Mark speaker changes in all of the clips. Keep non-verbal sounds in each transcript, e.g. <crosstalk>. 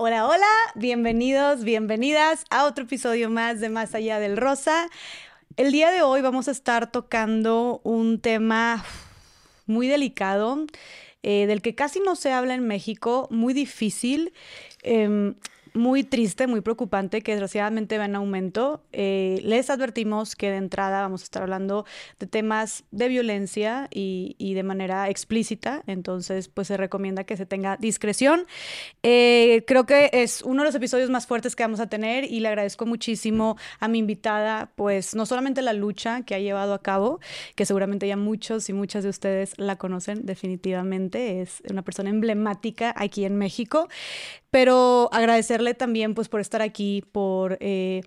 Speaker 1: Hola, hola, bienvenidos, bienvenidas a otro episodio más de Más Allá del Rosa. El día de hoy vamos a estar tocando un tema muy delicado, eh, del que casi no se habla en México, muy difícil. Em, muy triste, muy preocupante, que desgraciadamente va en aumento. Eh, les advertimos que de entrada vamos a estar hablando de temas de violencia y, de manera explícita, entonces pues se recomienda que se tenga discreción. Eh, creo que es uno de los episodios más fuertes que vamos a tener y le agradezco muchísimo a mi invitada, pues no solamente la lucha que ha llevado a cabo, que seguramente ya muchos y muchas de ustedes la conocen definitivamente, es una persona emblemática aquí en México, pero agradecerle también pues por estar aquí, por eh,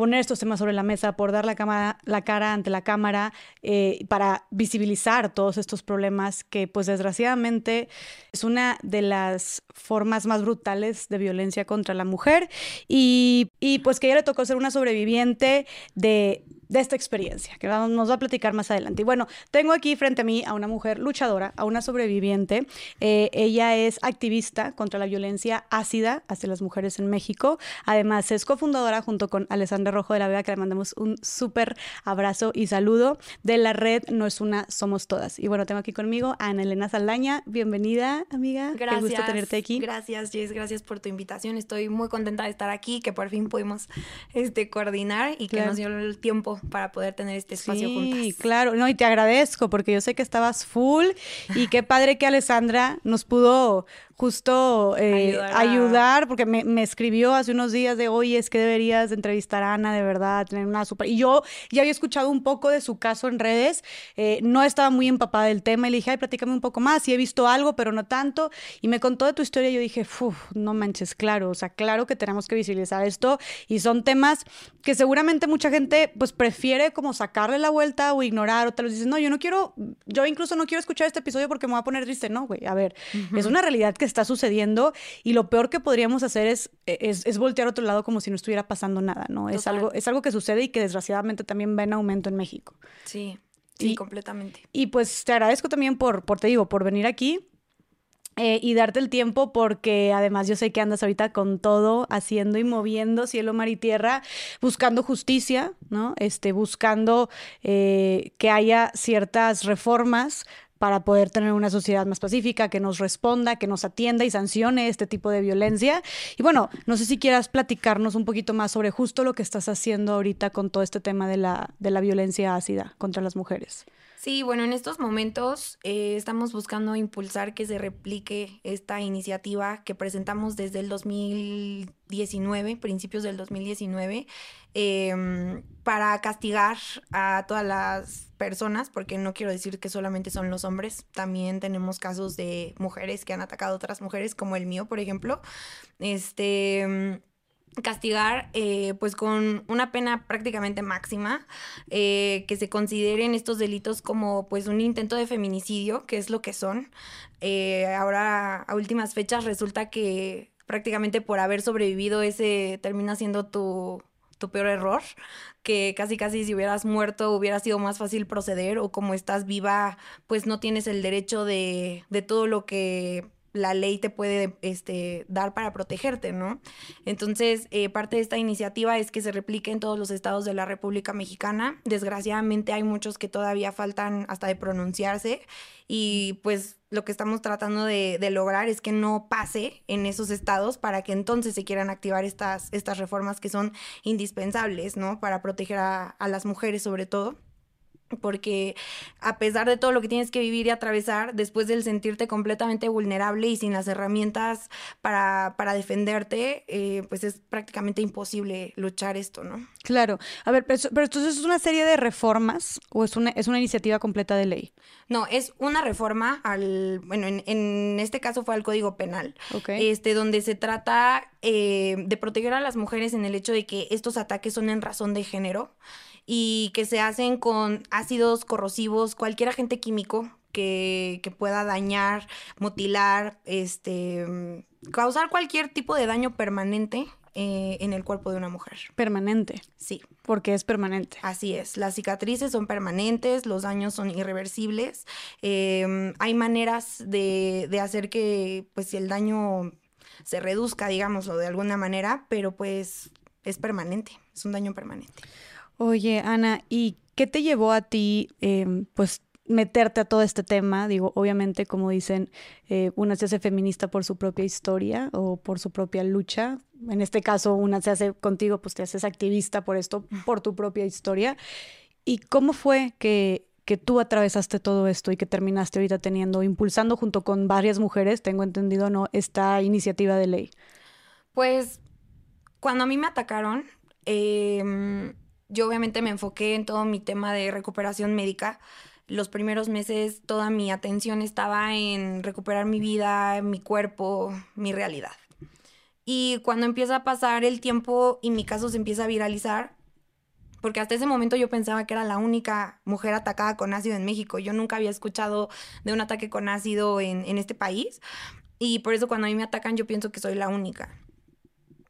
Speaker 1: poner estos temas sobre la mesa, por dar la, cámara, la cara ante la cámara, eh, para visibilizar todos estos problemas que pues desgraciadamente es una de las formas más brutales de violencia contra la mujer. Y, pues que ella le tocó ser una sobreviviente de de esta experiencia, que nos va a platicar más adelante. Y bueno, tengo aquí frente a mí a una mujer luchadora, a una sobreviviente. Eh, ella es activista contra la violencia ácida hacia las mujeres en México. Además, es cofundadora junto con Alessandra Rojo de la Vega, que le mandamos un súper abrazo y saludo de la red No es una, somos todas. Y bueno, tengo aquí conmigo a Ana Elena Saldaña. Bienvenida, amiga.
Speaker 2: Gracias.
Speaker 1: Qué gusto tenerte aquí.
Speaker 2: Gracias, Jess. Gracias por tu invitación. Estoy muy contenta de estar aquí, que por fin pudimos este, coordinar y que nos dio el tiempo para poder tener este espacio
Speaker 1: sí, claro. No, y te agradezco porque yo sé que estabas full y qué padre que Alessandra nos pudo justo eh, ayudar, porque me, escribió hace unos días de, oye, es que deberías entrevistar a Ana, de verdad, tener una super... Y yo ya había escuchado un poco de su caso en redes, eh, no estaba muy empapada del tema y le dije, ay, platícame un poco más, y he visto algo, pero no tanto, y me contó de tu historia y yo dije, no manches, claro, o sea, claro que tenemos que visibilizar esto, y son temas que seguramente mucha gente, pues, prefiere como sacarle la vuelta o ignorar, o te los dices, no, yo no quiero, yo incluso no quiero escuchar este episodio porque me voy a poner triste, no, güey, a ver, es una realidad que está sucediendo y lo peor que podríamos hacer es, es, es, voltear a otro lado como si no estuviera pasando nada, ¿no? Es algo, es algo que sucede y que desgraciadamente también va en aumento en México.
Speaker 2: Sí, sí, completamente.
Speaker 1: Y pues te agradezco también por, por te digo, por venir aquí. Eh, y darte el tiempo porque además yo sé que andas ahorita con todo, haciendo y moviendo cielo, mar y tierra, buscando justicia, ¿no? Este, buscando eh, que haya ciertas reformas para poder tener una sociedad más pacífica, que nos responda, que nos atienda y sancione este tipo de violencia. Y bueno, no sé si quieras platicarnos un poquito más sobre justo lo que estás haciendo ahorita con todo este tema de la, de la violencia ácida contra las mujeres.
Speaker 2: Sí, bueno, en estos momentos eh, estamos buscando impulsar que se replique esta iniciativa que presentamos desde el 2019, principios del 2019, em, para castigar a todas las personas, porque no quiero decir que solamente son los hombres, también tenemos casos de mujeres que han atacado a otras mujeres, como el mío, por ejemplo. Este castigar eh, pues con una pena prácticamente máxima eh, que se consideren estos delitos como pues un intento de feminicidio que es lo que son. Eh, ahora a últimas fechas resulta que prácticamente por haber sobrevivido ese termina siendo tu tu peor error, que casi casi si hubieras muerto hubiera sido más fácil proceder o como estás viva, pues no tienes el derecho de, de todo lo que la ley te puede este, dar para protegerte, ¿no? Entonces, eh, parte de esta iniciativa es que se replique en todos los estados de la República Mexicana. Desgraciadamente hay muchos que todavía faltan hasta de pronunciarse y pues lo que estamos tratando de, lograr es que no pase en esos estados para que entonces se quieran activar estas, estas reformas que son indispensables, ¿no? Para proteger a, a las mujeres sobre todo porque a pesar de todo lo que tienes que vivir y atravesar, después del sentirte completamente vulnerable y sin las herramientas para, para defenderte, eh, pues es prácticamente imposible luchar esto, ¿no?
Speaker 1: Claro. A ver, pero, entonces es una serie de reformas o es una, es una iniciativa completa de ley?
Speaker 2: No, es una reforma al, bueno, en, en este caso fue al Código Penal, este, donde se trata eh, de proteger a las mujeres en el hecho de que estos ataques son en razón de género y que se hacen con ácidos corrosivos, cualquier agente químico que, pueda dañar, mutilar, este, causar cualquier tipo de daño permanente eh, en el cuerpo de una mujer.
Speaker 1: Permanente.
Speaker 2: Sí.
Speaker 1: Porque es permanente.
Speaker 2: Así es. Las cicatrices son permanentes, los daños son irreversibles. Em, hay maneras de, de, hacer que, pues, si el daño se reduzca, digamos, o de alguna manera, pero pues es permanente, es un daño permanente.
Speaker 1: Oye, Ana, ¿y qué te llevó a ti, em, pues, meterte a todo este tema? Digo, obviamente, como dicen, eh, una se hace feminista por su propia historia o por su propia lucha. En este caso, una se hace contigo, pues te haces activista por esto, por tu propia historia. ¿Y cómo fue que, que tú atravesaste todo esto y que terminaste ahorita teniendo, impulsando junto con varias mujeres, tengo entendido, ¿no? Esta iniciativa de ley.
Speaker 2: Pues cuando a mí me atacaron, em, yo obviamente me enfoqué en todo mi tema de recuperación médica. Los primeros meses toda mi atención estaba en recuperar mi vida, mi cuerpo, mi realidad. Y cuando empieza a pasar el tiempo y mi caso se empieza a viralizar, porque hasta ese momento yo pensaba que era la única mujer atacada con ácido en México. Yo nunca había escuchado de un ataque con ácido en, en este país. Y por eso cuando a mí me atacan yo pienso que soy la única.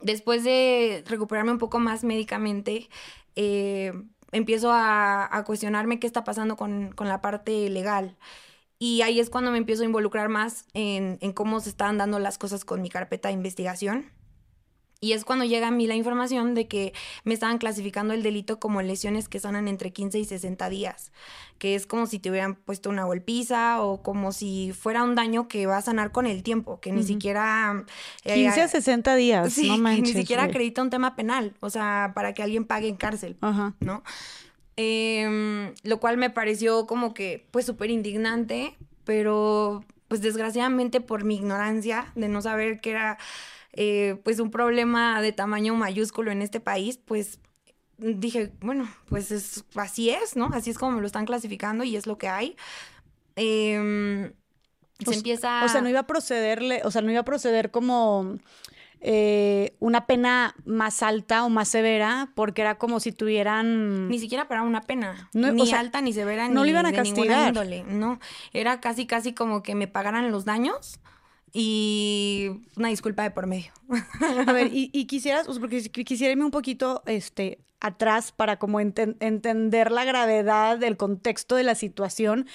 Speaker 2: Después de recuperarme un poco más médicamente, eh, empiezo a, cuestionarme qué está pasando con, la parte legal. Y ahí es cuando me empiezo a involucrar más en cómo se están dando las cosas con mi carpeta de investigación. Y es cuando llega a mí la información de que me estaban clasificando el delito como lesiones que sanan entre 15 y 60 días, que es como si te hubieran puesto una golpiza o como si fuera un daño que va a sanar con el tiempo, que ni uh -huh. siquiera...
Speaker 1: Eh, 15 a 60 días,
Speaker 2: sí,
Speaker 1: no <laughs> manches,
Speaker 2: ni siquiera acredita un tema penal, o sea, para que alguien pague en cárcel, uh -huh. ¿no? Eh, lo cual me pareció como que, pues, súper indignante, pero, pues, desgraciadamente por mi ignorancia de no saber que era eh, pues un problema de tamaño mayúsculo en este país, pues dije, bueno, pues es, así es, ¿no? Así es como me lo están clasificando y es lo que hay. Eh, se
Speaker 1: o,
Speaker 2: empieza...
Speaker 1: O sea, no iba a procederle, o sea, no iba a proceder como... Eh, una pena más alta o más severa, porque era como si tuvieran.
Speaker 2: Ni siquiera para una pena. No, ni o sea, alta, ni severa,
Speaker 1: no
Speaker 2: ni
Speaker 1: le iban a castigar.
Speaker 2: Índole. No, era casi, casi como que me pagaran los daños y una disculpa de por medio. <laughs>
Speaker 1: A ver, y, quisieras, porque quisiera irme un poquito este, atrás para como ent entender la gravedad del contexto de la situación.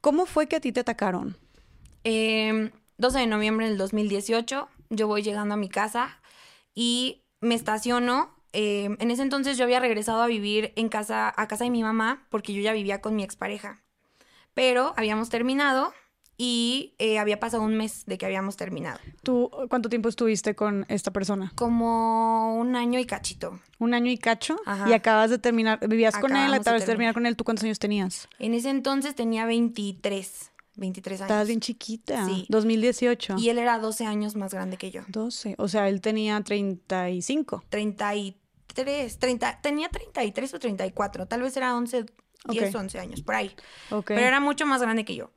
Speaker 1: ¿Cómo fue que a ti te atacaron?
Speaker 2: Eh, 12 de noviembre del 2018, yo voy llegando a mi casa y me estaciono. Eh, en ese entonces yo había regresado a vivir en casa, a casa de mi mamá, porque yo ya vivía con mi expareja. Pero habíamos terminado y eh, había pasado un mes de que habíamos terminado.
Speaker 1: ¿Tú cuánto tiempo estuviste con esta persona?
Speaker 2: Como un año y cachito.
Speaker 1: ¿Un año y cacho? Ajá. Y acabas de terminar, vivías
Speaker 2: Acabamos
Speaker 1: con él, acabas de,
Speaker 2: de
Speaker 1: terminar con él, ¿tú cuántos años tenías?
Speaker 2: En ese entonces tenía 23. 23 años.
Speaker 1: Estabas bien chiquita.
Speaker 2: Sí.
Speaker 1: 2018.
Speaker 2: Y él era 12 años más grande que yo.
Speaker 1: 12. O sea, él tenía 35.
Speaker 2: 33. 30, tenía 33 o 34. Tal vez era 11, 10, okay. 11 años, por ahí.
Speaker 1: Okay.
Speaker 2: Pero era mucho más grande que yo.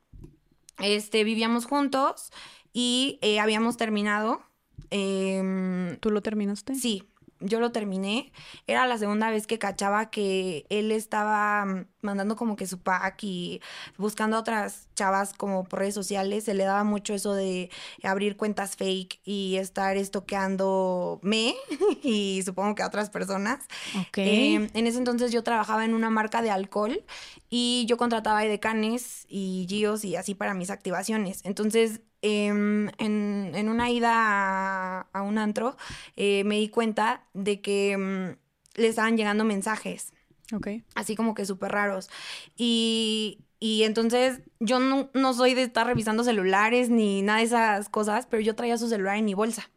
Speaker 2: Este, vivíamos juntos y eh, habíamos terminado. Eh,
Speaker 1: ¿Tú lo terminaste?
Speaker 2: Sí, yo lo terminé. Era la segunda vez que cachaba que él estaba mm, mandando como que su pack y buscando a otras chavas como por redes sociales. Se le daba mucho eso de abrir cuentas fake y estar estoqueando me <laughs> y supongo que a otras personas.
Speaker 1: Okay.
Speaker 2: Eh, en ese entonces yo trabajaba en una marca de alcohol y yo contrataba edecanes y gios y así para mis activaciones. Entonces eh, en, en, una ida a, a un antro, eh, me di cuenta de que um, le estaban llegando mensajes.
Speaker 1: Ok.
Speaker 2: Así como que súper raros. Y, y entonces yo no, no, soy de estar revisando celulares ni nada de esas cosas, pero yo traía su celular en mi bolsa.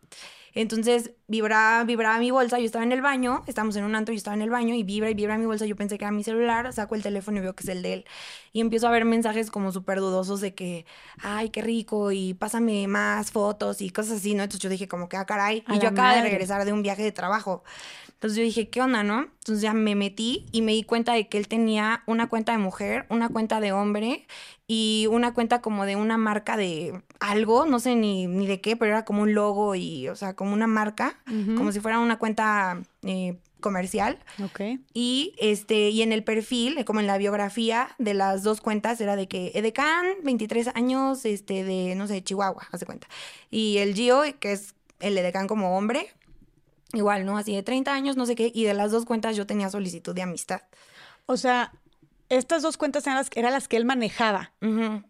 Speaker 2: Entonces vibraba, vibraba mi bolsa, yo estaba en el baño, estábamos en un antro, yo estaba en el baño y vibra y vibra mi bolsa, yo pensé que era mi celular, saco el teléfono y veo que es el de él. Y empiezo a ver mensajes como súper dudosos de que, ay, qué rico, y pásame más fotos y cosas así, ¿no? Entonces yo dije como que, ah, caray,
Speaker 1: a
Speaker 2: y yo acabo
Speaker 1: madre.
Speaker 2: de regresar de un viaje de trabajo. Entonces yo dije, ¿qué onda, no? Entonces ya me metí y me di cuenta de que él tenía una cuenta de mujer, una cuenta de hombre y una cuenta como de una marca de algo, no sé ni, ni de qué, pero era como un logo y, o sea, como una marca, uh -huh. como si fuera una cuenta eh, comercial.
Speaker 1: Ok.
Speaker 2: Y este, y en el perfil, como en la biografía de las dos cuentas, era de que Edecán, 23 años, este, de, no sé, Chihuahua, hace cuenta. Y el Gio, que es el Edecán como hombre, igual, ¿no? Así de 30 años, no sé qué, y de las dos cuentas yo tenía solicitud de amistad.
Speaker 1: O sea, estas dos cuentas eran las, eran las que él manejaba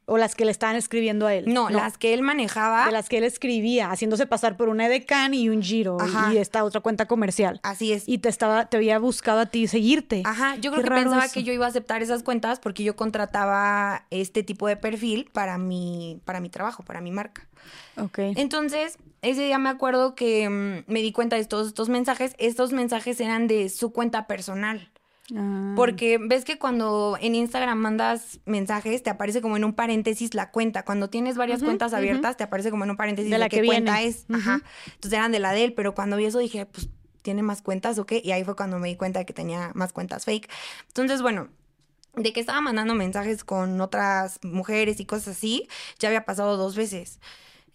Speaker 1: o las que le estaban escribiendo a él.
Speaker 2: No, las que él manejaba.
Speaker 1: de las que él escribía, haciéndose pasar por una Edecan y un Giro
Speaker 2: Ajá.
Speaker 1: y esta otra cuenta comercial.
Speaker 2: Así es.
Speaker 1: Y te estaba, te había buscado a ti seguirte.
Speaker 2: Ajá, yo creo
Speaker 1: Qué
Speaker 2: que pensaba
Speaker 1: eso.
Speaker 2: que yo iba a aceptar esas cuentas porque yo contrataba este tipo de perfil para mi, para mi trabajo, para mi marca.
Speaker 1: Ok.
Speaker 2: Entonces, ese día me acuerdo que mm, me di cuenta de todos estos mensajes. Estos mensajes eran de su cuenta personal.
Speaker 1: Ah.
Speaker 2: Porque ves que cuando en Instagram mandas mensajes, te aparece como en un paréntesis la cuenta. Cuando tienes varias cuentas abiertas, te aparece como en un paréntesis
Speaker 1: De
Speaker 2: de,
Speaker 1: la
Speaker 2: qué
Speaker 1: que
Speaker 2: cuenta
Speaker 1: viene.
Speaker 2: es. Ajá. Entonces eran de la de él, pero cuando vi eso dije, pues, ¿tiene más cuentas o qué? Y ahí fue cuando me di cuenta de que tenía más cuentas fake. Entonces, bueno, de que estaba mandando mensajes con otras mujeres y cosas así, ya había pasado dos veces.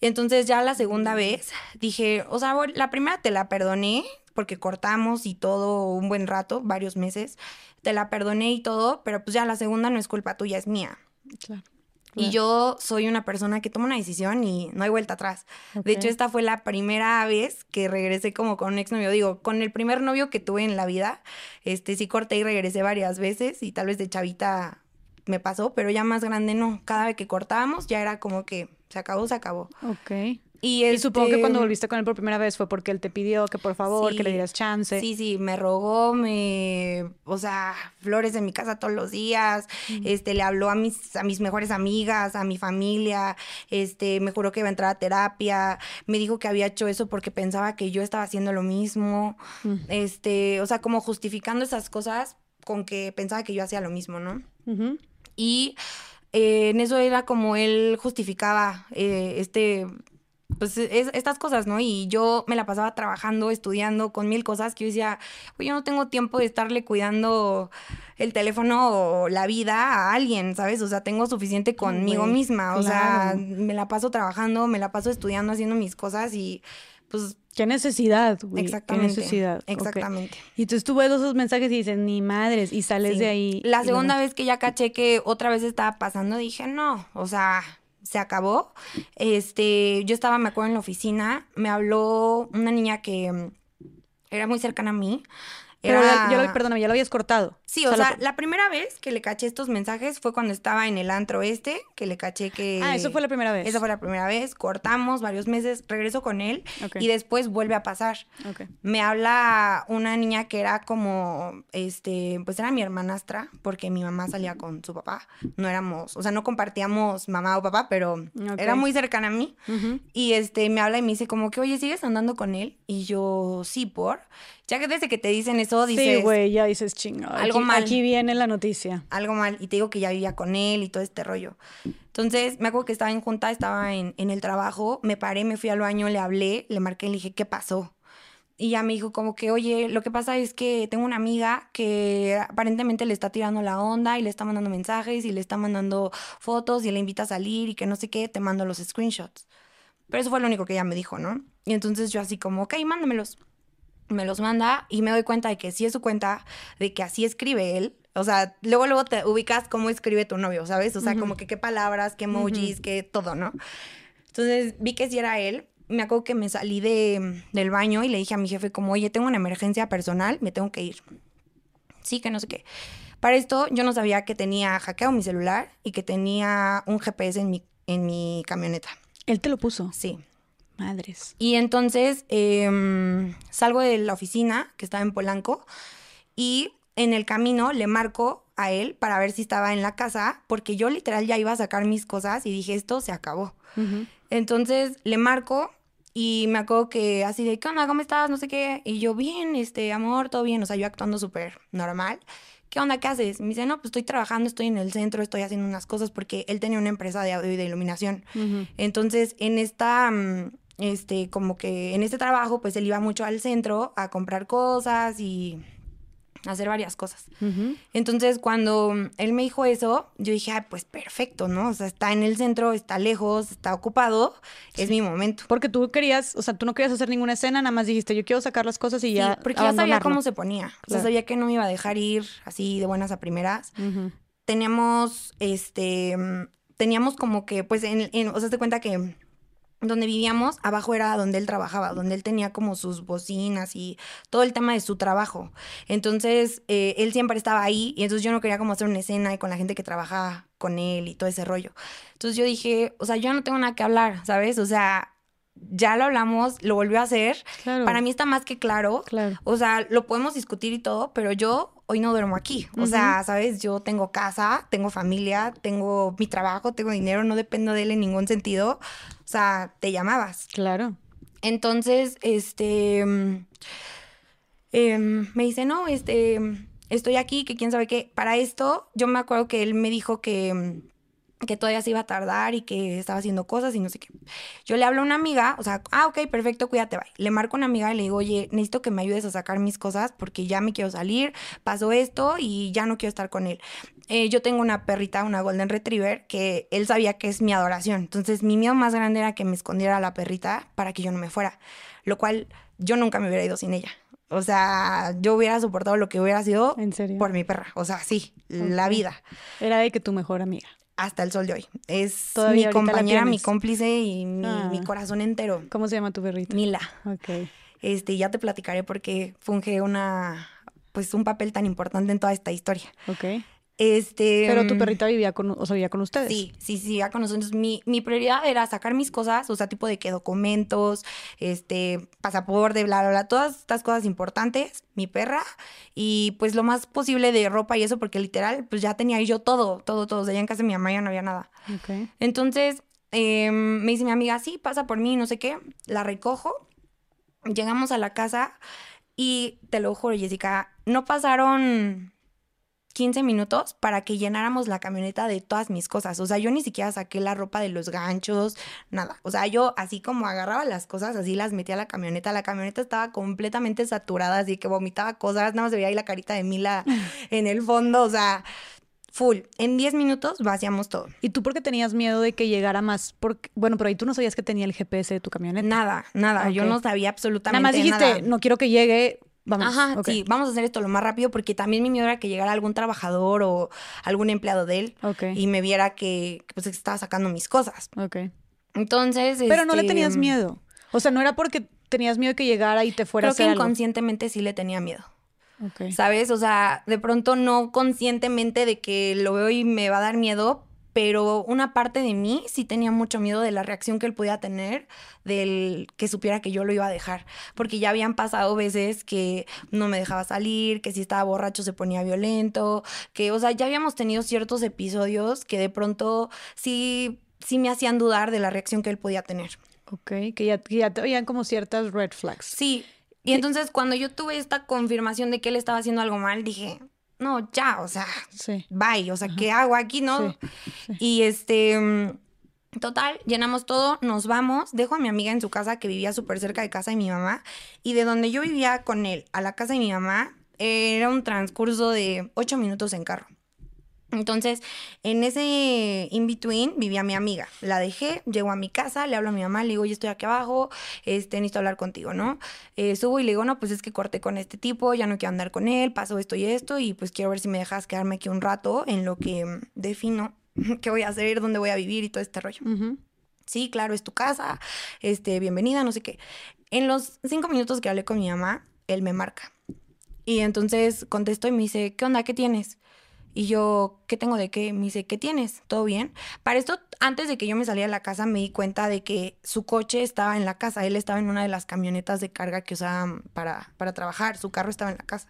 Speaker 2: Entonces ya la segunda vez dije, o sea, la primera te la perdoné porque cortamos y todo un buen rato, varios meses, te la perdoné y todo, pero pues ya la segunda no es culpa tuya, es mía.
Speaker 1: Claro.
Speaker 2: Y yo soy una persona que toma una decisión y no hay vuelta atrás. De hecho, esta fue la primera vez que regresé como con un exnovio. Digo, con el primer novio que tuve en la vida, este sí corté y regresé varias veces y tal vez de chavita me pasó, pero ya más grande no. Cada vez que cortábamos ya era como que se acabó, se acabó.
Speaker 1: Ok.
Speaker 2: Y,
Speaker 1: Y supongo que
Speaker 2: este,
Speaker 1: cuando volviste con él por primera vez fue porque él te pidió que por favor, que le dieras chance.
Speaker 2: Sí, sí, me rogó, me, o sea, flores en mi casa todos los días, este, le habló a mis, a mis mejores amigas, a mi familia, este, me juró que iba a entrar a terapia, me dijo que había hecho eso porque pensaba que yo estaba haciendo lo mismo,
Speaker 1: Mm.
Speaker 2: este, o sea, como justificando esas cosas con que pensaba que yo hacía lo mismo, ¿no? Y eh, en eso era como él justificaba eh, este, pues es- estas cosas, ¿no? Y yo me la pasaba trabajando, estudiando con mil cosas que yo decía, pues yo no tengo tiempo de estarle cuidando el teléfono o la vida a alguien, ¿sabes? O sea, tengo suficiente conmigo misma, o sea, me la paso trabajando, me la paso estudiando, haciendo mis cosas y pues
Speaker 1: Qué necesidad, güey.
Speaker 2: exactamente.
Speaker 1: Qué necesidad.
Speaker 2: Exactamente.
Speaker 1: Y entonces tú ves esos mensajes y dices, ni madres, y sales
Speaker 2: Sí.
Speaker 1: de ahí.
Speaker 2: La segunda vez que ya caché que otra vez estaba pasando, dije, no, o sea, se acabó. Este, yo estaba, me acuerdo, en la oficina, me habló una niña que mm, era muy cercana a mí.
Speaker 1: Pero
Speaker 2: Era...
Speaker 1: ya, ya lo, perdóname, ya lo habías cortado.
Speaker 2: Sí, o
Speaker 1: lo-
Speaker 2: sea, la primera vez que le caché estos mensajes fue cuando estaba en el antro este, que le caché que...
Speaker 1: Ah, eso fue la primera vez.
Speaker 2: Esa fue la primera vez, cortamos varios meses, regreso con él
Speaker 1: Ok.
Speaker 2: y después vuelve a pasar
Speaker 1: Ok.
Speaker 2: me habla una niña que era como, este, pues era mi hermanastra, porque mi mamá salía con su papá. No éramos, o sea, no compartíamos mamá o papá, pero
Speaker 1: Ok.
Speaker 2: era muy cercana a mí.
Speaker 1: Ujú.
Speaker 2: Y este, me habla y me dice como que, oye, ¿sigues andando con él? Y yo, sí, por. Ya que desde que te dicen eso, dices
Speaker 1: Sí, güey, ya dices chingado.
Speaker 2: algo
Speaker 1: aquí,
Speaker 2: mal.
Speaker 1: Aquí viene la noticia.
Speaker 2: algo mal y te digo que ya vivía con él y todo este rollo. Entonces, me acuerdo que estaba en junta, estaba en, en el trabajo, me paré, me fui al baño, le hablé, le marqué y le dije, ¿qué pasó? Y ya me dijo como que, oye, lo que pasa es que tengo una amiga que aparentemente le está tirando la onda y le está mandando mensajes y le está mandando fotos y le invita a salir y que no sé qué, te mando los screenshots. Pero eso fue lo único que ella me dijo, ¿no? Y entonces yo así como, ok, mándamelos. Me los manda y me doy cuenta de que sí es su cuenta, de que así escribe él. O sea, luego luego te ubicas cómo escribe tu novio, ¿sabes? O sea, como que qué palabras, qué emojis, qué todo, ¿no? Entonces vi que sí era él. Me acuerdo que me salí de, del baño y le dije a mi jefe como, oye, tengo una emergencia personal, me tengo que ir. Sí, que no sé qué. Para esto yo no sabía que tenía hackeado mi celular y que tenía un GPS en mi, en mi camioneta.
Speaker 1: Él te lo puso.
Speaker 2: Sí.
Speaker 1: Madres.
Speaker 2: Y entonces em, salgo de la oficina, que estaba en Polanco, y en el camino le marco a él para ver si estaba en la casa, porque yo literal ya iba a sacar mis cosas y dije, esto se acabó. Entonces le marco y me acuerdo que así de, ¿qué onda? ¿Cómo estás? No sé qué. Y yo, bien, este, amor, todo bien. O sea, yo actuando súper normal. ¿Qué onda? ¿Qué haces? Me dice, no, pues estoy trabajando, estoy en el centro, estoy haciendo unas cosas porque él tenía una empresa de audio y de iluminación. Entonces, en esta, mm, este, como que en este trabajo, pues él iba mucho al centro a comprar cosas y hacer varias cosas. Entonces, cuando él me dijo eso, yo dije, ah, pues perfecto, ¿no? O sea, está en el centro, está lejos, está ocupado, es mi momento.
Speaker 1: Porque tú querías, o sea, tú no querías hacer ninguna escena, nada más dijiste, yo quiero sacar las cosas y
Speaker 2: Sí,
Speaker 1: ya.
Speaker 2: porque ya sabía cómo se ponía. O sea, sabía que no me iba a dejar ir así de buenas a primeras. Teníamos, este, teníamos como que, pues, en, en- o sea, te cuenta que donde vivíamos, abajo era donde él trabajaba, donde él tenía como sus bocinas y todo el tema de su trabajo. Entonces, eh, él siempre estaba ahí y entonces yo no quería como hacer una escena y con la gente que trabajaba con él y todo ese rollo. Entonces yo dije, o sea, yo no tengo nada que hablar, ¿sabes? O sea, ya lo hablamos, lo volvió a hacer. Para mí está más que claro.
Speaker 1: Claro.
Speaker 2: O sea, lo podemos discutir y todo, pero yo hoy no duermo aquí. O sea, ¿sabes? Yo tengo casa, tengo familia, tengo mi trabajo, tengo dinero, no dependo de él en ningún sentido. O sea, te llamabas.
Speaker 1: Claro.
Speaker 2: Entonces, este, em, me dice, no, este, estoy aquí, que quién sabe qué. Para esto, yo me acuerdo que él me dijo que que todavía se iba a tardar y que estaba haciendo cosas y no sé qué. Yo le hablo a una amiga, o sea, ah, ok, perfecto, cuídate, bye. Le marco a una amiga y le digo, oye, necesito que me ayudes a sacar mis cosas porque ya me quiero salir, pasó esto y ya no quiero estar con él. Eh, yo tengo una perrita, una Golden Retriever, que él sabía que es mi adoración. Entonces, mi miedo más grande era que me escondiera la perrita para que yo no me fuera, lo cual yo nunca me hubiera ido sin ella. O sea, yo hubiera soportado lo que hubiera sido por mi perra. O sea, sí, la vida.
Speaker 1: Era de que tu mejor amiga
Speaker 2: hasta el sol de hoy. Es mi compañera, mi cómplice y mi, mi, ah. corazón entero.
Speaker 1: ¿Cómo se llama tu perrita?
Speaker 2: Mila.
Speaker 1: Ok.
Speaker 2: Este, ya te platicaré porque funge una, pues un papel tan importante en toda esta historia.
Speaker 1: Ok.
Speaker 2: Este,
Speaker 1: Pero tu mm, perrita vivía con, o sea, vivía con ustedes.
Speaker 2: Sí, sí, sí, vivía con nosotros. Mi, mi prioridad era sacar mis cosas, o sea, tipo de que documentos, este, pasaporte, bla, bla, bla, todas estas cosas importantes, mi perra, y pues lo más posible de ropa y eso, porque literal, pues ya tenía yo todo, todo, todo. O sea, ya en casa de mi mamá ya no había nada.
Speaker 1: Okay.
Speaker 2: Entonces, em, me dice mi amiga, sí, pasa por mí, no sé qué, la recojo, llegamos a la casa y te lo juro, Jessica, no pasaron 15 minutos para que llenáramos la camioneta de todas mis cosas. O sea, yo ni siquiera saqué la ropa de los ganchos, nada. O sea, yo así como agarraba las cosas, así las metía a la camioneta. La camioneta estaba completamente saturada, así que vomitaba cosas. Nada más se veía ahí la carita de Mila <laughs> en el fondo. O sea, full. En 10 minutos vaciamos todo.
Speaker 1: ¿Y tú por qué tenías miedo de que llegara más? Porque, bueno, pero ahí tú no sabías que tenía el GPS de tu camioneta.
Speaker 2: Nada, nada. Yo no sabía absolutamente
Speaker 1: nada. Más dijiste, no quiero que llegue Vamos,
Speaker 2: Ajá, sí, vamos a hacer esto lo más rápido porque también mi miedo era que llegara algún trabajador o algún empleado de él y me viera que, pues estaba sacando mis cosas.
Speaker 1: Ok.
Speaker 2: Entonces.
Speaker 1: Pero no le tenías este, miedo. O sea, no era porque tenías miedo que llegara y te fuera
Speaker 2: Creo a hacer que inconscientemente sí le tenía miedo. Okay. ¿Sabes? O sea, de pronto no conscientemente de que lo veo y me va a dar miedo, pero una parte de mí sí tenía mucho miedo de la reacción que él podía tener, del que supiera que yo lo iba a dejar, porque ya habían pasado veces que no me dejaba salir, que si estaba borracho se ponía violento, que, o sea, ya habíamos tenido ciertos episodios que de pronto sí, sí me hacían dudar de la reacción que él podía tener.
Speaker 1: Ok, que ya, que ya te veían como ciertas red flags.
Speaker 2: Sí, y entonces cuando yo tuve esta confirmación de que él estaba haciendo algo mal, dije, no, ya, o sea, bye, o sea, ¿qué hago aquí, no? Y este, mm, total, llenamos todo, nos vamos, dejo a mi amiga en su casa que vivía súper cerca de casa de mi mamá, y de donde yo vivía con él a la casa de mi mamá, era un transcurso de ocho minutos en carro. Entonces, en ese in-between vivía mi amiga. La dejé, llego a mi casa, le hablo a mi mamá, le digo, yo estoy aquí abajo, este, necesito hablar contigo, ¿no? Eh, subo y le digo, no, pues es que corté con este tipo, ya no quiero andar con él, pasó esto y esto, y pues quiero ver si me dejas quedarme aquí un rato en lo que mm, defino <laughs> qué voy a hacer, dónde voy a vivir y todo este rollo. Sí, claro, es tu casa, este, bienvenida, no sé qué. En los cinco minutos que hablé con mi mamá, él me marca. Y entonces contesto y me dice, ¿qué onda? ¿Qué tienes? Y yo, ¿qué tengo de qué? Me dice, ¿qué tienes? ¿Todo bien? Para esto, antes de que yo me saliera de la casa, me di cuenta de que su coche estaba en la casa. Él estaba en una de las camionetas de carga que usaban para, para trabajar. Su carro estaba en la casa.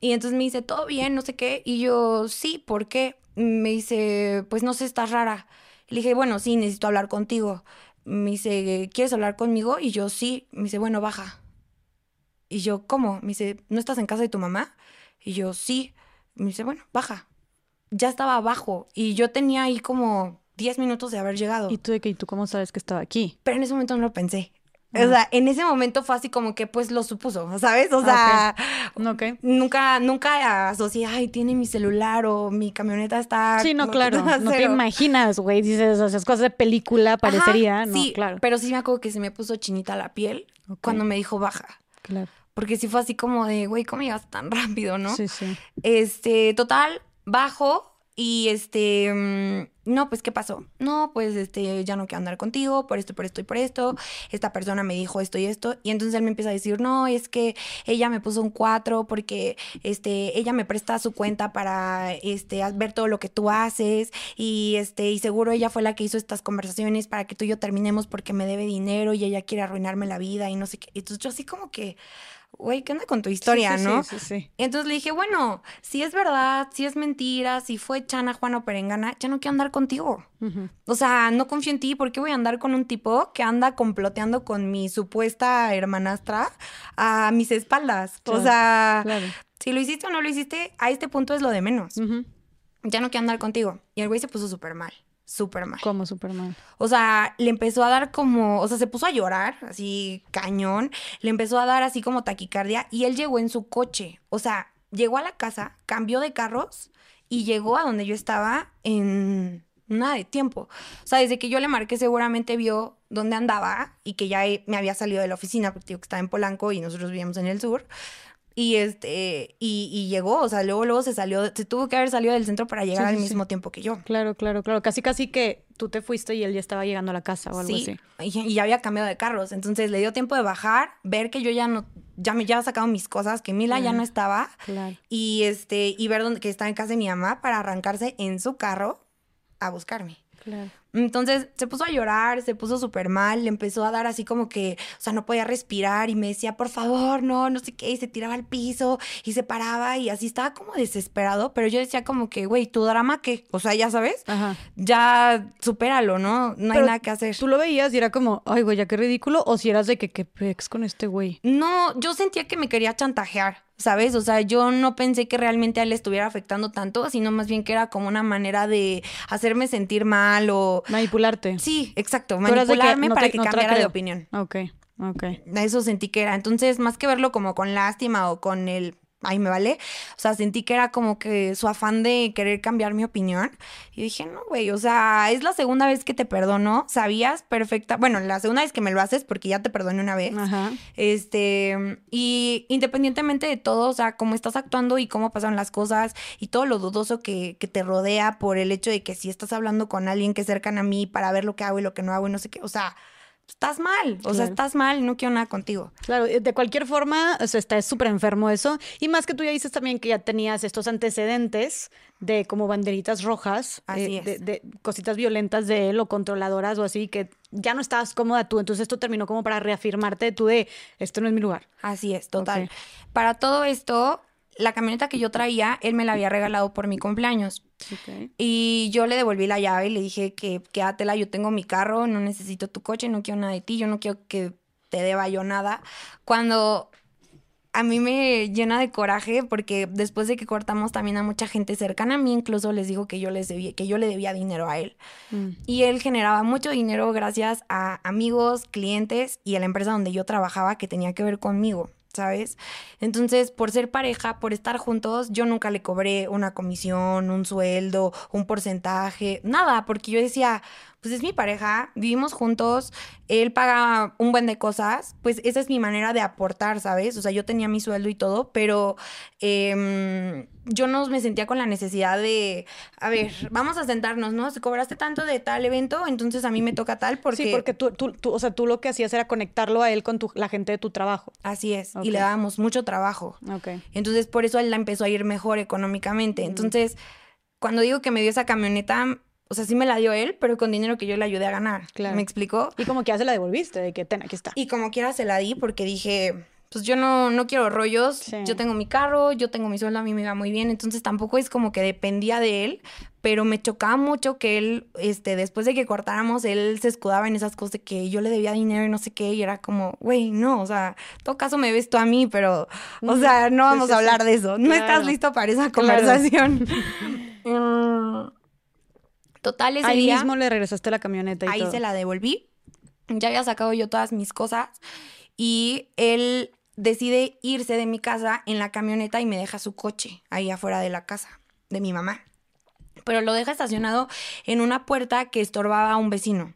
Speaker 2: Y entonces me dice, ¿todo bien? No sé qué. Y yo, sí, ¿por qué? Me dice, pues no sé, estás rara. Le dije, bueno, sí, necesito hablar contigo. Me dice, ¿quieres hablar conmigo? Y yo, sí. Me dice, bueno, baja. Y yo, ¿cómo? Me dice, ¿no estás en casa de tu mamá? Y yo, sí me dice, bueno, baja. Ya estaba abajo y yo tenía ahí como 10 minutos de haber llegado.
Speaker 1: ¿Y tú de qué? ¿Y tú cómo sabes que estaba aquí?
Speaker 2: Pero en ese momento no lo pensé. O sea, en ese momento fue así como que pues lo supuso, ¿sabes? O sea, nunca, nunca asocié, ay, tiene mi celular o mi camioneta está.
Speaker 1: Sí, no, claro. <laughs> No te imaginas, güey. Dices, o sea, cosas de película parecería, ¿no?
Speaker 2: Sí,
Speaker 1: claro.
Speaker 2: Pero sí me acuerdo que se me puso chinita la piel cuando me dijo baja.
Speaker 1: Claro.
Speaker 2: Porque sí fue así como de, güey, ¿cómo ibas tan rápido, no?
Speaker 1: Sí, sí.
Speaker 2: Este, total, bajo y este, mm, no, pues, ¿qué pasó? No, pues, este, ya no quiero andar contigo, por esto, por esto y por esto. Esta persona me dijo esto y esto. Y entonces él me empieza a decir, no, es que ella me puso un 4 porque, este, ella me presta su cuenta para, este, ver todo lo que tú haces. Y, este, y seguro ella fue la que hizo estas conversaciones para que tú y yo terminemos porque me debe dinero y ella quiere arruinarme la vida y no sé qué. Entonces yo así como que güey, ¿qué onda con tu historia, no? Sí, sí, sí. Entonces le dije, bueno, si es verdad, si es mentira, si fue Chana, Juan o Perengana, ya no quiero andar contigo. O sea, no confío en ti, ¿por qué voy a andar con un tipo que anda comploteando con mi supuesta hermanastra a mis espaldas? o sea, si lo hiciste o no lo hiciste, a este punto es lo de menos. Ya no quiero andar contigo. Y el güey se puso súper mal
Speaker 1: ¿Cómo súper mal?
Speaker 2: O sea, le empezó a dar como, o sea, se puso a llorar, así cañón, le empezó a dar así como taquicardia y él llegó en su coche, o sea, llegó a la casa, cambió de carros y llegó a donde yo estaba en nada de tiempo. O sea, desde que yo le marqué seguramente vio dónde andaba y que ya me había salido de la oficina, porque digo que estaba en Polanco y nosotros vivíamos en el sur. Y este, y, llegó, o sea, luego, luego se salió, se tuvo que haber salido del centro para llegar al mismo tiempo que yo.
Speaker 1: Claro, claro, claro. Casi, casi que tú te fuiste y él ya estaba llegando a la casa o algo así.
Speaker 2: Y, ya había cambiado de carros. Entonces le dio tiempo de bajar, ver que yo ya no, ya me ya había sacado mis cosas, que Mila ya no estaba. Claro. Y este, y ver dónde, que estaba en casa de mi mamá para arrancarse en su carro a buscarme. Claro. Entonces se puso a llorar, se puso súper mal, le empezó a dar así como que, o sea, no podía respirar y me decía, por favor, no, no sé qué, y se tiraba al piso y se paraba y así estaba como desesperado, pero yo decía como que, güey, ¿tu drama qué? O sea, ya sabes, ya supéralo, ¿no? No hay nada que hacer.
Speaker 1: ¿Tú lo veías y era como, ay, güey, ya qué ridículo? ¿O si eras de que, qué pex con este güey?
Speaker 2: No, yo sentía que me quería chantajear. ¿Sabes? O sea, yo no pensé que realmente a él le estuviera afectando tanto, sino más bien que era como una manera de hacerme sentir mal o...
Speaker 1: Manipularte.
Speaker 2: Sí, exacto, manipularme para que cambiara de opinión.
Speaker 1: Ok, ok.
Speaker 2: Eso sentí que era. Entonces, más que verlo como con lástima o con el ay, me vale. O sea, sentí que era como que su afán de querer cambiar mi opinión. Y dije, no, güey, o sea, es la segunda vez que te perdono. Sabías perfecta. Bueno, la segunda vez que me lo haces porque ya te perdoné una vez. Ajá. Este, y independientemente de todo, o sea, cómo estás actuando y cómo pasan las cosas y todo lo dudoso que, que te rodea por el hecho de que si estás hablando con alguien que es cercano a mí para ver lo que hago y lo que no hago y no sé qué, o sea, estás mal, o sea, estás mal no quiero nada contigo.
Speaker 1: Claro, de cualquier forma, o sea, está súper enfermo eso. Y más que tú ya dices también que ya tenías estos antecedentes de como banderitas rojas, eh, de, de, cositas violentas de él o controladoras o así, que ya no estabas cómoda tú. Entonces esto terminó como para reafirmarte tú de, esto no es mi lugar.
Speaker 2: Así es, total. Para todo esto, la camioneta que yo traía, él me la había regalado por mi cumpleaños. Y yo le devolví la llave y le dije que quédatela, yo tengo mi carro, no necesito tu coche, no quiero nada de ti, yo no quiero que te deba yo nada. Cuando a mí me llena de coraje porque después de que cortamos también a mucha gente cercana a mí, incluso les digo que yo les debía, que yo le debía dinero a él. Mm. Y él generaba mucho dinero gracias a amigos, clientes y a la empresa donde yo trabajaba que tenía que ver conmigo. ¿Sabes? Entonces, por ser pareja, por estar juntos, yo nunca le cobré una comisión, un sueldo, un porcentaje, nada, porque yo decía, pues es mi pareja, vivimos juntos, él paga un buen de cosas, pues esa es mi manera de aportar, ¿sabes? O sea, yo tenía mi sueldo y todo, pero em, yo no me sentía con la necesidad de, a ver, vamos a sentarnos, ¿no? Si cobraste tanto de tal evento, entonces a mí me toca tal porque...
Speaker 1: Sí, porque tú, tú, o sea, tú lo que hacías era conectarlo a él con tu, la gente de tu trabajo.
Speaker 2: Así es, y le dábamos mucho trabajo. Ok. Entonces, por eso él la empezó a ir mejor económicamente. Entonces, cuando digo que me dio esa camioneta, o sea, sí me la dio él, pero con dinero que yo le ayudé a ganar. Claro. ¿Me explicó?
Speaker 1: Y como quiera se la devolviste, de que ten, aquí está.
Speaker 2: Y como quiera se la di porque dije, pues yo no, no quiero rollos, yo tengo mi carro, yo tengo mi sueldo, a mí me va muy bien, entonces tampoco es como que dependía de él, pero me chocaba mucho que él, este, después de que cortáramos, él se escudaba en esas cosas de que yo le debía dinero y no sé qué, y era como, güey, no, o sea, en todo caso me ves tú a mí, pero, o sea, no vamos a hablar de eso, no estás listo para esa conversación. Mm, <laughs> <laughs> Total, ese
Speaker 1: ahí mismo le regresaste la camioneta y
Speaker 2: Ahí se la devolví. Ya había sacado yo todas mis cosas y él decide irse de mi casa en la camioneta y me deja su coche ahí afuera de la casa de mi mamá. Pero lo deja estacionado en una puerta que estorbaba a un vecino.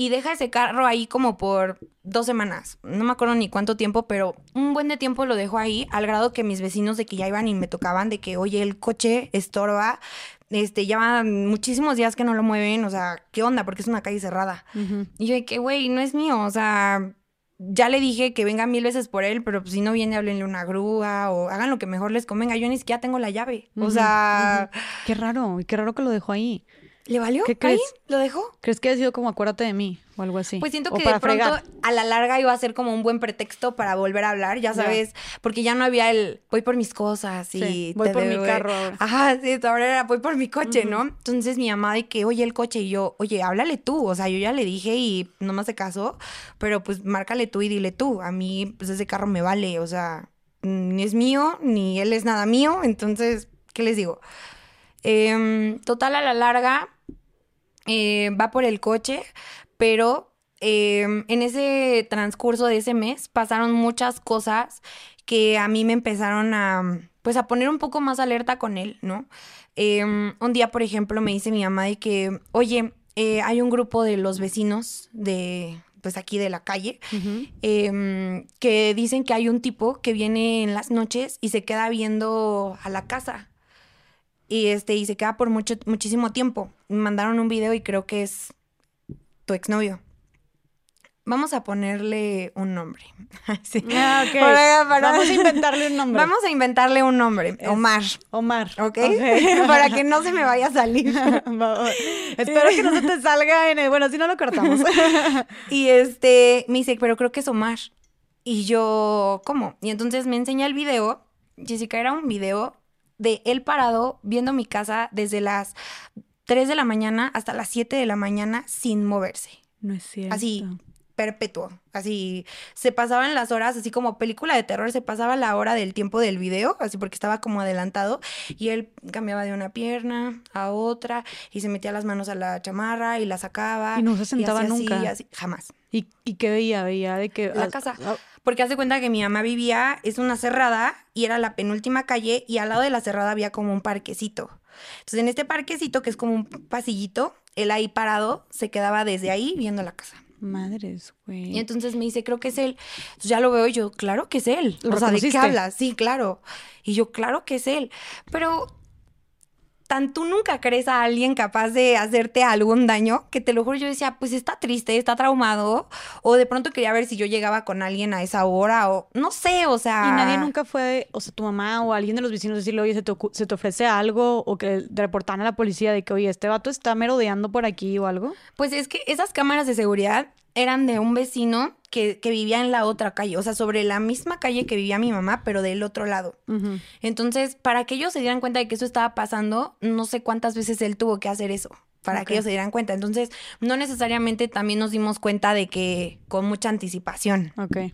Speaker 2: y deja ese carro ahí como por dos semanas. No me acuerdo ni cuánto tiempo, pero un buen de tiempo lo dejó ahí, al grado que mis vecinos de que ya iban y me tocaban, de que, oye, el coche estorba, este, ya muchísimos días que no lo mueven, o sea, ¿qué onda? Porque es una calle cerrada. Y yo de que, güey, no es mío, o sea, ya le dije que venga mil veces por él, pero pues, si no viene, háblenle una grúa o hagan lo que mejor les convenga. Yo ni siquiera tengo la llave. O sea.
Speaker 1: Qué raro, qué raro que lo dejó ahí.
Speaker 2: ¿Le valió? ¿Qué crees? ¿Lo dejó?
Speaker 1: ¿Crees que ha sido como acuérdate de mí o algo así?
Speaker 2: Pues siento que de pronto a la larga iba a ser como un buen pretexto para volver a hablar, ya sabes, porque ya no había el voy por mis cosas y
Speaker 1: voy por mi carro
Speaker 2: Ajá, sí, ahora era voy por mi coche, ¿no? Entonces mi mamá de que, oye, el coche y yo, oye, háblale tú, o sea, yo ya le dije y no me hace caso, pero pues márcale tú y dile tú, a mí pues ese carro me vale, o sea, ni es mío, ni él es nada mío, entonces, ¿qué les digo? Em, total, a la larga, eh, va por el coche, pero em, en ese transcurso de ese mes pasaron muchas cosas que a mí me empezaron a, pues, a poner un poco más alerta con él, ¿no? Em, un día, por ejemplo, me dice mi mamá de que, oye, eh, hay un grupo de los vecinos de, pues aquí de la calle, que dicen que hay un tipo que viene en las noches y se queda viendo a la casa y este y se queda por mucho muchísimo tiempo. Me mandaron un video y creo que es tu exnovio. Vamos a ponerle un nombre. <laughs>
Speaker 1: sí. Ah, Vamos a inventarle un nombre.
Speaker 2: Vamos a inventarle un nombre. Omar.
Speaker 1: Omar.
Speaker 2: ¿Ok? <laughs> Para que no se me vaya a salir. <laughs>
Speaker 1: Espero que no se te salga en el... Bueno, si no lo cortamos.
Speaker 2: y este, me dice, pero creo que es Omar. Y yo, ¿cómo? Y entonces me enseña el video. Jessica, era un video de él parado viendo mi casa desde las 3 de la mañana hasta las 7 de la mañana sin moverse.
Speaker 1: No es cierto.
Speaker 2: Así, perpetuo. Así, se pasaban las horas, así como película de terror, se pasaba la hora del tiempo del video, así porque estaba como adelantado, y él cambiaba de una pierna a otra, y se metía las manos a la chamarra y la sacaba.
Speaker 1: Y no se sentaba nunca.
Speaker 2: Así, jamás.
Speaker 1: ¿Y, ¿Y, qué veía? Veía de que...
Speaker 2: La casa. Porque hace cuenta que mi mamá vivía, es una cerrada, y era la penúltima calle, y al lado de la cerrada había como un parquecito. Entonces, en este parquecito, que es como un pasillito, él ahí parado, se quedaba desde ahí viendo la casa.
Speaker 1: Madres, güey.
Speaker 2: Y entonces me dice, creo que es él. Entonces ya lo veo yo, claro que es él. o sea, ¿de qué hablas? Sí, claro. Y yo, claro que es él. Pero tan tú nunca crees a alguien capaz de hacerte algún daño, que te lo juro, yo decía, pues está triste, está traumado, o de pronto quería ver si yo llegaba con alguien a esa hora, o no sé, o sea...
Speaker 1: Y nadie nunca fue, o sea, tu mamá o alguien de los vecinos decirle, oye, se te, se te ofrece algo, o que reportan a la policía de que, oye, este vato está merodeando por aquí o algo.
Speaker 2: Pues es que esas cámaras de seguridad eran de un vecino que, vivía en la otra calle, o sea, sobre la misma calle que vivía mi mamá, pero del otro lado. Entonces, para que ellos se dieran cuenta de que eso estaba pasando, no sé cuántas veces él tuvo que hacer eso, para que ellos se dieran cuenta. Entonces, no necesariamente también nos dimos cuenta de que con mucha anticipación.
Speaker 1: Ok.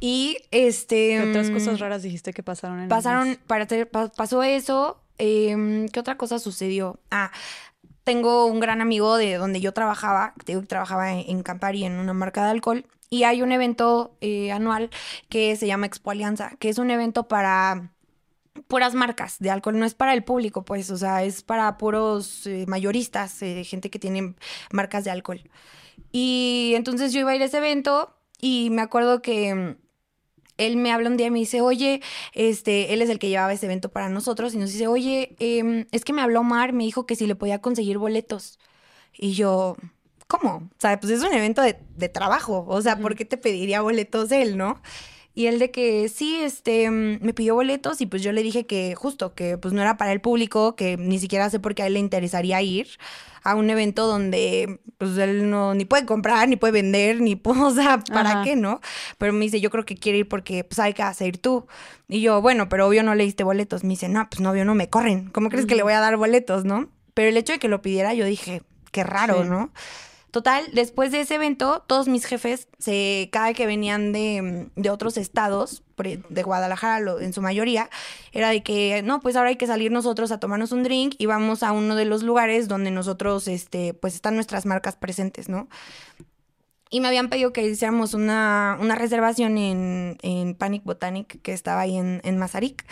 Speaker 2: Y este...
Speaker 1: ¿Qué otras cosas raras dijiste que pasaron en
Speaker 2: Pasaron, para pasó eso. Em, ¿Qué otra cosa sucedió? Ah, tengo un gran amigo de donde yo trabajaba, que trabajaba en, Campari en una marca de alcohol, y hay un evento eh, anual que se llama Expo Alianza, que es un evento para puras marcas de alcohol, no es para el público, pues, o sea, es para puros eh, mayoristas, eh, gente que tiene marcas de alcohol. Y entonces yo iba a ir a ese evento y me acuerdo que él me habla un día y me dice, oye, este, él es el que llevaba ese evento para nosotros y nos dice, oye, em, es que me habló Omar, me dijo que si le podía conseguir boletos. Y yo, ¿cómo? O sea, pues es un evento de, trabajo, o sea, ¿por qué te pediría boletos él, no? Y él de que sí, este, me pidió boletos y pues yo le dije que justo, que pues no era para el público, que ni siquiera sé por qué a él le interesaría ir a un evento donde pues él no ni puede comprar, ni puede vender, ni puede, <laughs> o sea, ¿para qué, no? Pero me dice, yo creo que quiere ir porque pues hay que hacer tú. Y yo, bueno, pero obvio no le diste boletos. Me dice, no, pues no, obvio no me corren. ¿Cómo crees que le voy a dar boletos, no? Pero el hecho de que lo pidiera, yo dije, qué raro, ¿no? Total, después de ese evento, todos mis jefes, se, cada que venían de, de otros estados, de Guadalajara en su mayoría, era de que, no, pues ahora hay que salir nosotros a tomarnos un drink y vamos a uno de los lugares donde nosotros, este, pues están nuestras marcas presentes, ¿no? y me habían pedido que hiciéramos una, una reservación en, en, Panic Botanic, que estaba ahí en, en Mazarik.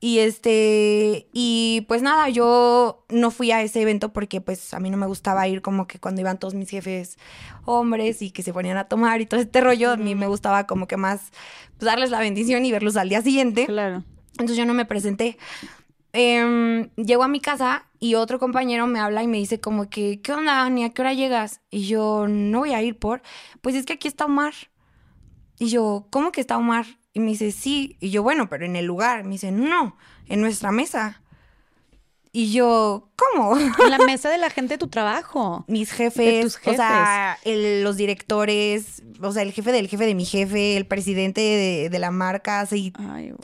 Speaker 2: Y este, y pues nada, yo no fui a ese evento porque pues a mí no me gustaba ir como que cuando iban todos mis jefes hombres y que se ponían a tomar y todo este rollo, a mí me gustaba como que más pues, darles la bendición y verlos al día siguiente.
Speaker 1: Claro.
Speaker 2: Entonces yo no me presenté. Eh, llego a mi casa y otro compañero me habla y me dice como que, ¿qué onda, ni a qué hora llegas? Y yo, no voy a ir por, pues es que aquí está Omar. Y yo, ¿cómo que está Omar? Y me dice, sí. Y yo, bueno, pero en el lugar. Me dice, no, en nuestra mesa. Y yo, ¿cómo? <laughs>
Speaker 1: En la <laughs> mesa de la gente de tu trabajo.
Speaker 2: Mis jefes, tus jefes. o sea, los directores, o sea, el jefe del jefe de mi jefe, el presidente de, de la marca, así. Ay,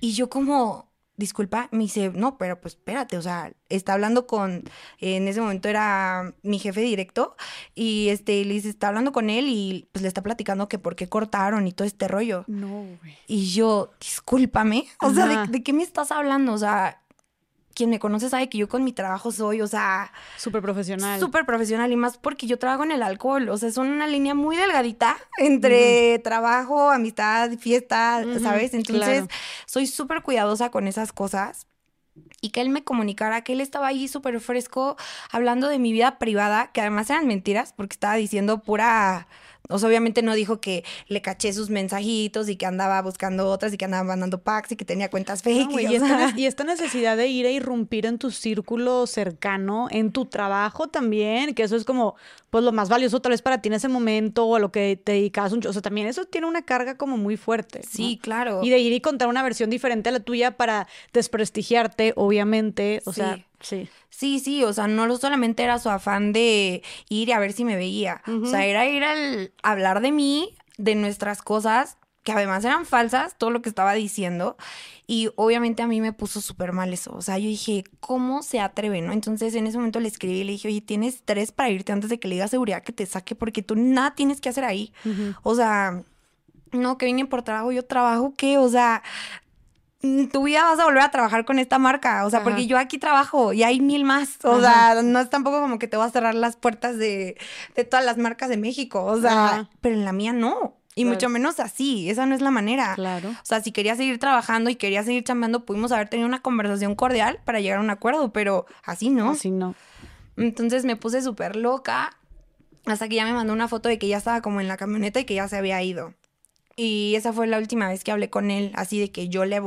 Speaker 2: y yo como, disculpa, me dice, no, pero pues espérate, o sea, está hablando con, en ese momento era mi jefe directo, y este, le dice, está hablando con él y pues le está platicando que por qué cortaron y todo este rollo.
Speaker 1: No, güey.
Speaker 2: Y yo, discúlpame, o sea, ¿de, ¿de, qué me estás hablando? O sea, quien me conoce sabe que yo con mi trabajo soy, o sea...
Speaker 1: Súper profesional.
Speaker 2: Súper profesional y más porque yo trabajo en el alcohol, o sea, es una línea muy delgadita entre trabajo, amistad, fiesta, ¿sabes? Entonces, soy súper cuidadosa con esas cosas. Y que él me comunicara que él estaba ahí súper fresco hablando de mi vida privada, que además eran mentiras porque estaba diciendo pura o sea, obviamente no dijo que le caché sus mensajitos y que andaba buscando otras y que andaba mandando packs y que tenía cuentas fake.
Speaker 1: y, esta, necesidad de ir a irrumpir en tu círculo cercano, en tu trabajo también, que eso es como, pues lo más valioso tal vez para ti en ese momento o a lo que te dedicas un... O sea, también eso tiene una carga como muy fuerte.
Speaker 2: Sí, claro.
Speaker 1: Y de ir y contar una versión diferente a la tuya para desprestigiarte, obviamente. O sea, sí.
Speaker 2: Sí, sí, o sea, no solamente era su afán de ir a ver si me veía, o sea, era ir al hablar de mí, de nuestras cosas, que además eran falsas, todo lo que estaba diciendo, y obviamente a mí me puso súper mal eso, o sea, yo dije, ¿cómo se atreve, no? Entonces en ese momento le escribí y le dije, oye, tienes tres para irte antes de que le diga seguridad que te saque, porque tú nada tienes que hacer ahí, o sea... No, que vine por trabajo, yo trabajo, ¿qué? O sea, tu vida vas a volver a trabajar con esta marca, o sea, porque yo aquí trabajo y hay mil más, o sea, no es tampoco como que te voy a cerrar las puertas de, de todas las marcas de México, o sea, pero en la mía no. Y mucho menos así, esa no es la manera.
Speaker 1: Claro.
Speaker 2: O sea, si quería seguir trabajando y quería seguir chambeando, pudimos haber tenido una conversación cordial para llegar a un acuerdo, pero así no.
Speaker 1: Así no.
Speaker 2: Entonces me puse súper loca hasta que ya me mandó una foto de que ya estaba como en la camioneta y que ya se había ido. Y esa fue la última vez que hablé con él, así de que yo le,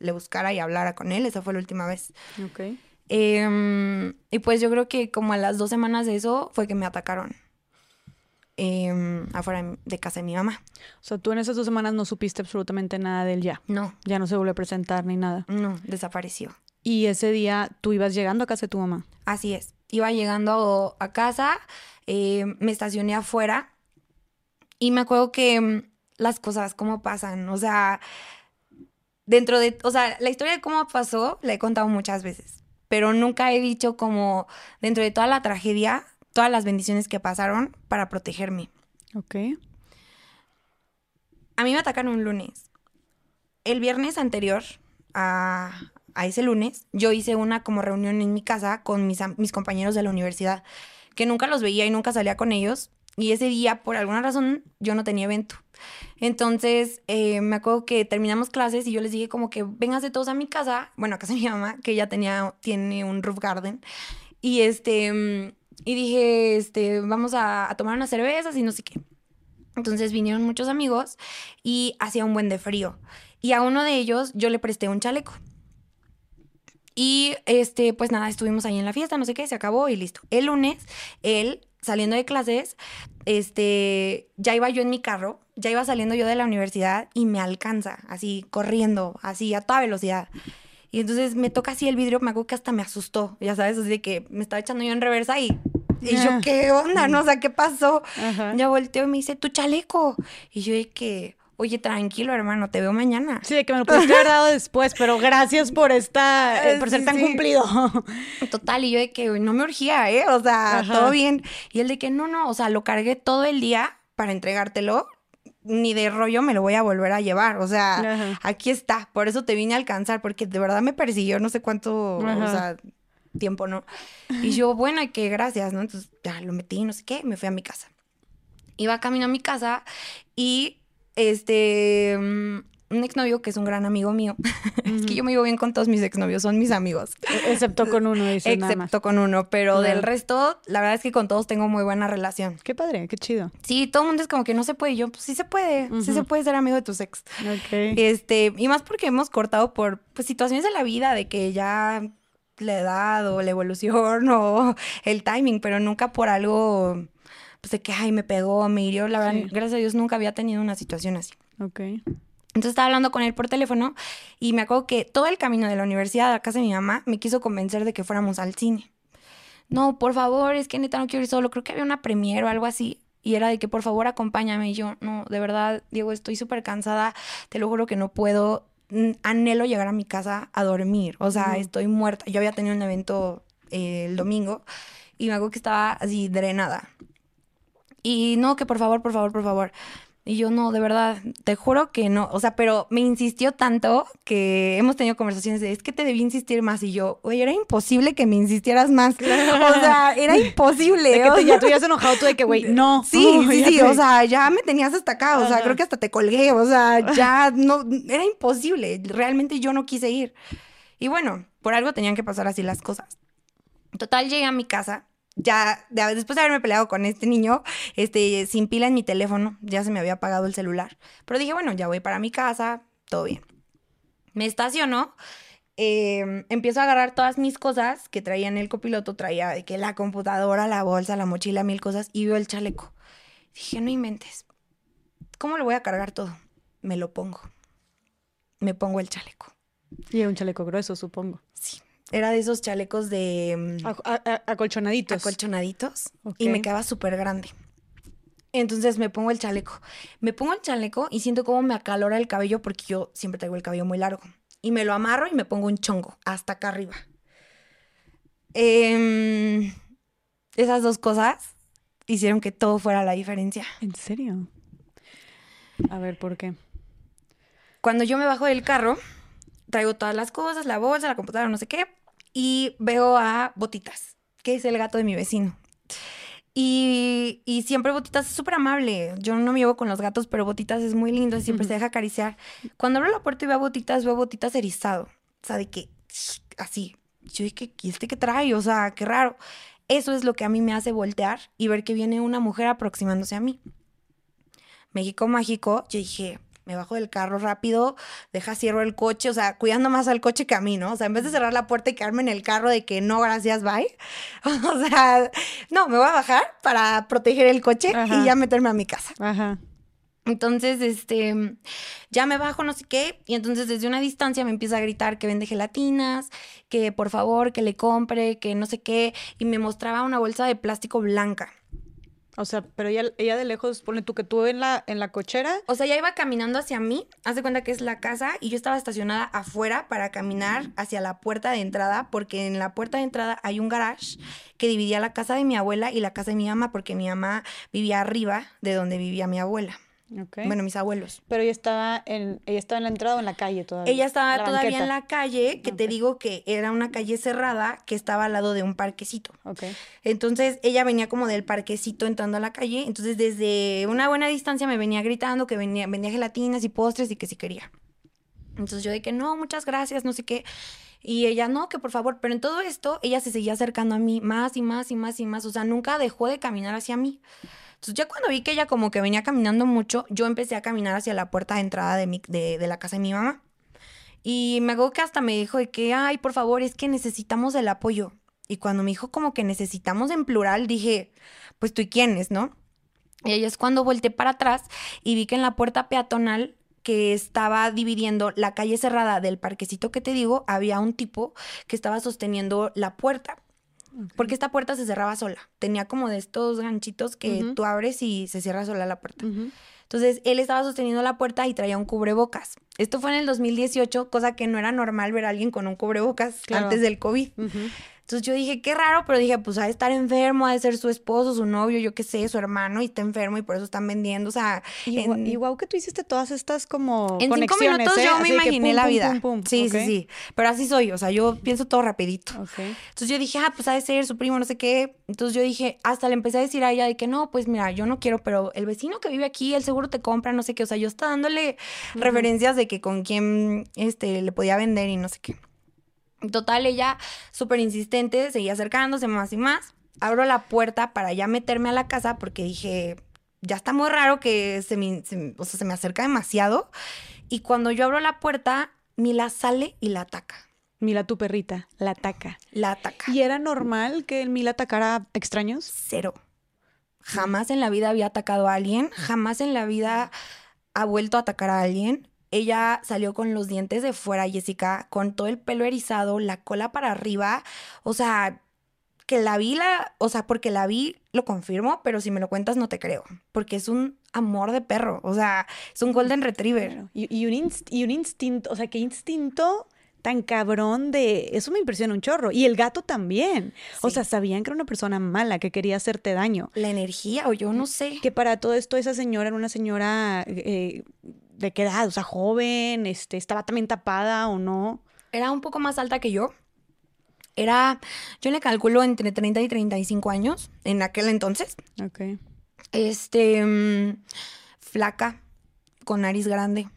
Speaker 2: le, buscara y hablara con él, esa fue la última vez.
Speaker 1: Ok.
Speaker 2: Em, y pues yo creo que como a las dos semanas de eso fue que me atacaron. Em, afuera de casa de mi mamá.
Speaker 1: O sea, tú en esas dos semanas no supiste absolutamente nada de él ya.
Speaker 2: No.
Speaker 1: Ya no se volvió a presentar ni nada.
Speaker 2: No, desapareció.
Speaker 1: Y ese día tú ibas llegando a casa de tu mamá.
Speaker 2: Así es. Iba llegando a casa, em, me estacioné afuera y me acuerdo que las cosas, cómo pasan. O sea, dentro de, o sea, la historia de cómo pasó la he contado muchas veces, pero nunca he dicho como dentro de toda la tragedia, todas las bendiciones que pasaron para protegerme.
Speaker 1: Ok.
Speaker 2: A mí me atacaron un lunes. El viernes anterior a, a ese lunes, yo hice una como reunión en mi casa con mis, mis compañeros de la universidad, que nunca los veía y nunca salía con ellos. Y ese día, por alguna razón, yo no tenía evento. Entonces, eh, me acuerdo que terminamos clases y yo les dije como que vénganse todos a mi casa, bueno, a casa de mi mamá, que ella tenía, tiene un roof garden. Y este, mm, y dije, este, vamos a, a tomar unas cervezas y no sé qué. Entonces vinieron muchos amigos y hacía un buen de frío. Y a uno de ellos yo le presté un chaleco. Y este, pues nada, estuvimos ahí en la fiesta, no sé qué, se acabó y listo. El lunes, él saliendo de clases, este, ya iba yo en mi carro, ya iba saliendo yo de la universidad y me alcanza, así, corriendo, así, a toda velocidad. Y entonces me toca así el vidrio, me acuerdo que hasta me asustó, ya sabes, así de que me estaba echando yo en reversa y, y yo, ¿qué onda? No, o sea, ¿qué pasó? Ya volteo y me dice, tu chaleco. Y yo de que, oye, tranquilo, hermano, te veo mañana.
Speaker 1: Sí, de que me lo pudiste haber dado después, pero gracias por esta, <laughs> eh, por ser tan cumplido.
Speaker 2: Total, y yo de que no me urgía, ¿eh? O sea, todo bien. Y él de que no, no, o sea, lo cargué todo el día para entregártelo. Ni de rollo me lo voy a volver a llevar. O sea, aquí está. Por eso te vine a alcanzar, porque de verdad me persiguió no sé cuánto, o sea, tiempo, ¿no? Y yo, bueno, y que gracias, ¿no? Entonces ya lo metí, no sé qué, me fui a mi casa. Iba camino a mi casa y este mm, un exnovio que es un gran amigo mío. <laughs> es que yo me llevo bien con todos mis exnovios, son mis amigos.
Speaker 1: E-, excepto con uno, dice
Speaker 2: Excepto con uno, pero del resto, la verdad es que con todos tengo muy buena relación.
Speaker 1: Qué padre, qué chido.
Speaker 2: Sí, todo el mundo es como que no se puede. Yo, pues sí se puede, sí se puede ser amigo de tus ex.
Speaker 1: Ok.
Speaker 2: Este, y más porque hemos cortado por pues, situaciones de la vida, de que ya la edad o la evolución <laughs> o el timing, pero nunca por algo, pues de que, ay, me pegó, me hirió. La verdad, gracias a Dios nunca había tenido una situación así.
Speaker 1: Ok.
Speaker 2: Entonces estaba hablando con él por teléfono y me acuerdo que todo el camino de la universidad a la casa de mi mamá me quiso convencer de que fuéramos al cine. No, por favor, es que neta no quiero ir solo. Creo que había una premiere o algo así. Y era de que por favor acompáñame. Y yo, no, de verdad, Diego, estoy súper cansada. Te lo juro que no puedo. Anhelo llegar a mi casa a dormir. O sea, estoy muerta. Yo había tenido un evento eh, el domingo y me acuerdo que estaba así drenada. Y no, que por favor, por favor, por favor. Y yo no, de verdad, te juro que no. O sea, pero me insistió tanto que hemos tenido conversaciones de, es que te debí insistir más. Y yo, oye, era imposible que me insistieras más. O sea, era imposible.
Speaker 1: De que te, ya te habías enojado tú de que, güey, no.
Speaker 2: Sí, <laughs> sí, sí. O sea, ya me tenías hasta acá. O sea, creo que hasta te colgué. O sea, <laughs> ya no, era imposible. Realmente yo no quise ir. Y bueno, por algo tenían que pasar así las cosas. Total, llegué a mi casa ya después de haberme peleado con este niño, este, sin pila en mi teléfono, ya se me había apagado el celular. Pero dije, bueno, ya voy para mi casa, todo bien. Me estacionó, em, empiezo a agarrar todas mis cosas que traía en el copiloto, traía de que la computadora, la bolsa, la mochila, mil cosas, y veo el chaleco. Dije, no inventes, ¿cómo lo voy a cargar todo? Me lo pongo. Me pongo el chaleco.
Speaker 1: Y un chaleco grueso, supongo.
Speaker 2: Sí. Era de esos chalecos de...
Speaker 1: Mm, acolchonaditos.
Speaker 2: Acolchonaditos. Y me quedaba súper grande. Entonces me pongo el chaleco. Me pongo el chaleco y siento como me acalora el cabello porque yo siempre traigo el cabello muy largo. Y me lo amarro y me pongo un chongo hasta acá arriba. Em, esas dos cosas hicieron que todo fuera la diferencia.
Speaker 1: ¿En serio? A ver, ¿por qué?
Speaker 2: Cuando yo me bajo del carro, traigo todas las cosas, la bolsa, la computadora, no sé qué y veo a Botitas, que es el gato de mi vecino. Y, y siempre Botitas es súper amable. Yo no me llevo con los gatos, pero Botitas es muy lindo, siempre se deja acariciar. Cuando abro la puerta y veo a Botitas, veo a Botitas erizado. O sea, de que así. Yo dije, ¿y este qué trae? O sea, qué raro. Eso es lo que a mí me hace voltear y ver que viene una mujer aproximándose a mí. México mágico, yo dije, me bajo del carro rápido, deja cierro el coche, o sea, cuidando más al coche que a mí, ¿no? O sea, en vez de cerrar la puerta y quedarme en el carro de que no, gracias, bye. <laughs> o sea, no, me voy a bajar para proteger el coche y ya meterme a mi casa. Ajá. Entonces, este, ya me bajo, no sé qué, y entonces desde una distancia me empieza a gritar que vende gelatinas, que por favor, que le compre, que no sé qué, y me mostraba una bolsa de plástico blanca.
Speaker 1: O sea, pero ella, ella de lejos, pone tú que tú en la, en la cochera.
Speaker 2: O sea, ella iba caminando hacia mí, haz de cuenta que es la casa, y yo estaba estacionada afuera para caminar hacia la puerta de entrada, porque en la puerta de entrada hay un garage que dividía la casa de mi abuela y la casa de mi mamá, porque mi mamá vivía arriba de donde vivía mi abuela. Bueno, mis abuelos.
Speaker 1: Pero ella estaba en, ella estaba en la entrada o en la calle todavía.
Speaker 2: Ella estaba todavía en la calle, que te digo que era una calle cerrada que estaba al lado de un parquecito. Okay. Entonces ella venía como del parquecito entrando a la calle. Entonces desde una buena distancia me venía gritando que venía, vendía gelatinas y postres y que si quería. Entonces yo de que no, muchas gracias, no sé qué. Y ella, no, que por favor, pero en todo esto, ella se seguía acercando a mí más y más y más y más. O sea, nunca dejó de caminar hacia mí. Entonces ya cuando vi que ella como que venía caminando mucho, yo empecé a caminar hacia la puerta de entrada de, mi, de, de la casa de mi mamá. Y me acuerdo que hasta me dijo de que, ay, por favor, es que necesitamos el apoyo. Y cuando me dijo como que necesitamos en plural, dije, pues tú y quiénes, ¿no? Y ahí es cuando volteé para atrás y vi que en la puerta peatonal que estaba dividiendo la calle cerrada del parquecito que te digo, había un tipo que estaba sosteniendo la puerta. Porque esta puerta se cerraba sola. Tenía como de estos ganchitos que tú abres y se cierra sola la puerta. Entonces, él estaba sosteniendo la puerta y traía un cubrebocas. Esto fue en el 2018, cosa que no era normal ver a alguien con un cubrebocas antes del COVID. Entonces yo dije, qué raro, pero dije, pues ha de estar enfermo, ha de ser su esposo, su novio, yo qué sé, su hermano, y está enfermo y por eso están vendiendo. O sea,
Speaker 1: y, guau que tú hiciste todas estas como.
Speaker 2: En cinco minutos ¿eh? yo me imaginé la vida. sí, sí, sí. Pero así soy, o sea, yo pienso todo rapidito. Entonces yo dije, ah, pues ha de ser su primo, no sé qué. Entonces yo dije, hasta le empecé a decir a ella de que no, pues mira, yo no quiero, pero el vecino que vive aquí, el seguro te compra, no sé qué. O sea, yo estaba dándole referencias de que con quién este, le podía vender y no sé qué. Total, ella súper insistente, seguía acercándose más y más. Abro la puerta para ya meterme a la casa porque dije, ya está muy raro que se me, o sea, se me acerca demasiado. Y cuando yo abro la puerta, Mila sale y la ataca.
Speaker 1: Mila, tu perrita, la ataca.
Speaker 2: La ataca.
Speaker 1: ¿Y era normal que Mila atacara extraños?
Speaker 2: Cero. Jamás en la vida había atacado a alguien, jamás en la vida ha vuelto a atacar a alguien. Ella salió con los dientes de fuera, Jessica, con todo el pelo erizado, la cola para arriba. O sea, que la vi, la, o sea, porque la vi, lo confirmo, pero si me lo cuentas no te creo, porque es un amor de perro, o sea, es un golden retriever.
Speaker 1: Y, un, y un instinto, o sea, qué instinto tan cabrón de... Eso me impresiona un chorro. Y el gato también. O sea, sabían que era una persona mala, que quería hacerte daño.
Speaker 2: La energía, o yo no sé.
Speaker 1: Que para todo esto esa señora era una señora eh, de qué edad, o sea, joven, este, estaba también tapada o no.
Speaker 2: Era un poco más alta que yo. Era, yo le calculo entre 30 y 35 años en aquel entonces.
Speaker 1: Ok.
Speaker 2: Este, mm, flaca, con nariz grande.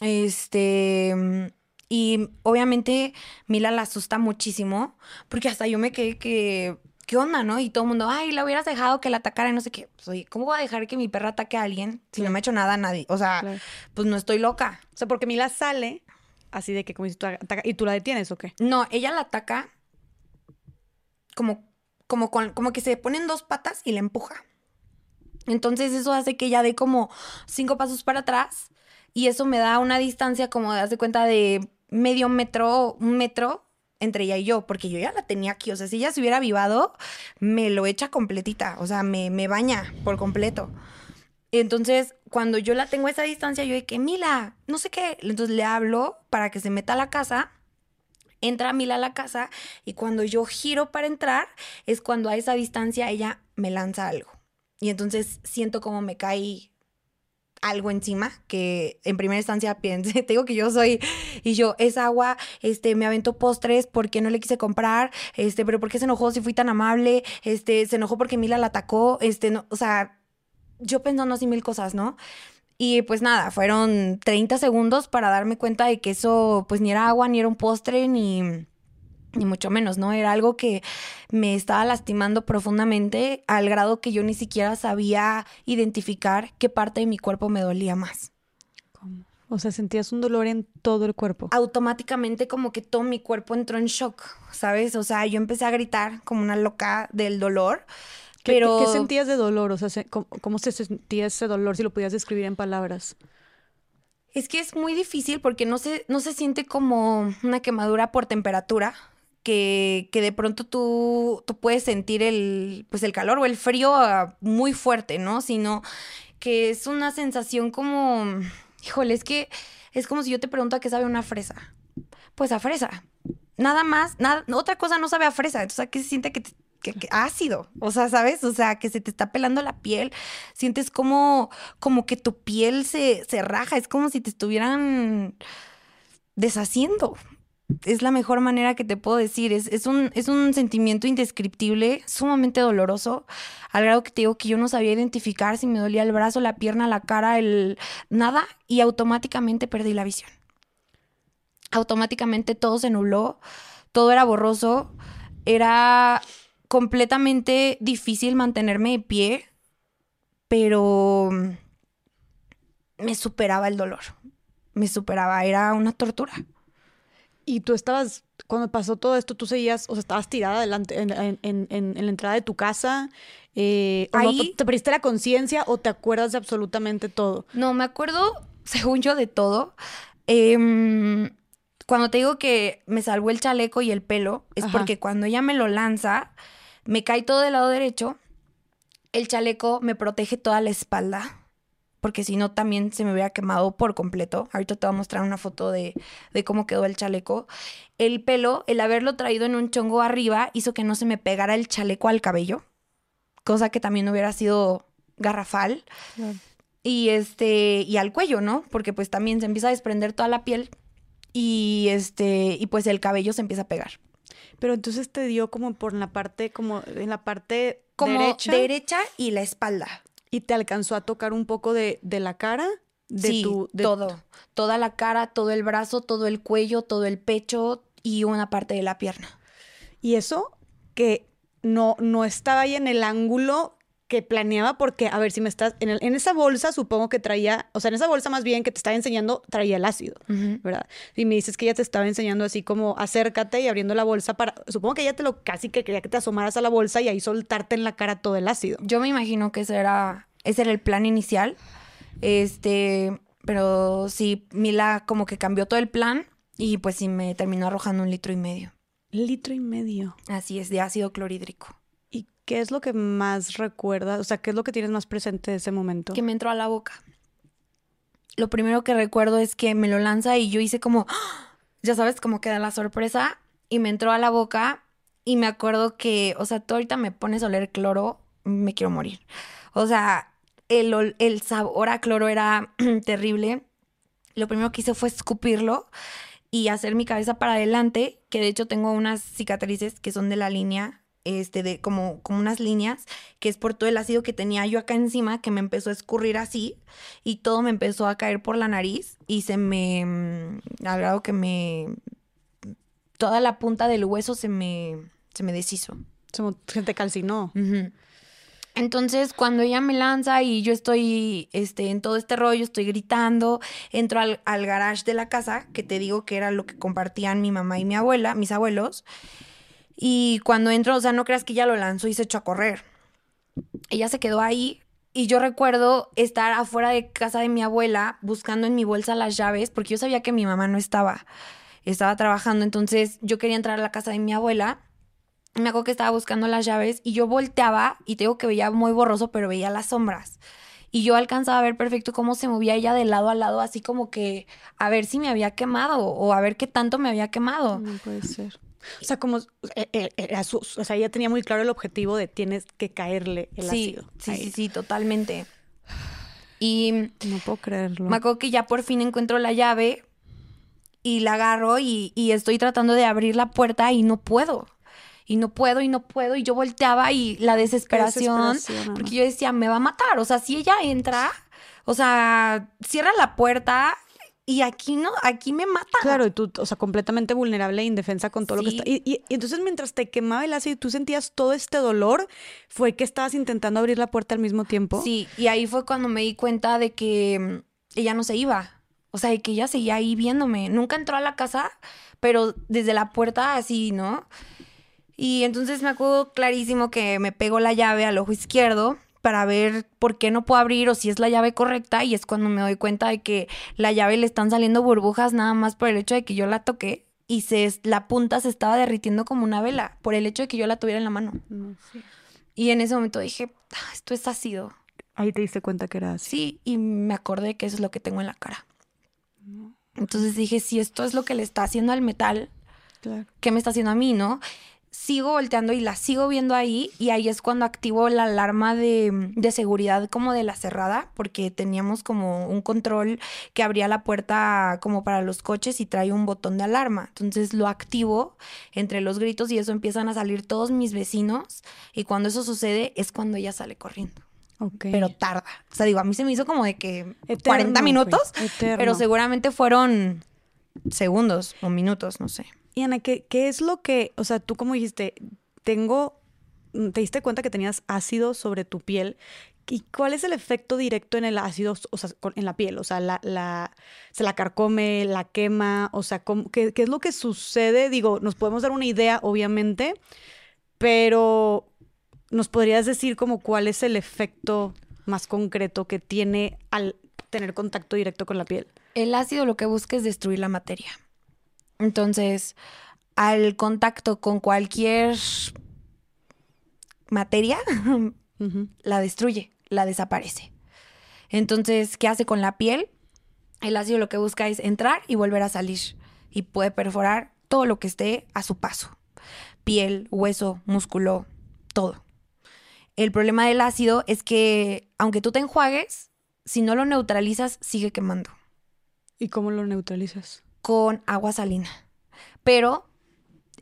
Speaker 2: Este, mm, y obviamente Mila la asusta muchísimo, porque hasta yo me quedé que, ¿qué onda, no? Y todo el mundo, ay, la hubieras dejado que la atacara y no sé qué. Pues, oye, ¿cómo voy a dejar que mi perra ataque a alguien si no me ha hecho nada a nadie? O sea, pues no estoy loca.
Speaker 1: O sea, porque Mila sale así de que como si tú ataca, y tú la detienes o qué?
Speaker 2: No, ella la ataca como, como, como que se pone en dos patas y la empuja. Entonces eso hace que ella dé como cinco pasos para atrás y eso me da una distancia como de, de cuenta de medio metro, un metro entre ella y yo, porque yo ya la tenía aquí. O sea, si ella se hubiera avivado, me lo echa completita. O sea, me, me baña por completo. Entonces, cuando yo la tengo a esa distancia, yo de que, Mila, no sé qué. Entonces le hablo para que se meta a la casa. Entra Mila a la casa y cuando yo giro para entrar es cuando a esa distancia ella me lanza algo. Y entonces siento como me cae algo encima que en primera instancia pensé, <laughs> te digo que yo soy y yo es agua, este me aventó postres porque no le quise comprar, este, pero por qué se enojó si fui tan amable, este, se enojó porque Mila la atacó, este, no, o sea, yo pensando así mil cosas, ¿no? Y pues nada, fueron 30 segundos para darme cuenta de que eso pues ni era agua, ni era un postre, ni ni mucho menos, ¿no? Era algo que me estaba lastimando profundamente al grado que yo ni siquiera sabía identificar qué parte de mi cuerpo me dolía más.
Speaker 1: ¿Cómo? O sea, sentías un dolor en todo el cuerpo.
Speaker 2: Automáticamente como que todo mi cuerpo entró en shock, ¿sabes? O sea, yo empecé a gritar como una loca del dolor. Pero...
Speaker 1: ¿Qué, sentías de dolor? O sea, ¿cómo, ¿cómo, se sentía ese dolor si lo podías describir en palabras?
Speaker 2: Es que es muy difícil porque no se, no se siente como una quemadura por temperatura, que, de pronto tú, tú, puedes sentir el, pues el calor o el frío ah, muy fuerte, ¿no? Sino que es una sensación como, híjole, es que es como si yo te pregunto a qué sabe una fresa. Pues a fresa. Nada más, nada, otra cosa no sabe a fresa. Entonces, ¿a qué se siente que, ácido? O sea, ¿sabes? O sea, que se te está pelando la piel. Sientes como, como que tu piel se, se raja. Es como si te estuvieran deshaciendo es la mejor manera que te puedo decir. Es, un, es un sentimiento indescriptible, sumamente doloroso, al grado que te digo que yo no sabía identificar si me dolía el brazo, la pierna, la cara, el nada, y automáticamente perdí la visión. Automáticamente todo se nubló, todo era borroso, era completamente difícil mantenerme de pie, pero me superaba el dolor, me superaba, era una tortura.
Speaker 1: Y tú estabas, cuando pasó todo esto, tú seguías, o sea, estabas tirada adelante en, la entrada de tu casa. Eh, Ahí, ¿Te perdiste la conciencia o te acuerdas de absolutamente todo?
Speaker 2: No, me acuerdo, según yo, de todo. Em, cuando te digo que me salvó el chaleco y el pelo, es porque cuando ella me lo lanza, me cae todo del lado derecho, el chaleco me protege toda la espalda porque si no también se me hubiera quemado por completo. Ahorita te voy a mostrar una foto de, de cómo quedó el chaleco. El pelo, el haberlo traído en un chongo arriba, hizo que no se me pegara el chaleco al cabello, cosa que también hubiera sido garrafal. Y este, y al cuello, ¿no? Porque pues también se empieza a desprender toda la piel y este, y pues el cabello se empieza a pegar.
Speaker 1: Pero entonces te dio como por la parte, como en la parte
Speaker 2: Como
Speaker 1: derecha.
Speaker 2: derecha y la espalda.
Speaker 1: Y te alcanzó a tocar un poco de, de la cara. De
Speaker 2: sí,
Speaker 1: tu, de-
Speaker 2: todo. Toda la cara, todo el brazo, todo el cuello, todo el pecho y una parte de la pierna.
Speaker 1: Y eso que no, no estaba ahí en el ángulo que planeaba, porque, a ver, si me estás. En, el- en esa bolsa supongo que traía. O sea, en esa bolsa más bien que te estaba enseñando, traía el ácido, ¿verdad? Y me dices que ella te estaba enseñando así como acércate y abriendo la bolsa para. Supongo que ella te lo casi que quería que te asomaras a la bolsa y ahí soltarte en la cara todo el ácido.
Speaker 2: Yo me imagino que ese era, ese era el plan inicial. Este, pero sí, Mila como que cambió todo el plan y pues sí me terminó arrojando un litro y medio.
Speaker 1: Litro y medio.
Speaker 2: Así es, de ácido clorhídrico.
Speaker 1: ¿Y qué es lo que más recuerdas? O sea, ¿qué es lo que tienes más presente de ese momento?
Speaker 2: Que me entró a la boca. Lo primero que recuerdo es que me lo lanza y yo hice como, <gasps> ya sabes, como que da la sorpresa y me entró a la boca y me acuerdo que, o sea, tú ahorita me pones a oler cloro, me quiero morir. O sea, el, el sabor a cloro era <clears throat> terrible. Lo primero que hice fue escupirlo y hacer mi cabeza para adelante, que de hecho tengo unas cicatrices que son de la línea, este, de como, como unas líneas, que es por todo el ácido que tenía yo acá encima, que me empezó a escurrir así y todo me empezó a caer por la nariz y se me, mm, al grado que me, toda la punta del hueso se me, se me deshizo.
Speaker 1: Se te calcinó.
Speaker 2: Entonces, cuando ella me lanza y yo estoy este, en todo este rollo, estoy gritando, entro al, al garage de la casa, que te digo que era lo que compartían mi mamá y mi abuela, mis abuelos. Y cuando entro, o sea, no creas que ella lo lanzó y se echó a correr. Ella se quedó ahí y yo recuerdo estar afuera de casa de mi abuela buscando en mi bolsa las llaves, porque yo sabía que mi mamá no estaba, estaba trabajando, entonces yo quería entrar a la casa de mi abuela me acuerdo que estaba buscando las llaves y yo volteaba y te digo que veía muy borroso, pero veía las sombras. Y yo alcanzaba a ver perfecto cómo se movía ella de lado a lado, así como que a ver si me había quemado o a ver qué tanto me había quemado.
Speaker 1: No puede ser. O sea, como eh, eh, su- o sea, ella tenía muy claro el objetivo de tienes que caerle el
Speaker 2: sí,
Speaker 1: ácido.
Speaker 2: sí, sí, sí, totalmente. Y
Speaker 1: No puedo creerlo.
Speaker 2: me acuerdo que ya por fin encuentro la llave y la agarro y, y estoy tratando de abrir la puerta y no puedo. Y no puedo y no puedo. Y yo volteaba y la desesperación.
Speaker 1: desesperación,
Speaker 2: porque yo decía, me va a matar. O sea, si ella entra, o sea, cierra la puerta y aquí no, aquí me mata.
Speaker 1: Claro, y tú, o sea, completamente vulnerable e indefensa con todo lo que está. Y, y- y entonces, mientras te quemaba el ácido y tú sentías todo este dolor, fue que estabas intentando abrir la puerta al mismo tiempo.
Speaker 2: Sí, y ahí fue cuando me di cuenta de que mm, ella no se iba. O sea, de que ella seguía ahí viéndome. Nunca entró a la casa, pero desde la puerta así, ¿no? Y entonces me acuerdo clarísimo que me pegó la llave al ojo izquierdo para ver por qué no puedo abrir o si es la llave correcta y es cuando me doy cuenta de que la llave le están saliendo burbujas nada más por el hecho de que yo la toqué y se, la punta se estaba derritiendo como una vela por el hecho de que yo la tuviera en la mano.
Speaker 1: Sí.
Speaker 2: Y en ese momento dije, "Ah, esto es ácido.
Speaker 1: Ahí te diste cuenta que era así.
Speaker 2: Sí, y me acordé que eso es lo que tengo en la cara. Entonces dije, si esto es lo que le está haciendo al metal,
Speaker 1: Claro.
Speaker 2: ¿qué me está haciendo a mí, no? Sigo volteando y la sigo viendo ahí y ahí es cuando activo la alarma de, de seguridad como de la cerrada, porque teníamos como un control que abría la puerta como para los coches y trae un botón de alarma. Entonces lo activo entre los gritos y eso empiezan a salir todos mis vecinos y cuando eso sucede es cuando ella sale corriendo
Speaker 1: Ok.
Speaker 2: pero tarda. O sea, digo, a mí se me hizo como de que
Speaker 1: Eterno,
Speaker 2: 40 minutos, pero seguramente fueron segundos o minutos, no sé.
Speaker 1: Y ¿qué, ¿qué es lo que, o sea, tú como dijiste, tengo, mm, te diste cuenta que tenías ácido sobre tu piel? ¿Y cuál es el efecto directo en el ácido, o sea, en la piel? O sea, la, la, se la carcome, la quema, o sea, ¿cómo- qué, qué es lo que sucede? Digo, nos podemos dar una idea, obviamente, pero ¿nos podrías decir como cuál es el efecto más concreto que tiene al tener contacto directo con la piel?
Speaker 2: El ácido lo que busca es destruir la materia. Entonces, al contacto con cualquier materia, <laughs> la destruye, la desaparece. Entonces, ¿qué hace con la piel? El ácido lo que busca es entrar y volver a salir y puede perforar todo lo que esté a su paso. Piel, hueso, músculo, todo. El problema del ácido es que aunque tú te enjuagues, si no lo neutralizas, sigue quemando.
Speaker 1: ¿Y cómo lo neutralizas?
Speaker 2: Con agua salina. Pero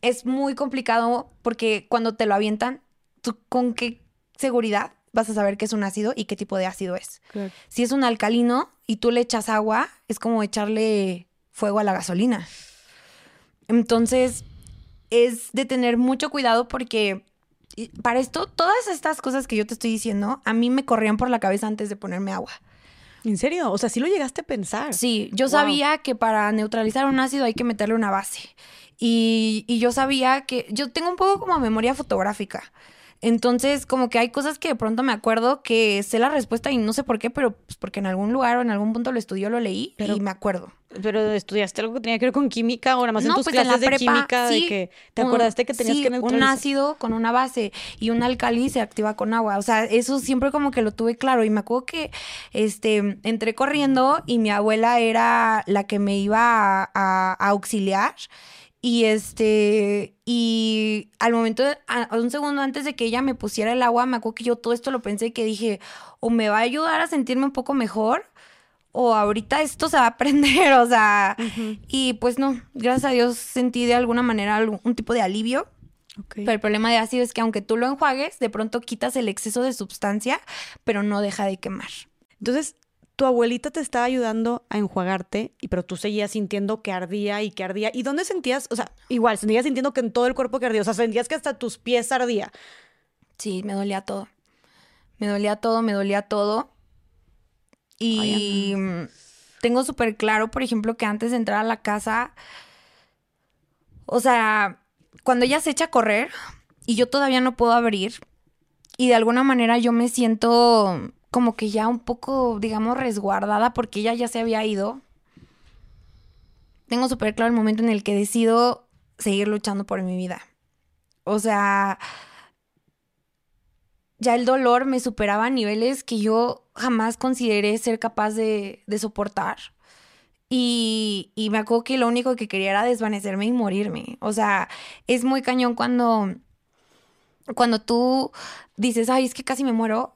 Speaker 2: es muy complicado porque cuando te lo avientan, ¿tú con qué seguridad vas a saber qué es un ácido y qué tipo de ácido es? Si es un alcalino y tú le echas agua, es como echarle fuego a la gasolina. Entonces, es de tener mucho cuidado porque para esto, todas estas cosas que yo te estoy diciendo, a mí me corrían por la cabeza antes de ponerme agua.
Speaker 1: ¿En serio? O sea, sí lo llegaste a pensar.
Speaker 2: Sí, yo sabía que para neutralizar un ácido hay que meterle una base. Y, y, yo sabía que yo tengo un poco como memoria fotográfica. Entonces, como que hay cosas que de pronto me acuerdo que sé la respuesta y no sé por qué, pero pues porque en algún lugar o en algún punto lo estudió, lo leí y me acuerdo.
Speaker 1: Pero estudiaste algo que tenía que ver con química o nada más en tus pues clases de química de que te acordaste que tenías que neutralizar.
Speaker 2: un ácido con una base y un alcalí se activa con agua. O sea, eso siempre como que lo tuve claro y me acuerdo que este entré corriendo y mi abuela era la que me iba a auxiliar y este, y al momento, a, un segundo antes de que ella me pusiera el agua, me acuerdo que yo todo esto lo pensé que dije, o me va a ayudar a sentirme un poco mejor, o ahorita esto se va a <laughs> aprender, o sea, y pues no, gracias a Dios sentí de alguna manera algún tipo de alivio. Pero el problema de ácido es que aunque tú lo enjuagues, de pronto quitas el exceso de sustancia, pero no deja de quemar.
Speaker 1: Entonces, tu abuelita te estaba ayudando a enjuagarte, y pero tú seguías sintiendo que ardía y que ardía. ¿Y dónde sentías? O sea, igual, seguías sintiendo que en todo el cuerpo que ardía. O sea, sentías que hasta tus pies ardía.
Speaker 2: Sí, me dolía todo. Me dolía todo, me dolía todo. Y tengo súper claro, por ejemplo, que antes de entrar a la casa, o sea, cuando ella se echa a correr y yo todavía no puedo abrir, y de alguna manera yo me siento como que ya un poco, digamos, resguardada porque ella ya se había ido. Tengo súper claro el momento en el que decido seguir luchando por mi vida. O sea, ya el dolor me superaba a niveles que yo jamás consideré ser capaz de, soportar. Y, y, me acuerdo que lo único que quería era desvanecerme y morirme. O sea, es muy cañón cuando, cuando tú dices, ay, es que casi me muero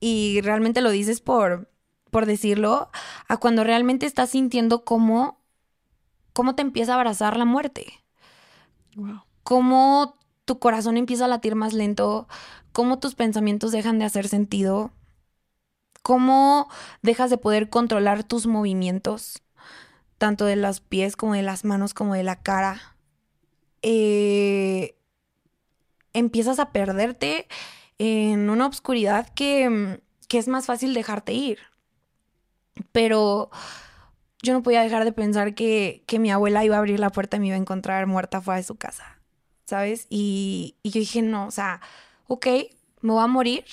Speaker 2: y realmente lo dices por, por decirlo, a cuando realmente estás sintiendo cómo, cómo te empieza a abrazar la muerte. Wow. Cómo tu corazón empieza a latir más lento, cómo tus pensamientos dejan de hacer sentido, cómo dejas de poder controlar tus movimientos, tanto de los pies como de las manos como de la cara. Eh, empiezas a perderte en una oscuridad que, mm, que es más fácil dejarte ir. Pero yo no podía dejar de pensar que, que, mi abuela iba a abrir la puerta y me iba a encontrar muerta fuera de su casa, ¿sabes? Y, y, yo dije, no, o sea, ok, me voy a morir,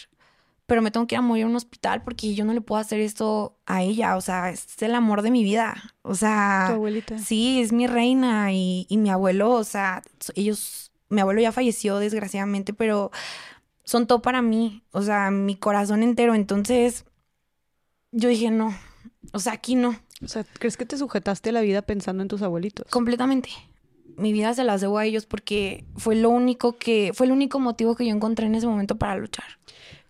Speaker 2: pero me tengo que ir a morir en un hospital porque yo no le puedo hacer esto a ella, o sea, es el amor de mi vida, o sea...
Speaker 1: Tu abuelita.
Speaker 2: Sí, es mi reina y, y mi abuelo, o sea, ellos, mi abuelo ya falleció desgraciadamente, pero son todo para mí, o sea, mi corazón entero. Entonces, yo dije, no, o sea, aquí no.
Speaker 1: O sea, ¿crees que te sujetaste a la vida pensando en tus abuelitos?
Speaker 2: Completamente. Mi vida se las debo a ellos porque fue lo único que, fue el único motivo que yo encontré en ese momento para luchar.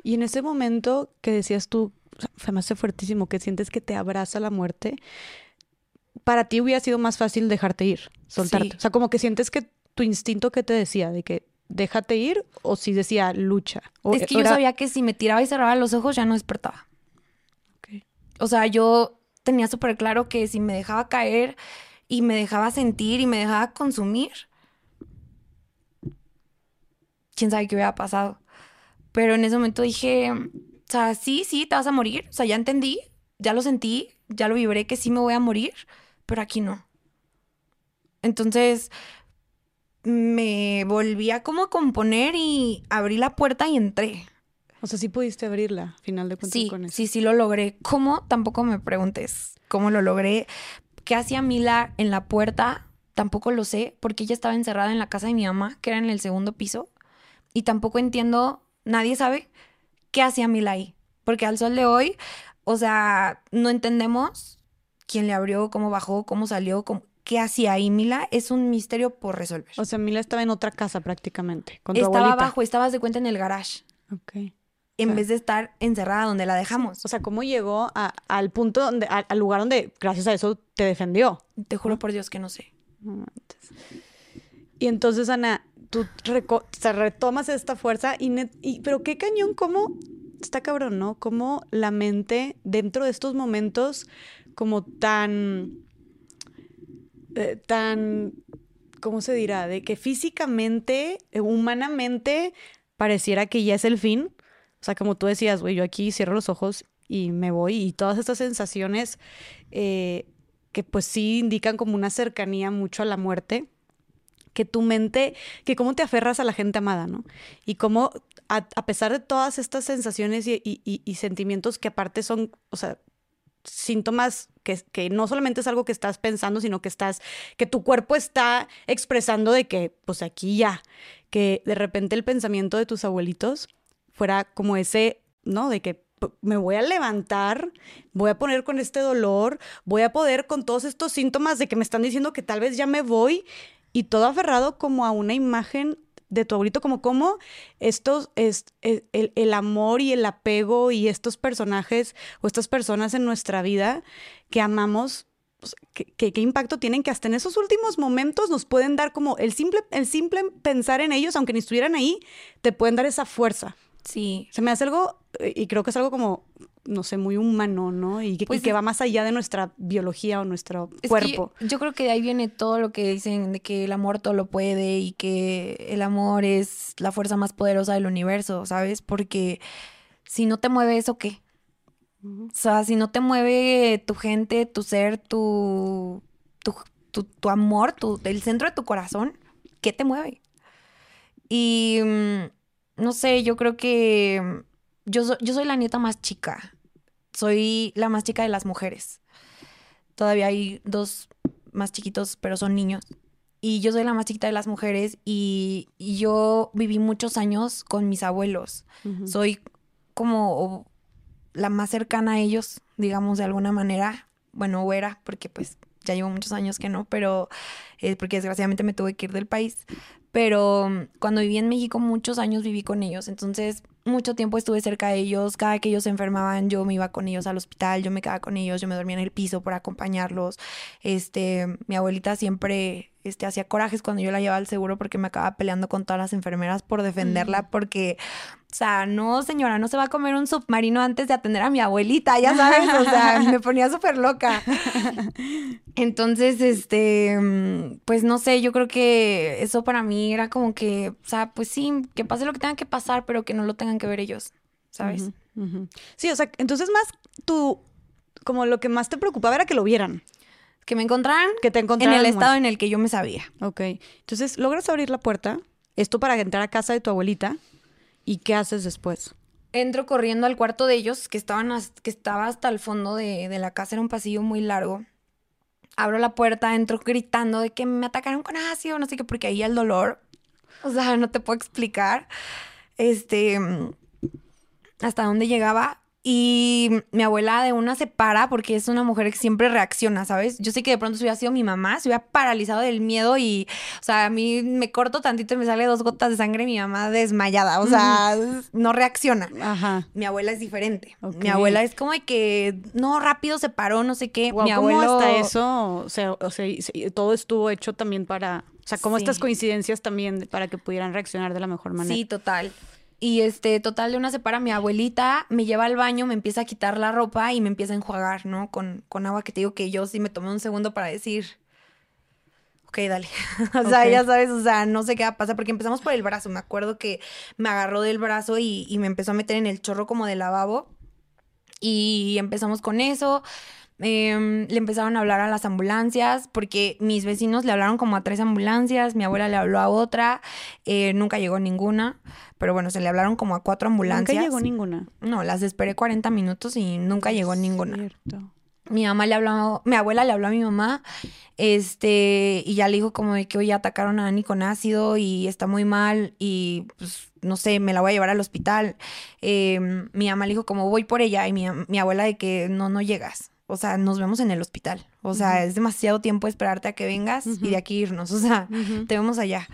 Speaker 1: Y en ese momento que decías tú, se me hace fuertísimo, que sientes que te abraza la muerte, para ti hubiera sido más fácil dejarte ir, soltarte. O sea, como que sientes que tu instinto que te decía de que déjate ir o si decía lucha.
Speaker 2: es que yo sabía que si me tiraba y cerraba los ojos ya no despertaba. O sea, yo tenía súper claro que si me dejaba caer y me dejaba sentir y me dejaba consumir, quién sabe qué hubiera pasado. Pero en ese momento dije, o sea, sí, sí, te vas a morir. O sea, ya entendí, ya lo sentí, ya lo vibré que sí me voy a morir, pero aquí no. Entonces, me volví a como componer y abrí la puerta y entré.
Speaker 1: O sea, sí pudiste abrirla, final de cuentas
Speaker 2: sí,
Speaker 1: con eso.
Speaker 2: Sí, sí lo logré. ¿Cómo? Tampoco me preguntes cómo lo logré. ¿Qué hacía Mila en la puerta? Tampoco lo sé, porque ella estaba encerrada en la casa de mi mamá, que era en el segundo piso. Y tampoco entiendo, nadie sabe qué hacía Mila ahí. Porque al sol de hoy, O sea, no entendemos quién le abrió, cómo bajó, cómo salió, qué hacía ahí. Mila es un misterio por resolver.
Speaker 1: O sea, Mila estaba en otra casa prácticamente, con
Speaker 2: tu Estaba abajo, estabas de cuenta en el garage.
Speaker 1: Ok.
Speaker 2: En vez de estar encerrada donde la dejamos.
Speaker 1: O sea, ¿cómo llegó al punto donde, al lugar donde, gracias a eso, te defendió?
Speaker 2: Te juro por Dios que no sé.
Speaker 1: y entonces, Ana, tú retomas esta fuerza y, pero qué cañón, cómo está cabrón, ¿no? Cómo la mente dentro de estos momentos como tan, eh, tan, ¿cómo se dirá? De que físicamente, eh, humanamente, pareciera que ya es el fin. O sea, como tú decías, güey, yo aquí cierro los ojos y me voy y todas estas sensaciones eh, que pues sí indican como una cercanía mucho a la muerte que tu mente, que cómo te aferras a la gente amada, ¿no? Y cómo, a, pesar de todas estas sensaciones y, sentimientos que aparte son, o sea, síntomas que, que, no solamente es algo que estás pensando, sino que estás, que tu cuerpo está expresando de que, pues aquí ya, que de repente el pensamiento de tus abuelitos fuera como ese, ¿no? De que me voy a levantar, voy a poner con este dolor, voy a poder con todos estos síntomas de que me están diciendo que tal vez ya me voy y todo aferrado como a una imagen de tu abuelito, como cómo estos, es, el, el, amor y el apego y estos personajes o estas personas en nuestra vida que amamos, pues, ¿qué, impacto tienen que hasta en esos últimos momentos nos pueden dar como el simple, el simple pensar en ellos, aunque ni estuvieran ahí, te pueden dar esa fuerza.
Speaker 2: Sí.
Speaker 1: Se me hace algo, eh, y creo que es algo como no sé, muy humano, ¿no? Y que, pues va más allá de nuestra biología o nuestro cuerpo.
Speaker 2: yo, creo que de ahí viene todo lo que dicen de que el amor todo lo puede y que el amor es la fuerza más poderosa del universo, ¿sabes? Porque si no te mueve eso, ¿qué? O sea, si no te mueve tu gente, tu ser, tu, tu, amor, tu, el centro de tu corazón, ¿qué te mueve? Y mm, no sé, yo creo que yo, yo soy la nieta más chica. Soy la más chica de las mujeres. Todavía hay dos más chiquitos, pero son niños. Y yo soy la más chiquita de las mujeres y, yo viví muchos años con mis abuelos. Soy como la más cercana a ellos, digamos, de alguna manera. Bueno, o era, porque pues ya llevo muchos años que no, pero es porque desgraciadamente me tuve que ir del país. Pero cuando viví en México muchos años viví con ellos, entonces mucho tiempo estuve cerca de ellos, cada que ellos se enfermaban yo me iba con ellos al hospital, yo me quedaba con ellos, yo me dormía en el piso por acompañarlos. Este, mi abuelita siempre este, hacía corajes cuando yo la llevaba al seguro porque me acababa peleando con todas las enfermeras por defenderla, porque, o sea, no, señora, no se va a comer un submarino antes de atender a mi abuelita, ya sabes, o sea, <laughs> me ponía súper loca. Entonces, este, pues no sé, yo creo que eso para mí era como que, o sea, pues sí, que pase lo que tenga que pasar, pero que no lo tengan que ver ellos, ¿sabes?
Speaker 1: Sí, o sea, entonces más tú, como lo que más te preocupaba era que lo vieran.
Speaker 2: Que me encontraran,
Speaker 1: que te encontraran
Speaker 2: en el estado en el que yo me sabía.
Speaker 1: Ok. Entonces, logras abrir la puerta, esto para entrar a casa de tu abuelita, ¿y qué haces después?
Speaker 2: Entro corriendo al cuarto de ellos, que, estaban que estaba hasta el fondo de, de la casa, era un pasillo muy largo. Abro la puerta, entro gritando de que me atacaron con ácido, no sé qué, porque ahí el dolor, o sea, no te puedo explicar. Este, hasta dónde llegaba, y mi abuela de una se para porque es una mujer que siempre reacciona, ¿sabes? Yo sé que de pronto si hubiera sido mi mamá, se hubiera paralizado del miedo y, o sea, a mí me corto tantito y me sale dos gotas de sangre y mi mamá desmayada, o sea, no reacciona.
Speaker 1: Ajá.
Speaker 2: Mi abuela es diferente. Mi abuela es como de que, no, rápido se paró, no sé qué. mi
Speaker 1: abuelo... ¿Cómo hasta eso? O sea, o sea, todo estuvo hecho también para... O sea, como estas coincidencias también para que pudieran reaccionar de la mejor manera.
Speaker 2: Sí, total. Y este, total, de una separa mi abuelita, me lleva al baño, me empieza a quitar la ropa y me empieza a enjuagar, ¿no? Con, con agua que te digo que yo sí me tomé un segundo para decir, ok, dale. <laughs> o sea, ya sabes, o sea, no sé qué va a pasar, porque empezamos por el brazo. Me acuerdo que me agarró del brazo y, y me empezó a meter en el chorro como de lavabo. Y empezamos con eso. Em, le empezaron a hablar a las ambulancias porque mis vecinos le hablaron como a tres ambulancias, mi abuela le habló a otra, eh, nunca llegó ninguna, pero bueno, se le hablaron como a cuatro ambulancias.
Speaker 1: Nunca llegó ninguna.
Speaker 2: No, las esperé 40 minutos y nunca llegó ninguna. Cierto. Mi mamá le habló, mi abuela le habló a mi mamá, este, y ya le dijo como de que hoy atacaron a Dani con ácido y está muy mal y pues no sé, me la voy a llevar al hospital. Em, mi mamá le dijo como voy por ella y mi, mi abuela de que no, no llegas. O sea, nos vemos en el hospital. O sea, es demasiado tiempo esperarte a que vengas y de aquí irnos. O sea, te vemos allá.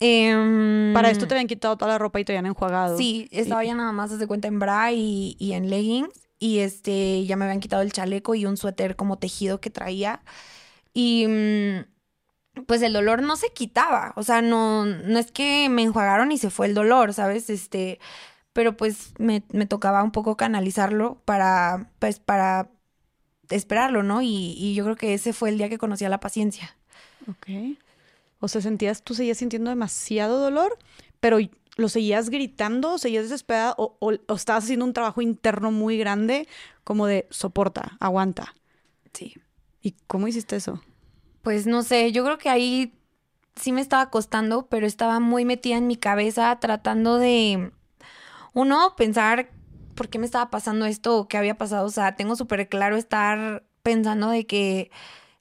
Speaker 1: Em, Para esto te habían quitado toda la ropa y te habían enjuagado.
Speaker 2: Sí, estaba ya nada más desde cuenta en bra y, y, en leggings. Y este, ya me habían quitado el chaleco y un suéter como tejido que traía. Y mm, pues el dolor no se quitaba. O sea, no, no es que me enjuagaron y se fue el dolor, ¿sabes? Este, pero pues me, me tocaba un poco canalizarlo para, pues, para esperarlo, ¿no? Y, y yo creo que ese fue el día que conocí a la paciencia.
Speaker 1: Ok. O sea, sentías, tú seguías sintiendo demasiado dolor, pero lo seguías gritando, seguías desesperada o, o, estabas haciendo un trabajo interno muy grande como de soporta, aguanta.
Speaker 2: Sí.
Speaker 1: ¿Y cómo hiciste eso?
Speaker 2: Pues no sé, yo creo que ahí sí me estaba costando, pero estaba muy metida en mi cabeza tratando de, uno, pensar por qué me estaba pasando esto o qué había pasado. O sea, tengo súper claro estar pensando de que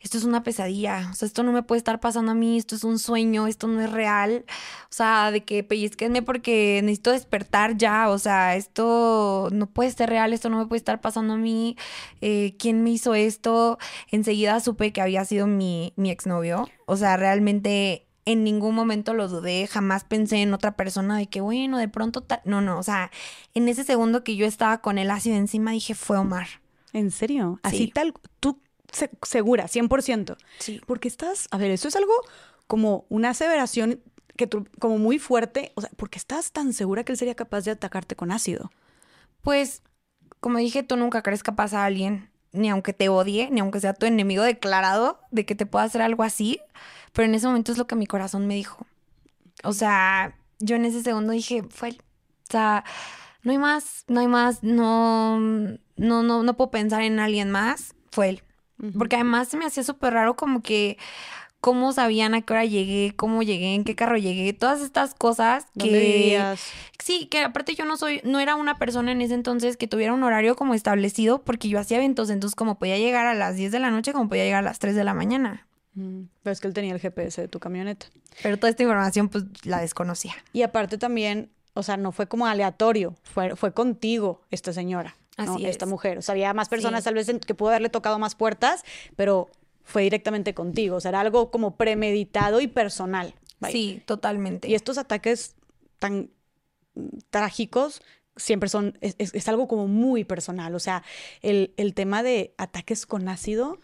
Speaker 2: esto es una pesadilla, o sea, esto no me puede estar pasando a mí, esto es un sueño, esto no es real, o sea, de que pellizquenme porque necesito despertar ya, o sea, esto no puede ser real, esto no me puede estar pasando a mí, eh, ¿quién me hizo esto? Enseguida supe que había sido mi, mi exnovio, o sea, realmente en ningún momento lo dudé, jamás pensé en otra persona de que, bueno, de pronto, no, no, o sea, en ese segundo que yo estaba con el ácido encima dije, fue Omar.
Speaker 1: ¿En serio? Así tal, tú segura, 100%.
Speaker 2: Sí.
Speaker 1: Porque estás, a ver, eso es algo como una aseveración que tú, como muy fuerte, o sea, porque estás tan segura que él sería capaz de atacarte con ácido.
Speaker 2: Pues, como dije, tú nunca crees capaz a alguien, ni aunque te odie, ni aunque sea tu enemigo declarado, de que te pueda hacer algo así. Pero en ese momento es lo que mi corazón me dijo. O sea, yo en ese segundo dije, fue él. O sea, no hay más, no hay más, no, no, no, no puedo pensar en alguien más. Fue él. Porque además se me hacía súper raro como que cómo sabían a qué hora llegué, cómo llegué, en qué carro llegué, todas estas cosas que sí, que aparte yo no soy no era una persona en ese entonces que tuviera un horario como establecido porque yo hacía eventos, entonces como podía llegar a las 10 de la noche, como podía llegar a las 3 de la mañana.
Speaker 1: Pero es que él tenía el GPS de tu camioneta.
Speaker 2: Pero toda esta información pues la desconocía.
Speaker 1: Y aparte también, o sea, no fue como aleatorio, fue, fue contigo esta señora. Así esta mujer. O sea, había más personas tal vez que pudo haberle tocado más puertas, pero fue directamente contigo. O sea, era algo como premeditado y personal.
Speaker 2: Sí, totalmente.
Speaker 1: Y estos ataques tan trágicos siempre son, es, algo como muy personal. O sea, el, tema de ataques con ácido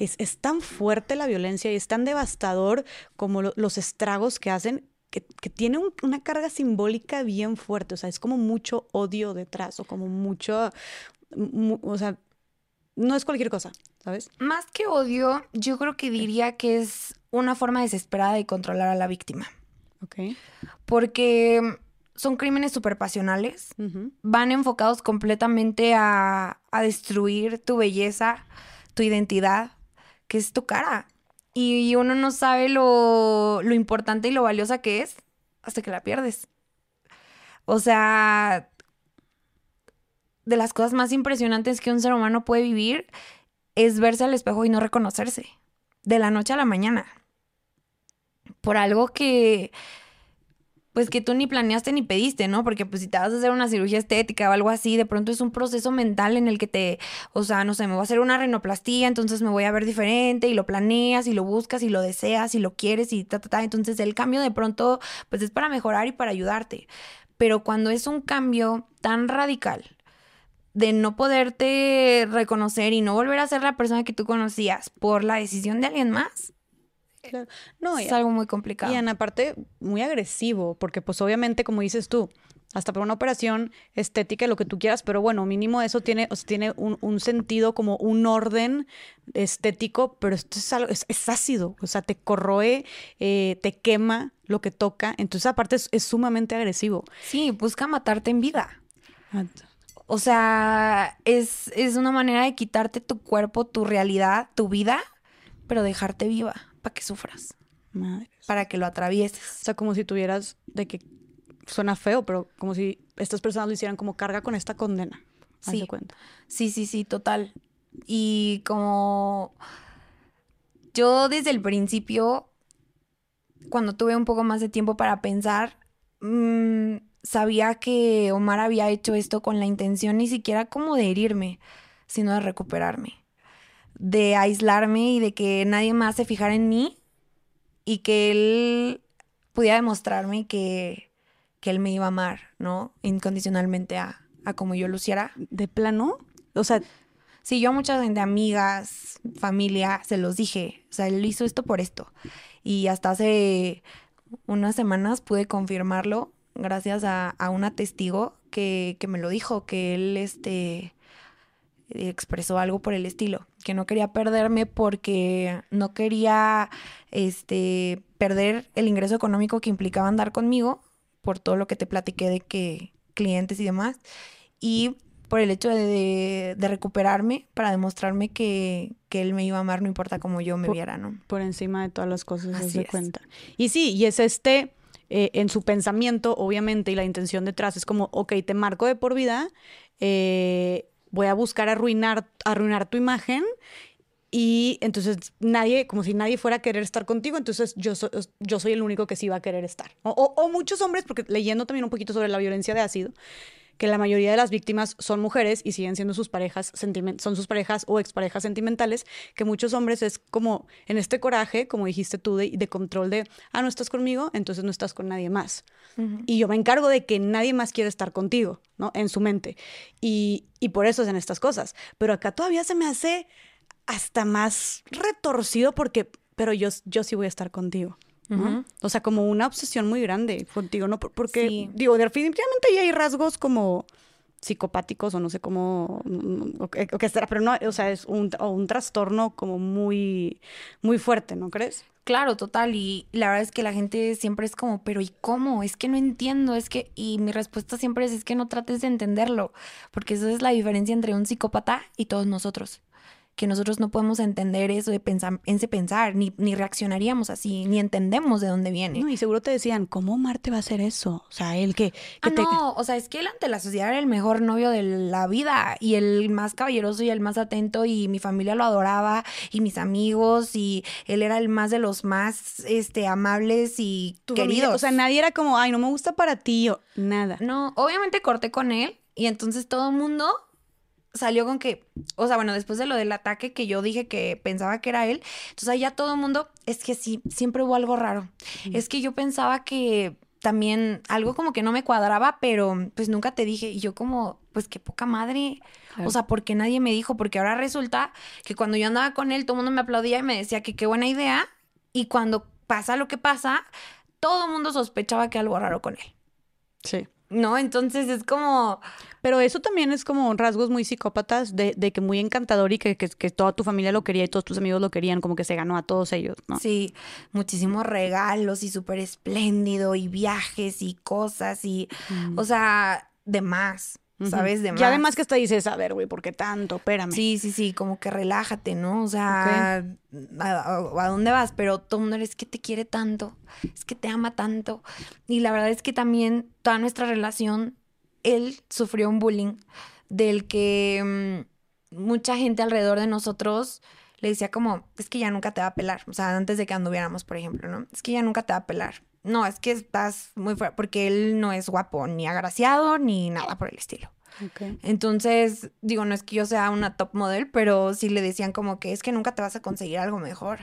Speaker 1: es, tan fuerte la violencia y es tan devastador como los estragos que hacen que, tiene una carga simbólica bien fuerte, o sea, es como mucho odio detrás, o como mucho, o sea, no es cualquier cosa, ¿sabes?
Speaker 2: Más que odio, yo creo que diría que es una forma desesperada de controlar a la víctima.
Speaker 1: Ok.
Speaker 2: Porque son crímenes súper pasionales, van enfocados completamente a, a destruir tu belleza, tu identidad, que es tu cara y uno no sabe lo, lo importante y lo valiosa que es hasta que la pierdes. O sea, de las cosas más impresionantes que un ser humano puede vivir es verse al espejo y no reconocerse. De la noche a la mañana. Por algo que pues que tú ni planeaste ni pediste, ¿no? Porque pues si te vas a hacer una cirugía estética o algo así, de pronto es un proceso mental en el que te, o sea, no sé, me voy a hacer una rinoplastía, entonces me voy a ver diferente y lo planeas y lo buscas y lo deseas y lo quieres y ta, ta, ta. Entonces el cambio de pronto pues es para mejorar y para ayudarte. Pero cuando es un cambio tan radical, de no poderte reconocer y no volver a ser la persona que tú conocías por la decisión de alguien más, no, es algo muy complicado.
Speaker 1: Y en aparte, muy agresivo, porque pues obviamente, como dices tú, hasta por una operación estética, lo que tú quieras, pero bueno, mínimo eso tiene, tiene un, sentido como un orden estético, pero esto es, algo, es, ácido, o sea, te corroe, eh, te quema lo que toca, entonces aparte es, sumamente agresivo.
Speaker 2: Sí, busca matarte en vida. O sea, es, es una manera de quitarte tu cuerpo, tu realidad, tu vida, pero dejarte viva para que sufras.
Speaker 1: Madre.
Speaker 2: Para que lo atravieses.
Speaker 1: O sea, como si tuvieras de que suena feo, pero como si estas personas lo hicieran como carga con esta condena.
Speaker 2: Sí. Cuenta. Sí, sí, sí, total. Y como yo desde el principio, cuando tuve un poco más de tiempo para pensar, mm, sabía que Omar había hecho esto con la intención ni siquiera como de herirme, sino de recuperarme, de aislarme y de que nadie más se fijara en mí y que él pudiera demostrarme que, que él me iba a amar, ¿no? Incondicionalmente a, a como yo luciera.
Speaker 1: ¿De plano? O sea...
Speaker 2: Sí, yo a muchas gente, amigas, familia, se los dije. O sea, él hizo esto por esto. Y hasta hace unas semanas pude confirmarlo gracias a, a una testigo que, que, me lo dijo, que él este, expresó algo por el estilo, que no quería perderme porque no quería este, perder el ingreso económico que implicaba andar conmigo, por todo lo que te platiqué de que clientes y demás, y por el hecho de, de, recuperarme para demostrarme que, que, él me iba a amar, no importa cómo yo me
Speaker 1: por,
Speaker 2: viera, ¿no?
Speaker 1: Por encima de todas las cosas, Así se cuenta. Y sí, y es este eh, en su pensamiento, obviamente, y la intención detrás es como, ok, te marco de por vida, eh, voy a buscar arruinar, arruinar tu imagen y entonces nadie, como si nadie fuera a querer estar contigo, entonces yo, yo soy el único que sí va a querer estar. O, o, o, muchos hombres, porque leyendo también un poquito sobre la violencia de ácido, que la mayoría de las víctimas son mujeres y siguen siendo sus parejas, son sus parejas o exparejas sentimentales, que muchos hombres es como en este coraje, como dijiste tú, de, de control de, ah, no estás conmigo, entonces no estás con nadie más. Uh -huh. Y yo me encargo de que nadie más quiere estar contigo, ¿no? En su mente. Y, y por eso hacen estas cosas. Pero acá todavía se me hace hasta más retorcido porque, pero yo, yo sí voy a estar contigo. Uh -huh. O sea, como una obsesión muy grande contigo, ¿no? Porque, sí. digo, definitivamente ahí hay rasgos como psicopáticos o no sé cómo, o qué, o qué será, pero no, o sea, es un, o un trastorno como muy, muy fuerte, ¿no crees?
Speaker 2: Claro, total, y la verdad es que la gente siempre es como, pero ¿y cómo? Es que no entiendo, es que, y mi respuesta siempre es, es que no trates de entenderlo, porque esa es la diferencia entre un psicópata y todos nosotros que nosotros no podemos entender eso de pensar, ese pensar, ni, ni reaccionaríamos así, ni entendemos de dónde viene.
Speaker 1: No, y seguro te decían, ¿cómo Marte va a hacer eso? O sea, él que... que
Speaker 2: ah,
Speaker 1: te...
Speaker 2: no, o sea, es que él ante la sociedad era el mejor novio de la vida y el más caballeroso y el más atento y mi familia lo adoraba y mis amigos y él era el más de los más este, amables y
Speaker 1: tu
Speaker 2: queridos.
Speaker 1: Familia, o sea, nadie era como, ay, no me gusta para ti o nada.
Speaker 2: No, obviamente corté con él y entonces todo el mundo salió con que, o sea, bueno, después de lo del ataque que yo dije que pensaba que era él, entonces ahí ya todo el mundo, es que sí, siempre hubo algo raro. Mm. Es que yo pensaba que también algo como que no me cuadraba, pero pues nunca te dije. Y yo como, pues qué poca madre. Claro. O sea, porque nadie me dijo, porque ahora resulta que cuando yo andaba con él, todo el mundo me aplaudía y me decía que qué buena idea. Y cuando pasa lo que pasa, todo el mundo sospechaba que algo raro con él.
Speaker 1: Sí.
Speaker 2: ¿no? Entonces es como...
Speaker 1: Pero eso también es como rasgos muy psicópatas de, de que muy encantador y que, que, que, toda tu familia lo quería y todos tus amigos lo querían, como que se ganó a todos ellos, ¿no?
Speaker 2: Sí, muchísimos regalos y súper espléndido y viajes y cosas y, mm. o sea, de más. ¿Sabes? De más.
Speaker 1: Y además que hasta dices, a ver, güey, ¿por qué tanto? Espérame.
Speaker 2: Sí, sí, sí, como que relájate, ¿no? O sea, okay. a, a, a, dónde vas? Pero todo el mundo es que te quiere tanto, es que te ama tanto. Y la verdad es que también toda nuestra relación, él sufrió un bullying del que mmm, mucha gente alrededor de nosotros le decía como, es que ya nunca te va a pelar. O sea, antes de que anduviéramos, por ejemplo, ¿no? Es que ya nunca te va a pelar no, es que estás muy fuera, porque él no es guapo, ni agraciado, ni nada por el estilo.
Speaker 1: Okay.
Speaker 2: Entonces, digo, no es que yo sea una top model, pero sí le decían como que es que nunca te vas a conseguir algo mejor.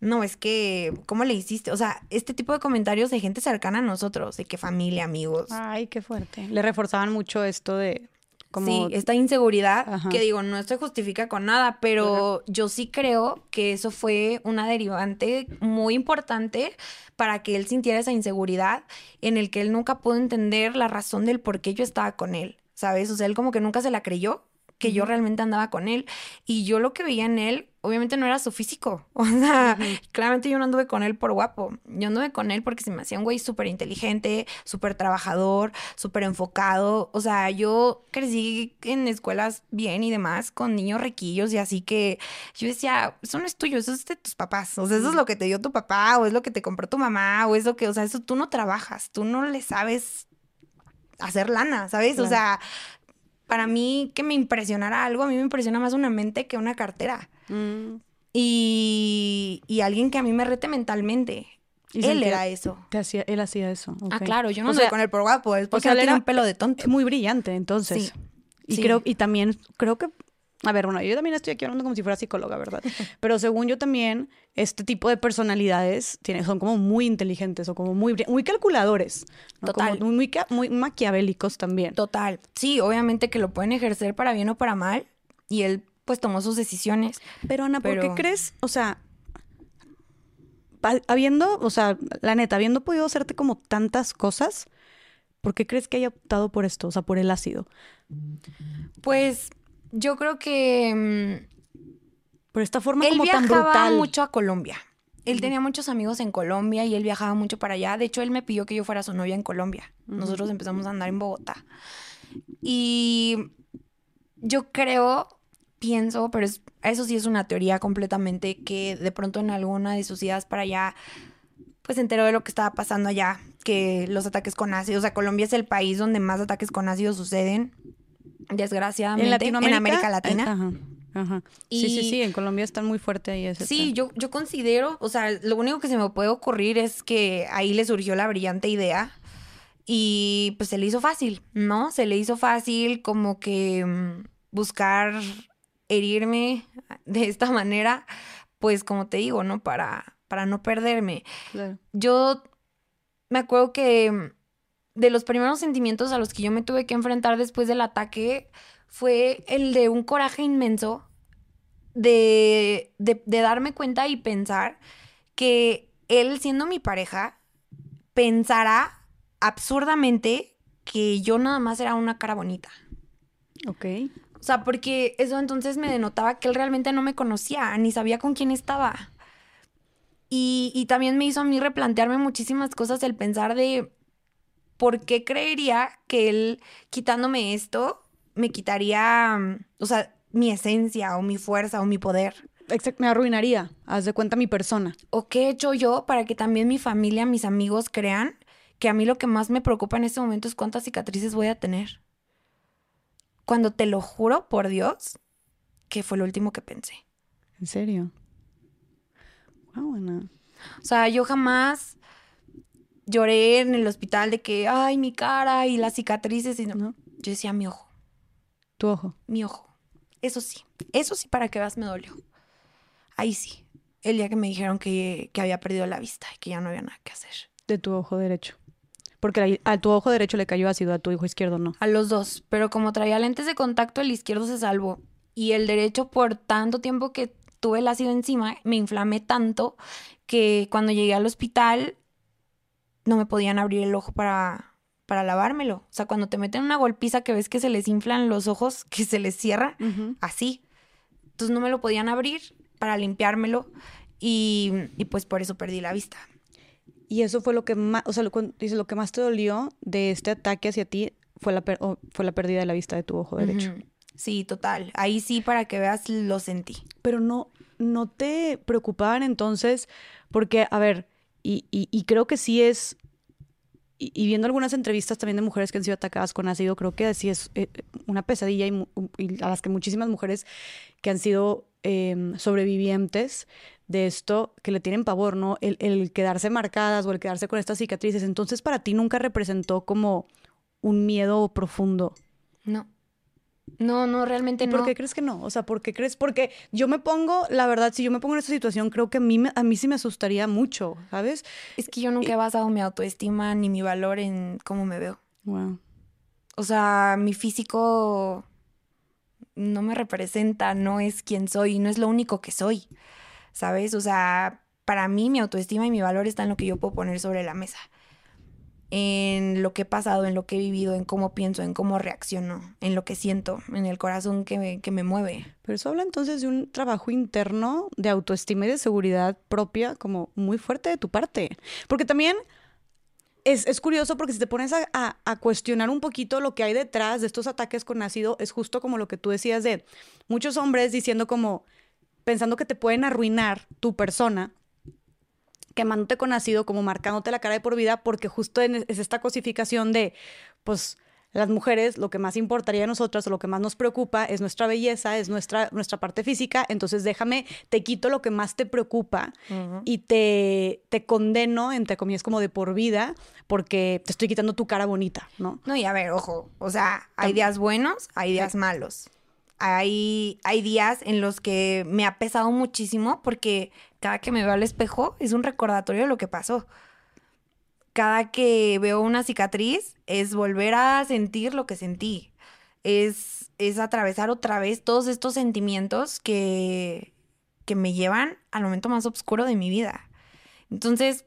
Speaker 2: No, es que, ¿cómo le hiciste? O sea, este tipo de comentarios de gente cercana a nosotros, de que familia, amigos.
Speaker 1: Ay, qué fuerte. Le reforzaban mucho esto de como...
Speaker 2: Sí, esta inseguridad, Ajá. que digo, no se justifica con nada, pero Ajá. yo sí creo que eso fue una derivante muy importante para que él sintiera esa inseguridad en el que él nunca pudo entender la razón del por qué yo estaba con él, ¿sabes? O sea, él como que nunca se la creyó que yo realmente andaba con él y yo lo que veía en él obviamente no era su físico. <laughs> O sea, uh -huh. claramente yo no anduve con él por guapo. Yo anduve con él porque se me hacía un güey súper inteligente, súper trabajador, súper enfocado. O sea, yo crecí en escuelas bien y demás, con niños riquillos y así que yo decía, eso no es tuyo, eso es de tus papás. O sea, eso es lo que te dio tu papá, o es lo que te compró tu mamá, o es lo que, o sea, eso tú no trabajas, tú no le sabes hacer lana, ¿sabes? Claro. O sea, para mí que me impresionara algo, a mí me impresiona más una mente que una cartera. Mm. Y, y, alguien que a mí me rete mentalmente.
Speaker 1: Y
Speaker 2: él era eso.
Speaker 1: Te hacía, él hacía eso.
Speaker 2: Ah, claro, yo no
Speaker 1: O sea,
Speaker 2: con él por guapo, es porque
Speaker 1: sea,
Speaker 2: él tiene
Speaker 1: era-
Speaker 2: un pelo de tonto.
Speaker 1: Muy brillante, entonces.
Speaker 2: Sí,
Speaker 1: Y
Speaker 2: sí.
Speaker 1: creo, y también, creo que, a ver, bueno, yo también estoy aquí hablando como si fuera psicóloga, ¿verdad? <laughs> Pero según yo también, este tipo de personalidades tiene, son como muy inteligentes o como muy, muy calculadores. ¿no? Como
Speaker 2: Total.
Speaker 1: muy, muy, muy maquiavélicos también.
Speaker 2: Total. Sí, obviamente que lo pueden ejercer para bien o para mal. Y él, pues, tomó sus decisiones.
Speaker 1: Pero Ana, ¿por qué crees? O sea, habiendo, o sea, la neta, habiendo podido hacerte como tantas cosas, ¿por qué crees que haya optado por esto? O sea, por el ácido.
Speaker 2: Pues, yo creo que mm,
Speaker 1: Por esta forma
Speaker 2: él
Speaker 1: como tan
Speaker 2: viajaba
Speaker 1: brutal.
Speaker 2: mucho a Colombia. Él tenía muchos amigos en Colombia y él viajaba mucho para allá. De hecho, él me pidió que yo fuera su novia en Colombia. Nosotros empezamos a andar en Bogotá. Y yo creo, pienso, pero es- eso sí es una teoría completamente, que de pronto en alguna de sus idas para allá, pues se enteró de lo que estaba pasando allá, que los ataques con ácido, o sea, Colombia es el país donde más ataques con ácido suceden, desgraciadamente,
Speaker 1: en Latinoamérica.
Speaker 2: América Latina.
Speaker 1: Ajá, ajá. Sí, sí, sí, en Colombia están muy fuerte ahí ese
Speaker 2: Sí, yo, yo considero, o sea, lo único que se me puede ocurrir es que ahí le surgió la brillante idea y pues se le hizo fácil, ¿no? Se le hizo fácil como que mm, buscar herirme <laughs> de esta manera, pues como te digo, ¿no? Para, para no perderme.
Speaker 1: Claro.
Speaker 2: Yo me acuerdo que mm, de los primeros sentimientos a los que yo me tuve que enfrentar después del ataque fue el de un coraje inmenso de, de, de darme cuenta y pensar que él, siendo mi pareja, pensará absurdamente que yo nada más era una cara bonita.
Speaker 1: Ok.
Speaker 2: O sea, porque eso entonces me denotaba que él realmente no me conocía, ni sabía con quién estaba. Y, y también me hizo a mí replantearme muchísimas cosas el pensar de por qué creería que él quitándome esto me quitaría, mm, o sea, mi esencia o mi fuerza o mi poder.
Speaker 1: Exact- me arruinaría, haz de cuenta mi persona.
Speaker 2: ¿O qué he hecho yo para que también mi familia, mis amigos crean que a mí lo que más me preocupa en este momento es cuántas cicatrices voy a tener? Cuando te lo juro por Dios que fue lo último que pensé.
Speaker 1: ¿En serio? Wow, Ana.
Speaker 2: O sea, yo jamás lloré en el hospital de que, ay, mi cara y las cicatrices. Y no.
Speaker 1: ¿No?
Speaker 2: Yo decía, mi ojo,
Speaker 1: Tu ojo.
Speaker 2: mi ojo. Eso sí, eso sí para que veas me dolió. Ahí sí, el día que me dijeron que, que había perdido la vista y que ya no había nada que hacer.
Speaker 1: De tu ojo derecho. Porque a tu ojo derecho le cayó ácido, a tu ojo izquierdo no.
Speaker 2: A los dos, pero como traía lentes de contacto, el izquierdo se salvó. Y el derecho, por tanto tiempo que tuve el ácido encima, me inflamé tanto que cuando llegué al hospital no me podían abrir el ojo para, para lavármelo. O sea, cuando te meten una golpiza que ves que se les inflan los ojos, <laughs> que se les cierra, así. Entonces no me lo podían abrir para limpiármelo y, y pues por eso perdí la vista.
Speaker 1: Y eso fue lo que más, o sea, lo, lo que más te dolió de este ataque hacia ti fue la, per- fue la pérdida de la vista de tu ojo derecho.
Speaker 2: Sí, total. Ahí sí, para que veas, lo sentí.
Speaker 1: Pero no, no te preocupaban entonces, porque, a ver, y, y- y creo que sí es, y, viendo algunas entrevistas también de mujeres que han sido atacadas con ácido, creo que sí es eh, una pesadilla y a las que muchísimas mujeres que han sido em, sobrevivientes de esto, que le tienen pavor, ¿no? El, el quedarse marcadas o el quedarse con estas cicatrices. Entonces, para ti nunca representó como un miedo profundo.
Speaker 2: No. No, no, realmente
Speaker 1: ¿Y
Speaker 2: no.
Speaker 1: por qué crees que no? O sea, ¿por qué crees? Porque yo me pongo, la verdad, si yo me pongo en esta situación, creo que a mí, a mí sí me asustaría mucho, ¿sabes?
Speaker 2: Es que yo nunca he basado mi autoestima ni mi valor en cómo me veo.
Speaker 1: Wow.
Speaker 2: O sea, mi físico no me representa, no es quien soy, no es lo único que soy. ¿Sabes? O sea, para mí mi autoestima y mi valor está en lo que yo puedo poner sobre la mesa. En lo que he pasado, en lo que he vivido, en cómo pienso, en cómo reacciono, en lo que siento, en el corazón que me, que me mueve.
Speaker 1: Pero eso habla entonces de un trabajo interno de autoestima y de seguridad propia como muy fuerte de tu parte. Porque también es, es curioso porque si te pones a, a- a cuestionar un poquito lo que hay detrás de estos ataques con ácido, es justo como lo que tú decías de muchos hombres diciendo como, pensando que te pueden arruinar tu persona, quemándote con ácido, como marcándote la cara de por vida, porque justo en- es esta cosificación de, pues, las mujeres lo que más importaría a nosotras o lo que más nos preocupa es nuestra belleza, es nuestra, nuestra parte física, entonces déjame, te quito lo que más te preocupa y te, te condeno, entre comillas, como de por vida, porque te estoy quitando tu cara bonita, ¿no?
Speaker 2: No, y a ver, ojo, o sea, hay días buenos, hay días malos. Hay, hay días en los que me ha pesado muchísimo porque cada que me veo al espejo es un recordatorio de lo que pasó cada que veo una cicatriz es volver a sentir lo que sentí. Es, es atravesar otra vez todos estos sentimientos que, que me llevan al momento más oscuro de mi vida. Entonces,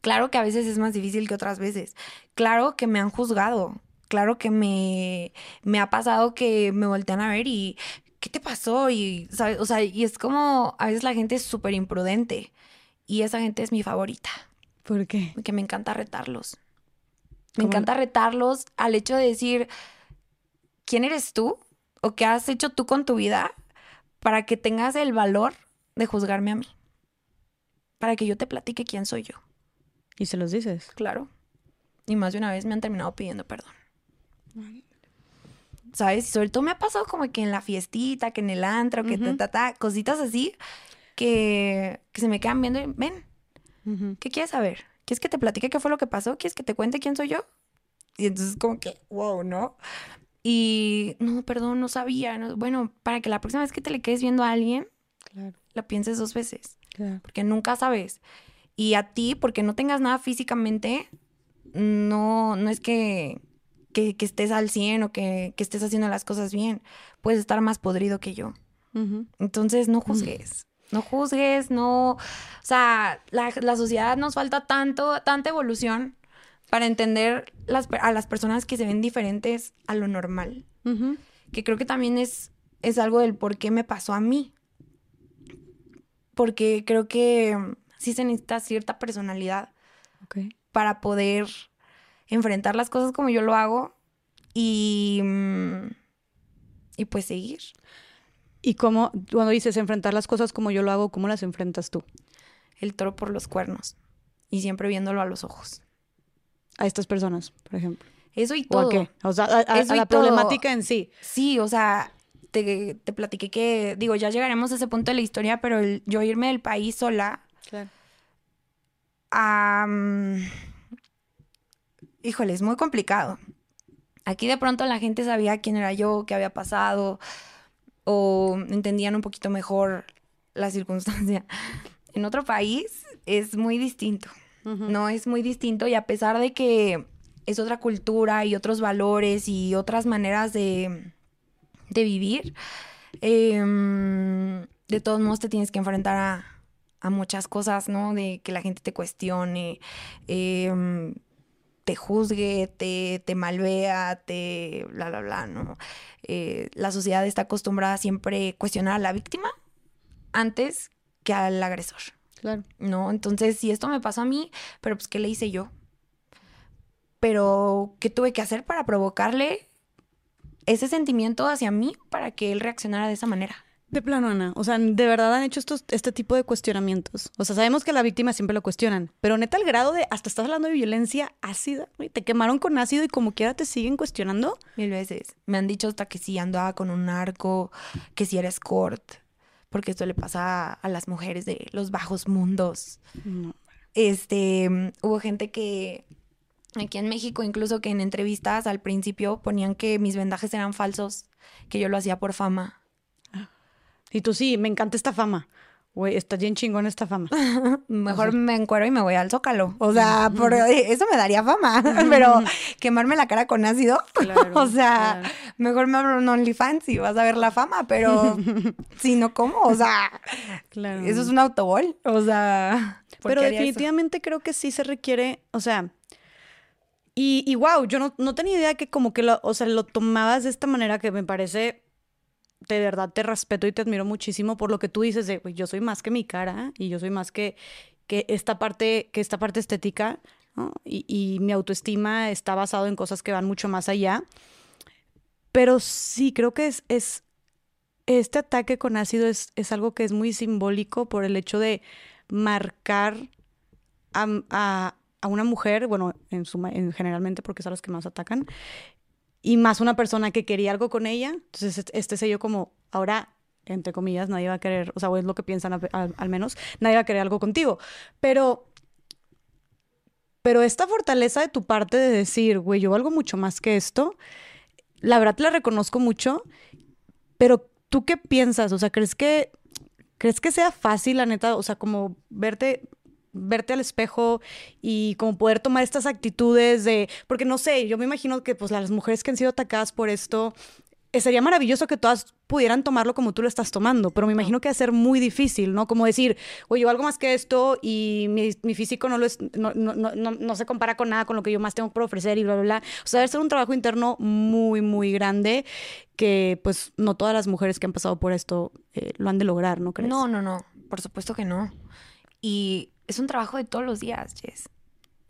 Speaker 2: claro que a veces es más difícil que otras veces. Claro que me han juzgado. Claro que me, me ha pasado que me voltean a ver y ¿qué te pasó? Y, O sea, y es como a veces la gente es súper imprudente y esa gente es mi favorita.
Speaker 1: ¿Por qué?
Speaker 2: Porque me encanta retarlos. Me encanta retarlos al hecho de decir, ¿quién eres tú? ¿O qué has hecho tú con tu vida para que tengas el valor de juzgarme a mí? Para que yo te platique quién soy yo.
Speaker 1: ¿Y se los dices?
Speaker 2: Claro. Y más de una vez me han terminado pidiendo perdón. ¿Sabes? Y sobre todo me ha pasado como que en la fiestita, que en el antro, que ta, ta, cositas así, que, que se me quedan viendo y ven, ¿Qué quieres saber? ¿Quieres que te platique qué fue lo que pasó? ¿Quieres que te cuente quién soy yo? Y entonces como que, wow, ¿no? Y no, perdón, no sabía. Bueno, para que la próxima vez que te le quedes viendo a alguien, la pienses dos veces. Porque nunca sabes. Y a ti, porque no tengas nada físicamente, no, no es que, que, estés al 100 o que, que, estés haciendo las cosas bien. Puedes estar más podrido que yo. Entonces, no juzgues. No juzgues, no... O sea, la, sociedad nos falta tanto, tanta evolución para entender las, a las personas que se ven diferentes a lo normal. Que creo que también es, es algo del por qué me pasó a mí. Porque creo que sí se necesita cierta personalidad para poder enfrentar las cosas como yo lo hago y, mm, y pues seguir.
Speaker 1: ¿Y cómo, cuando dices enfrentar las cosas como yo lo hago, cómo las enfrentas tú?
Speaker 2: El toro por los cuernos y siempre viéndolo a los ojos.
Speaker 1: A estas personas, por ejemplo.
Speaker 2: Eso y todo.
Speaker 1: ¿O a qué? O sea, a, la problemática en sí.
Speaker 2: Sí, o sea, te, te, platiqué que, digo, ya llegaremos a ese punto de la historia, pero yo irme del país sola. Claro. Híjole, es muy complicado. Aquí de pronto la gente sabía quién era yo, qué había pasado o entendían un poquito mejor la circunstancia. <laughs> En otro país es muy distinto, ¿no? Es muy distinto y a pesar de que es otra cultura y otros valores y otras maneras de, de vivir, em, de todos modos te tienes que enfrentar a, a, muchas cosas, ¿no? De que la gente te cuestione, eh, te juzgue, te, te malvea, te bla, bla, bla, ¿no? Eh, la sociedad está acostumbrada a siempre cuestionar a la víctima antes que al agresor.
Speaker 1: Claro.
Speaker 2: ¿No? Entonces, si esto me pasó a mí, pero pues, ¿qué le hice yo? Pero, ¿qué tuve que hacer para provocarle ese sentimiento hacia mí para que él reaccionara de esa manera?
Speaker 1: De plano, Ana. O sea, de verdad han hecho estos, este tipo de cuestionamientos. O sea, sabemos que la víctima siempre lo cuestionan, pero neta, el grado de hasta estás hablando de violencia ácida, te quemaron con ácido y como quiera te siguen cuestionando.
Speaker 2: Mil veces. Me han dicho hasta que si andaba con un narco, que si era escort, porque esto le pasa a, las mujeres de los bajos mundos. Este, hubo gente que aquí en México, incluso que en entrevistas al principio ponían que mis vendajes eran falsos, que yo lo hacía por fama.
Speaker 1: Y tú sí, me encanta esta fama. Güey, está bien chingón esta fama. <laughs>
Speaker 2: Mejor me encuero y me voy al zócalo. O sea, por eso me daría fama. <laughs> Pero quemarme la cara con ácido. <laughs> o sea, mejor me abro un OnlyFans y vas a ver la fama. Pero si no, ¿cómo? O sea, eso es un autobol. O sea.
Speaker 1: Pero definitivamente creo que sí se requiere, o sea. Y, y wow, yo no, no tenía idea que como que lo, o sea, lo tomabas de esta manera que me parece de verdad te respeto y te admiro muchísimo por lo que tú dices de, yo soy más que mi cara y yo soy más que, que esta parte, que esta parte estética, y, mi autoestima está basado en cosas que van mucho más allá. Pero sí, creo que es, es este ataque con ácido es, es, algo que es muy simbólico por el hecho de marcar a, a, una mujer, bueno, en, su, en generalmente porque son las que más atacan, y más una persona que quería algo con ella. Entonces, este sello como, ahora, entre comillas, nadie va a querer, o sea, es lo que piensan al, menos, nadie va a querer algo contigo. Pero, pero esta fortaleza de tu parte de decir, güey, yo valgo mucho más que esto, la verdad la reconozco mucho, pero ¿tú qué piensas? O sea, ¿crees que, ¿crees que sea fácil, la neta? O sea, como verte verte al espejo y como poder tomar estas actitudes de, porque no sé, yo me imagino que pues las mujeres que han sido atacadas por esto, eh, sería maravilloso que todas pudieran tomarlo como tú lo estás tomando, pero me imagino que va a ser muy difícil, ¿no? Como decir, oye, yo algo más que esto y mi, físico no, lo es, no, no, no, no, se compara con nada con lo que yo más tengo por ofrecer y bla, bla, bla. O sea, debe ser un trabajo interno muy, muy grande que pues no todas las mujeres que han pasado por esto eh, lo han de lograr, ¿no crees?
Speaker 2: No, no, no, por supuesto que no. Y es un trabajo de todos los días, Jess.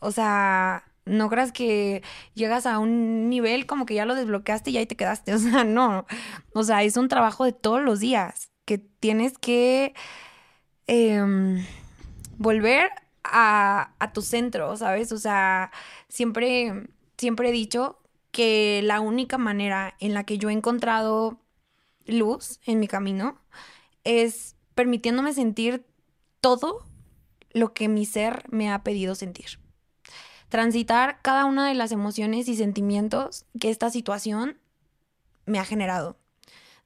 Speaker 2: O sea, no creas que llegas a un nivel como que ya lo desbloqueaste y ahí te quedaste. <laughs> O sea, no. O sea, es un trabajo de todos los días que tienes que em, volver a, a, tu centro, ¿sabes? O sea, siempre, siempre he dicho que la única manera en la que yo he encontrado luz en mi camino es permitiéndome sentir todo lo que mi ser me ha pedido sentir. Transitar cada una de las emociones y sentimientos que esta situación me ha generado.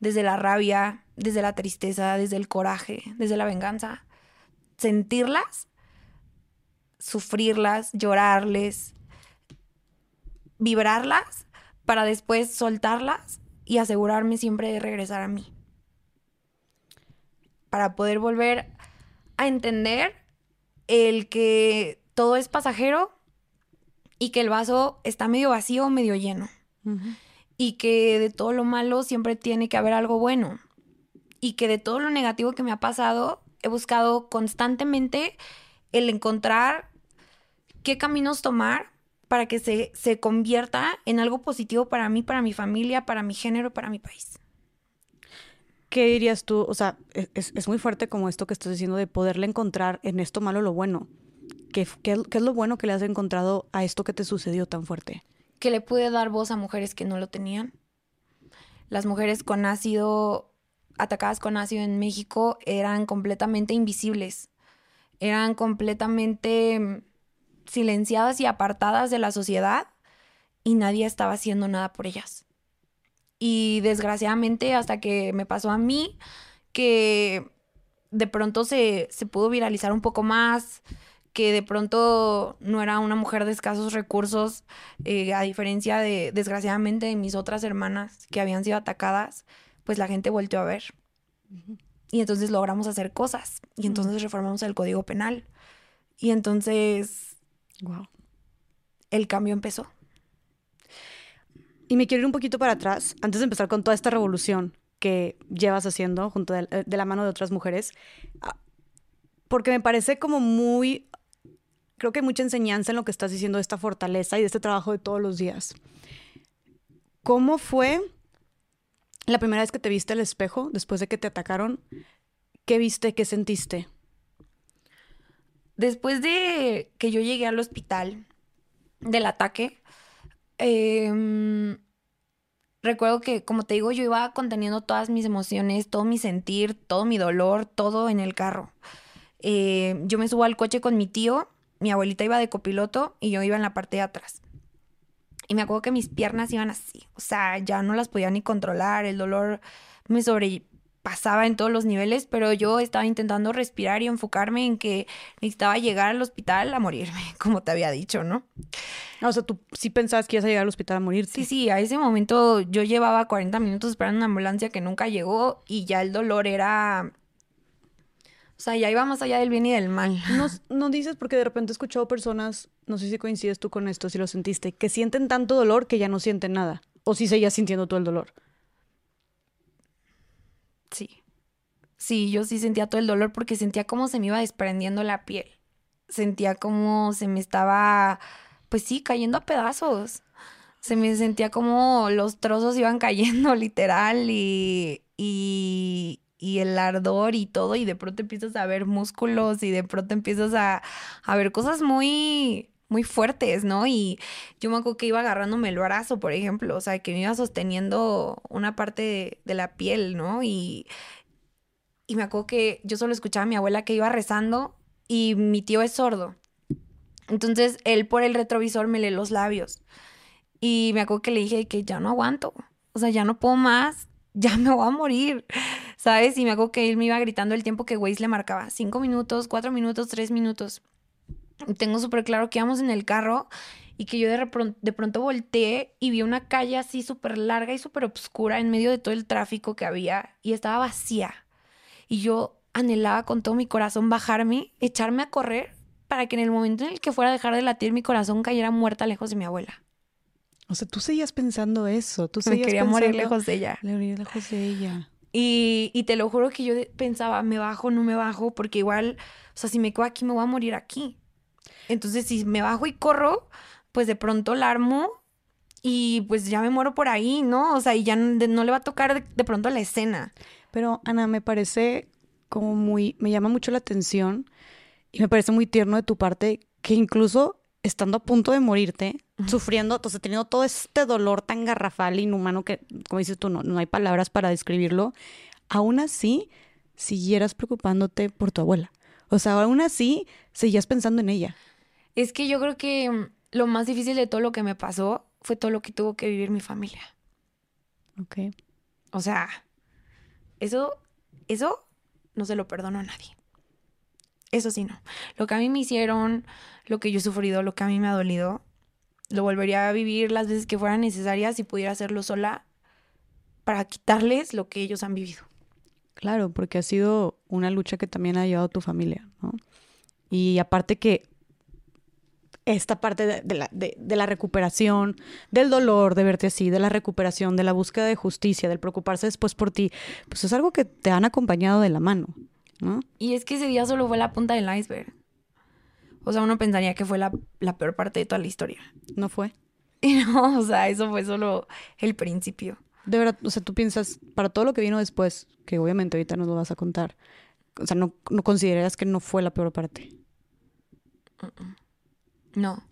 Speaker 2: Desde la rabia, desde la tristeza, desde el coraje, desde la venganza. Sentirlas, sufrirlas, llorarles, vibrarlas para después soltarlas y asegurarme siempre de regresar a mí. Para poder volver a entender el que todo es pasajero y que el vaso está medio vacío, medio lleno. Y que de todo lo malo siempre tiene que haber algo bueno. Y que de todo lo negativo que me ha pasado, he buscado constantemente el encontrar qué caminos tomar para que se, se convierta en algo positivo para mí, para mi familia, para mi género, para mi país.
Speaker 1: ¿Qué dirías tú? O sea, es, muy fuerte como esto que estás diciendo de poderle encontrar en esto malo lo bueno. ¿Qué, qué, es lo bueno que le has encontrado a esto que te sucedió tan fuerte?
Speaker 2: Que le pude dar voz a mujeres que no lo tenían. Las mujeres con ácido, atacadas con ácido en México, eran completamente invisibles. Eran completamente mm, silenciadas y apartadas de la sociedad y nadie estaba haciendo nada por ellas. Y desgraciadamente hasta que me pasó a mí, que de pronto se, pudo viralizar un poco más, que de pronto no era una mujer de escasos recursos, eh, a diferencia de, desgraciadamente, de mis otras hermanas que habían sido atacadas, pues la gente volteó a ver. Y entonces logramos hacer cosas. Y entonces reformamos el Código Penal. Y entonces... Wow. El cambio empezó.
Speaker 1: Y me quiero ir un poquito para atrás, antes de empezar con toda esta revolución que llevas haciendo junto de, la mano de otras mujeres, ah, porque me parece como muy, creo que hay mucha enseñanza en lo que estás diciendo de esta fortaleza y de este trabajo de todos los días. ¿Cómo fue la primera vez que te viste al espejo después de que te atacaron? ¿Qué viste? ¿Qué sentiste?
Speaker 2: Después de que yo llegué al hospital del ataque, eh, recuerdo que, como te digo, yo iba conteniendo todas mis emociones, todo mi sentir, todo mi dolor, todo en el carro. Eh, yo me subo al coche con mi tío, mi abuelita iba de copiloto y yo iba en la parte de atrás. Y me acuerdo que mis piernas iban así, o sea, ya no las podía ni controlar, el dolor me sobre pasaba en todos los niveles, pero yo estaba intentando respirar y enfocarme en que necesitaba llegar al hospital a morirme, <laughs> como te había dicho, ¿no?
Speaker 1: O sea, tú sí pensabas que ibas a llegar al hospital a morir.
Speaker 2: Sí, sí, a ese momento yo llevaba 40 minutos esperando una ambulancia que nunca llegó y ya el dolor era... O sea, ya iba más allá del bien y del mal. <laughs>
Speaker 1: No, no dices porque de repente he escuchado personas, no sé si coincides tú con esto, si lo sentiste, que sienten tanto dolor que ya no sienten nada. O si seguías sintiendo todo el dolor.
Speaker 2: Sí. Sí, yo sí sentía todo el dolor porque sentía como se me iba desprendiendo la piel. Sentía como se me estaba, pues sí, cayendo a pedazos. Se me sentía como los trozos iban <laughs> cayendo literal y, y, y el ardor y todo, y de pronto empiezas a ver músculos y de pronto empiezas a, a ver cosas muy, muy fuertes, ¿no? Y yo me acuerdo que iba agarrándome el brazo, por ejemplo, o sea, que me iba sosteniendo una parte de, la piel, ¿no? Y, y me acuerdo que yo solo escuchaba a mi abuela que iba rezando y mi tío es sordo. Entonces él por el retrovisor me lee los labios. Y me acuerdo que le dije que ya no aguanto. O sea, ya no puedo más. <laughs> Ya me voy a morir. ¿Sabes? Y me acuerdo que él me iba gritando el tiempo que Waze le marcaba. Cinco minutos, cuatro minutos, tres minutos. Tengo súper claro que íbamos en el carro y que yo de, de pronto volteé y vi una calle así súper larga y súper oscura en medio de todo el tráfico que había y estaba vacía. Y yo anhelaba con todo mi corazón bajarme, echarme a correr para que en el momento en el que fuera a dejar de latir mi corazón cayera muerta lejos de mi abuela.
Speaker 1: O sea, tú seguías pensando eso. Tú
Speaker 2: seguías quería morir lejos de ella.
Speaker 1: Morir lejos de ella.
Speaker 2: Y, y, te lo juro que yo pensaba, me bajo, no me bajo, porque igual, o sea, si me quedo aquí, me voy a morir aquí. Entonces, si me bajo y corro, pues de pronto la armo y pues ya me muero por ahí, ¿no? O sea, y ya no, le va a tocar de, de, pronto la escena.
Speaker 1: Pero, Ana, me parece como muy, me llama mucho la atención y me parece muy tierno de tu parte que incluso estando a punto de morirte, sufriendo, entonces teniendo todo este dolor tan garrafal inhumano que, como dices tú, no, no hay palabras para describirlo, aún así siguieras preocupándote por tu abuela. O sea, aún así seguías pensando en ella.
Speaker 2: Es que yo creo que mm, lo más difícil de todo lo que me pasó fue todo lo que tuvo que vivir mi familia.
Speaker 1: Ok.
Speaker 2: O sea, eso, eso no se lo perdono a nadie. Eso sí, no. Lo que a mí me hicieron, lo que yo he sufrido, lo que a mí me ha dolido, lo volvería a vivir las veces que fueran necesarias y pudiera hacerlo sola para quitarles lo que ellos han vivido.
Speaker 1: Claro, porque ha sido una lucha que también ha llevado tu familia, ¿no? Y aparte que esta parte de, la, de, la, recuperación, del dolor de verte así, de la recuperación, de la búsqueda de justicia, del preocuparse después por ti, pues es algo que te han acompañado de la mano, ¿no?
Speaker 2: Y es que ese día solo fue la punta del iceberg. O sea, uno pensaría que fue la, la peor parte de toda la historia.
Speaker 1: No fue. <laughs>
Speaker 2: Y no, o sea, eso fue solo el principio.
Speaker 1: De verdad, o sea, tú piensas, para todo lo que vino después, que obviamente ahorita nos lo vas a contar, o sea, no, no consideras que no fue la peor parte.
Speaker 2: No.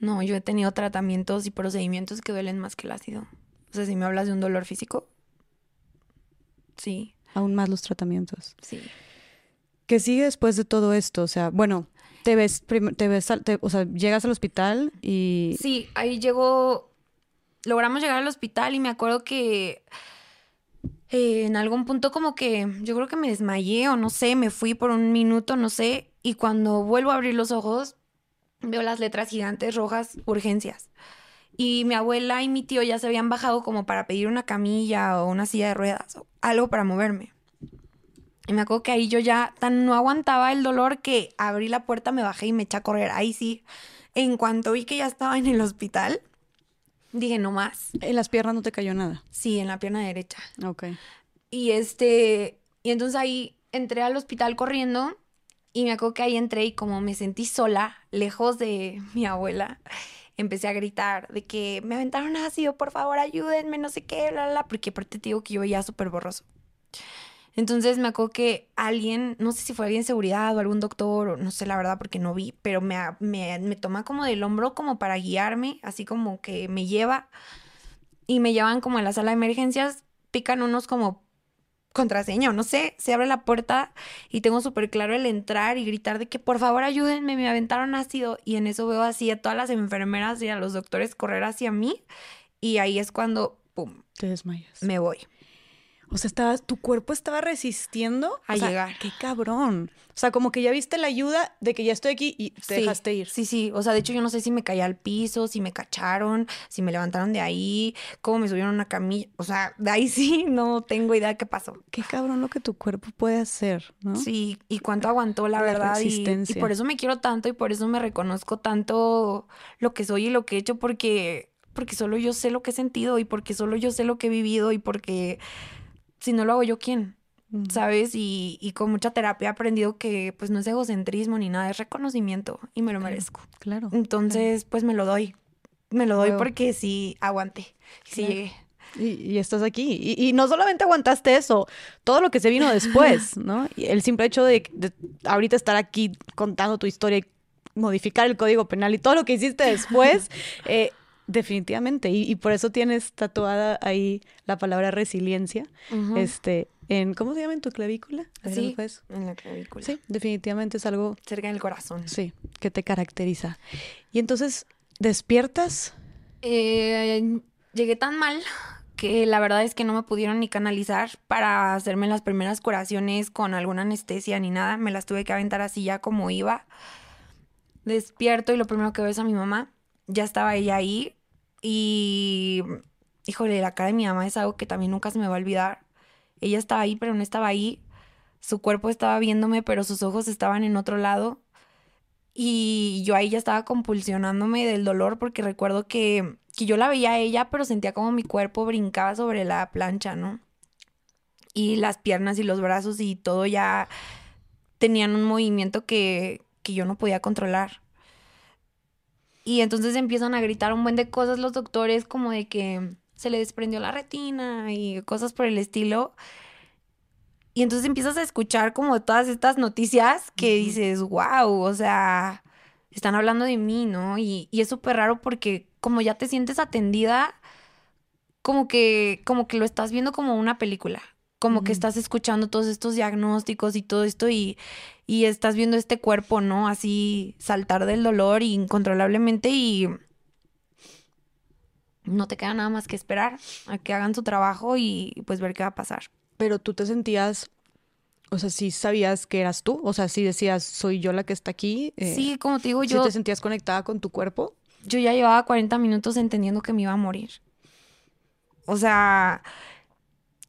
Speaker 2: No, yo he tenido tratamientos y procedimientos que duelen más que el ácido. O sea, si me hablas de un dolor físico, sí.
Speaker 1: Aún más los tratamientos.
Speaker 2: Sí.
Speaker 1: ¿Qué sigue después de todo esto? O sea, bueno, te ves, te ves, o sea, llegas al hospital y...
Speaker 2: Sí, ahí llegó, logramos llegar al hospital y me acuerdo que eh, en algún punto como que yo creo que me desmayé o no sé, me fui por un minuto, no sé, y cuando vuelvo a abrir los ojos veo las letras gigantes rojas, urgencias. Y mi abuela y mi tío ya se habían bajado como para pedir una camilla o una silla de ruedas o algo para moverme. Y me acuerdo que ahí yo ya tan no aguantaba el dolor que abrí la puerta, me bajé y me eché a correr. Ahí sí, en cuanto vi que ya estaba en el hospital, dije no más.
Speaker 1: ¿En las piernas no te cayó nada?
Speaker 2: Sí, en la pierna derecha.
Speaker 1: Ok.
Speaker 2: Y este, y entonces ahí entré al hospital corriendo y me acuerdo que ahí entré y como me sentí sola, lejos de <laughs> mi abuela, empecé a gritar de que me aventaron ácido, por favor ayúdenme, no sé qué, bla, bla, porque aparte te digo que yo veía súper borroso. Entonces me acuerdo que alguien, no sé si fue alguien de seguridad o algún doctor, o no sé la verdad porque no vi, pero me, me, me toma como del hombro como para guiarme, así como que me lleva y me llevan como a la sala de emergencias, pican unos como contraseña no sé, se abre la puerta y tengo súper claro el entrar y gritar de que por favor ayúdenme, me aventaron ácido y en eso veo así a todas las enfermeras y a los doctores correr hacia mí y ahí es cuando, ¡pum!
Speaker 1: Te desmayas.
Speaker 2: Me voy.
Speaker 1: O sea, estabas, tu cuerpo estaba resistiendo
Speaker 2: a llegar.
Speaker 1: Qué cabrón. O sea, como que ya viste la ayuda de que ya estoy aquí y te dejaste ir.
Speaker 2: Sí, sí. O sea, de hecho, yo no sé si me caí al piso, si me cacharon, si me levantaron de ahí, cómo me subieron a una camilla. O sea, de ahí <laughs> sí no tengo idea qué pasó.
Speaker 1: Qué cabrón lo que tu cuerpo puede hacer, ¿no?
Speaker 2: Sí, y cuánto aguantó, la, verdad. Resistencia. Y, y por eso me quiero tanto y por eso me reconozco tanto lo que soy y lo que he hecho, porque porque solo yo sé lo que he sentido y porque solo yo sé lo que he vivido y porque si no lo hago yo, ¿quién? ¿Sabes? Y, y, con mucha terapia he aprendido que pues no es egocentrismo ni nada, es reconocimiento y me lo merezco.
Speaker 1: Claro.
Speaker 2: Entonces, pues me lo doy. Me lo doy porque sí aguanté, sí llegué.
Speaker 1: Y, estás aquí. Y, no solamente aguantaste eso, todo lo que se vino después, <laughs> ¿no? Y el simple hecho de, de ahorita estar aquí contando tu historia y modificar el código penal y todo lo que hiciste después, <laughs> eh, definitivamente. Y, por eso tienes tatuada ahí la palabra resiliencia. Este, en, ¿cómo se llama en tu clavícula?
Speaker 2: Sí, en la clavícula.
Speaker 1: Sí, definitivamente es algo...
Speaker 2: Cerca del corazón.
Speaker 1: Sí, que te caracteriza. Y entonces, ¿despiertas?
Speaker 2: Eh, llegué tan mal que la verdad es que no me pudieron ni canalizar para hacerme las primeras curaciones con alguna anestesia ni nada. Me las tuve que aventar así ya como iba. Despierto y lo primero que veo es a mi mamá. Ya estaba ella ahí y, híjole, la cara de mi mamá es algo que también nunca se me va a olvidar. Ella estaba ahí, pero no estaba ahí. Su cuerpo estaba viéndome, pero sus ojos estaban en otro lado. Y yo ahí ya estaba compulsionándome del dolor porque recuerdo que, que yo la veía a ella, pero sentía como mi cuerpo brincaba sobre la plancha, ¿no? Y las piernas y los brazos y todo ya tenían un movimiento que, que yo no podía controlar. Y entonces empiezan a gritar un buen de cosas los doctores como de que se le desprendió la retina y cosas por el estilo. Y entonces empiezas a escuchar como todas estas noticias que dices, wow, o sea, están hablando de mí, ¿no? Y, y es súper raro porque como ya te sientes atendida, como que, como que lo estás viendo como una película, como que estás escuchando todos estos diagnósticos y todo esto y, y estás viendo este cuerpo, ¿no? Así saltar del dolor incontrolablemente y no te queda nada más que esperar a que hagan su trabajo y pues ver qué va a pasar
Speaker 1: pero tú te sentías, o sea, sí sabías que eras tú, o sea, sí decías, soy yo la que está aquí.
Speaker 2: Eh, sí, como te digo, yo...
Speaker 1: ¿Sí te sentías conectada con tu cuerpo?
Speaker 2: Yo ya llevaba 40 minutos entendiendo que me iba a morir. O sea,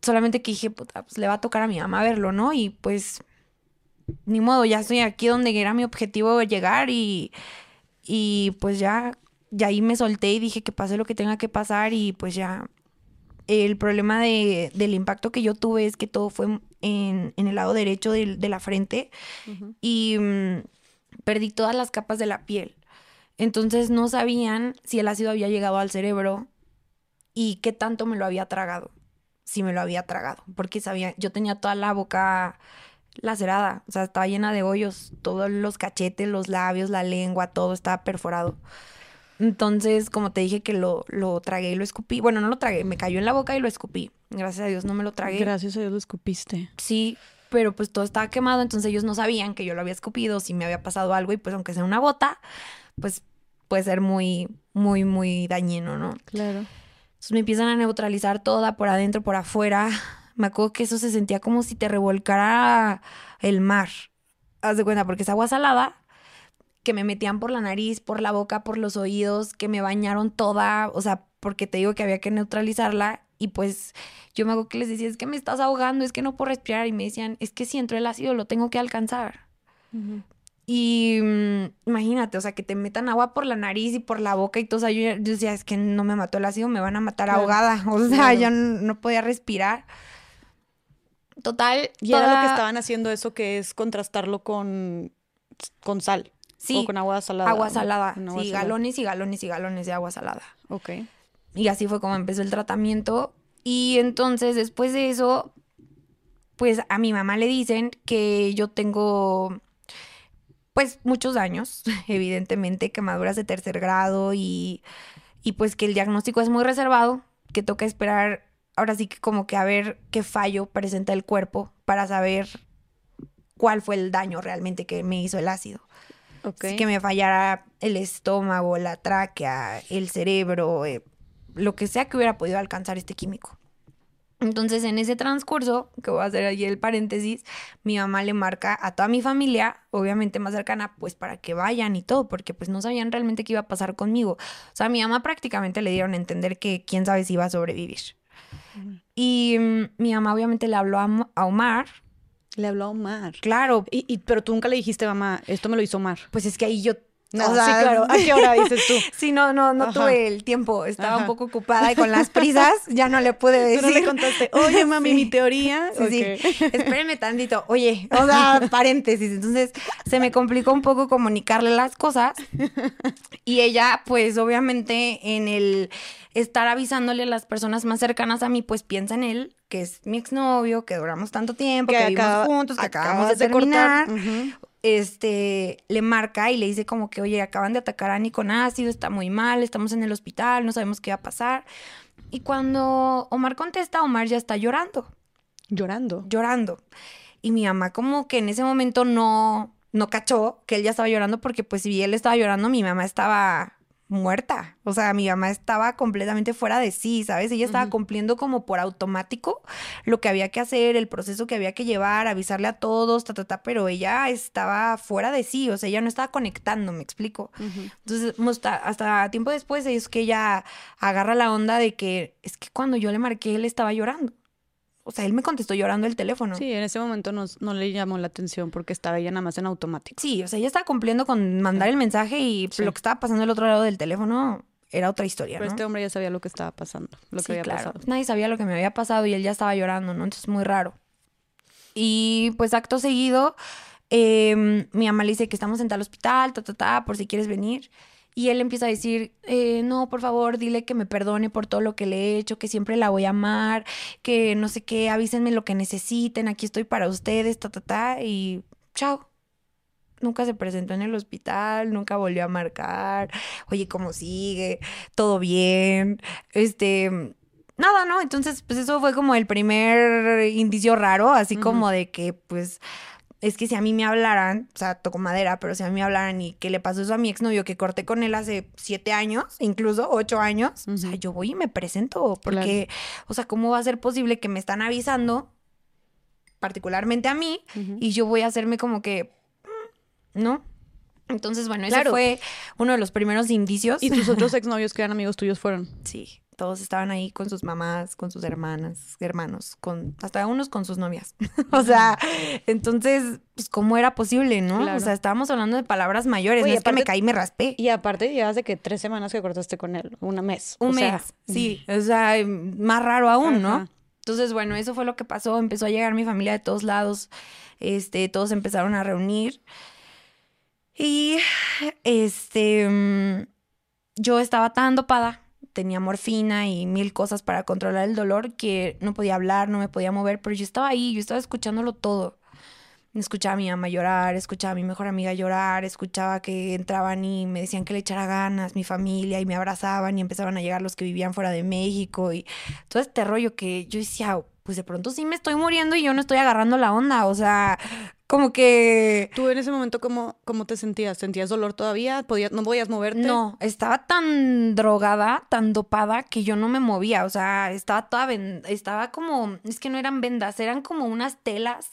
Speaker 2: solamente que dije, puta, pues le va a tocar a mi mamá verlo, ¿no? Y pues, ni modo, ya estoy aquí donde era mi objetivo llegar y, y pues ya, ya ahí me solté y dije que pase lo que tenga que pasar y pues ya el problema de, del impacto que yo tuve es que todo fue en, el lado derecho de, la frente y mm, perdí todas las capas de la piel. Entonces no sabían si el ácido había llegado al cerebro y qué tanto me lo había tragado, si me lo había tragado, porque sabía, yo tenía toda la boca lacerada, o sea, estaba llena de hoyos, todos los cachetes, los labios, la lengua, todo estaba perforado. Entonces, como te dije que lo, lo tragué y lo escupí. Bueno, no lo tragué, me cayó en la boca y lo escupí. Gracias a Dios no me lo tragué.
Speaker 1: Gracias a Dios lo escupiste.
Speaker 2: Sí, pero pues todo estaba quemado, entonces ellos no sabían que yo lo había escupido, si me había pasado algo y pues aunque sea una gota, pues puede ser muy, muy, muy dañino, ¿no?
Speaker 1: Claro.
Speaker 2: Me empiezan a neutralizar toda por adentro, por afuera. Me acuerdo que eso se sentía como si te revolcara el mar. Haz de cuenta, porque es agua salada que me metían por la nariz, por la boca, por los oídos, que me bañaron toda, o sea, porque te digo que había que neutralizarla y pues yo me hago que les decía, es que me estás ahogando, es que no puedo respirar y me decían, es que si entro el ácido lo tengo que alcanzar. Y mm, imagínate, o sea, que te metan agua por la nariz y por la boca y todo, o sea, yo, decía, es que no me mató el ácido, me van a matar ahogada, <laughs> o sea, ya no, podía respirar. Total.
Speaker 1: Y era lo que estaban haciendo eso que es contrastarlo con, con sal.
Speaker 2: Sí.
Speaker 1: con agua salada.
Speaker 2: Agua salada. sí, galones y galones y galones de agua salada.
Speaker 1: Ok.
Speaker 2: Y así fue como empezó el tratamiento. Y entonces, después de eso, pues a mi mamá le dicen que yo tengo, pues, muchos años, <laughs> evidentemente, quemaduras de tercer grado y, y pues que el diagnóstico es muy reservado, que toca esperar, ahora sí que como que a ver qué fallo presenta el cuerpo para saber cuál fue el daño realmente que me hizo el ácido. Que me fallara el estómago, la tráquea, el cerebro, eh, lo que sea que hubiera podido alcanzar este químico. Entonces, en ese transcurso, que voy a hacer ahí el paréntesis, mi mamá le marca a toda mi familia, obviamente más cercana, pues para que vayan y todo, porque pues no sabían realmente qué iba a pasar conmigo. O sea, a mi mamá prácticamente le dieron a entender que quién sabe si iba a sobrevivir. Y mm, mi mamá obviamente le habló a Omar,
Speaker 1: le habló a Omar.
Speaker 2: Claro.
Speaker 1: Y, pero tú nunca le dijiste, mamá, esto me lo hizo Omar.
Speaker 2: Pues es que ahí yo
Speaker 1: no, sí, claro. ¿A qué hora <laughs> dices tú?
Speaker 2: sí, no, no, no tuve el tiempo. Estaba un poco ocupada y con las prisas <laughs> ya no le pude decir.
Speaker 1: Pero le contaste, oye, <laughs> mami, mi teoría.
Speaker 2: Sí, sí. Espérenme tantito. Oye, o sea, paréntesis. Entonces, se me complicó un poco comunicarle las cosas. Y ella, pues, obviamente, en el estar avisándole a las personas más cercanas a mí, pues piensa en él, que es mi exnovio, que duramos tanto tiempo, que, vivimos juntos, que acabamos de, terminar. Este, le marca y le dice como que, oye, acaban de atacar a Ani con ácido, está muy mal, estamos en el hospital, no sabemos qué va a pasar. Y cuando Omar contesta, Omar ya está llorando.
Speaker 1: Llorando.
Speaker 2: Llorando. Y mi mamá como que en ese momento no, no cachó que él ya estaba llorando porque pues si él estaba llorando, mi mamá estaba muerta. O sea, mi mamá estaba completamente fuera de sí, ¿sabes? Ella estaba cumpliendo como por automático lo que había que hacer, el proceso que había que llevar, avisarle a todos, ta, ta, ta, pero ella estaba fuera de sí, o sea, ella no estaba conectando, me explico. Entonces, hasta tiempo después es que ella agarra la onda de que es que cuando yo le marqué, él estaba llorando. O sea, él me contestó llorando el teléfono.
Speaker 1: Sí, en ese momento no, no, le llamó la atención porque estaba ella nada más en automático.
Speaker 2: Sí, o sea, ella estaba cumpliendo con mandar el mensaje y lo que estaba pasando al otro lado del teléfono era otra historia.
Speaker 1: Pero este hombre ya sabía lo que estaba pasando, lo que había pasado.
Speaker 2: Nadie sabía lo que me había pasado y él ya estaba llorando, ¿no? Entonces, muy raro. Y pues acto seguido, em, mi mamá le dice que estamos en tal hospital, ta, ta, ta, por si quieres venir. Y él empieza a decir, eh, no, por favor, dile que me perdone por todo lo que le he hecho, que siempre la voy a amar, que no sé qué, avísenme lo que necesiten, aquí estoy para ustedes, ta, ta, ta, y chao. Nunca se presentó en el hospital, nunca volvió a marcar, oye, ¿cómo sigue? ¿Todo bien? Este, nada, ¿no? Entonces, pues eso fue como el primer indicio raro, así como de que, pues, es que si a mí me hablaran, o sea, toco madera, pero si a mí me hablaran y que le pasó eso a mi exnovio, que corté con él hace siete años, incluso ocho años, o sea, yo voy y me presento, porque, o sea, ¿cómo va a ser posible que me están avisando, particularmente a mí, y yo voy a hacerme como que, mm, ¿no? Entonces, bueno, ese fue uno de los primeros indicios.
Speaker 1: ¿Y tus otros <laughs> exnovios que eran amigos tuyos fueron?
Speaker 2: Sí todos estaban ahí con sus mamás, con sus hermanas, hermanos, con hasta unos con sus novias. <laughs> o sea, entonces, pues cómo era posible, ¿no? O sea, estábamos hablando de palabras mayores, no es que me caí y me raspé.
Speaker 1: Y aparte llevas de que tres semanas que cortaste con él, un mes.
Speaker 2: Un mes, sí, o sea, más raro aún, ¿no? Entonces, bueno, eso fue lo que pasó, empezó a llegar mi familia de todos lados, este, todos empezaron a reunir y, este, mm, yo estaba tan dopada tenía morfina y mil cosas para controlar el dolor que no podía hablar, no me podía mover, pero yo estaba ahí, yo estaba escuchándolo todo. Escuchaba a mi mamá llorar, escuchaba a mi mejor amiga llorar, escuchaba que entraban y me decían que le echara ganas, mi familia, y me abrazaban y empezaban a llegar los que vivían fuera de México y todo este rollo que yo decía, pues de pronto sí me estoy muriendo y yo no estoy agarrando la onda, o sea, como que...
Speaker 1: ¿Tú en ese momento cómo, cómo te sentías? ¿Sentías dolor todavía? ¿Podías, ¿No podías moverte?
Speaker 2: No, estaba tan drogada, tan dopada, que yo no me movía, o sea, estaba toda... Estaba como... Es que no eran vendas, eran como unas telas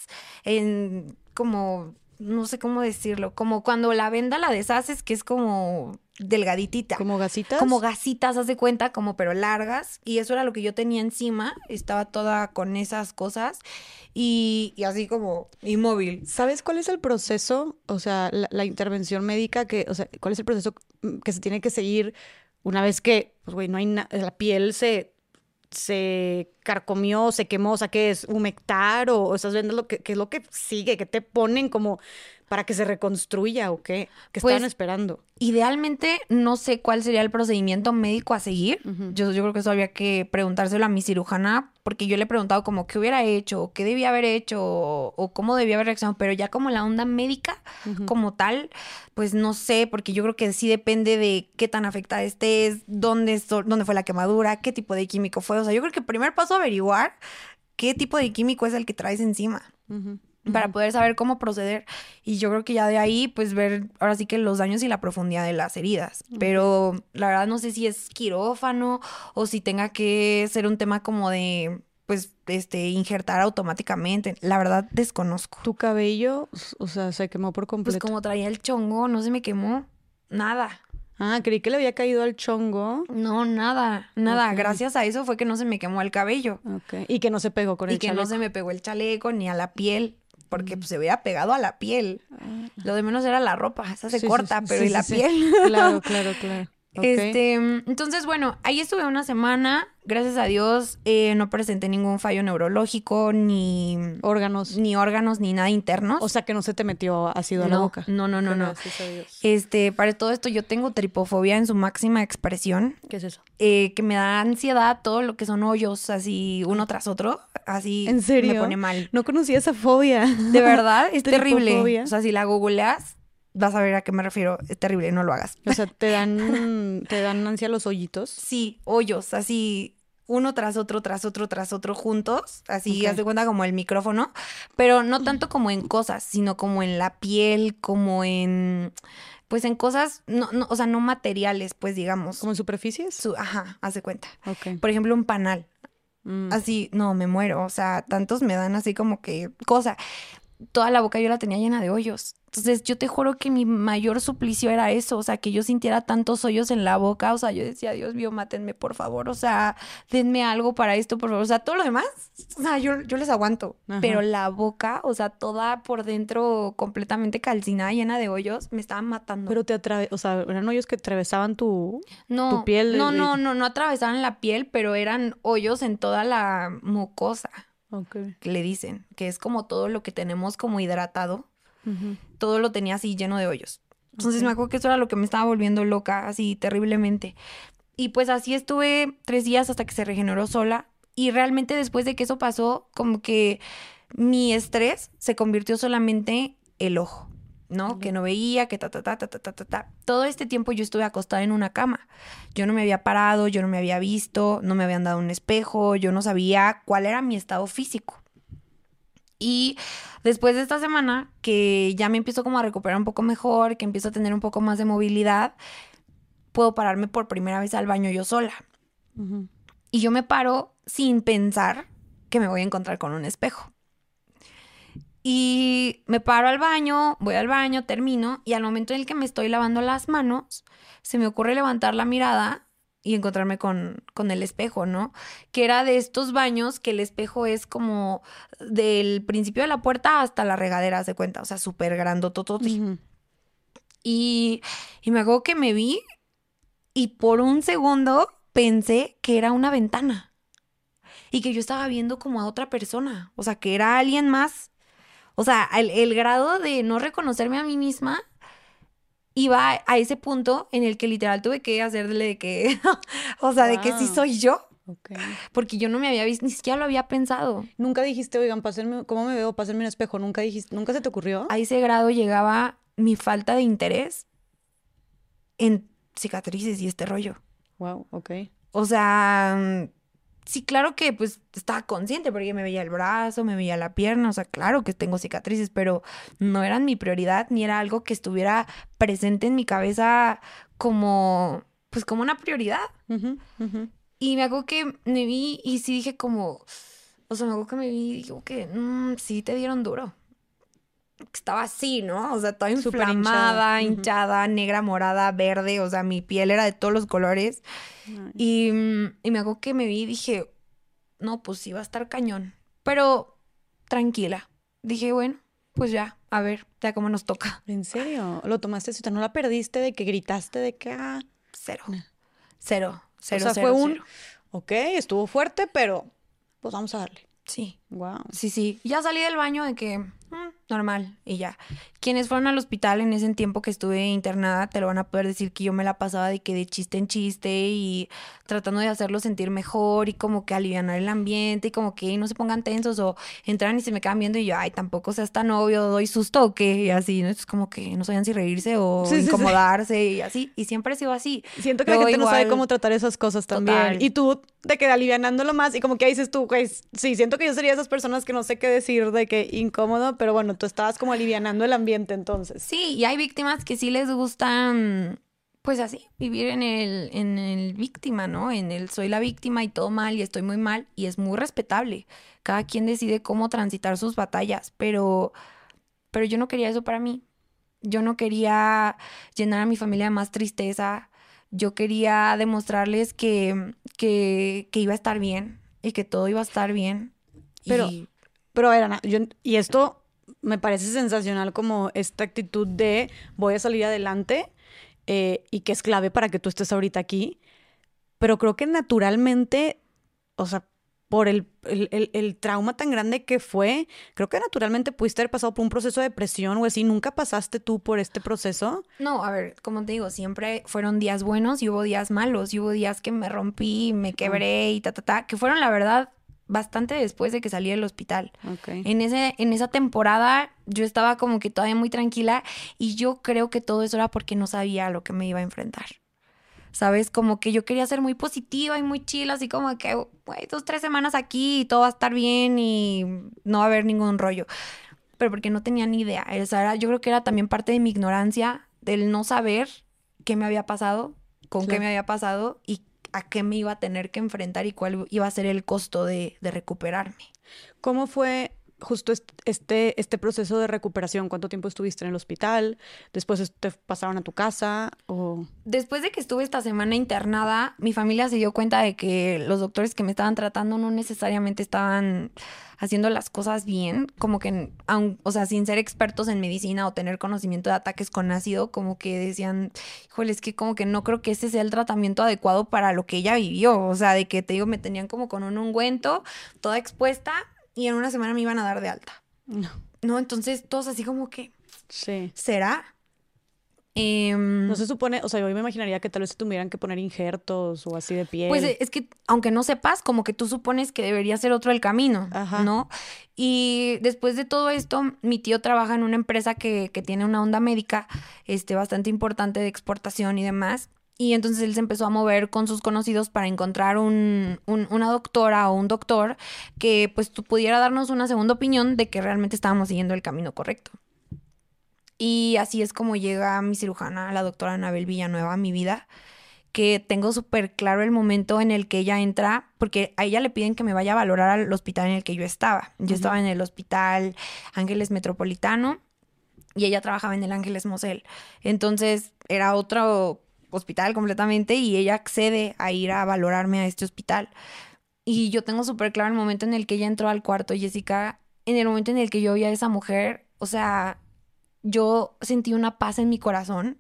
Speaker 2: en... como... No sé cómo decirlo, como cuando la venda la deshaces, que es como delgaditita.
Speaker 1: ¿Como gasitas?
Speaker 2: Como gasitas, haz de cuenta, como pero largas. Y eso era lo que yo tenía encima. Estaba toda con esas cosas. Y, así como inmóvil.
Speaker 1: ¿Sabes cuál es el proceso? O sea, la, intervención médica que, o sea, ¿cuál es el proceso que se tiene que seguir una vez que, pues, güey, no hay nada, la piel se se carcomió, se quemó, o sea, ¿qué es? ¿Humectar o, esas vendas? Lo que, ¿Qué es lo que sigue? que te ponen como para que se reconstruya o qué? ¿Qué estaban pues, esperando?
Speaker 2: Idealmente, no sé cuál sería el procedimiento médico a seguir. yo, yo creo que eso había que preguntárselo a mi cirujana, porque yo le he preguntado como qué hubiera hecho, o qué debía haber hecho, o, cómo debía haber reaccionado, pero ya como la onda médica como tal, pues no sé, porque yo creo que sí depende de qué tan afectada estés, dónde, dónde fue la quemadura, qué tipo de químico fue. O sea, yo creo que el primer paso averiguar qué tipo de químico es el que traes encima para poder saber cómo proceder. Y yo creo que ya de ahí, pues ver ahora sí que los daños y la profundidad de las heridas. Pero la verdad no sé si es quirófano o si tenga que ser un tema como de pues, este, injertar automáticamente. La verdad, desconozco.
Speaker 1: ¿Tu cabello, o sea, se quemó por completo?
Speaker 2: Pues como traía el chongo, no se me quemó. Nada.
Speaker 1: Ah, creí que le había caído al chongo.
Speaker 2: No, nada, nada. Gracias a eso fue que no se me quemó el cabello.
Speaker 1: Ok. Y que no se pegó con el chaleco.
Speaker 2: Y que no se me pegó el chaleco ni a la piel porque pues, se veía pegado a la piel. Ah. Lo de menos era la ropa, esa se corta, pero ¿y la piel?
Speaker 1: Claro, <laughs> claro, claro.
Speaker 2: Este, entonces, bueno, ahí estuve una semana. Gracias a Dios eh, no presenté ningún fallo neurológico, ni
Speaker 1: órganos,
Speaker 2: ni órganos, ni nada internos.
Speaker 1: O sea que no se te metió ácido a la boca.
Speaker 2: No, no, no, no. Este, para todo esto yo tengo tripofobia en su máxima expresión.
Speaker 1: ¿Qué es eso?
Speaker 2: Eh, que me da ansiedad todo lo que son hoyos así uno tras otro Así
Speaker 1: ¿En serio?
Speaker 2: me pone mal.
Speaker 1: No conocía esa fobia.
Speaker 2: De verdad, <laughs> es terrible. O sea, si la googleas, vas a ver a qué me refiero. Es terrible, no lo hagas.
Speaker 1: O sea, te <laughs> dan, te dan ansia los hoyitos.
Speaker 2: Sí, hoyos, así uno tras otro, tras otro, tras otro, juntos, así,
Speaker 1: Ok.
Speaker 2: haz de cuenta como el micrófono, pero no tanto como en cosas, sino como en la piel, como en, pues en cosas, no, no, o sea, no materiales, pues digamos.
Speaker 1: ¿Como en superficies?
Speaker 2: Su- ajá, haz de cuenta.
Speaker 1: Ok.
Speaker 2: Por ejemplo, un panal.
Speaker 1: Mm.
Speaker 2: Así, no, me muero. O sea, tantos me dan así como que cosa. Toda la boca yo la tenía llena de hoyos. Entonces, yo te juro que mi mayor suplicio era eso. O sea, que yo sintiera tantos hoyos en la boca. O sea, yo decía, Dios mío, mátenme, por favor. O sea, denme algo para esto, por favor. O sea, todo lo demás, o sea, yo, yo les aguanto.
Speaker 1: Ajá.
Speaker 2: Pero la boca, o sea, toda por dentro completamente calcinada, llena de hoyos, me estaban matando.
Speaker 1: Pero te atrave... O sea, eran hoyos que atravesaban tu...
Speaker 2: no,
Speaker 1: tu piel
Speaker 2: no,
Speaker 1: de-
Speaker 2: no, no, no atravesaban la piel, pero eran hoyos en toda la mucosa.
Speaker 1: Ok.
Speaker 2: que le dicen, que es como todo lo que tenemos como hidratado, Todo lo tenía así lleno de hoyos. Entonces me acuerdo que eso era lo que me estaba volviendo loca, así terriblemente. Y pues así estuve tres días hasta que se regeneró sola. Y realmente después de que eso pasó, como que mi estrés se convirtió solamente el ojo, ¿no? Que no veía, que ta, ta, ta, ta, ta, ta, ta. Todo este tiempo yo estuve acostada en una cama. Yo no me había parado, yo no me había visto, no me habían dado un espejo, yo no sabía cuál era mi estado físico. Y después de esta semana, que ya me empiezo como a recuperar un poco mejor, que empiezo a tener un poco más de movilidad, puedo pararme por primera vez al baño yo sola. Y yo me paro sin pensar que me voy a encontrar con un espejo. Y me paro al baño, voy al baño, termino, y al momento en el que me estoy lavando las manos, se me ocurre levantar la mirada y encontrarme con, con el espejo, ¿no? Que era de estos baños que el espejo es como del principio de la puerta hasta la regadera, se cuenta, o sea, súper grandototote.
Speaker 1: Ujú.
Speaker 2: Y, y me acuerdo que me vi y por un segundo pensé que era una ventana y que yo estaba viendo como a otra persona, o sea, que era alguien más. O sea, el, el grado de no reconocerme a mí misma iba a, ese punto en el que literal tuve que hacerle de que, <laughs> o sea, de que sí soy yo,
Speaker 1: Ok.
Speaker 2: porque yo no me había visto, ni siquiera lo había pensado.
Speaker 1: Nunca dijiste, oigan, pásenme, ¿cómo me veo? Pásenme un espejo. Nunca dijiste, ¿nunca se te ocurrió?
Speaker 2: A ese grado llegaba mi falta de interés en cicatrices y este rollo.
Speaker 1: Wow, ok.
Speaker 2: O sea, sí, claro que pues estaba consciente porque me veía el brazo, me veía la pierna, o sea, claro que tengo cicatrices, pero no eran mi prioridad ni era algo que estuviera presente en mi cabeza como, pues como una prioridad. Y me acuerdo que me vi y sí dije como, o sea, me acuerdo que me vi y dije que "Mm, sí te dieron duro. Estaba así, ¿no? O sea, toda inflamada,
Speaker 1: hinchada.
Speaker 2: Hinchada, negra, morada, verde, o sea, mi piel era de todos los colores.
Speaker 1: Nice.
Speaker 2: Y, mm, y me acuerdo que me vi y dije, no, pues sí va a estar cañón. Pero tranquila. Dije, bueno, pues ya, a ver, ya cómo nos toca.
Speaker 1: ¿En serio? ¿Lo tomaste así? ¿No la perdiste de que gritaste de que, ah,
Speaker 2: Cero. Cero. Cero.
Speaker 1: sea,
Speaker 2: cero,
Speaker 1: fue un-
Speaker 2: cero.
Speaker 1: ok, estuvo fuerte, pero pues vamos a darle.
Speaker 2: Sí.
Speaker 1: Wow.
Speaker 2: Sí, sí. Ya salí del baño de que normal y ya. Quienes fueron al hospital en ese tiempo que estuve internada te lo van a poder decir que yo me la pasaba de que de chiste en chiste y tratando de hacerlo sentir mejor y como que alivianar el ambiente y como que no se pongan tensos o entran y se me quedan viendo y yo, ay, tampoco seas tan obvio, doy susto o qué, y así, ¿no? Es como que no sabían si reírse o
Speaker 1: Sí, sí, sí.
Speaker 2: incomodarse y así. Y siempre ha sido así.
Speaker 1: Siento que
Speaker 2: Luego
Speaker 1: la gente no sabe
Speaker 2: igual-
Speaker 1: cómo tratar esas cosas también.
Speaker 2: Total.
Speaker 1: Y tú te quedas alivianándolo más y como que dices tú, güey, sí, siento que yo sería de esas personas que no sé qué decir de que incómodo, pero bueno, tú estabas como alivianando el ambiente entonces.
Speaker 2: Sí, y hay víctimas que sí les gustan, pues así, vivir en el, en el víctima, ¿no? En el soy la víctima y todo mal y estoy muy mal y es muy respetable. Cada quien decide cómo transitar sus batallas, pero, pero yo no quería eso para mí. Yo no quería llenar a mi familia de más tristeza. Yo quería demostrarles que, que, que iba a estar bien y que todo iba a estar bien.
Speaker 1: Pero-
Speaker 2: Y-
Speaker 1: Pero a ver, Ana, yo, y esto me parece sensacional como esta actitud de voy a salir adelante eh, y que es clave para que tú estés ahorita aquí, pero creo que naturalmente, o sea, por el, el- el- trauma tan grande que fue, creo que naturalmente pudiste haber pasado por un proceso de depresión o así. ¿Nunca pasaste tú por este proceso?
Speaker 2: No, a ver, como te digo, siempre fueron días buenos y hubo días malos, y hubo días que me rompí, me quebré y ta, ta, ta, que fueron la verdad bastante después de que salí del hospital.
Speaker 1: Ok.
Speaker 2: En, ese, en esa temporada yo estaba como que todavía muy tranquila y yo creo que todo eso era porque no sabía a lo que me iba a enfrentar. ¿Sabes? Como que yo quería ser muy positiva y muy chila, así como que, güey, dos, tres semanas aquí y todo va a estar bien y no va a haber ningún rollo. Pero porque no tenía ni idea. O sea, era- yo creo que era también parte de mi ignorancia, del no saber qué me había pasado, con qué me había pasado y a qué me iba a tener que enfrentar y cuál iba a ser el costo de, de recuperarme.
Speaker 1: ¿Cómo fue justo est- este, este proceso de recuperación? ¿Cuánto tiempo estuviste en el hospital? ¿Después es- te pasaron a tu casa? ¿O...
Speaker 2: Después de que estuve esta semana internada, mi familia se dio cuenta de que los doctores que me estaban tratando no necesariamente estaban haciendo las cosas bien, como que, aun- o sea, sin ser expertos en medicina o tener conocimiento de ataques con ácido, como que decían, híjole, es que como que no creo que ese sea el tratamiento adecuado para lo que ella vivió, o sea, de que te digo, me tenían como con un ungüento, toda expuesta, y en una semana me iban a dar de alta.
Speaker 1: No.
Speaker 2: No, entonces todos así como que,
Speaker 1: Sí.
Speaker 2: ¿será? Em,
Speaker 1: No se supone, o sea, yo me imaginaría que tal vez se tuvieran que poner injertos o así de piel.
Speaker 2: Pues es que, aunque no sepas, como que tú supones que debería ser otro el camino,
Speaker 1: Ajá.
Speaker 2: ¿no? Y después de todo esto, mi tío trabaja en una empresa que, que tiene una onda médica este, bastante importante de exportación y demás. Y entonces él se empezó a mover con sus conocidos para encontrar un, un- una doctora o un doctor que pues pudiera darnos una segunda opinión de que realmente estábamos siguiendo el camino correcto. Y así es como llega mi cirujana, la doctora Anabel Villanueva, a mi vida que tengo súper claro el momento en el que ella entra, porque a ella le piden que me vaya a valorar al hospital en el que yo estaba. Yo estaba en el hospital Ángeles Metropolitano y ella trabajaba en el Ángeles Mosel. Entonces era otro hospital completamente y ella accede a ir a valorarme a este hospital. Y yo tengo súper claro el momento en el que ella entró al cuarto, Jessica, en el momento en el que yo vi a esa mujer, o sea, yo sentí una paz en mi corazón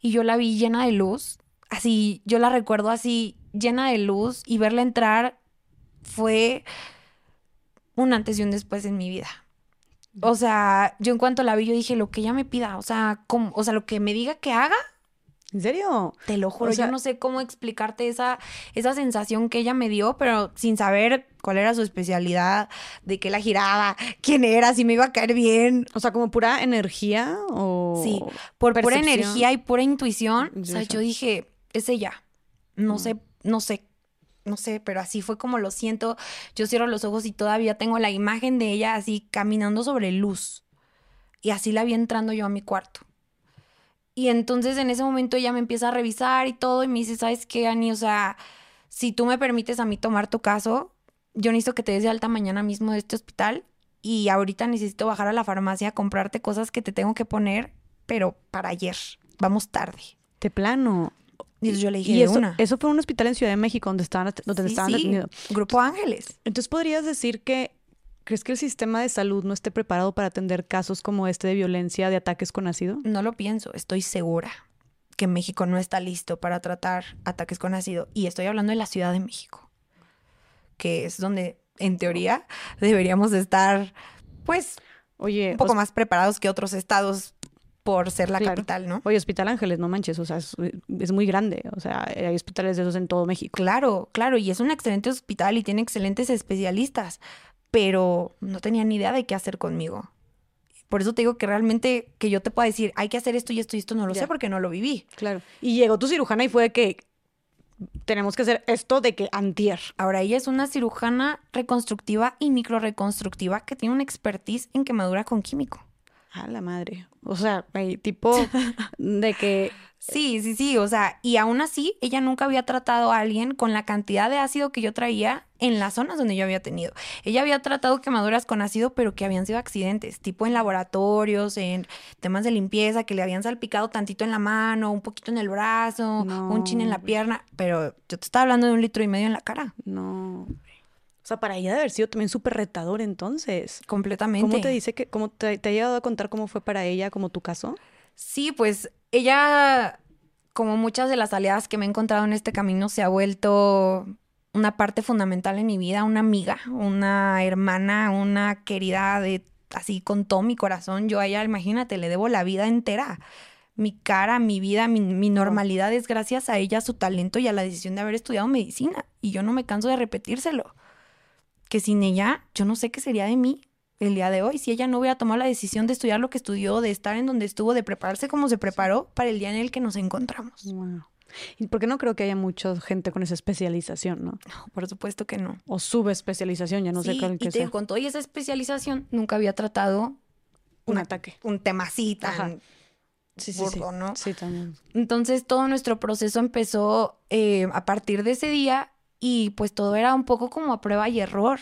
Speaker 2: y yo la vi llena de luz, así, yo la recuerdo así, llena de luz y verla entrar fue un antes y un después en mi vida. O sea, yo en cuanto la vi, yo dije, lo que ella me pida, o sea, como, o sea, lo que me diga que haga,
Speaker 1: ¿En serio?
Speaker 2: te lo juro,
Speaker 1: O sea-
Speaker 2: yo no sé cómo explicarte esa, esa sensación que ella me dio, pero sin saber cuál era su especialidad, de qué la giraba, quién era, si me iba a caer bien.
Speaker 1: O sea, como pura energía o...
Speaker 2: Sí, por pura energía y pura intuición, o sea,
Speaker 1: Eso.
Speaker 2: yo dije, es ella. No
Speaker 1: Mm.
Speaker 2: sé, no sé, no sé, pero así fue como lo siento. Yo cierro los ojos y todavía tengo la imagen de ella así caminando sobre luz. Y así la vi entrando yo a mi cuarto. Y entonces en ese momento ella me empieza a revisar y todo y me dice, ¿sabes qué, Ani? O sea, si tú me permites a mí tomar tu caso, yo necesito que te des de alta mañana mismo de este hospital y ahorita necesito bajar a la farmacia a comprarte cosas que te tengo que poner, pero para ayer. Vamos tarde.
Speaker 1: De plano.
Speaker 2: Y yo le dije,
Speaker 1: Y eso,
Speaker 2: una.
Speaker 1: eso fue un hospital en Ciudad de México donde estaban, donde
Speaker 2: Sí,
Speaker 1: estaban
Speaker 2: sí,
Speaker 1: detenidos.
Speaker 2: Grupo Ángeles.
Speaker 1: Entonces, ¿podrías decir que crees que el sistema de salud no esté preparado para atender casos como este de violencia, de ataques con ácido?
Speaker 2: No lo pienso, estoy segura que México no está listo para tratar ataques con ácido. Y estoy hablando de la Ciudad de México, que es donde, en teoría, deberíamos estar, pues,
Speaker 1: Oye,
Speaker 2: un poco más preparados que otros estados por ser la
Speaker 1: Claro.
Speaker 2: capital, ¿no?
Speaker 1: Oye, Hospital Ángeles, no manches, o sea, es, es muy grande, o sea, hay hospitales de esos en todo México.
Speaker 2: Claro, claro, y es un excelente hospital y tiene excelentes especialistas, pero no tenía ni idea de qué hacer conmigo. Por eso te digo que realmente que yo te pueda decir, hay que hacer esto y esto y esto, no lo
Speaker 1: Ya.
Speaker 2: sé porque no lo viví.
Speaker 1: Claro. Y llegó tu cirujana y fue de que tenemos que hacer esto de que antier.
Speaker 2: Ahora ella es una cirujana reconstructiva y microreconstructiva que tiene una expertise en quemadura con químico.
Speaker 1: A la madre. O sea, tipo <laughs> de que
Speaker 2: Sí, sí, sí, o sea, y aún así ella nunca había tratado a alguien con la cantidad de ácido que yo traía en las zonas donde yo había tenido. Ella había tratado quemaduras con ácido, pero que habían sido accidentes, tipo en laboratorios, en temas de limpieza, que le habían salpicado tantito en la mano, un poquito en el brazo, un chin en la pierna, pero yo te estaba hablando de un litro y medio en la cara,
Speaker 1: no. O sea, para ella de haber sido también súper retador entonces.
Speaker 2: completamente.
Speaker 1: ¿Cómo te dice que, cómo te, te ha llegado a contar cómo fue para ella, como tu caso?
Speaker 2: Sí, pues ella, como muchas de las aliadas que me he encontrado en este camino, se ha vuelto una parte fundamental en mi vida, una amiga, una hermana, una querida de así con todo mi corazón. Yo a ella, imagínate, le debo la vida entera. Mi cara, mi vida, mi, mi normalidad es gracias a ella, a su talento y a la decisión de haber estudiado medicina. Y yo no me canso de repetírselo. Que sin ella yo no sé qué sería de mí el día de hoy si ella no hubiera tomado la decisión de estudiar lo que estudió, de estar en donde estuvo, de prepararse como se preparó para el día en el que nos encontramos.
Speaker 1: Wow. ¿Y por qué no creo que haya mucha gente con esa especialización, no?
Speaker 2: No, por supuesto que no.
Speaker 1: O subespecialización, ya no sé cuál
Speaker 2: y
Speaker 1: que
Speaker 2: te
Speaker 1: sea.
Speaker 2: con toda esa especialización nunca había tratado
Speaker 1: Un ataque.
Speaker 2: un tema así tan
Speaker 1: Ajá. Sí, sí, sí.
Speaker 2: ¿no?
Speaker 1: Sí, también.
Speaker 2: Entonces todo nuestro proceso empezó eh, a partir de ese día y pues todo era un poco como a prueba y error.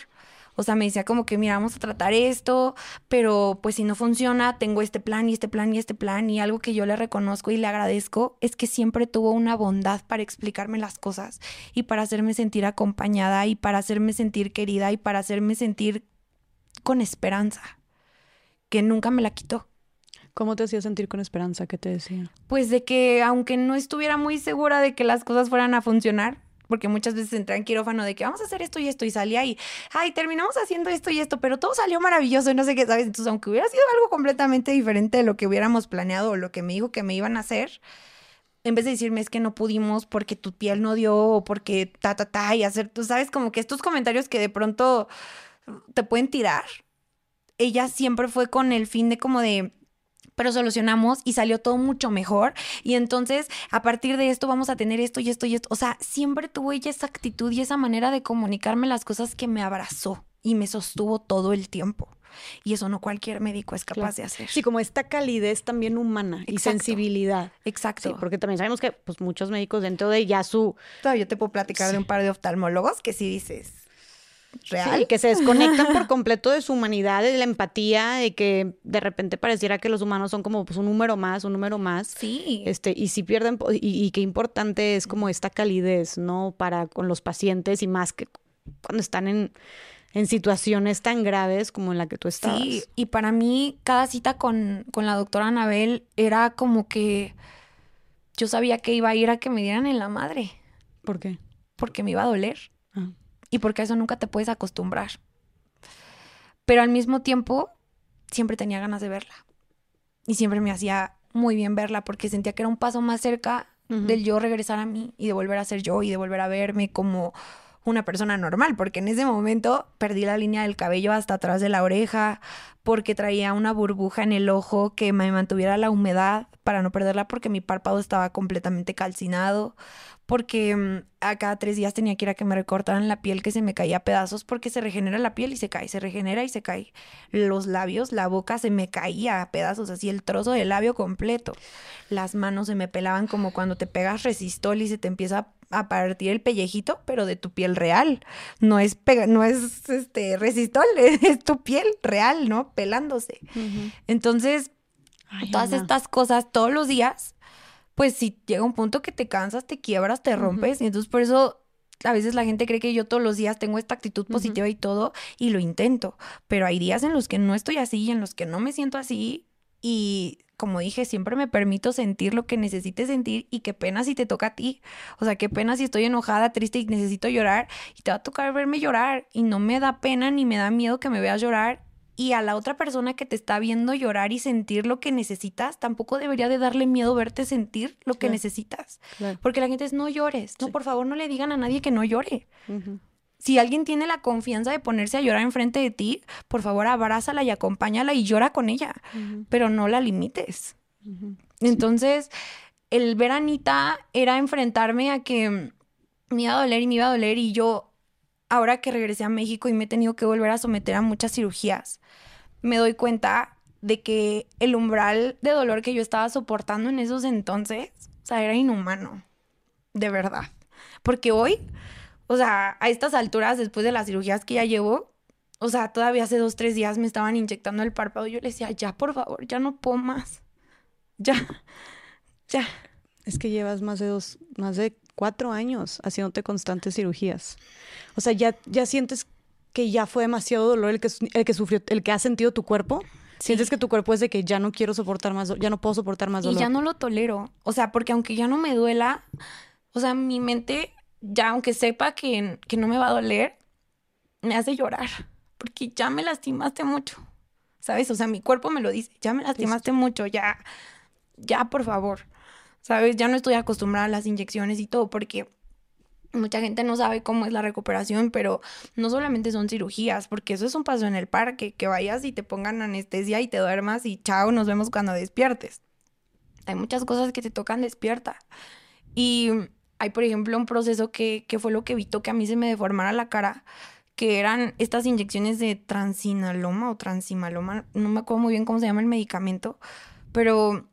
Speaker 2: O sea, me decía como que, mira, vamos a tratar esto, pero pues si no funciona, tengo este plan y este plan y este plan y algo que yo le reconozco y le agradezco es que siempre tuvo una bondad para explicarme las cosas y para hacerme sentir acompañada y para hacerme sentir querida y para hacerme sentir con esperanza, que nunca me la quitó.
Speaker 1: ¿Cómo te hacía sentir con esperanza? ¿Qué te decía?
Speaker 2: Pues de que aunque no estuviera muy segura de que las cosas fueran a funcionar, porque muchas veces entré en quirófano de que vamos a hacer esto y esto y salía y, ay, terminamos haciendo esto y esto, pero todo salió maravilloso y no sé qué, ¿sabes? Entonces, aunque hubiera sido algo completamente diferente de lo que hubiéramos planeado o lo que me dijo que me iban a hacer, en vez de decirme es que no pudimos porque tu piel no dio o porque ta, ta, ta, y hacer, tú sabes, como que estos comentarios que de pronto te pueden tirar, ella siempre fue con el fin de como de, pero solucionamos y salió todo mucho mejor. Y entonces, a partir de esto, vamos a tener esto y esto y esto. O sea, siempre tuvo ella esa actitud y esa manera de comunicarme las cosas que me abrazó y me sostuvo todo el tiempo. Y eso no cualquier médico es capaz
Speaker 1: Claro.
Speaker 2: de hacer.
Speaker 1: Sí, como esta calidez también humana y sensibilidad.
Speaker 2: Exacto.
Speaker 1: Sí, porque también sabemos que pues, muchos médicos dentro de ya su...
Speaker 2: Todavía te puedo platicar de un par de oftalmólogos que sí dices, ¿real?
Speaker 1: Sí, que se desconectan por completo de su humanidad, de la empatía, de que de repente pareciera que los humanos son como pues, un número más, un número más.
Speaker 2: Sí.
Speaker 1: Este, y si pierden, y, y qué importante es como esta calidez, ¿no? Para con los pacientes y más que cuando están en, en situaciones tan graves como en la que tú estabas.
Speaker 2: Sí, y para mí cada cita con, con la doctora Anabel era como que yo sabía que iba a ir a que me dieran en la madre,
Speaker 1: ¿Por qué?
Speaker 2: porque me iba a doler
Speaker 1: Ah.
Speaker 2: Y porque a eso nunca te puedes acostumbrar. Pero al mismo tiempo, siempre tenía ganas de verla. Y siempre me hacía muy bien verla porque sentía que era un paso más cerca
Speaker 1: Ujú.
Speaker 2: del yo regresar a mí y de volver a ser yo y de volver a verme como una persona normal, porque en ese momento perdí la línea del cabello hasta atrás de la oreja, porque traía una burbuja en el ojo que me mantuviera la humedad para no perderla, porque mi párpado estaba completamente calcinado, porque mm, a cada tres días tenía que ir a que me recortaran la piel que se me caía a pedazos, porque se regenera la piel y se cae, se regenera y se cae. Los labios, la boca se me caía a pedazos, así el trozo del labio completo. Las manos se me pelaban como cuando te pegas resistol y se te empieza a partir el pellejito, pero de tu piel real. No es pega- no es este resistol, <laughs> es tu piel real, ¿no? Pelándose. Entonces,
Speaker 1: Ay,
Speaker 2: todas
Speaker 1: Ana.
Speaker 2: estas cosas todos los días, pues si llega un punto que te cansas, te quiebras, te rompes. Y entonces por eso a veces la gente cree que yo todos los días tengo esta actitud positiva y todo, y lo intento. Pero hay días en los que no estoy así y en los que no me siento así. Y como dije, siempre me permito sentir lo que necesite sentir y qué pena si te toca a ti. O sea, qué pena si estoy enojada, triste y necesito llorar y te va a tocar verme llorar y no me da pena ni me da miedo que me veas llorar. Y a la otra persona que te está viendo llorar y sentir lo que necesitas, tampoco debería de darle miedo verte sentir lo que
Speaker 1: Claro.
Speaker 2: necesitas.
Speaker 1: Claro.
Speaker 2: Porque la gente es, no llores. No,
Speaker 1: Sí.
Speaker 2: por favor, no le digan a nadie que no llore. Si alguien tiene la confianza de ponerse a llorar enfrente de ti, por favor, abrázala y acompáñala y llora con ella. Pero no la limites. Entonces, el ver a Anita era enfrentarme a que me iba a doler y me iba a doler y yo, ahora que regresé a México y me he tenido que volver a someter a muchas cirugías, me doy cuenta de que el umbral de dolor que yo estaba soportando en esos entonces, o sea, era inhumano, de verdad. Porque hoy, o sea, a estas alturas, después de las cirugías que ya llevo, o sea, todavía hace dos, tres días me estaban inyectando el párpado. y Yo le decía, ya, por favor, ya no puedo más. Ya, ya.
Speaker 1: Es que llevas más de dos, más de cuatro años haciéndote constantes cirugías. O sea, ya, ya sientes que ya fue demasiado dolor el que, el que sufrió, el que ha sentido tu cuerpo. Sientes que tu cuerpo es de que ya no quiero soportar más, ya no puedo soportar más
Speaker 2: Y
Speaker 1: dolor.
Speaker 2: ya no lo tolero. O sea, porque aunque ya no me duela, o sea, mi mente, ya aunque sepa que, que no me va a doler, me hace llorar. Porque ya me lastimaste mucho. ¿Sabes? O sea, mi cuerpo me lo dice, ya me lastimaste mucho, ya, ya, por favor. ¿Sabes? Ya no estoy acostumbrada a las inyecciones y todo, porque Mucha gente no sabe cómo es la recuperación, pero no solamente son cirugías, porque eso es un paso en el parque, que vayas y te pongan anestesia y te duermas y chao, nos vemos cuando despiertes. Hay muchas cosas que te tocan despierta. Y hay, por ejemplo, un proceso que, que fue lo que evitó que a mí se me deformara la cara, que eran estas inyecciones de transinaloma o transimaloma, no me acuerdo muy bien cómo se llama el medicamento, pero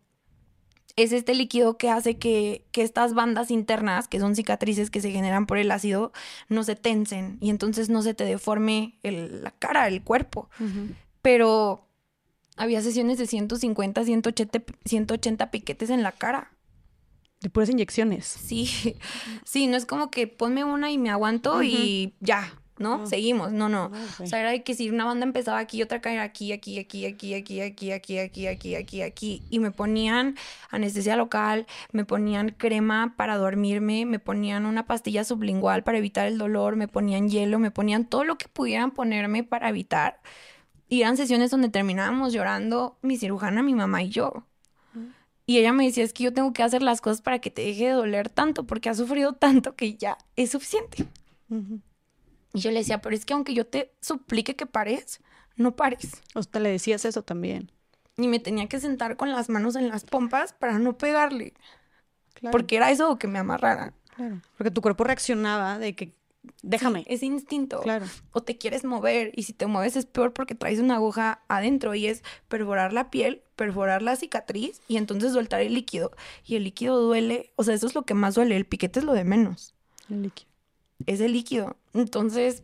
Speaker 2: es este líquido que hace que, estas bandas internas, que son cicatrices que se generan por el ácido, no se tensen y entonces no se te deforme la cara, el cuerpo. Pero había sesiones de 150, 180, 180 piquetes en la cara.
Speaker 1: De puras inyecciones.
Speaker 2: Sí, <laughs> sí, no es como que ponme una y me aguanto y ya, ¿no? Seguimos, no, no. O sea, era que si una banda empezaba aquí, otra caer aquí, aquí, aquí, aquí, aquí, aquí, aquí, aquí, aquí, aquí, aquí, y me ponían anestesia local, me ponían crema para dormirme, me ponían una pastilla sublingual para evitar el dolor, me ponían hielo, me ponían todo lo que pudieran ponerme para evitar. Y eran sesiones donde terminábamos llorando mi cirujana, mi mamá y yo. Y ella me decía, es que yo tengo que hacer las cosas para que te deje de doler tanto, porque has sufrido tanto que ya es suficiente. Y yo le decía, pero es que aunque yo te suplique que pares, no pares.
Speaker 1: O sea, le decías eso también.
Speaker 2: Y me tenía que sentar con las manos en las pompas para no pegarle. Porque era eso que me amarrara.
Speaker 1: Claro. Porque tu cuerpo reaccionaba de que déjame.
Speaker 2: es instinto. Claro. O te quieres mover y si te mueves es peor porque traes una aguja adentro y es perforar la piel, perforar la cicatriz y entonces soltar el líquido. Y el líquido duele, o sea, eso es lo que más duele, el piquete es lo de menos.
Speaker 1: El líquido
Speaker 2: es el líquido. Entonces,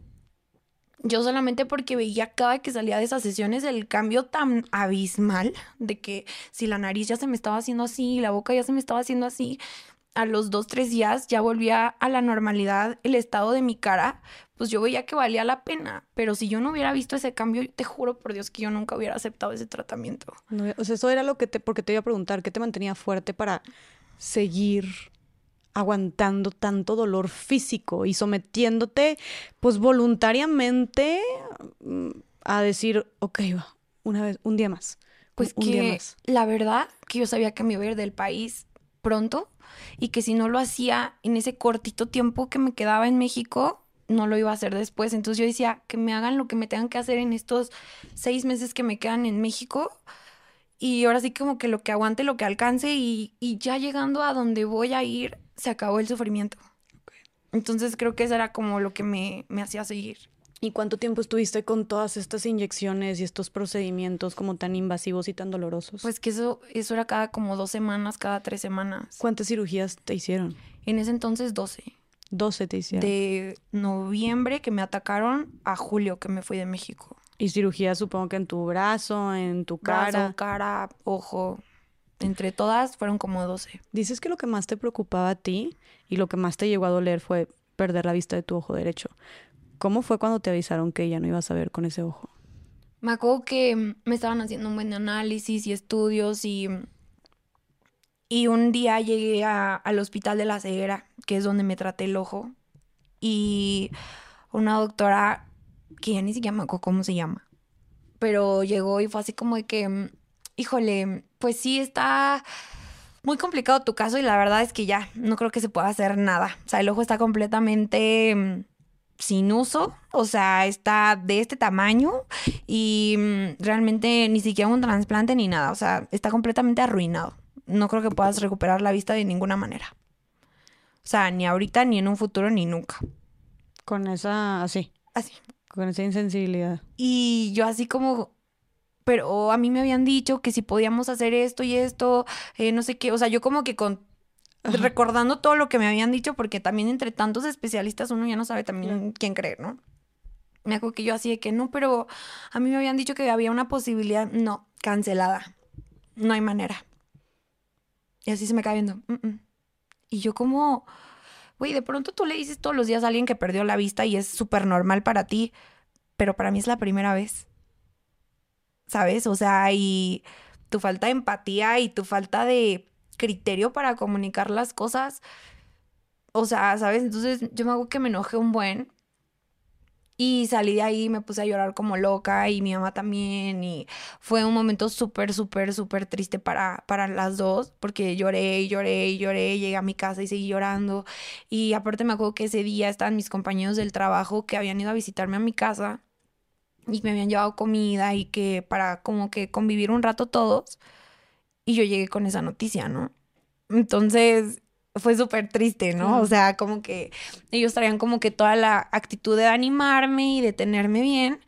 Speaker 2: yo solamente porque veía cada que salía de esas sesiones el cambio tan abismal de que si la nariz ya se me estaba haciendo así, la boca ya se me estaba haciendo así, a los dos, tres días ya volvía a la normalidad el estado de mi cara, pues yo veía que valía la pena. Pero si yo no hubiera visto ese cambio, te juro por Dios que yo nunca hubiera aceptado ese tratamiento.
Speaker 1: o sea, eso era lo que te, porque te iba a preguntar, ¿qué te mantenía fuerte para seguir aguantando tanto dolor físico y sometiéndote pues voluntariamente mm, a decir, ok, va, una vez, un día más.
Speaker 2: Pues que la verdad que yo sabía que me iba a ir del país pronto y que si no lo hacía en ese cortito tiempo que me quedaba en México, no lo iba a hacer después. Entonces yo decía, que me hagan lo que me tengan que hacer en estos seis meses que me quedan en México. Y ahora sí como que lo que aguante, lo que alcance y, y ya llegando a donde voy a ir, se acabó el sufrimiento. Entonces creo que eso era como lo que me, hacía seguir.
Speaker 1: ¿Y cuánto tiempo estuviste con todas estas inyecciones y estos procedimientos como tan invasivos y tan dolorosos?
Speaker 2: Pues que eso, eso era cada como dos semanas, cada tres semanas.
Speaker 1: ¿Cuántas cirugías te hicieron?
Speaker 2: En ese entonces 12.
Speaker 1: 12 te hicieron.
Speaker 2: De noviembre que me atacaron a julio que me fui de México.
Speaker 1: Y cirugía supongo que en tu brazo, en tu cara.
Speaker 2: Brazo, cara, ojo, entre todas fueron como 12.
Speaker 1: Dices que lo que más te preocupaba a ti y lo que más te llegó a doler fue perder la vista de tu ojo derecho. ¿Cómo fue cuando te avisaron que ya no ibas a ver con ese ojo?
Speaker 2: Me acuerdo que me estaban haciendo un buen análisis y estudios y, y un día llegué al hospital de la ceguera, que es donde me traté el ojo, y una doctora, que ya ni siquiera me acuerdo cómo se llama, pero llegó y fue así como de que, híjole, pues sí está muy complicado tu caso y la verdad es que ya no creo que se pueda hacer nada. O sea, el ojo está completamente mm, sin uso, o sea, está de este tamaño y mm, realmente ni siquiera un trasplante ni nada, o sea, está completamente arruinado. No creo que puedas recuperar la vista de ninguna manera. O sea, ni ahorita, ni en un futuro, ni nunca.
Speaker 1: Con esa, así.
Speaker 2: Así.
Speaker 1: Con esa insensibilidad.
Speaker 2: Y yo así como, pero a mí me habían dicho que si podíamos hacer esto y esto, eh, no sé qué, o sea, yo como que con recordando todo lo que me habían dicho, porque también entre tantos especialistas uno ya no sabe también quién creer, ¿no? Me acuerdo que yo así de que no, pero a mí me habían dicho que había una posibilidad, no, cancelada, no hay manera. Y así se me cae viendo. Y yo como, güey, de pronto tú le dices todos los días a alguien que perdió la vista y es súper normal para ti, pero para mí es la primera vez. ¿Sabes? O sea, y tu falta de empatía y tu falta de criterio para comunicar las cosas. O sea, ¿sabes? Entonces yo me hago que me enoje un buen. Y salí de ahí, me puse a llorar como loca y mi mamá también. Y fue un momento súper, súper, súper triste para, para las dos, porque lloré y lloré y lloré. Llegué a mi casa y seguí llorando. Y aparte me acuerdo que ese día estaban mis compañeros del trabajo que habían ido a visitarme a mi casa y me habían llevado comida y que para como que convivir un rato todos. Y yo llegué con esa noticia, ¿no? Entonces fue súper triste, ¿no? O sea, como que ellos traían como que toda la actitud de animarme y de tenerme bien.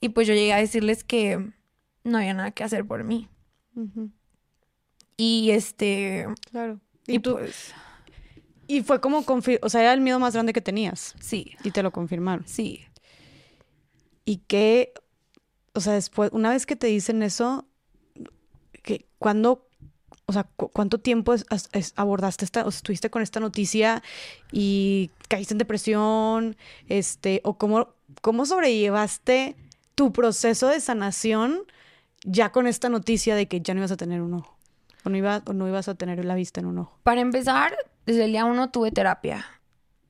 Speaker 2: Y pues yo llegué a decirles que no había nada que hacer por mí. Y este.
Speaker 1: Claro. Y, tú. Pues, y fue como. O sea, era el miedo más grande que tenías.
Speaker 2: Sí.
Speaker 1: Y te lo confirmaron.
Speaker 2: Sí.
Speaker 1: Y que. O sea, después, una vez que te dicen eso, que cuando o sea, ¿cuánto tiempo abordaste esta, o estuviste con esta noticia y caíste en depresión? Este, o cómo, cómo sobrellevaste tu proceso de sanación ya con esta noticia de que ya no ibas a tener un ojo? O no, iba, o no ibas a tener la vista en un ojo.
Speaker 2: Para empezar, desde el día uno tuve terapia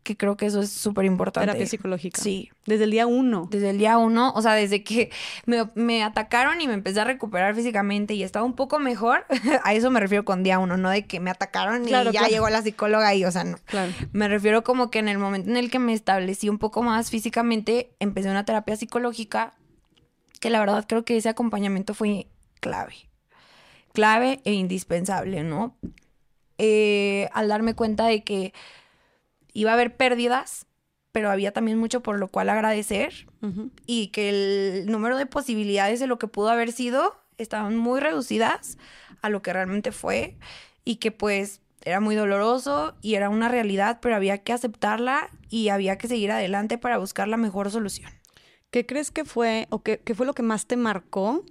Speaker 2: que creo que eso es súper importante.
Speaker 1: Terapia psicológica.
Speaker 2: Sí.
Speaker 1: Desde el día uno.
Speaker 2: Desde el día uno, o sea, desde que me, atacaron y me empecé a recuperar físicamente y estaba un poco mejor, <laughs> a eso me refiero con día uno, no de que me atacaron y ya llegó la psicóloga y, o sea, no.
Speaker 1: Claro.
Speaker 2: Me refiero como que en el momento en el que me establecí un poco más físicamente, empecé una terapia psicológica que la verdad creo que ese acompañamiento fue clave. Clave e indispensable, ¿no? Eh, al darme cuenta de que iba a haber pérdidas, pero había también mucho por lo cual agradecer y que el número de posibilidades de lo que pudo haber sido estaban muy reducidas a lo que realmente fue y que pues era muy doloroso y era una realidad, pero había que aceptarla y había que seguir adelante para buscar la mejor solución.
Speaker 1: ¿Qué crees que fue o qué, qué fue lo que más te marcó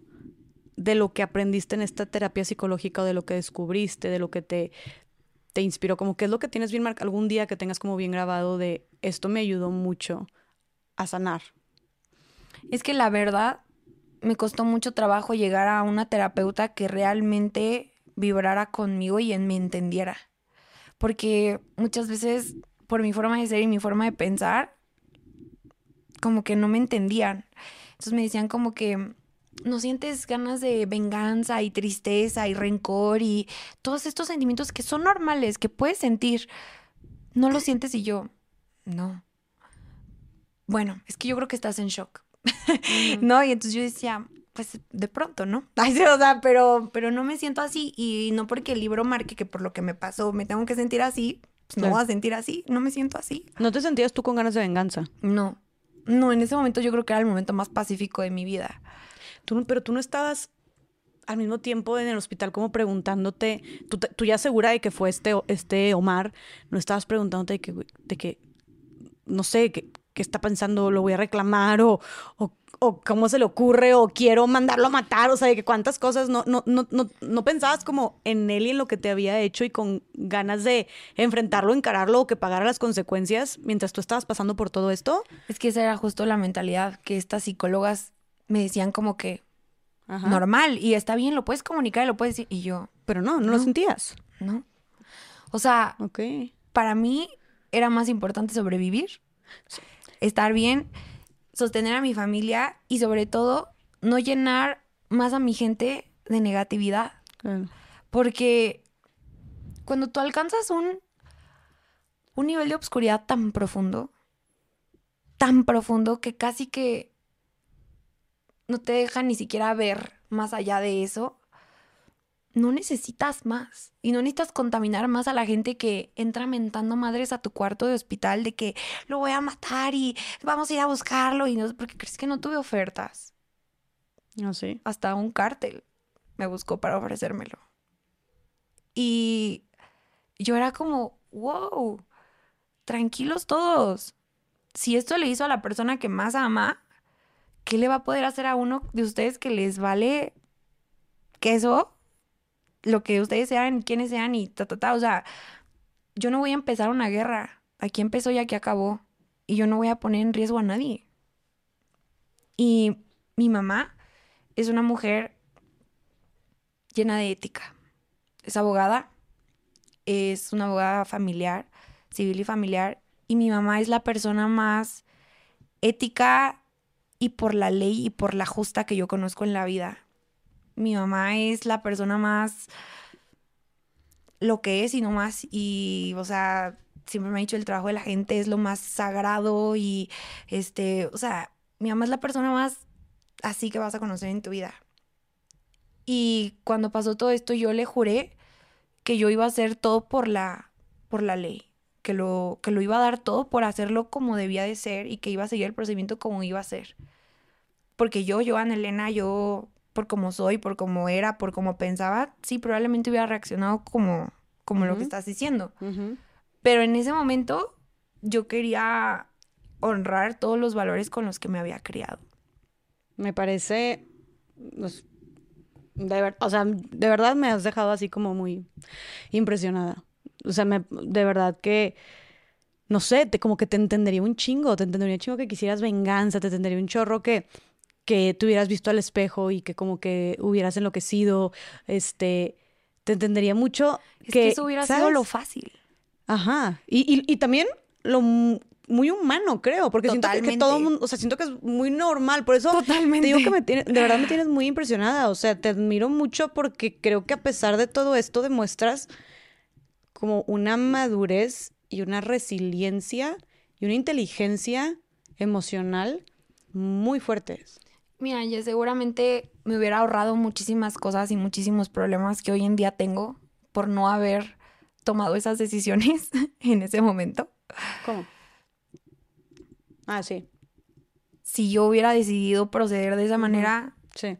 Speaker 1: de lo que aprendiste en esta terapia psicológica o de lo que descubriste, de lo que te, te inspiró? Como qué es lo que tienes bien marcado, algún día que tengas como bien grabado de esto me ayudó mucho a sanar.
Speaker 2: Es que la verdad me costó mucho trabajo llegar a una terapeuta que realmente vibrara conmigo y me entendiera. Porque muchas veces por mi forma de ser y mi forma de pensar, como que no me entendían. Entonces me decían como que no sientes ganas de venganza y tristeza y rencor y todos estos sentimientos que son normales, que puedes sentir. No lo sientes y yo, no. Bueno, es que yo creo que estás en shock. <laughs> no, y entonces yo decía, pues de pronto, ¿no? <laughs> Ay, o sea, pero, pero no me siento así y no porque el libro marque que por lo que me pasó me tengo que sentir así, pues no voy a sentir así, no me siento así.
Speaker 1: ¿No te sentías tú con ganas de venganza?
Speaker 2: No, no, en ese momento yo creo que era el momento más pacífico de mi vida
Speaker 1: pero tú no estabas al mismo tiempo en el hospital como preguntándote, tú, ya segura de que fue este, este Omar, no estabas preguntándote de que, de que no sé, qué está pensando, lo voy a reclamar o, o, cómo se le ocurre o quiero mandarlo a matar, o sea, de que cuántas cosas, no, no, no, no, no pensabas como en él y en lo que te había hecho y con ganas de enfrentarlo, encararlo o que pagara las consecuencias mientras tú estabas pasando por todo esto.
Speaker 2: Es que esa era justo la mentalidad que estas psicólogas me decían como que normal y está bien, lo puedes comunicar y lo puedes decir. Y yo,
Speaker 1: pero no, no, lo sentías.
Speaker 2: No. O sea,
Speaker 1: okay.
Speaker 2: para mí era más importante sobrevivir, estar bien, sostener a mi familia y sobre todo no llenar más a mi gente de negatividad. Porque cuando tú alcanzas un, un nivel de obscuridad tan profundo, tan profundo que casi que no te deja ni siquiera ver más allá de eso, no necesitas más. Y no necesitas contaminar más a la gente que entra mentando madres a tu cuarto de hospital de que lo voy a matar y vamos a ir a buscarlo. Y no, porque crees que no tuve ofertas.
Speaker 1: No sé.
Speaker 2: Hasta un cártel me buscó para ofrecérmelo. Y yo era como, wow, tranquilos todos. Si esto le hizo a la persona que más ama, ¿qué le va a poder hacer a uno de ustedes que les vale queso? Lo que ustedes sean, quienes sean y ta, ta, ta. O sea, yo no voy a empezar una guerra. Aquí empezó y aquí acabó. Y yo no voy a poner en riesgo a nadie. Y mi mamá es una mujer llena de ética. Es abogada, es una abogada familiar, civil y familiar. Y mi mamá es la persona más ética y por la ley y por la justa que yo conozco en la vida. Mi mamá es la persona más lo que es y no más. Y, o sea, siempre me ha dicho el trabajo de la gente es lo más sagrado y, este, o sea, mi mamá es la persona más así que vas a conocer en tu vida. Y cuando pasó todo esto, yo le juré que yo iba a hacer todo por la, por la ley, que lo, que lo iba a dar todo por hacerlo como debía de ser y que iba a seguir el procedimiento como iba a ser. Porque yo, yo, Ana Elena, yo, por como soy, por como era, por como pensaba, sí, probablemente hubiera reaccionado como, como lo que estás diciendo. Pero en ese momento yo quería honrar todos los valores con los que me había criado.
Speaker 1: Me parece, pues, de o sea, de verdad me has dejado así como muy impresionada. O sea, me, de verdad que, no sé, te, como que te entendería un chingo, te entendería un chingo que quisieras venganza, te entendería un chorro que, que te hubieras visto al espejo y que como que hubieras enloquecido, este, te entendería mucho
Speaker 2: es que, eso hubiera sido lo fácil.
Speaker 1: Ajá. Y, y, y también lo muy humano, creo, porque siento que, todo mundo, o sea, siento que es muy normal, por eso
Speaker 2: Totalmente.
Speaker 1: te digo que me tiene, de verdad me <sighs> tienes muy impresionada, o sea, te admiro mucho porque creo que a pesar de todo esto demuestras como una madurez y una resiliencia y una inteligencia emocional muy fuertes.
Speaker 2: Mira, yo seguramente me hubiera ahorrado muchísimas cosas y muchísimos problemas que hoy en día tengo por no haber tomado esas decisiones <laughs> en ese momento.
Speaker 1: ¿Cómo? Ah, sí.
Speaker 2: Si yo hubiera decidido proceder de esa manera.
Speaker 1: Sí.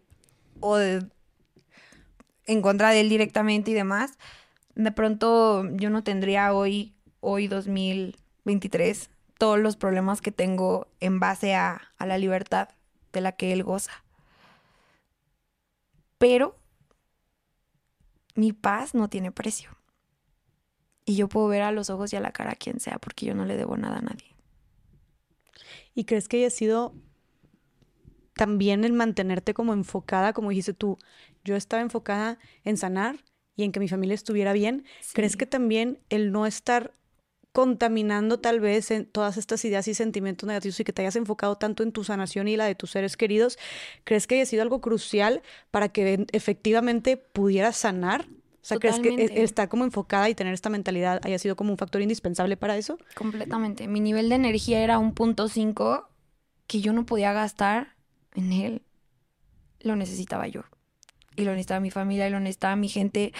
Speaker 2: O en contra de él directamente y demás, de pronto yo no tendría hoy, hoy 2023, todos los problemas que tengo en base a, la libertad de la que él goza. Pero mi paz no tiene precio. Y yo puedo ver a los ojos y a la cara a quien sea porque yo no le debo nada a nadie.
Speaker 1: ¿Y crees que haya sido también el mantenerte como enfocada, como dijiste tú, yo estaba enfocada en sanar y en que mi familia estuviera bien? ¿Crees que también el no estar contaminando tal vez en todas estas ideas y sentimientos negativos y que te hayas enfocado tanto en tu sanación y la de tus seres queridos, ¿crees que haya sido algo crucial para que efectivamente pudieras sanar? O sea, ¿crees que e, está como enfocada y tener esta mentalidad haya sido como un factor indispensable para eso?
Speaker 2: Completamente. Mi nivel de energía era un punto cinco que yo no podía gastar en él. Lo necesitaba yo. Y lo necesitaba mi familia, y lo necesitaba mi gente.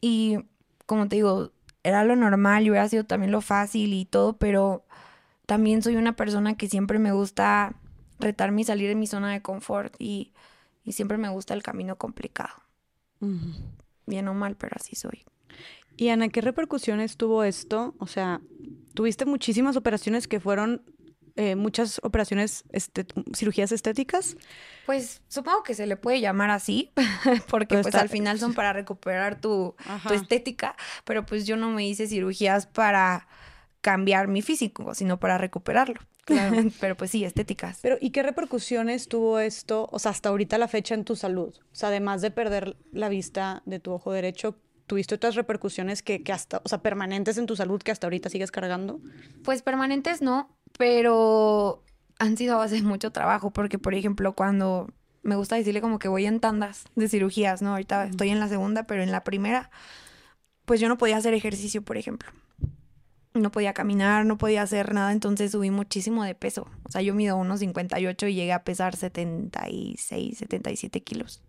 Speaker 2: Y como te digo, era lo normal y hubiera sido también lo fácil y todo, pero también soy una persona que siempre me gusta retarme y salir de mi zona de confort y, siempre me gusta el camino complicado bien o mal, pero así soy.
Speaker 1: Y Ana, ¿qué repercusiones tuvo esto? O sea, tuviste muchísimas operaciones que fueron eh, muchas operaciones, este, cirugías estéticas.
Speaker 2: Pues supongo que se le puede llamar así, <laughs> porque pues al final son <laughs> para recuperar tu, tu, estética, pero pues yo no me hice cirugías para cambiar mi físico, sino para recuperarlo. Claro. <laughs> Pero pues sí, estéticas.
Speaker 1: Pero ¿y qué repercusiones tuvo esto, o sea, hasta ahorita la fecha en tu salud? O sea, además de perder la vista de tu ojo derecho, ¿tuviste otras repercusiones que, que hasta, o sea, permanentes en tu salud que hasta ahorita sigues cargando?
Speaker 2: Pues permanentes no, pero han sido a de mucho trabajo, porque por ejemplo, cuando me gusta decirle como que voy en tandas de cirugías, ¿no? Ahorita estoy en la segunda, pero en la primera, pues yo no podía hacer ejercicio, por ejemplo no podía caminar, no podía hacer nada, entonces subí muchísimo de peso. O sea, yo mido unos 58 y llegué a pesar 76, 77 kilos.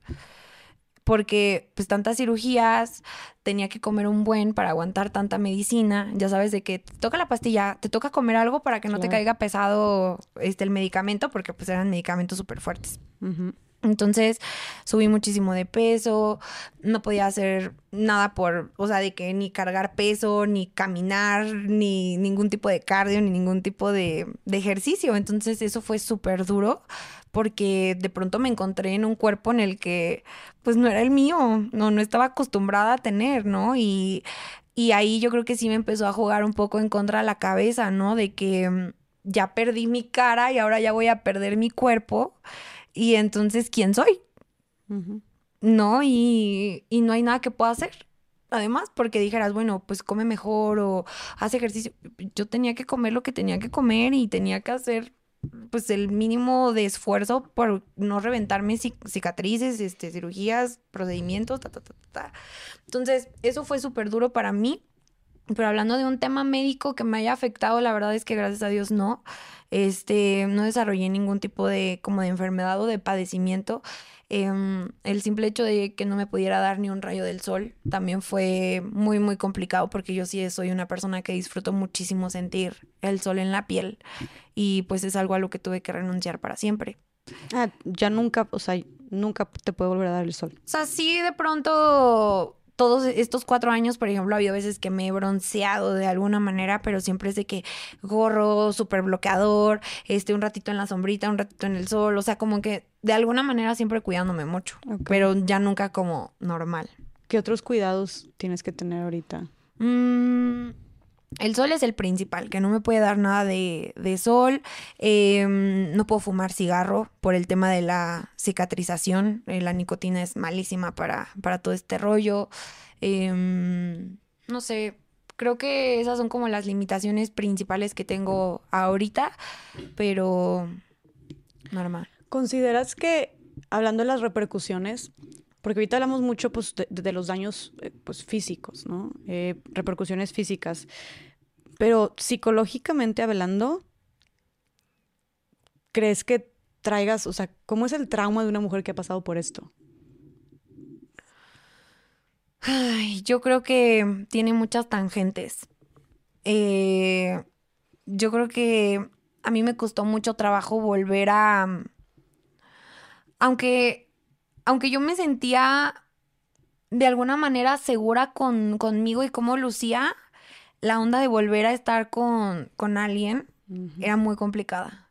Speaker 2: Porque pues tantas cirugías, tenía que comer un buen para aguantar tanta medicina. Ya sabes de que te toca la pastilla, te toca comer algo para que no te caiga pesado este, el medicamento, porque pues eran medicamentos súper fuertes. Entonces subí muchísimo de peso, no podía hacer nada por, o sea, de que ni cargar peso, ni caminar, ni ningún tipo de cardio, ni ningún tipo de, de ejercicio. Entonces eso fue súper duro porque de pronto me encontré en un cuerpo en el que pues no era el mío, no, no estaba acostumbrada a tener, ¿no? Y, y ahí yo creo que sí me empezó a jugar un poco en contra de la cabeza, ¿no? De que mm, ya perdí mi cara y ahora ya voy a perder mi cuerpo y entonces, ¿quién soy? No, y, y no hay nada que pueda hacer. Además, porque dijeras, bueno, pues come mejor o haz ejercicio. Yo tenía que comer lo que tenía que comer y tenía que hacer pues el mínimo de esfuerzo por no reventarme cicatrices, este, cirugías, procedimientos, ta, ta, ta, ta. Entonces, eso fue súper duro para mí. Pero hablando de un tema médico que me haya afectado, la verdad es que gracias a Dios no. Este, no desarrollé ningún tipo de como de enfermedad o de padecimiento. Em, el simple hecho de que no me pudiera dar ni un rayo del sol también fue muy, muy complicado porque yo sí soy una persona que disfruto muchísimo sentir el sol en la piel y pues es algo a lo que tuve que renunciar para siempre.
Speaker 1: Ah, ya nunca, o sea, nunca te puede volver a dar el sol.
Speaker 2: O sea, sí de pronto todos estos cuatro años, por ejemplo, ha habido veces que me he bronceado de alguna manera, pero siempre es de que gorro, súper bloqueador, este, un ratito en la sombrita, un ratito en el sol, o sea, como que de alguna manera siempre cuidándome mucho, pero ya nunca como normal.
Speaker 1: ¿Qué otros cuidados tienes que tener ahorita?
Speaker 2: Mmm el sol es el principal, que no me puede dar nada de, sol. Em, no puedo fumar cigarro por el tema de la cicatrización. Eh, la nicotina es malísima para, para todo este rollo. Em, no sé, creo que esas son como las limitaciones principales que tengo ahorita, pero normal.
Speaker 1: ¿Consideras que, hablando de las repercusiones, porque ahorita hablamos mucho pues, de, los daños eh, pues, físicos, ¿no? Eh, repercusiones físicas. Pero psicológicamente hablando, ¿crees que traigas, o sea, cómo es el trauma de una mujer que ha pasado por esto?
Speaker 2: Ay, yo creo que tiene muchas tangentes. Eh, yo creo que a mí me costó mucho trabajo volver a... Aunque aunque yo me sentía de alguna manera segura con, conmigo y cómo lucía, la onda de volver a estar con, con alguien era muy complicada.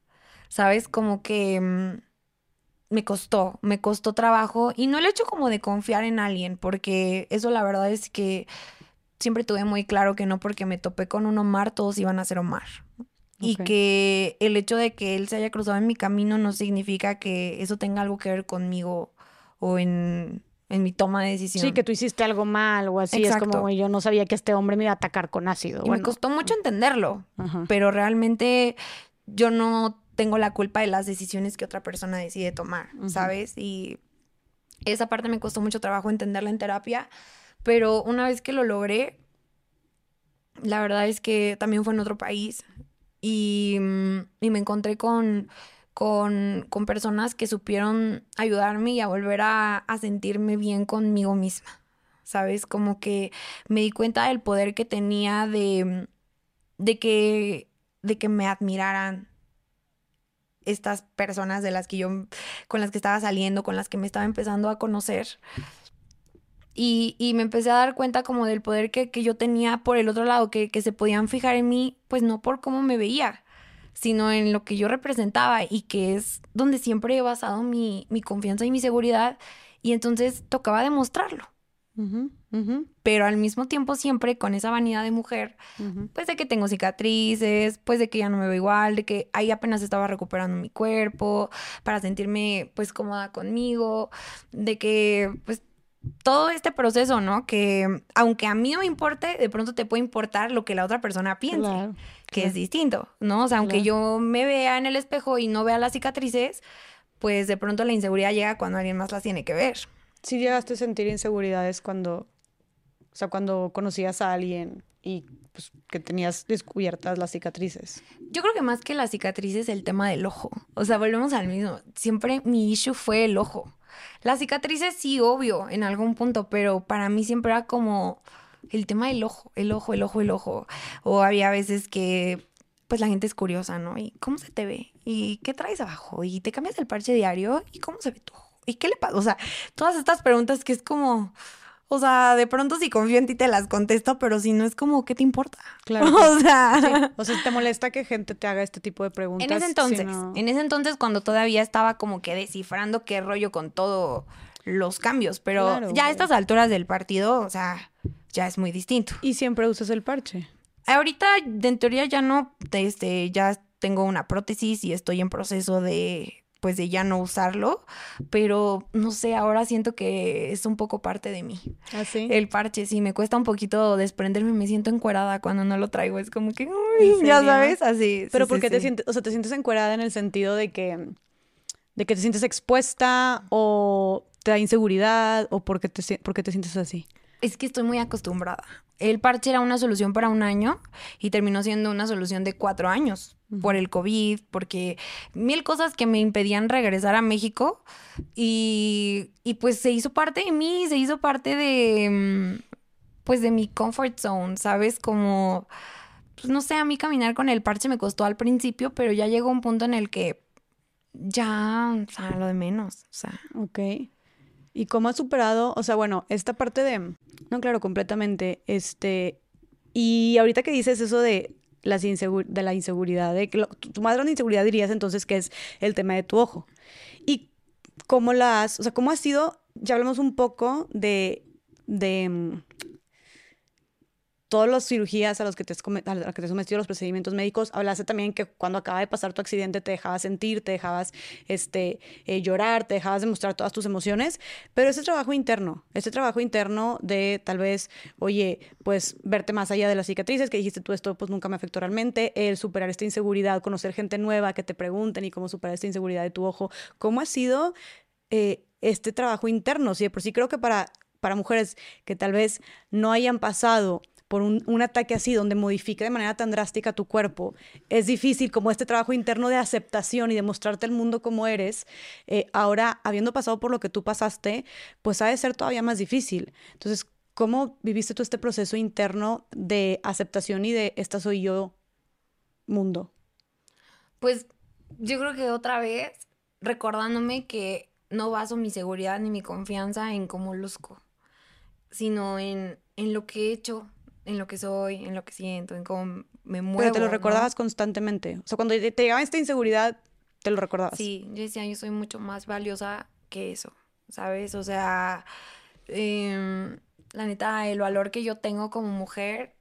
Speaker 2: ¿Sabes? Como que mm, me costó, me costó trabajo y no el hecho como de confiar en alguien, porque eso la verdad es que siempre tuve muy claro que no porque me topé con un Omar, todos iban a ser Omar. Y que el hecho de que él se haya cruzado en mi camino no significa que eso tenga algo que ver conmigo o en, mi toma de decisión.
Speaker 1: Sí, que tú hiciste algo mal o así. Es como yo no sabía que este hombre me iba a atacar con ácido.
Speaker 2: Y me costó mucho entenderlo, pero realmente yo no tengo la culpa de las decisiones que otra persona decide tomar, ¿sabes? Y esa parte me costó mucho trabajo entenderla en terapia, pero una vez que lo logré, la verdad es que también fue en otro país y, y me encontré con con, personas que supieron ayudarme y a volver a, sentirme bien conmigo misma. ¿Sabes? Como que me di cuenta del poder que tenía de, de, que, de que me admiraran estas personas de las que yo, con las que estaba saliendo, con las que me estaba empezando a conocer. Y, me empecé a dar cuenta como del poder que, yo tenía por el otro lado, que, que, se podían fijar en mí, pues no por cómo me veía, sino en lo que yo representaba y que es donde siempre he basado mi, confianza y mi seguridad. Y entonces tocaba demostrarlo. Pero al mismo tiempo siempre con esa vanidad de mujer, pues de que tengo cicatrices, pues de que ya no me veo igual, de que ahí apenas estaba recuperando mi cuerpo para sentirme pues cómoda conmigo, de que pues todo este proceso, ¿no? Que aunque a mí no me importe, de pronto te puede importar lo que la otra persona piense, que es distinto, ¿no? O sea, aunque yo me vea en el espejo y no vea las cicatrices, pues de pronto la inseguridad llega cuando alguien más las tiene que ver.
Speaker 1: Sí llegaste a sentir inseguridades cuando, o sea, cuando conocías a alguien y pues, que tenías descubiertas las cicatrices.
Speaker 2: Yo creo que más que las cicatrices, el tema del ojo. O sea, volvemos al mismo. Siempre mi issue fue el ojo. Las cicatrices sí, obvio, en algún punto, pero para mí siempre era como el tema del ojo, el ojo, el ojo, el ojo. O había veces que pues la gente es curiosa, ¿no? ¿Y cómo se te ve? ¿Y qué traes abajo? ¿Y te cambias el parche diario? ¿Y cómo se ve tu ojo? ¿Y qué le pasa? O sea, todas estas preguntas que es como, o sea, de pronto si confío en ti te las contesto, pero si no es como, ¿qué te importa? Claro. <laughs>
Speaker 1: O sea, o sea, ¿te molesta que gente te haga este tipo de preguntas?
Speaker 2: En ese entonces, en ese entonces cuando todavía estaba como que descifrando qué rollo con todo los cambios, pero ya a estas alturas del partido, o sea, ya es muy distinto.
Speaker 1: ¿Y siempre usas el parche?
Speaker 2: Ahorita, en teoría ya no, este, ya tengo una prótesis y estoy en proceso de pues de ya no usarlo, pero no sé, ahora siento que es un poco parte de mí.
Speaker 1: ¿Ah, sí?
Speaker 2: El parche, sí, me cuesta un poquito desprenderme, me siento encuerada cuando no lo traigo, es como que, uy, ya sabes, así.
Speaker 1: Pero
Speaker 2: sí,
Speaker 1: ¿por
Speaker 2: sí,
Speaker 1: qué te
Speaker 2: sí.
Speaker 1: sientes, o sea, te sientes encuerada en el sentido de que, de que te sientes expuesta o te da inseguridad o por qué te, si- por qué te sientes así?
Speaker 2: Es que estoy muy acostumbrada. El parche era una solución para un año y terminó siendo una solución de cuatro años por el COVID, porque mil cosas que me impedían regresar a México y, y pues se hizo parte de mí, se hizo parte de, mm, pues de mi comfort zone, ¿sabes? Como, pues no sé, a mí caminar con el parche me costó al principio, pero ya llegó un punto en el que ya, o sea, lo de menos, o sea.
Speaker 1: Ok. ¿Y cómo has superado? O sea, bueno, esta parte de... No, claro, completamente. Este... Y ahorita que dices eso de, las insegu- de la inseguridad, de tu, más grande inseguridad dirías entonces que es el tema de tu ojo. ¿Y cómo la has... O sea, cómo ha sido... Ya hablamos un poco de... de mm, todas las cirugías a las que te a las sometido, los procedimientos médicos, hablaste también que cuando acaba de pasar tu accidente te dejabas sentir, te dejabas este, eh, llorar, te dejabas demostrar todas tus emociones, pero ese trabajo interno, ese trabajo interno de tal vez, oye, pues verte más allá de las cicatrices, que dijiste tú esto pues nunca me afectó realmente, el superar esta inseguridad, conocer gente nueva que te pregunten y cómo superar esta inseguridad de tu ojo, ¿cómo ha sido eh, este trabajo interno? Sí, por sí creo que para, para mujeres que tal vez no hayan pasado por un, un ataque así, donde modifica de manera tan drástica tu cuerpo, es difícil como este trabajo interno de aceptación y de mostrarte al mundo como eres, eh, ahora habiendo pasado por lo que tú pasaste, pues ha de ser todavía más difícil. Entonces, ¿cómo viviste tú este proceso interno de aceptación y de esta soy yo mundo?
Speaker 2: Pues yo creo que otra vez recordándome que no baso mi seguridad ni mi confianza en cómo luzco, sino en, en lo que he hecho, en lo que soy, en lo que siento, en cómo me muevo.
Speaker 1: Pero te lo
Speaker 2: ¿no?
Speaker 1: recordabas constantemente. O sea, cuando te te llegaba esta inseguridad, te lo recordabas.
Speaker 2: Sí, yo decía, yo soy mucho más valiosa que eso, ¿sabes? O sea, em, la neta, el valor que yo tengo como mujer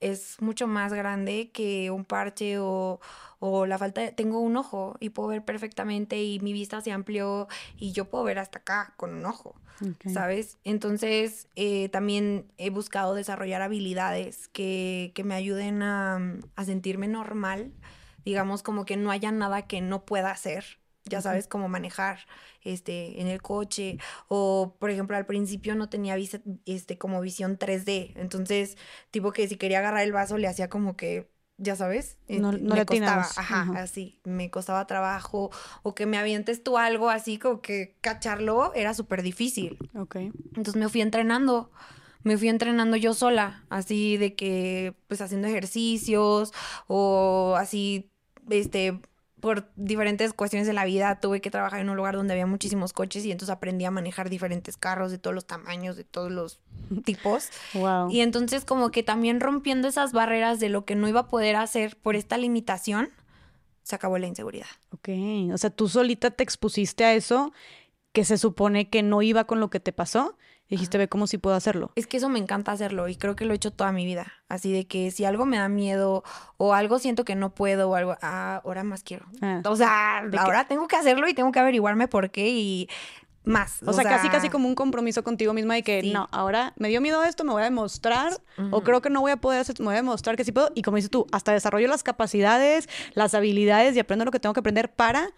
Speaker 2: es mucho más grande que un parche o, o la falta de... Tengo un ojo y puedo ver perfectamente y mi vista se amplió y yo puedo ver hasta acá con un ojo. ¿sabes? Entonces, eh, también he buscado desarrollar habilidades que, que me ayuden a, a sentirme normal, digamos, como que no haya nada que no pueda hacer, ya sabes, como manejar este, en el coche, o por ejemplo, al principio no tenía vista, este, como visión 3D, entonces, tipo que si quería agarrar el vaso le hacía como que... Ya sabes,
Speaker 1: No-
Speaker 2: este,
Speaker 1: no
Speaker 2: me
Speaker 1: le
Speaker 2: costaba, ajá,
Speaker 1: Ajá.
Speaker 2: así, me costaba trabajo, o que me avientes tú algo así, como que cacharlo era súper difícil.
Speaker 1: Ok.
Speaker 2: Entonces me fui entrenando, me fui entrenando yo sola, así de que, pues haciendo ejercicios o así, este, por diferentes cuestiones de la vida tuve que trabajar en un lugar donde había muchísimos coches y entonces aprendí a manejar diferentes carros de todos los tamaños, de todos los <laughs> tipos.
Speaker 1: Wow.
Speaker 2: Y entonces como que también rompiendo esas barreras de lo que no iba a poder hacer por esta limitación, se acabó la inseguridad.
Speaker 1: Ok, o sea, tú solita te expusiste a eso que se supone que no iba con lo que te pasó y dijiste, ve cómo sí puedo hacerlo.
Speaker 2: Es que eso me encanta hacerlo y creo que lo he hecho toda mi vida. Así de que si algo me da miedo o algo siento que no puedo o algo, ah, ahora más quiero.
Speaker 1: Ah.
Speaker 2: O sea,
Speaker 1: que-
Speaker 2: ahora tengo que hacerlo y tengo que averiguarme por qué y más.
Speaker 1: O, sea, casi casi como un compromiso contigo misma de que
Speaker 2: Sí.
Speaker 1: no, ahora me dio miedo esto, me voy a demostrar o creo que no voy a poder hacer, me voy a demostrar que sí puedo y como dices tú, hasta desarrollo las capacidades, las habilidades y aprendo lo que tengo que aprender para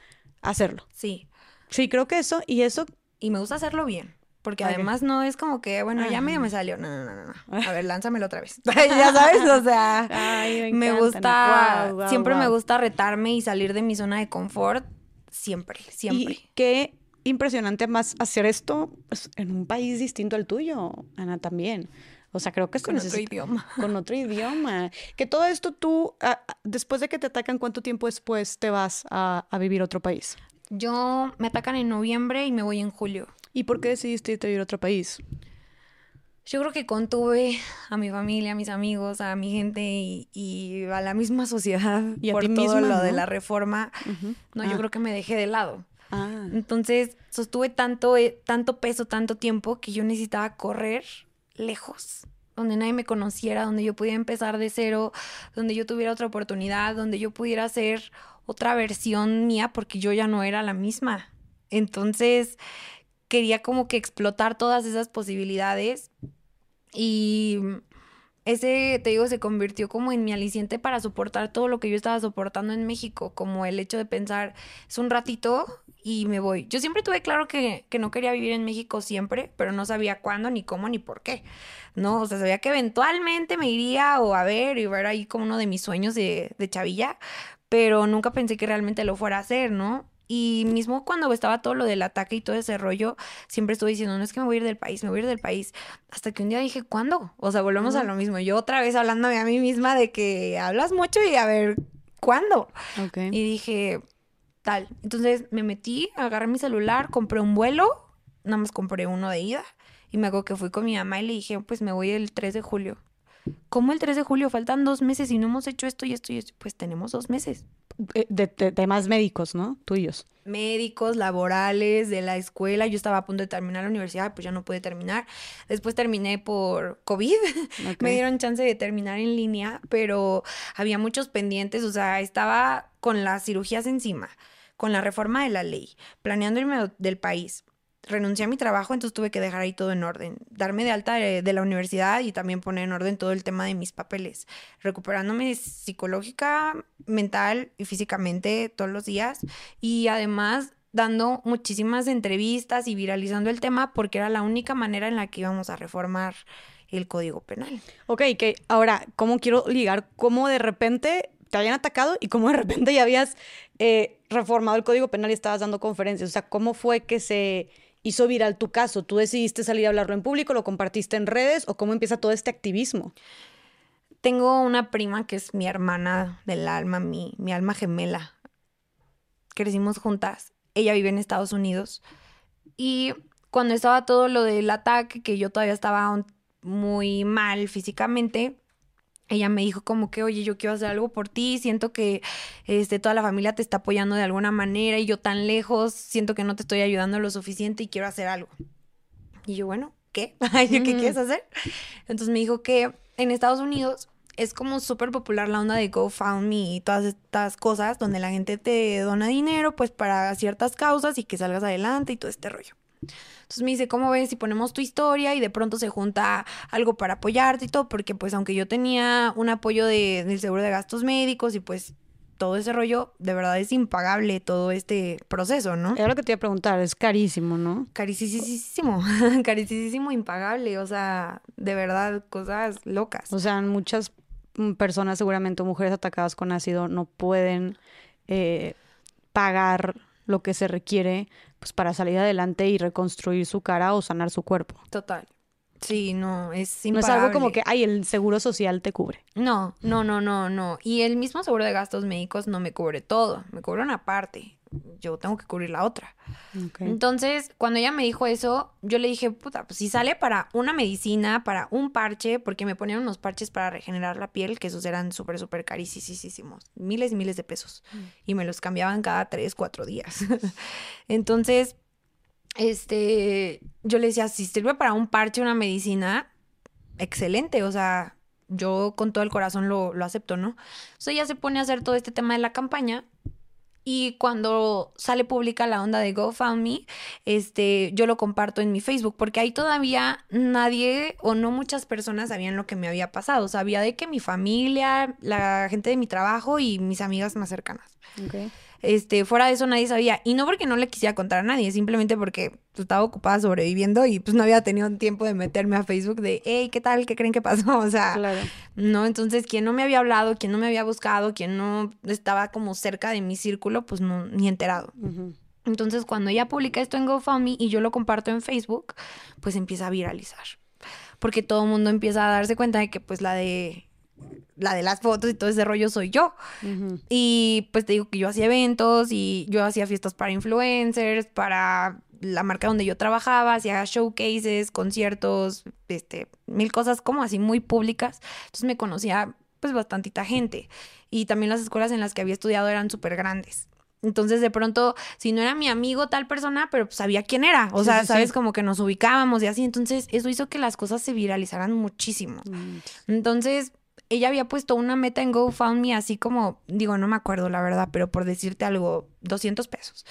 Speaker 1: hacerlo.
Speaker 2: Sí.
Speaker 1: Sí, creo que eso y eso
Speaker 2: Y me gusta hacerlo bien. Porque además no es como que, bueno, ya medio me salió. No, no, no, no, no. A ver, <laughs> lánzamelo otra vez. <laughs> ya sabes, o sea,
Speaker 1: Ay, me
Speaker 2: me gusta, siempre me gusta retarme y salir de mi zona de confort. Siempre, siempre.
Speaker 1: Y qué impresionante más hacer esto pues, en un país distinto al tuyo, Ana, también. O sea, creo que se
Speaker 2: Con otro idioma. <laughs>
Speaker 1: Con otro idioma. Que todo esto tú, ah, ah, después de que te atacan, ¿cuánto tiempo después te vas a, a vivir a otro país?
Speaker 2: Yo me atacan en noviembre y me voy en julio.
Speaker 1: ¿Y por qué decidiste irte a vivir a otro país?
Speaker 2: Yo creo que contuve a mi familia, a mis amigos, a mi gente y, y a la misma <laughs> sociedad
Speaker 1: Y a
Speaker 2: por
Speaker 1: ti
Speaker 2: todo
Speaker 1: misma,
Speaker 2: lo de la reforma. No,
Speaker 1: Ah.
Speaker 2: yo creo que me dejé de lado.
Speaker 1: Ah,
Speaker 2: Entonces sostuve tanto, eh, tanto peso, tanto tiempo que yo necesitaba correr lejos, donde nadie me conociera, donde yo pudiera empezar de cero, donde yo tuviera otra oportunidad, donde yo pudiera ser otra versión mía porque yo ya no era la misma. Entonces quería como que explotar todas esas posibilidades y ese, te digo, se convirtió como en mi aliciente para soportar todo lo que yo estaba soportando en México, como el hecho de pensar, es un ratito y me voy. Yo siempre tuve claro que, que no quería vivir en México siempre, pero no sabía cuándo, ni cómo, ni por qué, ¿no? O sea, sabía que eventualmente me iría o a ver y ver ahí como uno de mis sueños de, de chavilla, pero nunca pensé que realmente lo fuera a hacer, ¿no? Y mismo cuando estaba todo lo del ataque y todo ese rollo, siempre estuve diciendo, no es que me voy a ir del país, me voy a ir del país. Hasta que un día dije, ¿cuándo? O sea, volvemos a lo mismo. Yo otra vez hablándome a mí misma de que hablas mucho y a ver, ¿cuándo? Y dije, tal. Entonces me metí, agarré mi celular, compré un vuelo, nada más compré uno de ida. Y me hago que fui con mi mamá y le dije, pues me voy el 3 de julio. ¿Cómo el 3 de julio? Faltan dos meses y no hemos hecho esto y esto y esto. Pues tenemos dos meses.
Speaker 1: Eh, de, temas médicos, ¿no? Tuyos.
Speaker 2: Médicos, laborales, de la escuela. Yo estaba a punto de terminar la universidad, pues ya no pude terminar. Después terminé por COVID. <laughs> Me dieron chance de terminar en línea, pero había muchos pendientes. O sea, estaba con las cirugías encima, con la reforma de la ley, planeando irme del país renuncié a mi trabajo, entonces tuve que dejar ahí todo en orden, darme de alta de, la universidad y también poner en orden todo el tema de mis papeles, recuperándome psicológica, mental y físicamente todos los días y además dando muchísimas entrevistas y viralizando el tema porque era la única manera en la que íbamos a reformar el código penal.
Speaker 1: Ok, que ahora, ¿cómo quiero ligar? ¿Cómo de repente te habían atacado y cómo de repente ya habías eh, reformado el código penal y estabas dando conferencias? O sea, ¿cómo fue que se hizo viral tu caso? ¿Tú decidiste salir a hablarlo en público, lo compartiste en redes o cómo empieza todo este activismo?
Speaker 2: Tengo una prima que es mi hermana del alma, mi, mi alma gemela. Crecimos juntas. Ella vive en Estados Unidos. Y cuando estaba todo lo del ataque, que yo todavía estaba muy mal físicamente, ella me dijo como que, oye, yo quiero hacer algo por ti, siento que este, toda la familia te está apoyando de alguna manera y yo tan lejos, siento que no te estoy ayudando lo suficiente y quiero hacer algo. Y yo, bueno, ¿qué? <laughs> ¿Qué quieres hacer? Entonces me dijo que en Estados Unidos es como súper popular la onda de GoFundMe y todas estas cosas donde la gente te dona dinero pues para ciertas causas y que salgas adelante y todo este rollo. Entonces me dice, ¿cómo ves si ponemos tu historia y de pronto se junta algo para apoyarte y todo? Porque pues aunque yo tenía un apoyo de, del seguro de gastos médicos y pues todo ese rollo, de verdad es impagable todo este proceso, ¿no?
Speaker 1: Es lo que te iba a preguntar, es carísimo, ¿no?
Speaker 2: Carísimo, <laughs> carísimo, impagable, o sea, de verdad, cosas locas.
Speaker 1: O sea, muchas personas, seguramente mujeres atacadas con ácido, no pueden eh, pagar lo que se requiere pues para salir adelante y reconstruir su cara o sanar su cuerpo.
Speaker 2: Total. Sí, no, es
Speaker 1: impagable. No es algo como que, ay, el seguro social te cubre.
Speaker 2: No, no, no, no, no. Y el mismo seguro de gastos médicos no me cubre todo, me cubre una parte yo tengo que cubrir la otra. Entonces, cuando ella me dijo eso, yo le dije, puta, pues si sale para una medicina, para un parche, porque me ponían unos parches para regenerar la piel, que esos eran súper, súper carísimos, miles y miles de pesos. Mm. Y me los cambiaban cada tres, cuatro días. <laughs> Entonces, este, yo le decía, si sirve para un parche, una medicina, excelente, o sea, yo con todo el corazón lo, lo acepto, ¿no? Entonces ella se pone a hacer todo este tema de la campaña y cuando sale pública la onda de GoFundMe, este, yo lo comparto en mi Facebook, porque ahí todavía nadie o no muchas personas sabían lo que me había pasado. Sabía de que mi familia, la gente de mi trabajo y mis amigas más cercanas. Okay. Este, fuera de eso nadie sabía. Y no porque no le quisiera contar a nadie, simplemente porque pues, estaba ocupada sobreviviendo y pues no había tenido tiempo de meterme a Facebook de, hey, ¿qué tal? ¿Qué creen que pasó? <laughs> O sea, no, entonces quien no me había hablado, quien no me había buscado, quien no estaba como cerca de mi círculo, pues no, ni enterado. Entonces, cuando ella publica esto en GoFundMe y yo lo comparto en Facebook, pues empieza a viralizar. Porque todo el mundo empieza a darse cuenta de que pues la de la de las fotos y todo ese rollo soy yo. Y pues te digo que yo hacía eventos y yo hacía fiestas para influencers, para la marca donde yo trabajaba, hacía showcases, conciertos, este, mil cosas como así muy públicas. Entonces me conocía pues bastantita gente. Y también las escuelas en las que había estudiado eran súper grandes. Entonces, de pronto, si no era mi amigo tal persona, pero pues sabía quién era. O sea, sabes, como que nos ubicábamos y así. Entonces, eso hizo que las cosas se viralizaran muchísimo. Entonces, ella había puesto una meta en GoFundMe así como, digo, no me acuerdo la verdad, pero por decirte algo, 200 pesos.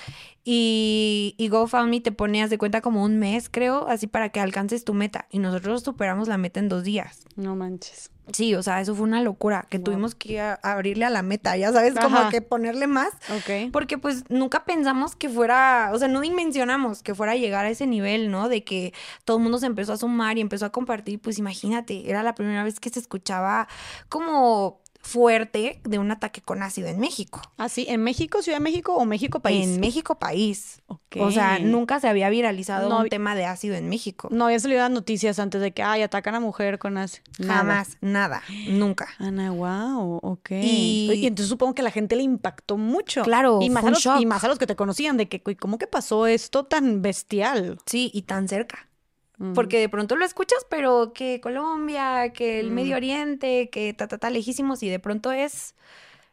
Speaker 2: Y, y GoFundMe te ponías de cuenta como un mes, creo, así para que alcances tu meta. Y nosotros superamos la meta en dos días.
Speaker 1: No manches.
Speaker 2: Sí, o sea, eso fue una locura, que tuvimos que abrirle a la meta, ya sabes, como que ponerle más.
Speaker 1: Ok.
Speaker 2: Porque pues nunca pensamos que fuera, o sea, no dimensionamos que fuera a llegar a ese nivel, ¿no? De que todo el mundo se empezó a sumar y empezó a compartir, pues imagínate, era la primera vez que se escuchaba como fuerte de un ataque con ácido en México.
Speaker 1: ¿Ah, sí? ¿En México, Ciudad de México o México país?
Speaker 2: En México país. O sea, nunca se había viralizado un tema de ácido en México.
Speaker 1: No había salido las noticias antes de que, ay, atacan a mujer con ácido.
Speaker 2: Jamás, nada, nunca.
Speaker 1: Ana, wow, ok. Y... entonces supongo que a la gente le impactó mucho.
Speaker 2: Claro,
Speaker 1: y más, a los, y más a los que te conocían, de que, ¿cómo que pasó esto tan bestial?
Speaker 2: Sí, y tan cerca. Porque de pronto lo escuchas, pero que Colombia, que el Medio Oriente, que ta, ta, ta, lejísimos, y de pronto es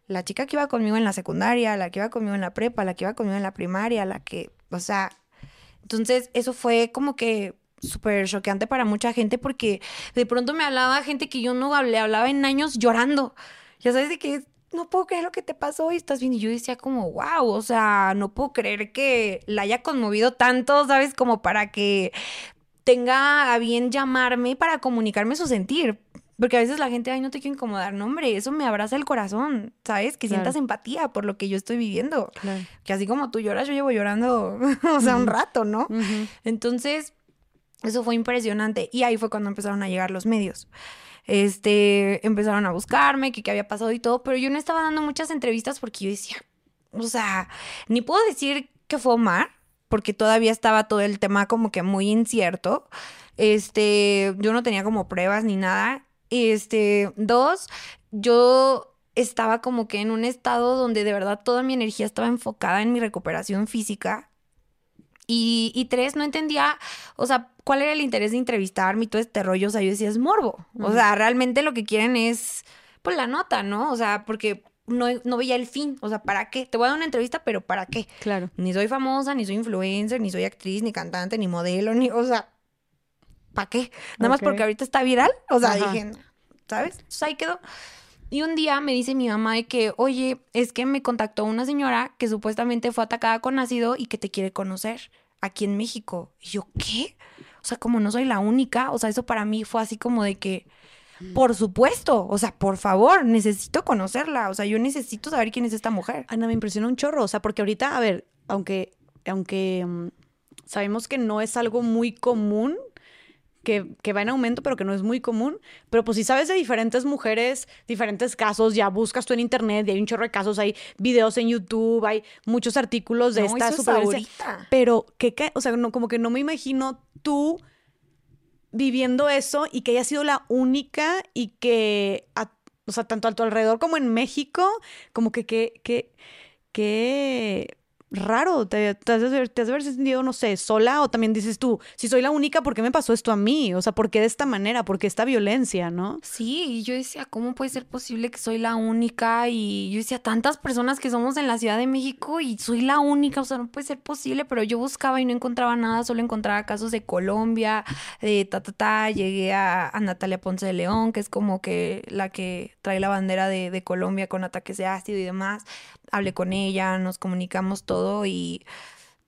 Speaker 2: la chica que iba conmigo en la secundaria, la que iba conmigo en la prepa, la que iba conmigo en la primaria, la que, o sea, entonces eso fue como que súper choqueante para mucha gente porque de pronto me hablaba gente que yo no le hablaba en años llorando. Ya sabes de que no puedo creer lo que te pasó y estás bien. Y yo decía como, wow, o sea, no puedo creer que la haya conmovido tanto, ¿sabes? Como para que tenga a bien llamarme para comunicarme su sentir. Porque a veces la gente, ay, no te quiero incomodar. No, hombre, eso me abraza el corazón, ¿sabes? Que sientas empatía por lo que yo estoy viviendo. Que así como tú lloras, yo llevo llorando, <laughs> o sea, un rato, ¿no? Entonces, eso fue impresionante. Y ahí fue cuando empezaron a llegar los medios. Este, empezaron a buscarme, que qué había pasado y todo, pero yo no estaba dando muchas entrevistas porque yo decía, o sea, ni puedo decir que fue Omar, porque todavía estaba todo el tema como que muy incierto. Este, yo no tenía como pruebas ni nada. Este, dos, yo estaba como que en un estado donde de verdad toda mi energía estaba enfocada en mi recuperación física. Y, y tres, no entendía, o sea, cuál era el interés de entrevistarme y todo este rollo. O sea, yo decía, es morbo. O sea, realmente lo que quieren es, pues, la nota, ¿no? O sea, porque no, veía el fin. O sea, ¿para qué? Te voy a dar una entrevista, pero ¿para qué?
Speaker 1: Claro.
Speaker 2: Ni soy famosa, ni soy influencer, ni soy actriz, ni cantante, ni modelo, ni, o sea, ¿para qué? Nada más porque ahorita está viral. O sea, dije, ¿sabes? Entonces ahí quedó. Y un día me dice mi mamá de que, oye, es que me contactó una señora que supuestamente fue atacada con ácido y que te quiere conocer aquí en México. Y yo, ¿qué? O sea, como no soy la única, o sea, eso para mí fue así como de que, por supuesto, o sea, por favor, necesito conocerla, o sea, yo necesito saber quién es esta mujer.
Speaker 1: Ana, me impresiona un chorro, o sea, porque ahorita, a ver, aunque, aunque mm, sabemos que no es algo muy común, que, que, va en aumento, pero que no es muy común. Pero pues si sabes de diferentes mujeres, diferentes casos, ya buscas tú en internet y hay un chorro de casos, hay videos en YouTube, hay muchos artículos de esta supervivencia. Pero que, o sea, no, como que no me imagino tú viviendo eso y que haya sido la única y que, o sea, tanto a tu alrededor como en México, como que, que, que, que raro, te, te, has de haber, sentido, no sé, sola o también dices tú, si soy la única, ¿por qué me pasó esto a mí? O sea, ¿por qué de esta manera? ¿Por qué esta violencia, no?
Speaker 2: Sí, y yo decía, ¿cómo puede ser posible que soy la única? Y yo decía, tantas personas que somos en la Ciudad de México y soy la única, o sea, no puede ser posible, pero yo buscaba y no encontraba nada, solo encontraba casos de Colombia, de ta, ta, ta, llegué a, Natalia Ponce de León, que es como que la que trae la bandera de, de Colombia con ataques de ácido y demás, hablé con ella, nos comunicamos todo y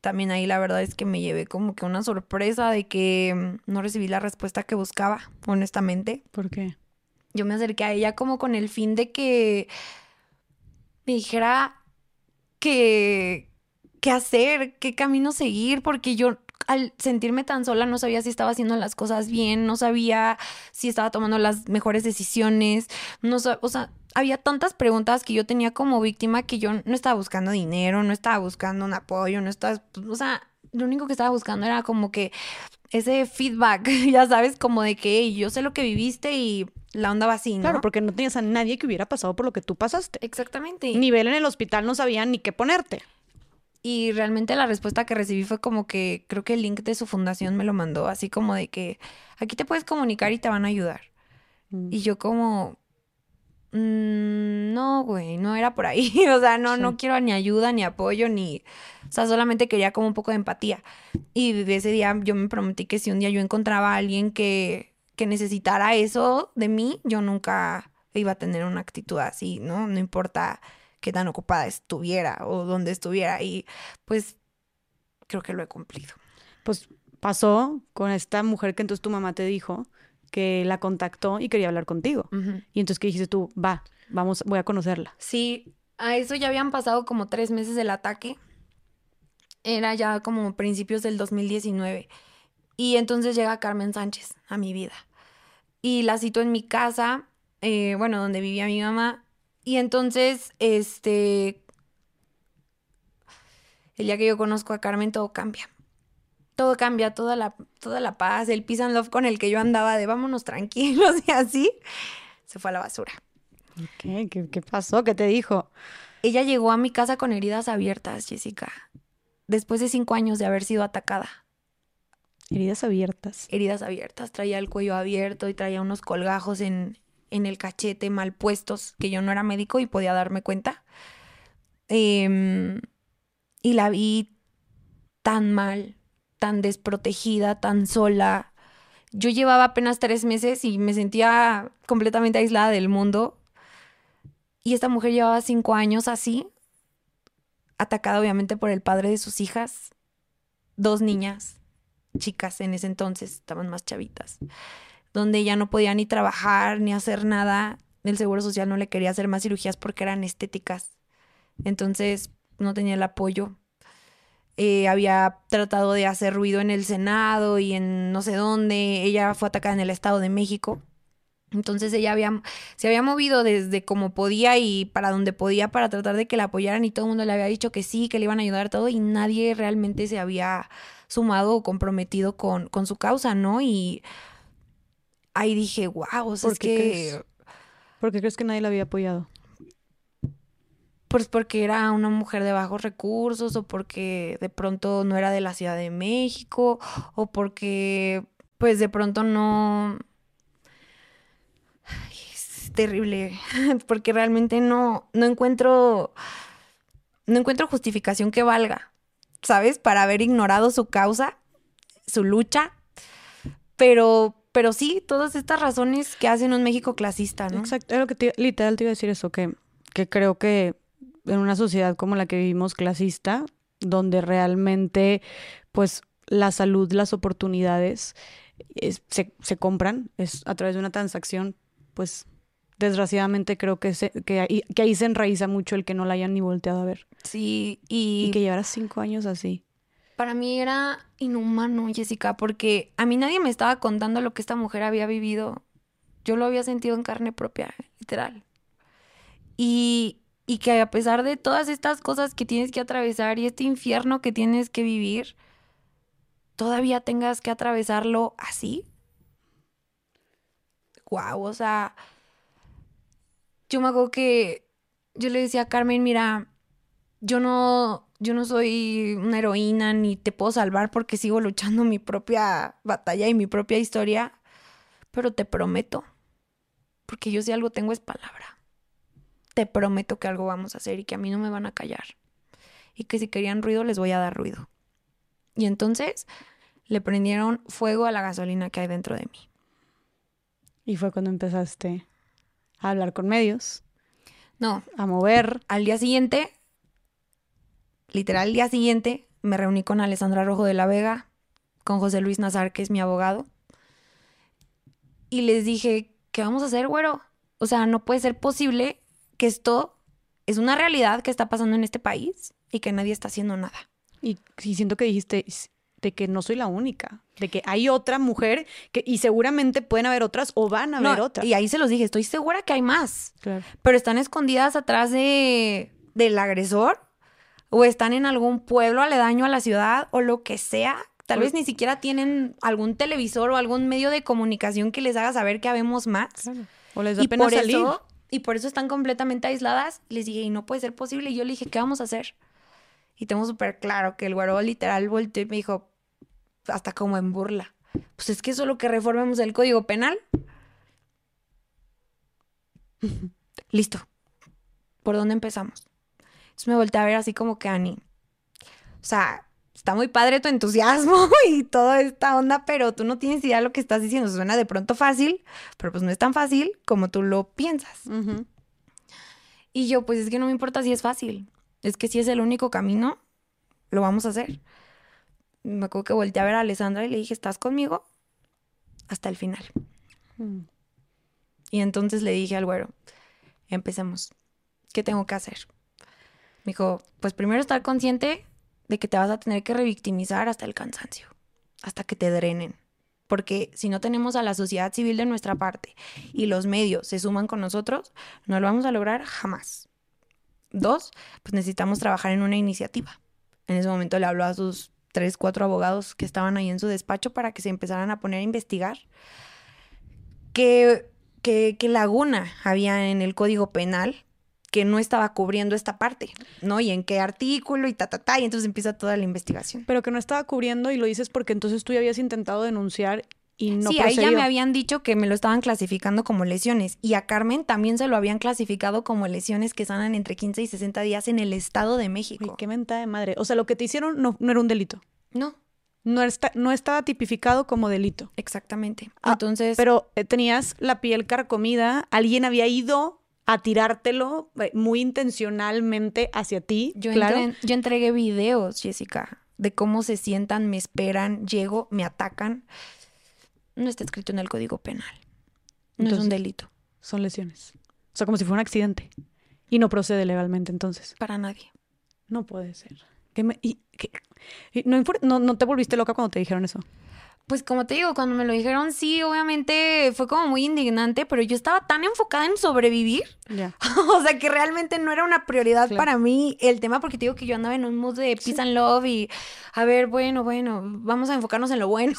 Speaker 2: también ahí la verdad es que me llevé como que una sorpresa de que mm, no recibí la respuesta que buscaba, honestamente.
Speaker 1: ¿Por qué?
Speaker 2: Yo me acerqué a ella como con el fin de que me dijera que qué hacer, qué camino seguir, porque yo al sentirme tan sola no sabía si estaba haciendo las cosas bien, no sabía si estaba tomando las mejores decisiones, no o sea, había tantas preguntas que yo tenía como víctima que yo no estaba buscando dinero, no estaba buscando un apoyo, no estaba, o sea, lo único que estaba buscando era como que ese feedback, <laughs> ya sabes, como de que yo sé lo que viviste y la onda va así, ¿no?
Speaker 1: Claro, porque no tenías a nadie que hubiera pasado por lo que tú pasaste.
Speaker 2: Exactamente.
Speaker 1: Nivel en el hospital no sabían ni qué ponerte.
Speaker 2: Y realmente la respuesta que recibí fue como que creo que el link de su fundación me lo mandó, así como de que aquí te puedes comunicar y te van a ayudar. Mm. Y yo como, Mm, no, güey, no era por ahí. <laughs> o sea, no, no quiero ni ayuda, ni apoyo, ni... O sea, solamente quería como un poco de empatía. Y ese día yo me prometí que si un día yo encontraba a alguien que, que necesitara eso de mí, yo nunca iba a tener una actitud así, ¿no? No importa qué tan ocupada estuviera o dónde estuviera. Y pues creo que lo he cumplido.
Speaker 1: Pues pasó con esta mujer que entonces tu mamá te dijo que la contactó y quería hablar contigo. Y entonces, ¿qué dijiste tú? Va, vamos, voy a conocerla.
Speaker 2: Sí, a eso ya habían pasado como tres meses del ataque. Era ya como principios del 2019. Y entonces llega Carmen Sánchez a mi vida. Y la cito en mi casa, eh, bueno, donde vivía mi mamá. Y entonces, este, el día que yo conozco a Carmen, todo cambia. Todo cambia, toda la, toda la paz, el peace and love con el que yo andaba de vámonos tranquilos <laughs> y así, se fue a la basura.
Speaker 1: ¿Qué, qué pasó? ¿Qué te dijo?
Speaker 2: Ella llegó a mi casa con heridas abiertas, Jessica, después de cinco años de haber sido atacada.
Speaker 1: Heridas abiertas.
Speaker 2: Heridas abiertas. Traía el cuello abierto y traía unos colgajos en, en el cachete mal puestos, que yo no era médico y podía darme cuenta. Em, y la vi tan mal, tan desprotegida, tan sola. Yo llevaba apenas tres meses y me sentía completamente aislada del mundo. Y esta mujer llevaba cinco años así, atacada obviamente por el padre de sus hijas, dos niñas chicas en ese entonces, estaban más chavitas, donde ya no podía ni trabajar ni hacer nada. El Seguro Social no le quería hacer más cirugías porque eran estéticas. Entonces no tenía el apoyo. Eh, había tratado de hacer ruido en el Senado y en no sé dónde. Ella fue atacada en el Estado de México. Entonces ella había, se había movido desde como podía y para donde podía para tratar de que la apoyaran y todo el mundo le había dicho que sí, que le iban a ayudar todo y nadie realmente se había sumado o comprometido con, con su causa, ¿no? Y ahí dije, wow, o sea, es que...
Speaker 1: ¿Por qué crees que nadie la había apoyado?
Speaker 2: Pues porque era una mujer de bajos recursos o porque de pronto no era de la Ciudad de México o porque pues de pronto no... es terrible <laughs> porque realmente no, no encuentro... No encuentro justificación que valga. ¿sabes? Para haber ignorado su causa, su lucha. Pero, pero sí, todas estas razones que hacen un México clasista, ¿no?
Speaker 1: Exacto, literal te iba a decir eso, que, que creo que en una sociedad como la que vivimos clasista, donde realmente, pues, la salud, las oportunidades se, se compran, es a través de una transacción, pues desgraciadamente creo que, se, que, ahí, que ahí se enraiza mucho el que no la hayan ni volteado a ver.
Speaker 2: Sí, y...
Speaker 1: Y que llevara cinco años así.
Speaker 2: Para mí era inhumano, Jessica, porque a mí nadie me estaba contando lo que esta mujer había vivido. Yo lo había sentido en carne propia, literal. Y, y que a pesar de todas estas cosas que tienes que atravesar y este infierno que tienes que vivir, todavía tengas que atravesarlo así. Guau, o sea, yo me acuerdo que yo le decía a Carmen, mira, yo no, yo no soy una heroína ni te puedo salvar porque sigo luchando mi propia batalla y mi propia historia, pero te prometo, porque yo si algo tengo es palabra, te prometo que algo vamos a hacer y que a mí no me van a callar y que si querían ruido les voy a dar ruido. Y entonces le prendieron fuego a la gasolina que hay dentro de mí.
Speaker 1: Y fue cuando empezaste a hablar con medios.
Speaker 2: No.
Speaker 1: A mover.
Speaker 2: Al día siguiente, literal, al día siguiente, me reuní con Alessandra Rojo de la Vega, con José Luis Nazar, que es mi abogado. Y les dije, ¿qué vamos a hacer, güero? O sea, no puede ser posible que esto es una realidad que está pasando en este país y que nadie está haciendo nada.
Speaker 1: Y, y siento que dijiste, de que no soy la única, de que hay otra mujer que, y seguramente pueden haber otras o van a haber otras.
Speaker 2: Y ahí se los dije, estoy segura que hay más, pero están escondidas atrás de, del agresor o están en algún pueblo aledaño a la ciudad o lo que sea. Tal vez ni siquiera tienen algún televisor o algún medio de comunicación que les haga saber que habemos más.
Speaker 1: O les da pena salir.
Speaker 2: Y por eso están completamente aisladas. Les dije, y no puede ser posible. Y yo le dije, ¿qué vamos a hacer? Y tengo súper claro que el güero literal volteó y me dijo, hasta como en burla. Pues es que solo que reformemos el código penal. <laughs> Listo. ¿Por dónde empezamos? Entonces me volteé a ver así como que Ani. O sea, está muy padre tu entusiasmo <laughs> y toda esta onda, pero tú no tienes idea de lo que estás diciendo. Suena de pronto fácil, pero pues no es tan fácil como tú lo piensas. Y yo, pues es que no me importa si es fácil. Es que si es el único camino, lo vamos a hacer. Me acuerdo que volteé a ver a Alessandra y le dije, ¿estás conmigo? Hasta el final. Mm. Y entonces le dije al güero, empecemos. ¿Qué tengo que hacer? Me dijo, pues primero estar consciente de que te vas a tener que revictimizar hasta el cansancio, hasta que te drenen. Porque si no tenemos a la sociedad civil de nuestra parte y los medios se suman con nosotros, no lo vamos a lograr jamás. Dos, pues necesitamos trabajar en una iniciativa. En ese momento le habló a sus tres, cuatro abogados que estaban ahí en su despacho para que se empezaran a poner a investigar qué, qué, qué laguna había en el Código Penal que no estaba cubriendo esta parte, ¿no? Y en qué artículo y ta, ta, ta, y entonces empieza toda la investigación.
Speaker 1: Pero que no estaba cubriendo y lo dices porque entonces tú ya habías intentado denunciar y no
Speaker 2: Sí, ahí ya me habían dicho que me lo estaban clasificando como lesiones y a Carmen también se lo habían clasificado como lesiones que sanan entre 15 y 60 días en el Estado de México.
Speaker 1: qué mentada de madre. O sea, lo que te hicieron no, no era un delito.
Speaker 2: No.
Speaker 1: No, está, no estaba tipificado como delito.
Speaker 2: Exactamente.
Speaker 1: Ah, entonces. Pero eh, tenías la piel carcomida, alguien había ido a tirártelo eh, muy intencionalmente hacia ti.
Speaker 2: Yo, claro. yo entregué videos, Jessica, de cómo se sientan, me esperan, llego, me atacan. No está escrito en el Código Penal. No es un delito.
Speaker 1: Son lesiones. O sea, como si fuera un accidente. Y no procede legalmente entonces.
Speaker 2: Para nadie.
Speaker 1: No puede ser. no, no te volviste loca cuando te dijeron eso?
Speaker 2: Pues como te digo, cuando me lo dijeron, sí, obviamente fue como muy indignante, pero yo estaba tan enfocada en sobrevivir. <laughs> o sea, que realmente no era una prioridad para mí el tema, porque te digo que yo andaba en un mood de peace and love y, a ver, bueno, bueno, vamos a enfocarnos en lo bueno.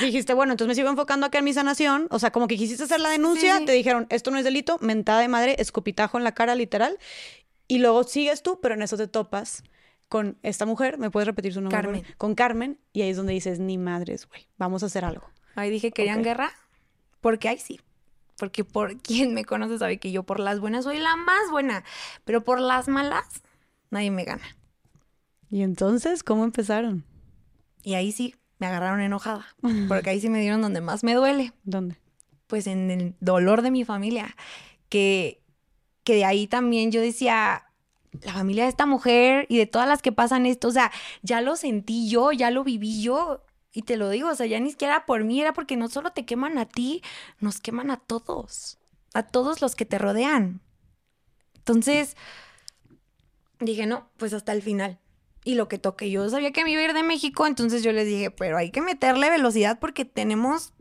Speaker 1: dijiste, bueno, entonces me sigo enfocando acá en mi sanación. O sea, como que quisiste hacer la denuncia, te dijeron, esto no es delito, mentada de madre, escupitajo en la cara, literal. Y luego sigues tú, pero en eso te topas con esta mujer, ¿me puedes repetir su nombre?
Speaker 2: Carmen.
Speaker 1: Con Carmen, y ahí es donde dices, ni madres, güey, vamos a hacer algo.
Speaker 2: Ahí dije, ¿querían guerra? Porque ahí sí. Porque por <laughs> quien me conoce sabe que yo por las buenas soy la más buena, pero por las malas nadie me gana.
Speaker 1: ¿Y entonces cómo empezaron?
Speaker 2: Y ahí sí, me agarraron enojada, porque ahí sí me dieron donde más me duele.
Speaker 1: ¿Dónde?
Speaker 2: Pues en el dolor de mi familia, que, que de ahí también yo decía, la familia de esta mujer y de todas las que pasan esto, o sea, ya lo sentí yo, ya lo viví yo. Y te lo digo, o sea, ya ni siquiera por mí, era porque no solo te queman a ti, nos queman a todos, a todos los que te rodean. Entonces, dije, no, pues hasta el final. Y lo que toque, yo sabía que me iba a ir de México, entonces yo les dije, pero hay que meterle velocidad porque tenemos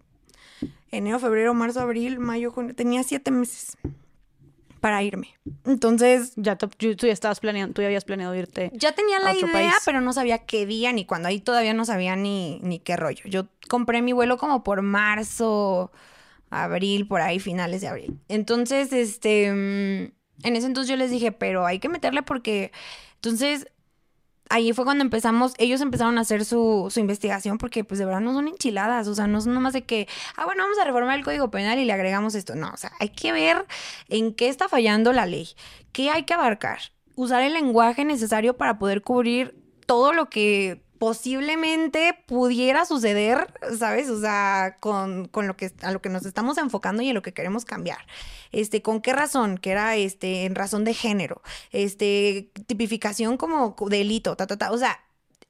Speaker 2: enero, febrero, marzo, abril, mayo, junio, tenía siete meses para irme. Entonces...
Speaker 1: Ya tú, ya estabas planeando, tú ya habías planeado irte.
Speaker 2: Ya tenía la idea, pero no sabía qué día ni cuándo. Ahí todavía no sabía ni, ni qué rollo. Yo compré mi vuelo como por marzo, abril, por ahí, finales de abril. Entonces, este... Mm, en ese entonces yo les dije, pero hay que meterle porque... Entonces, ahí fue cuando empezamos, ellos empezaron a hacer su, su, investigación porque pues de verdad no son enchiladas, o sea, no son nomás de que, ah, bueno, vamos a reformar el Código Penal y le agregamos esto, no, o sea, hay que ver en qué está fallando la ley, qué hay que abarcar, usar el lenguaje necesario para poder cubrir todo lo que posiblemente pudiera suceder, ¿sabes? O sea, con, lo que a lo que nos estamos enfocando y en lo que queremos cambiar. Este, ¿con qué razón? Que era este, en razón de género, este, tipificación como delito, ta, ta, ta. O sea,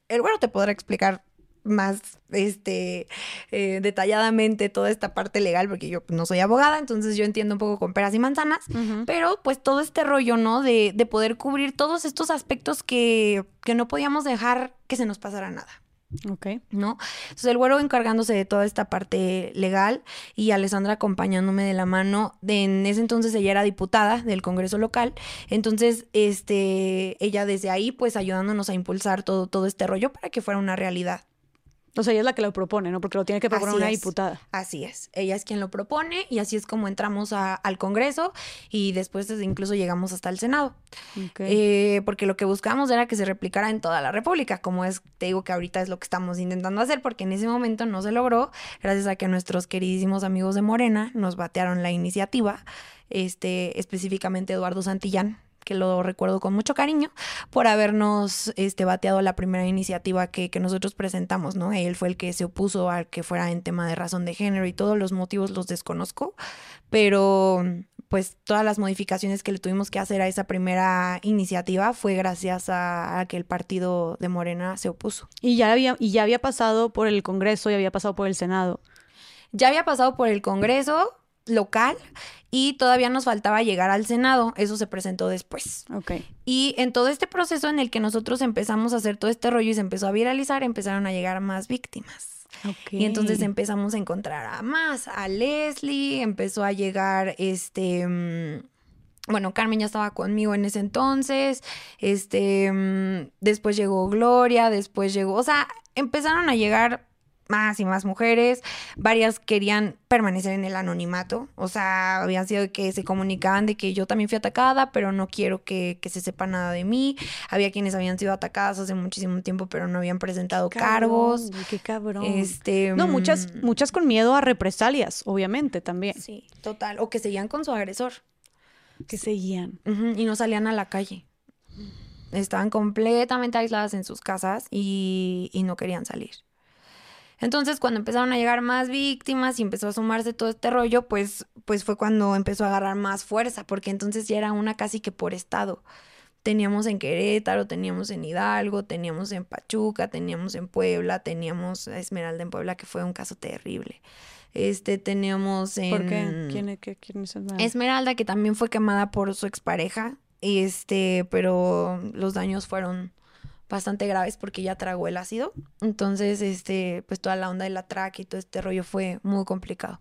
Speaker 2: el bueno te podrá explicar más este eh, detalladamente toda esta parte legal porque yo no soy abogada entonces yo entiendo un poco con peras y manzanas pero pues todo este rollo no de, de poder cubrir todos estos aspectos que, que no podíamos dejar que se nos pasara nada
Speaker 1: Ok.
Speaker 2: ¿No? Entonces el güero encargándose de toda esta parte legal y Alessandra acompañándome de la mano. en ese entonces ella era diputada del Congreso local. Entonces, este, ella desde ahí, pues ayudándonos a impulsar todo, todo este rollo para que fuera una realidad.
Speaker 1: O sea, ella es la que lo propone, ¿no? Porque lo tiene que proponer una diputada.
Speaker 2: Así es. Ella es quien lo propone y así es como entramos al Congreso y después incluso llegamos hasta el Senado. Eh, porque lo que buscamos era que se replicara en toda la República, como es, te digo que ahorita es lo que estamos intentando hacer, porque en ese momento no se logró, gracias a que nuestros queridísimos amigos de Morena nos batearon la iniciativa, este, específicamente Eduardo Santillán, que lo recuerdo con mucho cariño, por habernos este, bateado la primera iniciativa que, que, nosotros presentamos, ¿no? Él fue el que se opuso a que fuera en tema de razón de género y todos los motivos los desconozco, pero pues todas las modificaciones que le tuvimos que hacer a esa primera iniciativa fue gracias a, a que el partido de Morena se opuso.
Speaker 1: Y ya, había, y ya había pasado por el Congreso y había pasado por el Senado.
Speaker 2: Ya había pasado por el Congreso, local y todavía nos faltaba llegar al Senado. Eso se presentó después. Y en todo este proceso en el que nosotros empezamos a hacer todo este rollo y se empezó a viralizar, empezaron a llegar más víctimas.
Speaker 1: Okay.
Speaker 2: Y entonces empezamos a encontrar a más, a Leslie, empezó a llegar este... Mm, bueno, Carmen ya estaba conmigo en ese entonces, este, mm, después llegó Gloria, después llegó, o sea, empezaron a llegar más y más mujeres, varias querían permanecer en el anonimato, o sea, habían sido que se comunicaban de que yo también fui atacada, pero no quiero que, que se sepa nada de mí, había quienes habían sido atacadas hace muchísimo tiempo, pero no habían presentado
Speaker 1: qué
Speaker 2: cargos.
Speaker 1: Cabrón, qué cabrón.
Speaker 2: Este,
Speaker 1: no, muchas, muchas con miedo a represalias, obviamente, también.
Speaker 2: Sí, total, o que seguían con su agresor.
Speaker 1: Que seguían.
Speaker 2: Uh -huh, y no salían a la calle. Estaban completamente aisladas en sus casas y, y no querían salir. Entonces, cuando empezaron a llegar más víctimas y empezó a sumarse todo este rollo, pues, pues fue cuando empezó a agarrar más fuerza, porque entonces ya era una casi que por estado. Teníamos en Querétaro, teníamos en Hidalgo, teníamos en Pachuca, teníamos en Puebla, teníamos a Esmeralda en Puebla, que fue un caso terrible. Este, teníamos en...
Speaker 1: ¿Por qué? ¿Quién, qué, quién es Esmeralda?
Speaker 2: Esmeralda, que también fue quemada por su expareja, este, pero los daños fueron bastante graves porque ya tragó el ácido. Entonces, este, pues toda la onda de la y todo este rollo fue muy complicado.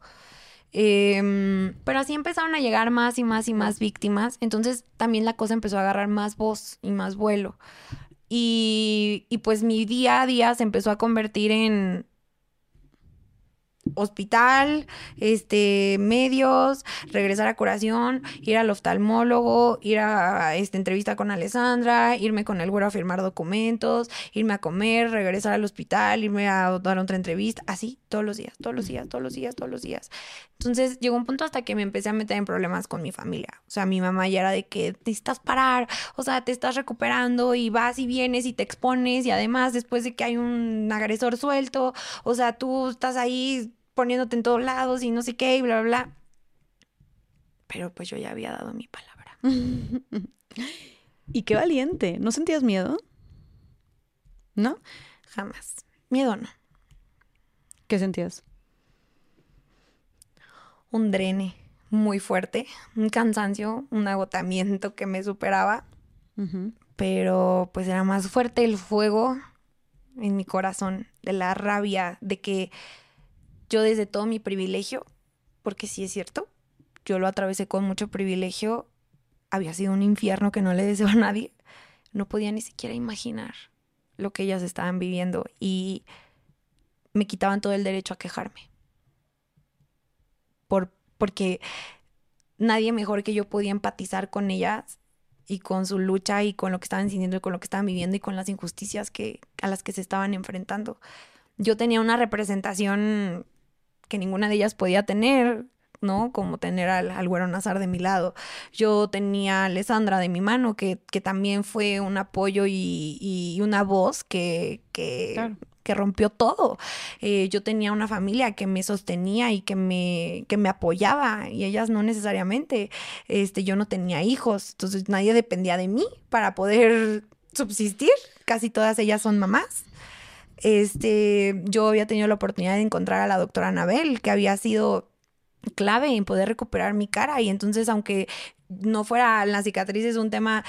Speaker 2: Eh, pero así empezaron a llegar más y más y más víctimas. Entonces también la cosa empezó a agarrar más voz y más vuelo. Y, y pues mi día a día se empezó a convertir en hospital, este, medios, regresar a curación, ir al oftalmólogo, ir a esta entrevista con Alessandra, irme con el güero a firmar documentos, irme a comer, regresar al hospital, irme a dar otra entrevista, así, todos los días, todos los días, todos los días, todos los días. Entonces llegó un punto hasta que me empecé a meter en problemas con mi familia. O sea, mi mamá ya era de que necesitas parar, o sea, te estás recuperando y vas y vienes y te expones y además después de que hay un agresor suelto, o sea, tú estás ahí poniéndote en todos lados y no sé qué y bla, bla, bla. Pero pues yo ya había dado mi palabra. <laughs>
Speaker 1: y qué valiente. ¿No sentías miedo? ¿No?
Speaker 2: Jamás. Miedo no.
Speaker 1: ¿Qué sentías?
Speaker 2: Un drene muy fuerte, un cansancio, un agotamiento que me superaba. Uh -huh. Pero pues era más fuerte el fuego en mi corazón, de la rabia, de que yo desde todo mi privilegio, porque sí es cierto, yo lo atravesé con mucho privilegio, había sido un infierno que no le deseo a nadie, no podía ni siquiera imaginar lo que ellas estaban viviendo y me quitaban todo el derecho a quejarme. Por, porque nadie mejor que yo podía empatizar con ellas y con su lucha y con lo que estaban sintiendo y con lo que estaban viviendo y con las injusticias que, a las que se estaban enfrentando. Yo tenía una representación que ninguna de ellas podía tener, ¿no? Como tener al, al güero Nazar de mi lado. Yo tenía a Alessandra de mi mano, que, que también fue un apoyo y, y una voz que, que, claro. que rompió todo. Eh, yo tenía una familia que me sostenía y que me, que me apoyaba, y ellas no necesariamente. Este, yo no tenía hijos, entonces nadie dependía de mí para poder subsistir. Casi todas ellas son mamás este, yo había tenido la oportunidad de encontrar a la doctora Anabel, que había sido clave en poder recuperar mi cara. Y entonces, aunque no fuera las cicatrices un tema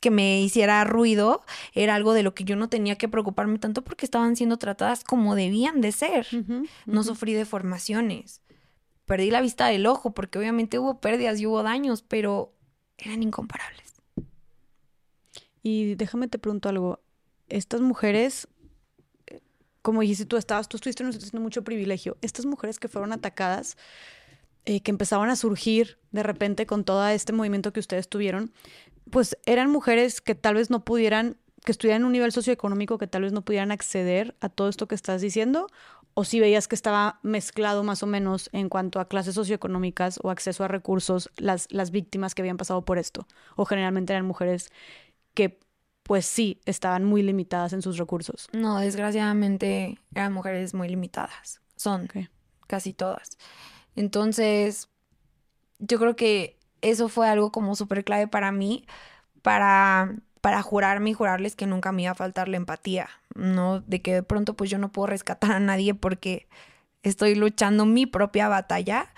Speaker 2: que me hiciera ruido, era algo de lo que yo no tenía que preocuparme tanto porque estaban siendo tratadas como debían de ser. Uh -huh, uh -huh. No sufrí deformaciones. Perdí la vista del ojo porque obviamente hubo pérdidas y hubo daños, pero eran incomparables.
Speaker 1: Y déjame te pregunto algo. Estas mujeres como dijiste tú, estabas, tú estuviste en mucho privilegio. Estas mujeres que fueron atacadas, eh, que empezaban a surgir de repente con todo este movimiento que ustedes tuvieron, pues eran mujeres que tal vez no pudieran, que estuvieran en un nivel socioeconómico que tal vez no pudieran acceder a todo esto que estás diciendo, o si veías que estaba mezclado más o menos en cuanto a clases socioeconómicas o acceso a recursos las, las víctimas que habían pasado por esto, o generalmente eran mujeres que pues sí estaban muy limitadas en sus recursos.
Speaker 2: No, desgraciadamente eran mujeres muy limitadas, son casi todas. Entonces, yo creo que eso fue algo como súper clave para mí, para para jurarme y jurarles que nunca me iba a faltar la empatía, ¿no? De que de pronto pues yo no puedo rescatar a nadie porque estoy luchando mi propia batalla,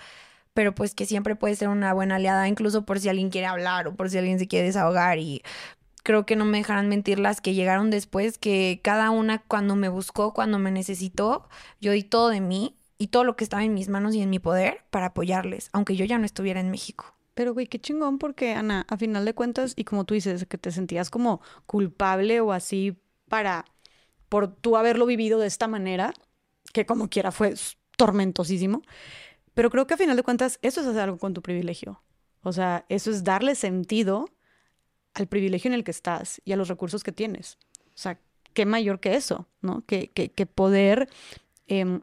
Speaker 2: pero pues que siempre puede ser una buena aliada, incluso por si alguien quiere hablar o por si alguien se quiere desahogar y creo que no me dejarán mentir las que llegaron después, que cada una cuando me buscó, cuando me necesitó, yo di todo de mí y todo lo que estaba en mis manos y en mi poder para apoyarles, aunque yo ya no estuviera en México.
Speaker 1: Pero, güey, qué chingón porque, Ana, a final de cuentas, y como tú dices, que te sentías como culpable o así para, por tú haberlo vivido de esta manera, que como quiera fue tormentosísimo, pero creo que a final de cuentas eso es hacer algo con tu privilegio. O sea, eso es darle sentido al privilegio en el que estás y a los recursos que tienes. O sea, qué mayor que eso, ¿no? Que, poder eh,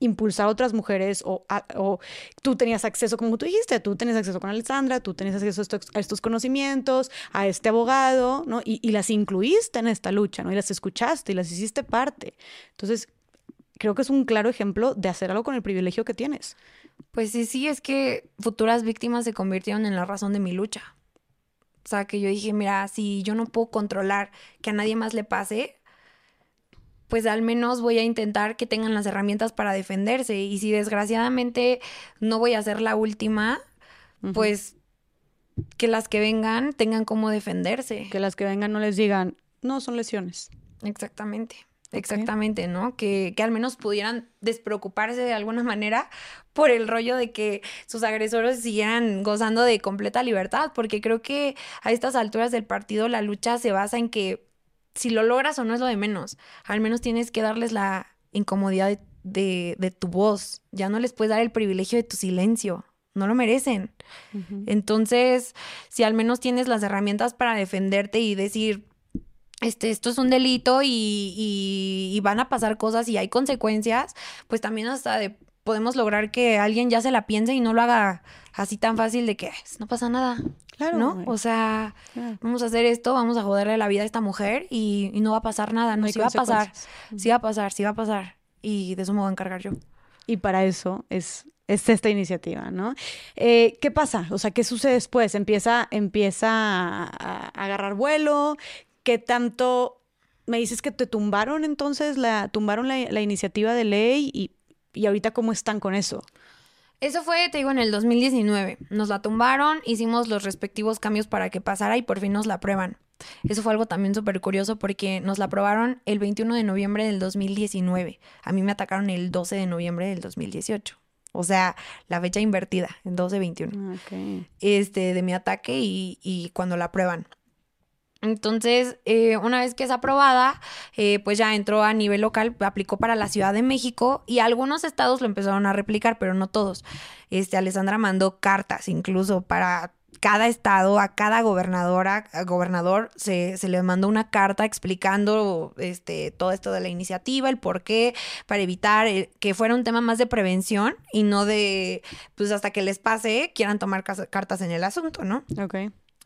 Speaker 1: impulsar a otras mujeres o, o, tú tenías acceso, como tú dijiste, tú tenías acceso con Alexandra, tú tenías acceso a estos, conocimientos, a este abogado, ¿no? Y, y, las incluiste en esta lucha, ¿no? Y las escuchaste y las hiciste parte. Entonces, creo que es un claro ejemplo de hacer algo con el privilegio que tienes.
Speaker 2: Pues sí, sí, es que futuras víctimas se convirtieron en la razón de mi lucha. O sea, que yo dije, mira, si yo no puedo controlar que a nadie más le pase, pues al menos voy a intentar que tengan las herramientas para defenderse. Y si desgraciadamente no voy a ser la última, pues que las que vengan tengan cómo defenderse.
Speaker 1: Que las que vengan no les digan, no, son lesiones.
Speaker 2: Exactamente. Exactamente, ¿no? Que, que, al menos pudieran despreocuparse de alguna manera por el rollo de que sus agresores siguieran gozando de completa libertad, porque creo que a estas alturas del partido la lucha se basa en que si lo logras o no es lo de menos. Al menos tienes que darles la incomodidad de, tu voz. Ya no les puedes dar el privilegio de tu silencio. No lo merecen. Entonces, si al menos tienes las herramientas para defenderte y decir, este, esto es un delito y, y, van a pasar cosas y hay consecuencias, pues también hasta de, podemos lograr que alguien ya se la piense y no lo haga así tan fácil de que no pasa nada. Claro. ¿No? O sea, vamos a hacer esto, vamos a joderle la vida a esta mujer y, no va a pasar nada, ¿no? sí va a pasar, sí va a pasar, sí va a pasar. Y de eso me voy a encargar yo.
Speaker 1: Y para eso es, es esta iniciativa, ¿no? Eh, ¿Qué pasa? O sea, ¿qué sucede después? Empieza, empieza a, agarrar vuelo. ¿Qué tanto me dices que te tumbaron entonces, la, tumbaron la, la iniciativa de ley y, y ahorita cómo están con eso?
Speaker 2: Eso fue, te digo, en el 2019. Nos la tumbaron, hicimos los respectivos cambios para que pasara y por fin nos la aprueban. Eso fue algo también súper curioso porque nos la aprobaron el 21 de noviembre del 2019. A mí me atacaron el 12 de noviembre del 2018. O sea, la fecha invertida, el 12-21. Okay. Este, de mi ataque y, y cuando la aprueban. Entonces, eh, una vez que es aprobada, eh, pues ya entró a nivel local, aplicó para la Ciudad de México y algunos estados lo empezaron a replicar, pero no todos. Este, Alessandra mandó cartas incluso para cada estado, a cada gobernadora, gobernador, se, se, le mandó una carta explicando este, todo esto de la iniciativa, el por qué, para evitar eh, que fuera un tema más de prevención y no de, pues hasta que les pase, quieran tomar cartas en el asunto, ¿no?
Speaker 1: Ok.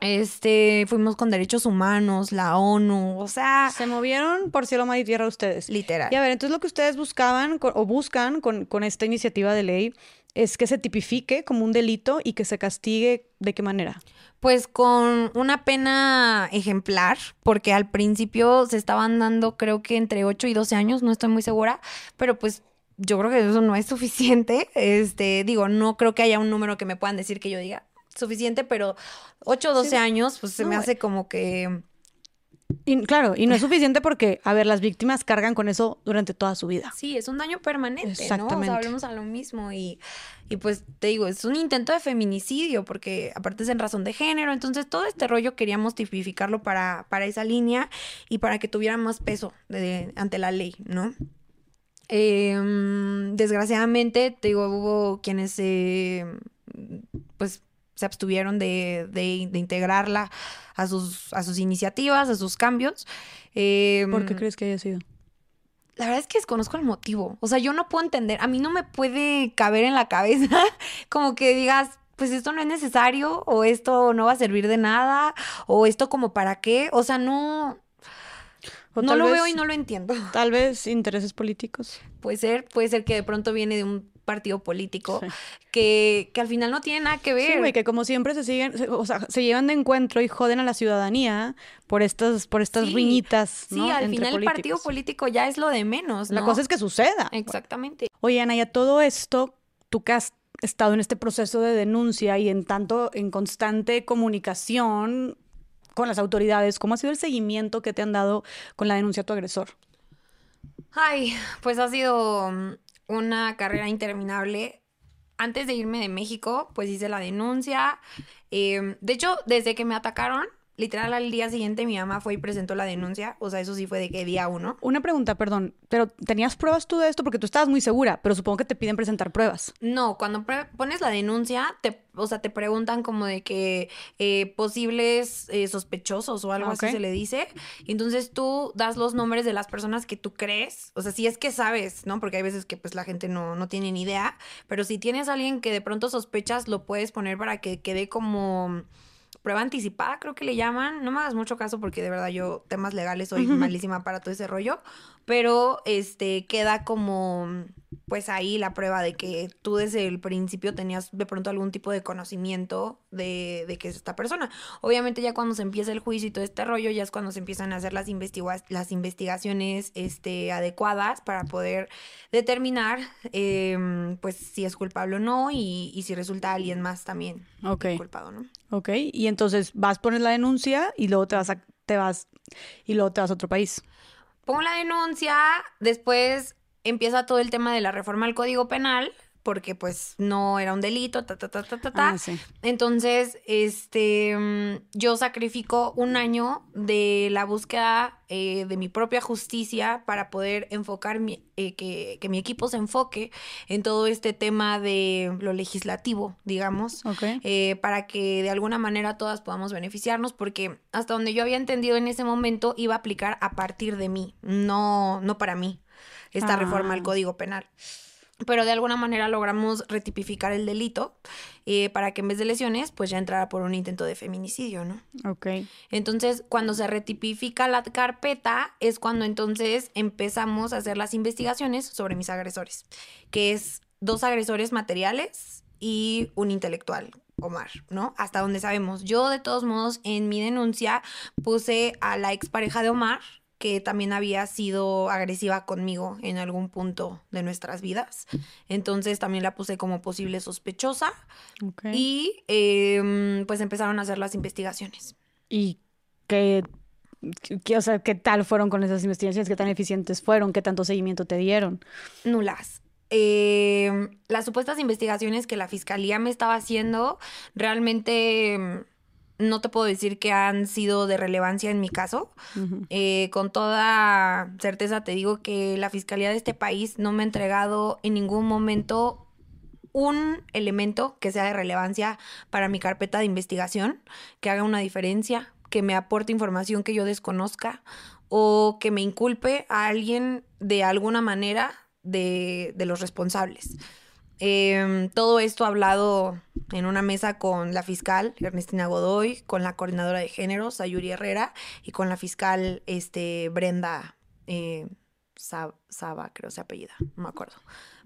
Speaker 2: Este, fuimos con derechos humanos, la ONU, o sea...
Speaker 1: Se movieron por cielo, mar y tierra ustedes.
Speaker 2: Literal.
Speaker 1: Y a ver, entonces lo que ustedes buscaban o buscan con, con esta iniciativa de ley es que se tipifique como un delito y que se castigue de qué manera.
Speaker 2: Pues con una pena ejemplar, porque al principio se estaban dando creo que entre 8 y 12 años, no estoy muy segura, pero pues yo creo que eso no es suficiente. Este, digo, no creo que haya un número que me puedan decir que yo diga, suficiente, pero 8 o 12 años, pues se me hace como que...
Speaker 1: Y, claro, y no es suficiente porque, a ver, las víctimas cargan con eso durante toda su vida.
Speaker 2: Sí, es un daño permanente, Exactamente. ¿no? O hablemos a lo mismo y, y pues te digo, es un intento de feminicidio porque aparte es en razón de género, entonces todo este rollo queríamos tipificarlo para, para esa línea y para que tuviera más peso de, ante la ley, ¿no? Em, desgraciadamente, te digo, hubo quienes, eh, pues se abstuvieron de, de, integrarla a sus, a sus iniciativas, a sus cambios.
Speaker 1: ¿Por qué crees que haya sido?
Speaker 2: La verdad es que desconozco el motivo. O sea, yo no puedo entender. A mí no me puede caber en la cabeza <laughs> como que digas, pues esto no es necesario o esto no va a servir de nada o esto como para qué. O sea, no... no lo veo y no lo entiendo.
Speaker 1: Tal vez intereses políticos.
Speaker 2: Puede ser, puede ser que de pronto viene de un partido político que, que, al final no tiene nada que ver.
Speaker 1: Sí, güey, que como siempre se siguen, o sea, se llevan de encuentro y joden a la ciudadanía por estas, por estas riñitas.
Speaker 2: ¿no? Sí, al final el partido político ya es lo de menos.
Speaker 1: La cosa es que suceda.
Speaker 2: Exactamente.
Speaker 1: Oye, Ana, ya todo esto, tú que has estado en este proceso de denuncia y en tanto, en constante comunicación con las autoridades, ¿cómo ha sido el seguimiento que te han dado con la denuncia a tu agresor?
Speaker 2: Ay, pues ha sido una carrera interminable. Antes de irme de México, pues hice la denuncia. Em, de hecho, desde que me atacaron, literal al día siguiente mi mamá fue y presentó la denuncia. O sea, eso sí fue de que día uno.
Speaker 1: Una pregunta, perdón, pero ¿tenías pruebas tú de esto? Porque tú estabas muy segura, pero supongo que te piden presentar pruebas.
Speaker 2: No, cuando pones la denuncia, te, o sea, te preguntan como de que eh, posibles eh, sospechosos o algo así se le dice. Entonces tú das los nombres de las personas que tú crees. O sea, si es que sabes, ¿no? Porque hay veces que pues la gente no, no tiene ni idea. Pero si tienes a alguien que de pronto sospechas, lo puedes poner para que quede como prueba anticipada, creo que le llaman. No me hagas mucho caso porque de verdad yo temas legales soy malísima para todo ese rollo, pero este queda como pues ahí la prueba de que tú desde el principio tenías de pronto algún tipo de conocimiento de, de que es esta persona. Obviamente ya cuando se empieza el juicio y todo este rollo, ya es cuando se empiezan a hacer las, las investigaciones este, adecuadas para poder determinar em, pues si es culpable o no y, y si resulta alguien más también culpado, ¿no?
Speaker 1: Ok, y entonces vas a poner la denuncia y luego te vas a, te vas y luego te vas a otro país.
Speaker 2: Pongo la denuncia, después empieza todo el tema de la reforma al Código Penal, porque pues no era un delito, ta, ta, ta, ta, ta, ta. Ah, Entonces, este, mm, yo sacrifico un año de la búsqueda eh, de mi propia justicia para poder enfocar, mi, eh, que, que, mi equipo se enfoque en todo este tema de lo legislativo, digamos, eh, para que de alguna manera todas podamos beneficiarnos, porque hasta donde yo había entendido en ese momento iba a aplicar a partir de mí, no, no para mí, esta reforma al ah. Código Penal pero de alguna manera logramos retipificar el delito eh, para que en vez de lesiones, pues ya entrara por un intento de feminicidio, ¿no?
Speaker 1: Ok.
Speaker 2: Entonces, cuando se retipifica la carpeta, es cuando entonces empezamos a hacer las investigaciones sobre mis agresores, que es dos agresores materiales y un intelectual, Omar, ¿no? Hasta donde sabemos. Yo, de todos modos, en mi denuncia puse a la expareja de Omar, que también había sido agresiva conmigo en algún punto de nuestras vidas. Entonces también la puse como posible sospechosa. Y em, pues empezaron a hacer las investigaciones.
Speaker 1: ¿Y qué, qué, o sea, qué tal fueron con esas investigaciones? ¿Qué tan eficientes fueron? ¿Qué tanto seguimiento te dieron?
Speaker 2: Nulas. Em, las supuestas investigaciones que la fiscalía me estaba haciendo realmente em, no te puedo decir que han sido de relevancia en mi caso. Eh, con toda certeza te digo que la Fiscalía de este país no me ha entregado en ningún momento un elemento que sea de relevancia para mi carpeta de investigación, que haga una diferencia, que me aporte información que yo desconozca o que me inculpe a alguien de alguna manera de, de los responsables. Em, todo esto hablado en una mesa con la fiscal Ernestina Godoy, con la coordinadora de género Sayuri Herrera y con la fiscal este, Brenda eh, Saba, creo se apellida, no me acuerdo.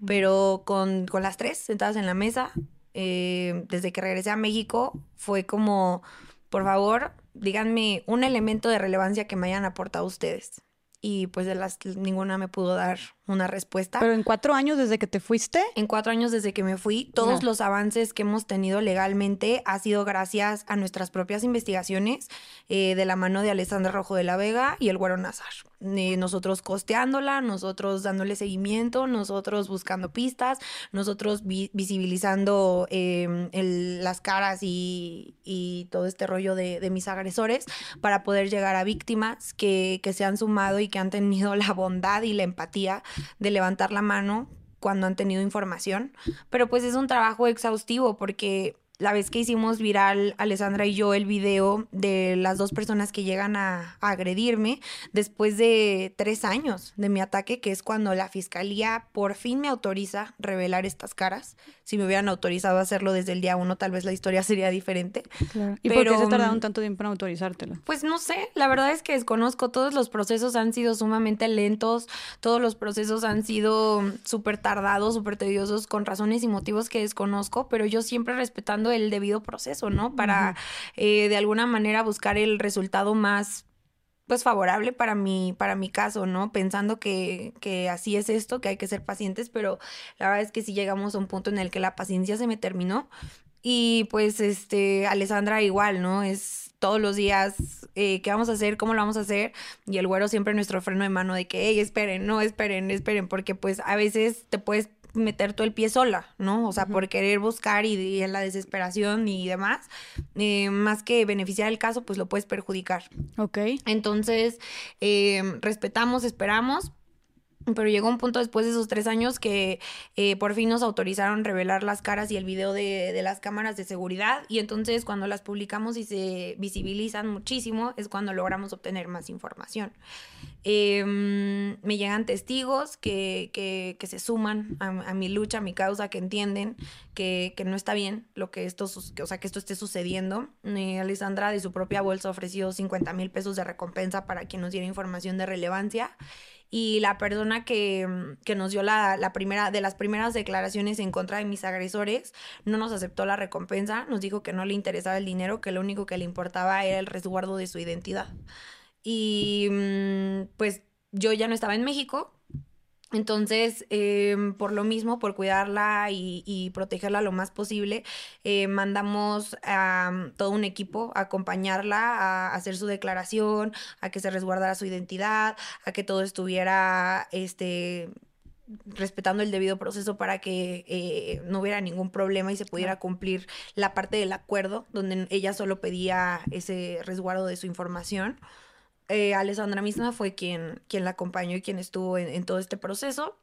Speaker 2: Pero con, las tres sentadas en la mesa, em, desde que regresé a México, fue como, por favor, díganme un elemento de relevancia que me hayan aportado ustedes. Y pues de las ninguna me pudo dar una respuesta.
Speaker 1: Pero en cuatro años desde que te fuiste.
Speaker 2: En cuatro años desde que me fui, todos los avances que hemos tenido legalmente ha sido gracias a nuestras propias investigaciones eh, de la mano de Alessandra Rojo de la Vega y el Güero Nazar. Eh, nosotros costeándola, nosotros dándole seguimiento, nosotros buscando pistas, nosotros visibilizando em, las caras y, y, todo este rollo de, de, mis agresores para poder llegar a víctimas que, que se han sumado y que han tenido la bondad y la empatía de levantar la mano cuando han tenido información, pero pues es un trabajo exhaustivo porque la vez que hicimos viral Alessandra y yo el video de las dos personas que llegan a, agredirme después de tres años de mi ataque, que es cuando la fiscalía por fin me autoriza revelar estas caras. Si me hubieran autorizado a hacerlo desde el día uno, tal vez la historia sería diferente.
Speaker 1: ¿Y por qué se tardaron mm, tanto tiempo en autorizártelo?
Speaker 2: Pues no sé, la verdad es que desconozco. Todos los procesos han sido sumamente lentos, todos los procesos han sido súper tardados, súper tediosos, con razones y motivos que desconozco, pero yo siempre respetando el debido proceso, ¿no? Para eh, de alguna manera buscar el resultado más pues favorable para mi, para mi caso, ¿no? Pensando que, que, así es esto, que hay que ser pacientes, pero la verdad es que si llegamos a un punto en el que la paciencia se me terminó. Y pues, este, Alessandra igual, ¿no? Es todos los días, eh, ¿qué vamos a hacer? ¿Cómo lo vamos a hacer? Y el güero siempre nuestro freno de mano de que, hey, esperen, no, esperen, esperen, porque pues a veces te puedes meter todo el pie sola, ¿no? O sea, por querer buscar y, en la desesperación y demás, eh, más que beneficiar el caso, pues lo puedes perjudicar.
Speaker 1: Ok.
Speaker 2: Entonces, eh, respetamos, esperamos, pero llegó un punto después de esos tres años que eh, por fin nos autorizaron revelar las caras y el video de, de, las cámaras de seguridad. Y entonces cuando las publicamos y se visibilizan muchísimo es cuando logramos obtener más información. Em, me llegan testigos que, que, que se suman a, mi lucha, a mi causa, que entienden que, que, no está bien lo que esto, o sea, que esto esté sucediendo. Eh, Alessandra de su propia bolsa ofreció 50 mil pesos de recompensa para quien nos diera información de relevancia y la persona que, mm, que nos dio la, la, primera, de las primeras declaraciones en contra de mis agresores, no nos aceptó la recompensa, nos dijo que no le interesaba el dinero, que lo único que le importaba era el resguardo de su identidad. Y mm, pues yo ya no estaba en México, entonces, em, por lo mismo, por cuidarla y, protegerla lo más posible, eh, mandamos a mm, todo un equipo a acompañarla a hacer su declaración, a que se resguardara su identidad, a que todo estuviera este respetando el debido proceso para que eh, no hubiera ningún problema y se pudiera cumplir la parte del acuerdo donde ella solo pedía ese resguardo de su información eh, Alessandra misma fue quien, quien la acompañó y quien estuvo en, todo este proceso.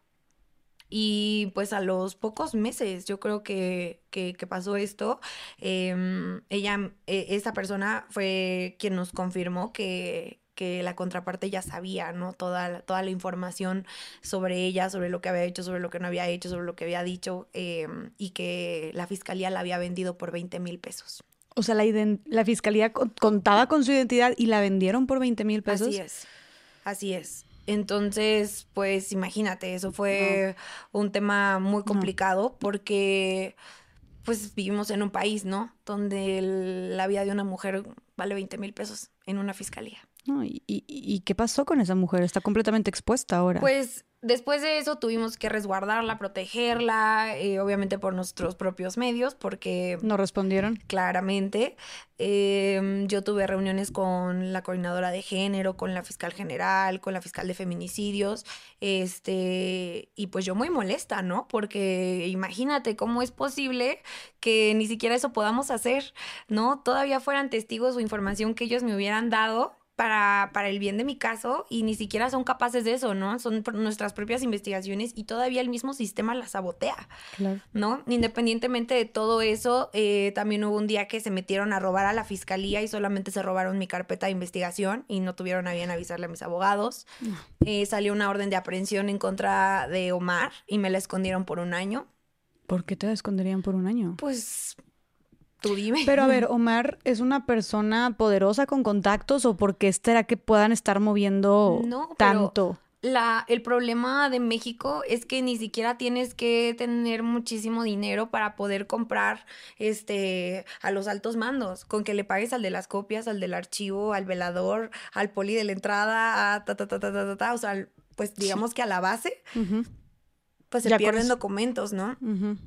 Speaker 2: Y pues a los pocos meses, yo creo que, que, pasó esto, em, ella, e, esta persona fue quien nos confirmó que, que la contraparte ya sabía, ¿no? Toda, toda la información sobre ella, sobre lo que había hecho, sobre lo que no había hecho, sobre lo que había dicho, em, y que la fiscalía la había vendido por 20 mil pesos.
Speaker 1: O sea, la, la fiscalía contaba con su identidad y la vendieron por 20 mil pesos.
Speaker 2: Así es, así es. Entonces, pues imagínate, eso fue un tema muy complicado porque pues vivimos en un país, ¿no? Donde la vida de una mujer vale 20 mil pesos en una fiscalía.
Speaker 1: Y, y, qué pasó con esa mujer? Está completamente expuesta ahora.
Speaker 2: Pues después de eso tuvimos que resguardarla, protegerla, eh, obviamente por nuestros propios medios, porque...
Speaker 1: ¿No respondieron?
Speaker 2: Claramente. Em, yo tuve reuniones con la coordinadora de género, con la fiscal general, con la fiscal de feminicidios, este, y pues yo muy molesta, ¿no? Porque imagínate cómo es posible que ni siquiera eso podamos hacer, ¿no? Todavía fueran testigos o información que ellos me hubieran dado para, para el bien de mi caso y ni siquiera son capaces de eso, ¿no? Son nuestras propias investigaciones y todavía el mismo sistema las sabotea, ¿no? Independientemente de todo eso, eh, también hubo un día que se metieron a robar a la fiscalía y solamente se robaron mi carpeta de investigación y no tuvieron a bien avisarle a mis abogados. Eh, salió una orden de aprehensión en contra de Omar y me la escondieron por un año.
Speaker 1: ¿Por qué te la esconderían por un año?
Speaker 2: Pues Tú dime.
Speaker 1: Pero a ver, <laughs> Omar es una persona poderosa con contactos o por qué será que puedan estar moviendo tanto?
Speaker 2: La, el problema de México es que ni siquiera tienes que tener muchísimo dinero para poder comprar este a los altos mandos. Con que le pagues al de las copias, al del archivo, al velador, al poli de la entrada, a ta ta ta ta ta, ta, o sea, pues digamos que a la base. Pues se pierden documentos, ¿no?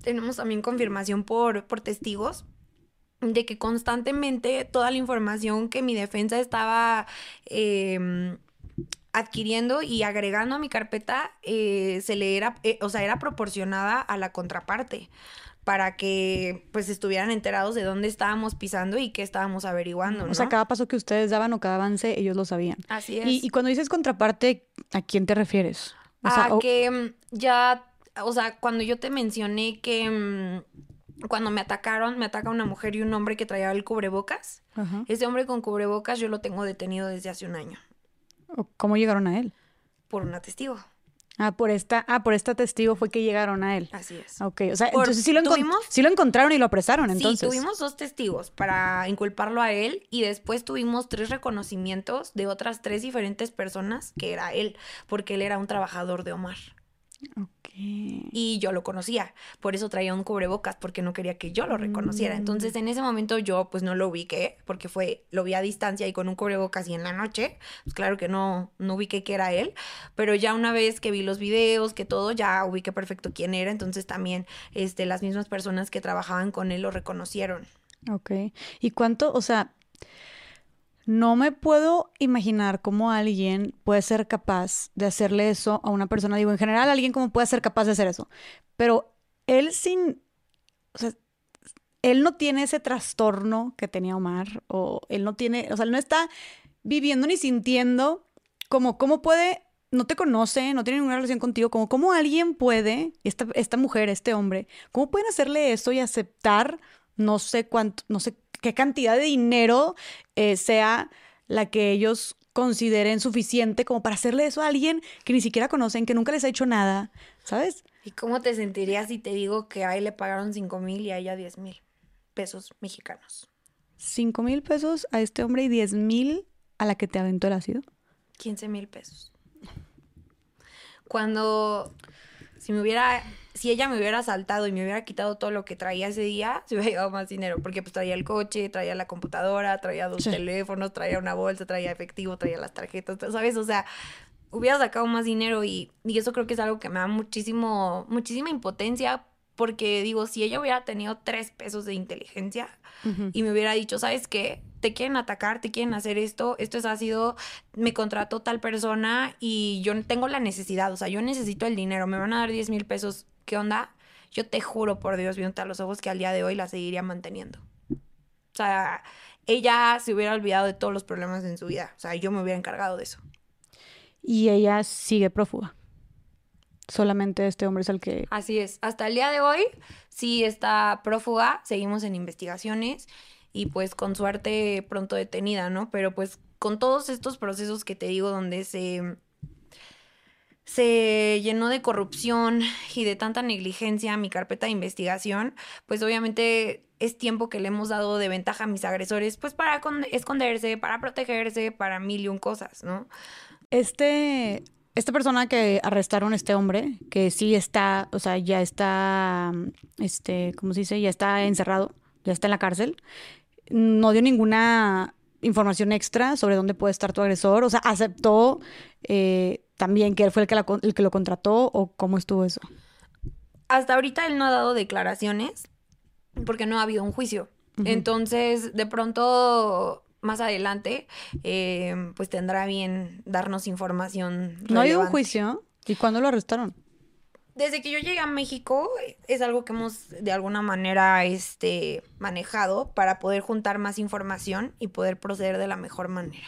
Speaker 2: Tenemos también confirmación por, por testigos de que constantemente toda la información que mi defensa estaba em, adquiriendo y agregando a mi carpeta eh, se le era, eh, o sea, era proporcionada a la contraparte para que pues estuvieran enterados de dónde estábamos pisando y qué estábamos averiguando. ¿no?
Speaker 1: O sea, cada paso que ustedes daban o cada avance, ellos lo sabían.
Speaker 2: Así es.
Speaker 1: Y, cuando dices contraparte, ¿a quién te refieres?
Speaker 2: a que mm, ya, o sea, cuando yo te mencioné que mm, cuando me atacaron, me ataca una mujer y un hombre que traía el cubrebocas.
Speaker 1: Ajá.
Speaker 2: Ese hombre con cubrebocas yo lo tengo detenido desde hace un año
Speaker 1: ¿O ¿Cómo llegaron a él?
Speaker 2: por una testigo.
Speaker 1: Ah, por esta, ah, por esta testigo fue que llegaron a él.
Speaker 2: Así es.
Speaker 1: Ok, o sea,
Speaker 2: Por-
Speaker 1: entonces sí lo,
Speaker 2: tuvimos-
Speaker 1: sí lo encontraron y lo apresaron, entonces.
Speaker 2: Sí, tuvimos dos testigos para inculparlo a él y después tuvimos tres reconocimientos de otras tres diferentes personas que era él, porque él era un trabajador de Omar Y yo lo conocía, por eso traía un cubrebocas porque no quería que yo lo reconociera. Entonces en ese momento yo pues no lo ubiqué porque fue lo vi a distancia y con un cubrebocas y en la noche, pues claro que no no ubiqué que era él, pero ya una vez que vi los videos, que todo ya ubiqué perfecto quién era, entonces también este las mismas personas que trabajaban con él lo reconocieron.
Speaker 1: Ok. ¿Y cuánto, o sea, no me puedo imaginar cómo alguien puede ser capaz de hacerle eso a una persona? Digo, en general, alguien cómo puede ser capaz de hacer eso. Pero él sin, o sea, él no tiene ese trastorno que tenía Omar, o él no tiene, o sea, él no está viviendo ni sintiendo como, cómo puede, no te conoce, no tiene ninguna relación contigo, como cómo alguien puede, esta, esta mujer, este hombre, cómo pueden hacerle eso y aceptar no sé cuánto, no sé qué cantidad de dinero eh, sea la que ellos consideren suficiente como para hacerle eso a alguien que ni siquiera conocen, que nunca les ha hecho nada, ¿sabes?
Speaker 2: ¿Y cómo te sentirías si te digo que a él le pagaron 5 mil y a ella 10 mil pesos mexicanos?
Speaker 1: Cinco mil pesos a este hombre y diez mil a la que te aventó el ácido.
Speaker 2: 15 mil pesos. Cuando, si me hubiera, si ella me hubiera saltado y me hubiera quitado todo lo que traía ese día, se hubiera llevado más dinero, porque pues traía el coche, traía la computadora, traía dos
Speaker 1: Sí.
Speaker 2: teléfonos, traía una bolsa, traía efectivo, traía las tarjetas, ¿sabes? O sea, hubiera sacado más dinero y, y eso creo que es algo que me da muchísimo, muchísima impotencia, porque digo, si ella hubiera tenido tres pesos de inteligencia, y me hubiera dicho, ¿sabes qué? Te quieren atacar, te quieren hacer esto, esto es ácido, me contrató tal persona y yo tengo la necesidad, o sea, yo necesito el dinero, me van a dar 10 mil pesos, ¿qué onda? Yo te juro por Dios, viéndote a los ojos, que al día de hoy la seguiría manteniendo. O sea, ella se hubiera olvidado de todos los problemas en su vida, o sea, yo me hubiera encargado de eso.
Speaker 1: Y ella sigue prófuga. Solamente este hombre es el que...
Speaker 2: Así es. Hasta el día de hoy sí está prófuga, seguimos en investigaciones y pues con suerte pronto detenida, ¿no? Pero pues con todos estos procesos que te digo donde se se llenó de corrupción y de tanta negligencia mi carpeta de investigación, pues obviamente es tiempo que le hemos dado de ventaja a mis agresores, pues para con- esconderse, para protegerse, para mil y un cosas, ¿no?
Speaker 1: Este, esta persona que arrestaron, este hombre, que sí está, o sea, ya está, este, ¿cómo se dice? Ya está encerrado, ya está en la cárcel. No dio ninguna información extra sobre dónde puede estar tu agresor. O sea, aceptó eh, también que él fue el que, la el que lo contrató o cómo estuvo eso.
Speaker 2: hasta ahorita él no ha dado declaraciones porque no ha habido un juicio. Entonces, de pronto, más adelante, eh, pues tendrá bien darnos información.
Speaker 1: ¿No ha habido un juicio? ¿Y cuándo lo arrestaron?
Speaker 2: Desde que yo llegué a México, es algo que hemos de alguna manera este, manejado para poder juntar más información y poder proceder de la mejor manera.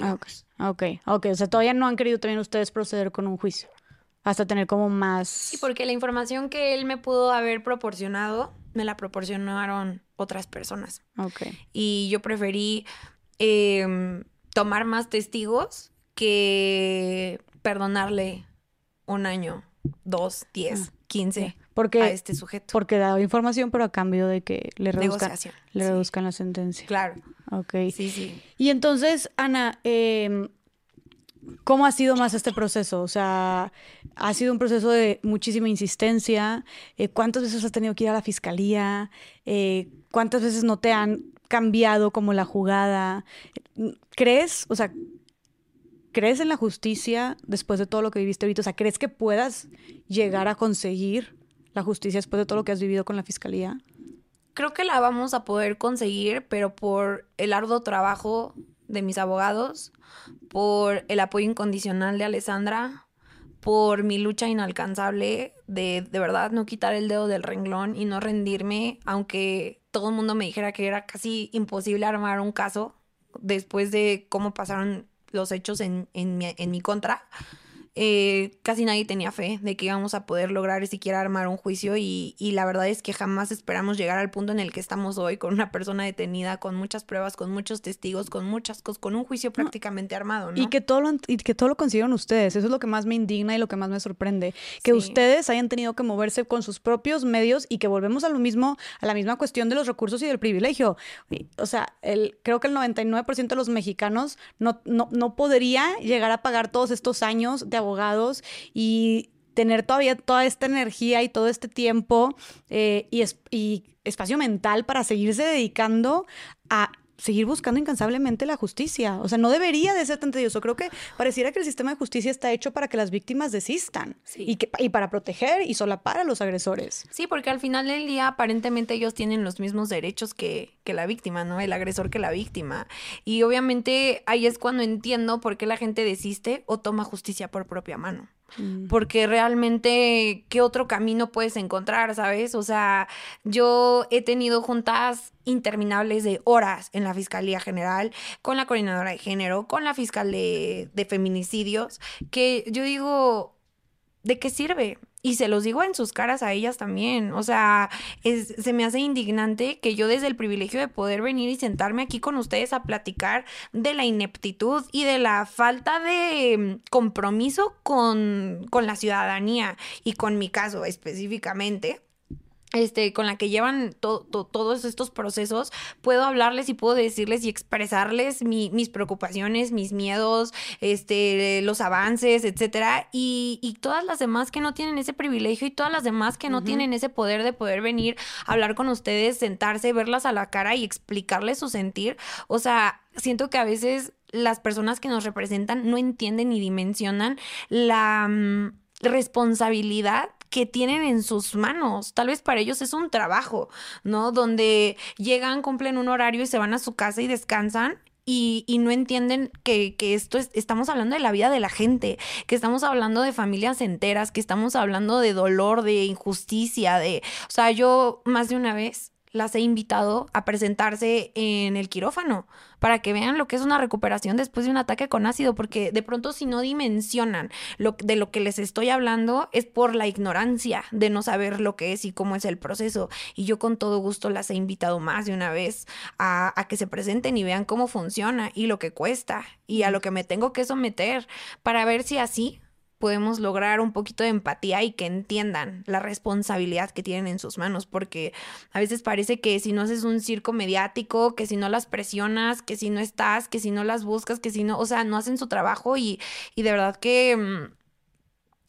Speaker 1: Ah, ok.
Speaker 2: digamos.
Speaker 1: Ah, ok, ok. O sea, todavía no han querido también ustedes proceder con un juicio. Hasta tener como más...
Speaker 2: Sí, porque la información que él me pudo haber proporcionado, me la proporcionaron otras personas.
Speaker 1: Ok.
Speaker 2: y yo preferí em, tomar más testigos que perdonarle un año, dos, diez, quince a
Speaker 1: Porque,
Speaker 2: este sujeto.
Speaker 1: porque daba información, pero a cambio de que le reduzcan, le
Speaker 2: sí.
Speaker 1: reduzcan la sentencia.
Speaker 2: Claro,
Speaker 1: Ok.
Speaker 2: sí, sí.
Speaker 1: Y entonces, Ana, em, ¿cómo ha sido más este proceso? O sea, ha sido un proceso de muchísima insistencia. Eh, ¿Cuántas veces has tenido que ir a la fiscalía? Eh, ¿Cuántas veces no te han cambiado como la jugada? ¿Crees, o sea, crees en la justicia después de todo lo que viviste ahorita? O sea, ¿crees que puedas llegar a conseguir la justicia después de todo lo que has vivido con la fiscalía?
Speaker 2: Creo que la vamos a poder conseguir, pero por el arduo trabajo de mis abogados, por el apoyo incondicional de Alessandra, por mi lucha inalcanzable de de verdad no quitar el dedo del renglón y no rendirme, aunque todo el mundo me dijera que era casi imposible armar un caso después de cómo pasaron los hechos en, en mi, en mi contra. Eh, casi nadie tenía fe de que íbamos a poder lograr siquiera armar un juicio y, y, la verdad es que jamás esperamos llegar al punto en el que estamos hoy con una persona detenida, con muchas pruebas, con muchos testigos, con muchas cosas, con un juicio prácticamente armado, ¿no?
Speaker 1: Y que todo lo, y que todo lo consiguieron ustedes, eso es lo que más me indigna y lo que más me sorprende, que ustedes hayan tenido que moverse con sus propios medios y que volvemos a lo mismo, a la misma cuestión de los recursos y del privilegio. O sea, el, creo que el 99% de los mexicanos no, no, no podría llegar a pagar todos estos años de abogados y tener todavía toda esta energía y todo este tiempo eh, y, y espacio mental para seguirse dedicando a seguir buscando incansablemente la justicia. O sea, no debería de ser tan tedioso. Creo que pareciera que el sistema de justicia está hecho para que las víctimas desistan y, que, y para proteger y solapar a los agresores.
Speaker 2: Sí, porque al final del día aparentemente ellos tienen los mismos derechos que, que la víctima, ¿no? El agresor que la víctima. Y obviamente ahí es cuando entiendo por qué la gente desiste o toma justicia por propia mano. Porque realmente, ¿qué otro camino puedes encontrar, sabes? O sea, yo he tenido juntas interminables de horas en la Fiscalía General, con la coordinadora de género, con la fiscal de, de feminicidios, que yo digo, ¿de qué sirve? Y se los digo en sus caras a ellas también. O sea, se me hace indignante que yo desde el privilegio de poder venir y sentarme aquí con ustedes a platicar de la ineptitud y de la falta de compromiso con, con la ciudadanía y con mi caso específicamente este, con la que llevan todos estos procesos, puedo hablarles y puedo decirles y expresarles mis preocupaciones, mis miedos, este, los avances, etcétera, y, y, todas las demás que no tienen ese privilegio y todas las demás que no tienen ese poder de poder venir a hablar con ustedes, sentarse, verlas a la cara y explicarles su sentir. O sea, siento que a veces las personas que nos representan no entienden ni dimensionan la mm, responsabilidad que tienen en sus manos. Tal vez para ellos es un trabajo, ¿no? Donde llegan, cumplen un horario y se van a su casa y descansan y, no entienden que, esto es, estamos hablando de la vida de la gente, que estamos hablando de familias enteras, que estamos hablando de dolor, de injusticia, de, o sea, yo más de una vez las he invitado a presentarse en el quirófano para que vean lo que es una recuperación después de un ataque con ácido, porque de pronto si no dimensionan lo, de lo que les estoy hablando es por la ignorancia de no saber lo que es y cómo es el proceso. Y yo con todo gusto las he invitado más de una vez a, a que se presenten y vean cómo funciona y lo que cuesta y a lo que me tengo que someter para ver si así podemos lograr un poquito de empatía y que entiendan la responsabilidad que tienen en sus manos, porque a veces parece que si no haces un circo mediático, que si no las presionas, que si no estás, que si no las buscas, que si no, o sea, no hacen su trabajo y, y de verdad que mm,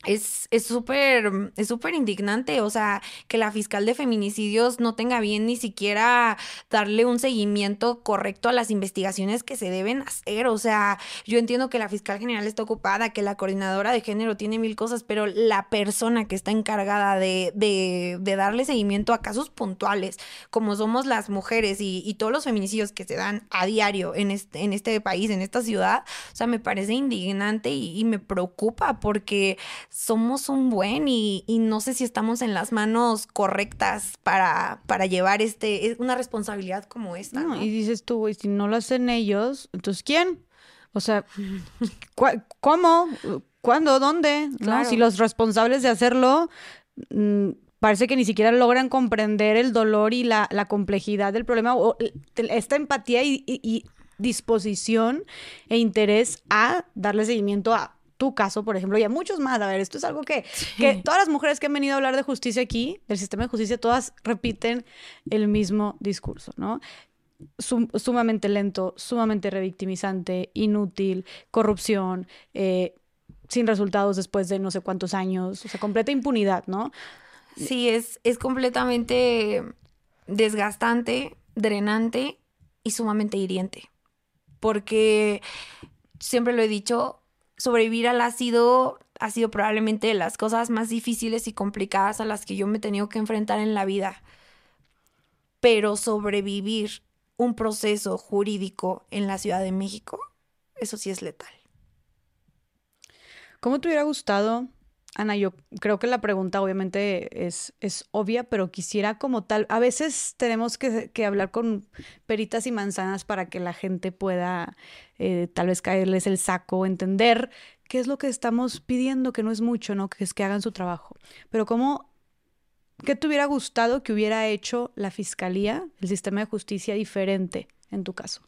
Speaker 2: es súper es súper indignante, o sea, que la fiscal de feminicidios no tenga bien ni siquiera darle un seguimiento correcto a las investigaciones que se deben hacer, o sea, yo entiendo que la fiscal general está ocupada, que la coordinadora de género tiene mil cosas, pero la persona que está encargada de, de, de darle seguimiento a casos puntuales, como somos las mujeres y, y, todos los feminicidios que se dan a diario en este, en este país, en esta ciudad, o sea, me parece indignante y, y me preocupa porque somos un buen y, no sé si estamos en las manos correctas para, para llevar este, una responsabilidad como esta.
Speaker 1: No, Y dices tú, güey, si no lo hacen ellos, entonces ¿quién? O sea, ¿cómo? ¿Cuándo? ¿Dónde? Si los responsables de hacerlo mm, parece que ni siquiera logran comprender el dolor y la, complejidad del problema o esta empatía y disposición e interés a darle seguimiento a tu caso, por ejemplo, y a muchos más. A ver, esto es algo que, que todas las mujeres que han venido a hablar de justicia aquí, del sistema de justicia, todas repiten el mismo discurso, ¿no? sumamente lento, sumamente revictimizante, inútil, corrupción, eh, sin resultados después de no sé cuántos años, o sea, completa impunidad, ¿no?
Speaker 2: Sí, es, es completamente desgastante, drenante y sumamente hiriente. Porque siempre lo he dicho, sobrevivir al ácido ha sido probablemente de las cosas más difíciles y complicadas a las que yo me he tenido que enfrentar en la vida. Pero sobrevivir un proceso jurídico en la Ciudad de México, eso sí es letal.
Speaker 1: ¿Cómo te hubiera gustado Ana, yo creo que la pregunta obviamente es, es obvia, pero quisiera como tal, a veces tenemos que, hablar con peritas y manzanas para que la gente pueda eh, tal vez caerles el saco, entender qué es lo que estamos pidiendo, que no es mucho, ¿no? Que es que hagan su trabajo. Pero cómo, ¿qué te hubiera gustado que hubiera hecho la fiscalía, el sistema de justicia diferente en tu caso?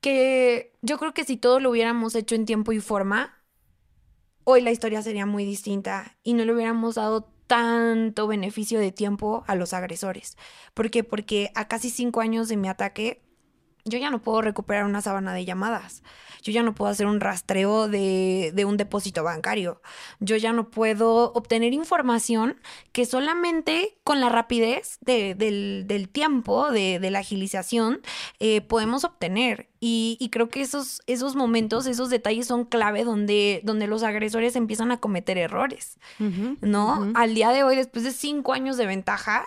Speaker 2: Que yo creo que si todo lo hubiéramos hecho en tiempo y forma, hoy la historia sería muy distinta y no le hubiéramos dado tanto beneficio de tiempo a los agresores. ¿Por qué? Porque a casi cinco años de mi ataque, yo ya no puedo recuperar una sábana de llamadas. Yo ya no puedo hacer un rastreo de, un depósito bancario. Yo ya no puedo obtener información que solamente con la rapidez del, tiempo, de, la agilización, eh, podemos obtener. Y, creo que esos, esos momentos, esos detalles son clave donde, donde los agresores empiezan a cometer errores, ¿no? Al día de hoy, después de cinco años de ventaja,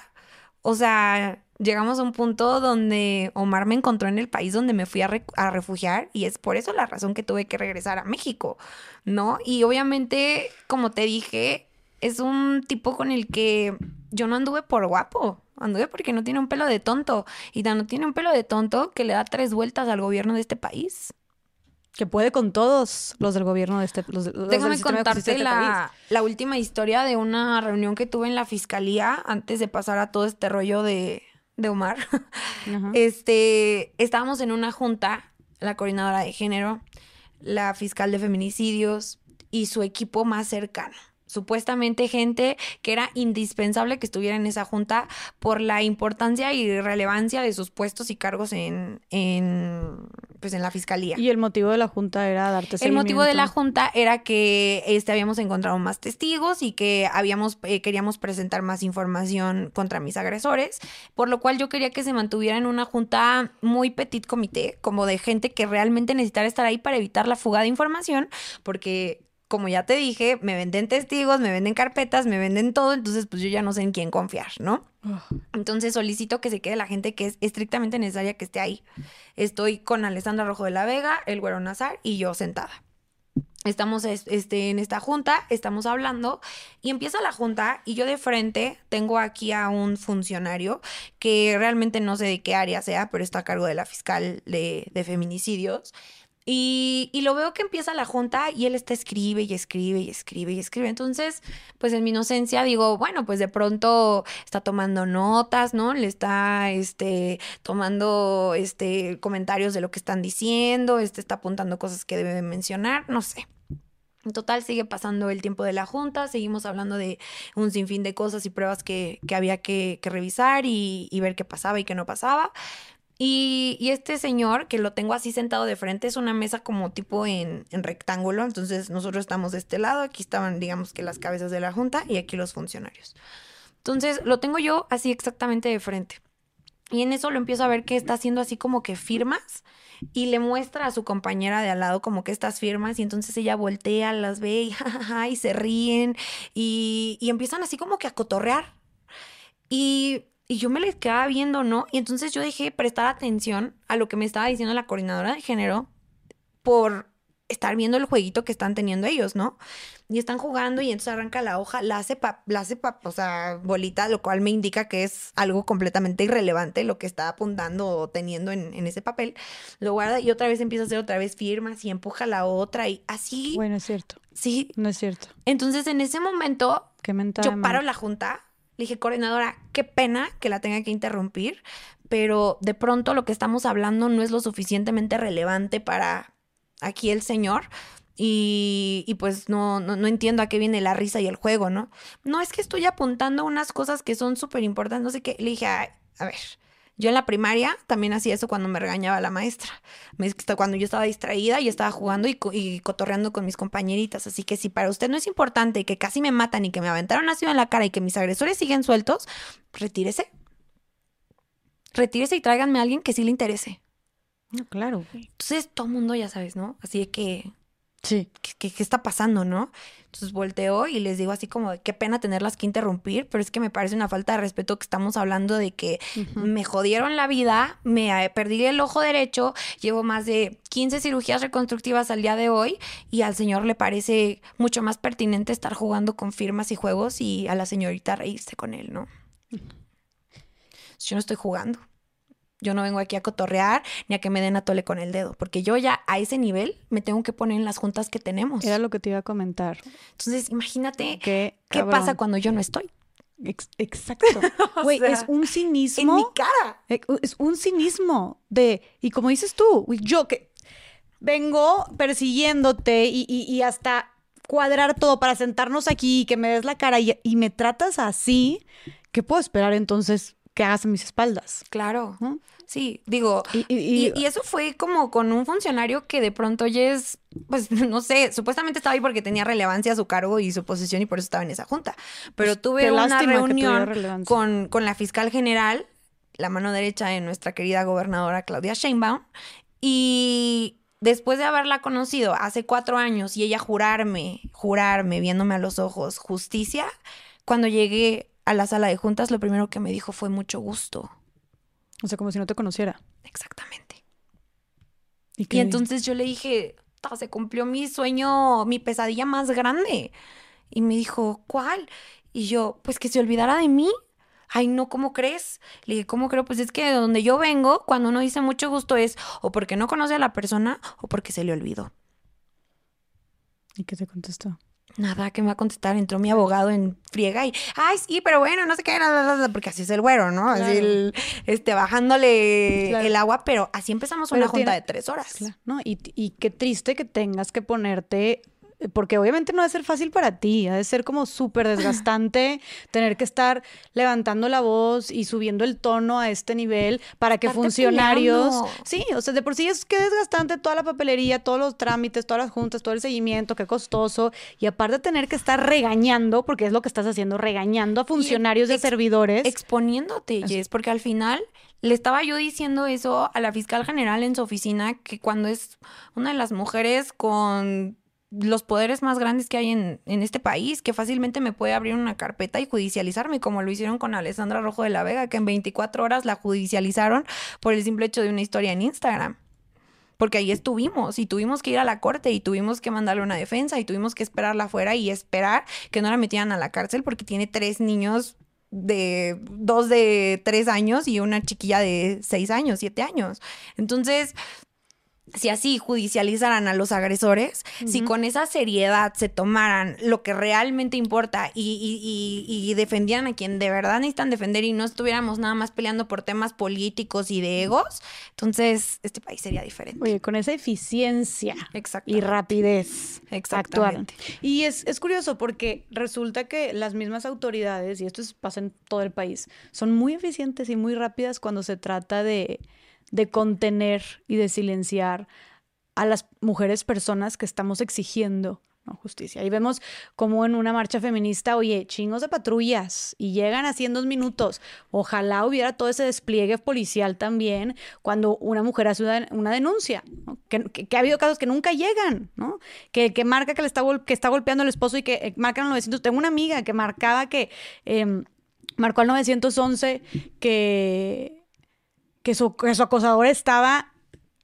Speaker 2: o sea, llegamos a un punto donde Omar me encontró en el país donde me fui a, refugiar y es por eso la razón que tuve que regresar a México, ¿no? Y obviamente, como te dije, es un tipo con el que yo no anduve por guapo, anduve porque no tiene un pelo de tonto y no tiene un pelo de tonto que le da tres vueltas al gobierno de este país.
Speaker 1: Que puede con todos los del gobierno de este los,
Speaker 2: Déjame contarte este la, la, última historia de una reunión que tuve en la fiscalía antes de pasar a todo este rollo de, de Omar, <laughs> este, estábamos en una junta, la coordinadora de género, la fiscal de feminicidios y su equipo más cercano supuestamente gente que era indispensable que estuviera en esa junta por la importancia y relevancia de sus puestos y cargos en, en pues en la fiscalía.
Speaker 1: Y el motivo de la junta era darte
Speaker 2: El motivo de la junta era que este habíamos encontrado más testigos y que habíamos eh, queríamos presentar más información contra mis agresores, por lo cual yo quería que se mantuviera en una junta muy petit comité, como de gente que realmente necesitara estar ahí para evitar la fuga de información, porque como ya te dije, me venden testigos, me venden carpetas, me venden todo, entonces pues yo ya no sé en quién confiar, ¿no? Entonces solicito que se quede la gente que es estrictamente necesaria que esté ahí. Estoy con Alessandra Rojo de la Vega, el Güero Nazar y yo sentada. Estamos este, en esta junta, estamos hablando y empieza la junta y yo de frente tengo aquí a un funcionario que realmente no sé de qué área sea, pero está a cargo de la fiscal de, de feminicidios. Y, lo veo que empieza la junta y él está escribe y escribe y escribe y escribe. Entonces, pues en mi inocencia digo, bueno, pues de pronto está tomando notas, ¿no? Le está este, tomando este, comentarios de lo que están diciendo, este, está apuntando cosas que debe mencionar, no sé. En total sigue pasando el tiempo de la junta, seguimos hablando de un sinfín de cosas y pruebas que, había que, revisar y, y, ver qué pasaba y qué no pasaba. Y, este señor, que lo tengo así sentado de frente, es una mesa como tipo en, rectángulo. Entonces nosotros estamos de este lado, aquí estaban, digamos que las cabezas de la junta y aquí los funcionarios. Entonces lo tengo yo así exactamente de frente. Y en eso lo empiezo a ver que está haciendo así como que firmas y le muestra a su compañera de al lado como que estas firmas y entonces ella voltea, las ve y, <laughs> se ríen y, y empiezan así como que a cotorrear. Y y yo me les quedaba viendo, ¿no? Y entonces yo dejé prestar atención a lo que me estaba diciendo la coordinadora de género por estar viendo el jueguito que están teniendo ellos, ¿no? Y están jugando y entonces arranca la hoja, la hace, la hace o sea, bolita, lo cual me indica que es algo completamente irrelevante lo que está apuntando o teniendo en, en, ese papel. Lo guarda y otra vez empieza a hacer otra vez firmas y empuja la otra y así.
Speaker 1: Bueno, es cierto.
Speaker 2: Sí.
Speaker 1: No es cierto.
Speaker 2: Entonces en ese momento
Speaker 1: Qué
Speaker 2: yo paro la junta le dije, coordinadora, qué pena que la tenga que interrumpir, pero de pronto lo que estamos hablando no es lo suficientemente relevante para aquí el señor. Y, y pues no, no, no, entiendo a qué viene la risa y el juego, ¿no? No es que estoy apuntando unas cosas que son súper importantes, no sé qué. Le dije, a ver, yo en la primaria también hacía eso cuando me regañaba la maestra. Cuando yo estaba distraída y estaba jugando y, cotorreando con mis compañeritas. Así que si para usted no es importante que casi me matan y que me aventaron ácido en la cara y que mis agresores siguen sueltos, retírese. Retírese y tráiganme a alguien que sí le interese.
Speaker 1: No, claro.
Speaker 2: Entonces todo el mundo ya sabes, ¿no? Así de que
Speaker 1: Sí.
Speaker 2: ¿Qué, ¿Qué, está pasando, no? Entonces volteo y les digo así como, qué pena tenerlas que interrumpir, pero es que me parece una falta de respeto que estamos hablando de que me jodieron la vida, me perdí el ojo derecho, llevo más de 15 cirugías reconstructivas al día de hoy y al señor le parece mucho más pertinente estar jugando con firmas y juegos y a la señorita reírse con él, ¿no? Yo no estoy jugando. Yo no vengo aquí a cotorrear ni a que me den a tole con el dedo, porque yo ya a ese nivel me tengo que poner en las juntas que tenemos.
Speaker 1: Era lo que te iba a comentar.
Speaker 2: Entonces, imagínate
Speaker 1: Qué,
Speaker 2: qué pasa cuando yo no estoy.
Speaker 1: Ex- exacto. <laughs>
Speaker 2: O
Speaker 1: Güey,
Speaker 2: sea,
Speaker 1: es un
Speaker 2: En
Speaker 1: cinismo.
Speaker 2: mi cara.
Speaker 1: Eh, Es un cinismo de, y como dices tú, yo que vengo persiguiéndote y, y- y hasta cuadrar todo para sentarnos aquí y que me des la cara y, y me tratas así, ¿qué puedo esperar entonces que hagas a mis espaldas?
Speaker 2: Claro.
Speaker 1: ¿no?
Speaker 2: Sí, digo,
Speaker 1: Y, y-
Speaker 2: Y,
Speaker 1: y-
Speaker 2: y eso fue como con un funcionario que de pronto ya es, pues <laughs> no sé, supuestamente estaba ahí porque tenía relevancia a su cargo y su posición y por eso estaba en esa junta. Pero
Speaker 1: Pues,
Speaker 2: tuve una reunión con, con la fiscal general, la mano derecha de nuestra querida gobernadora Claudia Sheinbaum, y después de haberla conocido hace cuatro años y ella jurarme, jurarme, viéndome a los ojos, justicia, cuando llegué a la sala de juntas, lo primero que me dijo fue mucho gusto.
Speaker 1: O sea, como si no te conociera.
Speaker 2: Exactamente.
Speaker 1: Y,
Speaker 2: entonces yo le dije, "Ta, se cumplió mi sueño, mi pesadilla más grande. Y me dijo, ¿cuál? Y yo, pues que se olvidara de mí. Ay, no, ¿cómo crees? Le dije, ¿cómo creo? Pues es que de donde yo vengo, cuando uno dice mucho gusto es o porque no conoce a la persona o porque se le olvidó.
Speaker 1: ¿Y qué te contestó?
Speaker 2: Nada, que me va a contestar. Entró mi abogado en friega y, ay, sí, pero bueno, no sé qué, la, la, la, la", porque así es el güero, ¿no? Así el, este, bajándole
Speaker 1: Claro.
Speaker 2: el agua, pero así empezamos
Speaker 1: Pero
Speaker 2: una junta de tres horas.
Speaker 1: Claro, ¿no? Y, y qué triste que tengas que ponerte, porque obviamente no va a ser fácil para ti, ha de ser como súper desgastante <laughs> tener que estar levantando la voz y subiendo el tono a este nivel para que
Speaker 2: Estarte
Speaker 1: funcionarios...
Speaker 2: peleando.
Speaker 1: Sí, o sea, de por sí es que desgastante toda la papelería, todos los trámites, todas las juntas, todo el seguimiento, qué costoso, y aparte tener que estar regañando, porque es lo que estás haciendo, regañando a funcionarios y
Speaker 2: ex-
Speaker 1: servidores.
Speaker 2: exponiéndote, Jess, porque al final le estaba yo diciendo eso a la fiscal general en su oficina, que cuando es una de las mujeres con los poderes más grandes que hay en, en este país, que fácilmente me puede abrir una carpeta y judicializarme, como lo hicieron con Alessandra Rojo de la Vega, que en 24 horas la judicializaron por el simple hecho de una historia en Instagram. Porque ahí estuvimos y tuvimos que ir a la corte y tuvimos que mandarle una defensa y tuvimos que esperarla afuera y esperar que no la metieran a la cárcel porque tiene tres niños de dos de tres años y una chiquilla de seis años, siete años. Entonces, si así judicializaran a los agresores, si con esa seriedad se tomaran lo que realmente importa y, y- y- y defendieran a quien de verdad necesitan defender y no estuviéramos nada más peleando por temas políticos y de egos, entonces este país sería diferente.
Speaker 1: Oye, con esa eficiencia y rapidez.
Speaker 2: Exactamente.
Speaker 1: Y es, es curioso porque resulta que las mismas autoridades, y esto es- pasa en todo el país, son muy eficientes y muy rápidas cuando se trata de, de contener y de silenciar a las mujeres personas que estamos exigiendo justicia. Y vemos como en una marcha feminista, oye, chingos de patrullas y llegan así en dos minutos. Ojalá hubiera todo ese despliegue policial también cuando una mujer hace una, denuncia, que, que- ha habido casos que nunca llegan, ¿no? Que, que marca que le está, que está golpeando al esposo y que eh, marcan al 900. Tengo una amiga que marcaba que em, marcó al 911 que que su, que su acosador estaba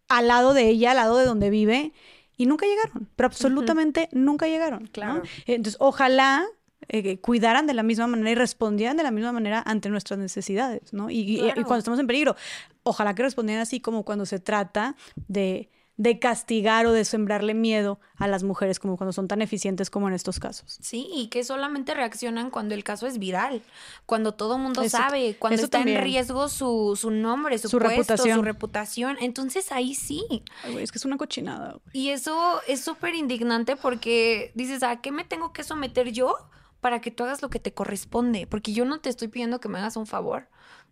Speaker 1: al lado de ella, al lado de donde vive, y nunca llegaron, pero absolutamente nunca llegaron. ¿no?
Speaker 2: Claro.
Speaker 1: Entonces, ojalá eh, cuidaran de la misma manera y respondieran de la misma manera ante nuestras necesidades, ¿no? Y, y- y
Speaker 2: Claro.
Speaker 1: cuando estamos en peligro, ojalá que respondieran así como cuando se trata de, de castigar o de sembrarle miedo a las mujeres, como cuando son tan eficientes como en estos casos.
Speaker 2: Sí, y que solamente reaccionan cuando el caso es viral, cuando todo el mundo
Speaker 1: Eso-
Speaker 2: sabe, cuando está
Speaker 1: también.
Speaker 2: en riesgo su, su nombre, su,
Speaker 1: Su
Speaker 2: puesto,
Speaker 1: reputación.
Speaker 2: su reputación. Entonces ahí sí.
Speaker 1: Ay, es que es una cochinada.
Speaker 2: Y eso es súper indignante porque dices, ¿a qué me tengo que someter yo para que tú hagas lo que te corresponde? Porque yo no te estoy pidiendo que me hagas un favor.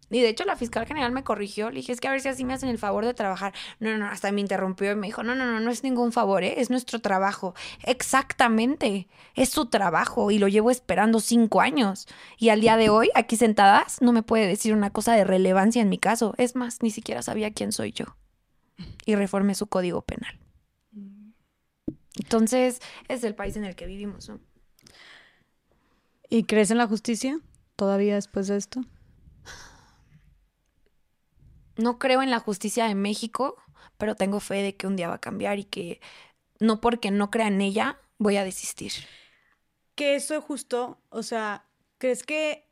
Speaker 2: Y de hecho la fiscal general me corrigió. Le dije, es que a ver si así me hacen el favor de trabajar. No, no, hasta me interrumpió y me dijo, no, no, no, no es ningún favor, ¿eh? es nuestro trabajo. Exactamente, es su trabajo y lo llevo esperando cinco años. Y al día de hoy, aquí sentadas, no me puede decir una cosa de relevancia en mi caso. Es más, ni siquiera sabía quién soy yo. Y reformé su código penal. Entonces, es el país en el que vivimos, ¿no?
Speaker 1: ¿Y crees en la justicia todavía después de esto?
Speaker 2: No creo en la justicia de México, pero tengo fe de que un día va a cambiar y que no porque no crea en ella voy a desistir.
Speaker 1: Que eso es justo, o sea, ¿crees que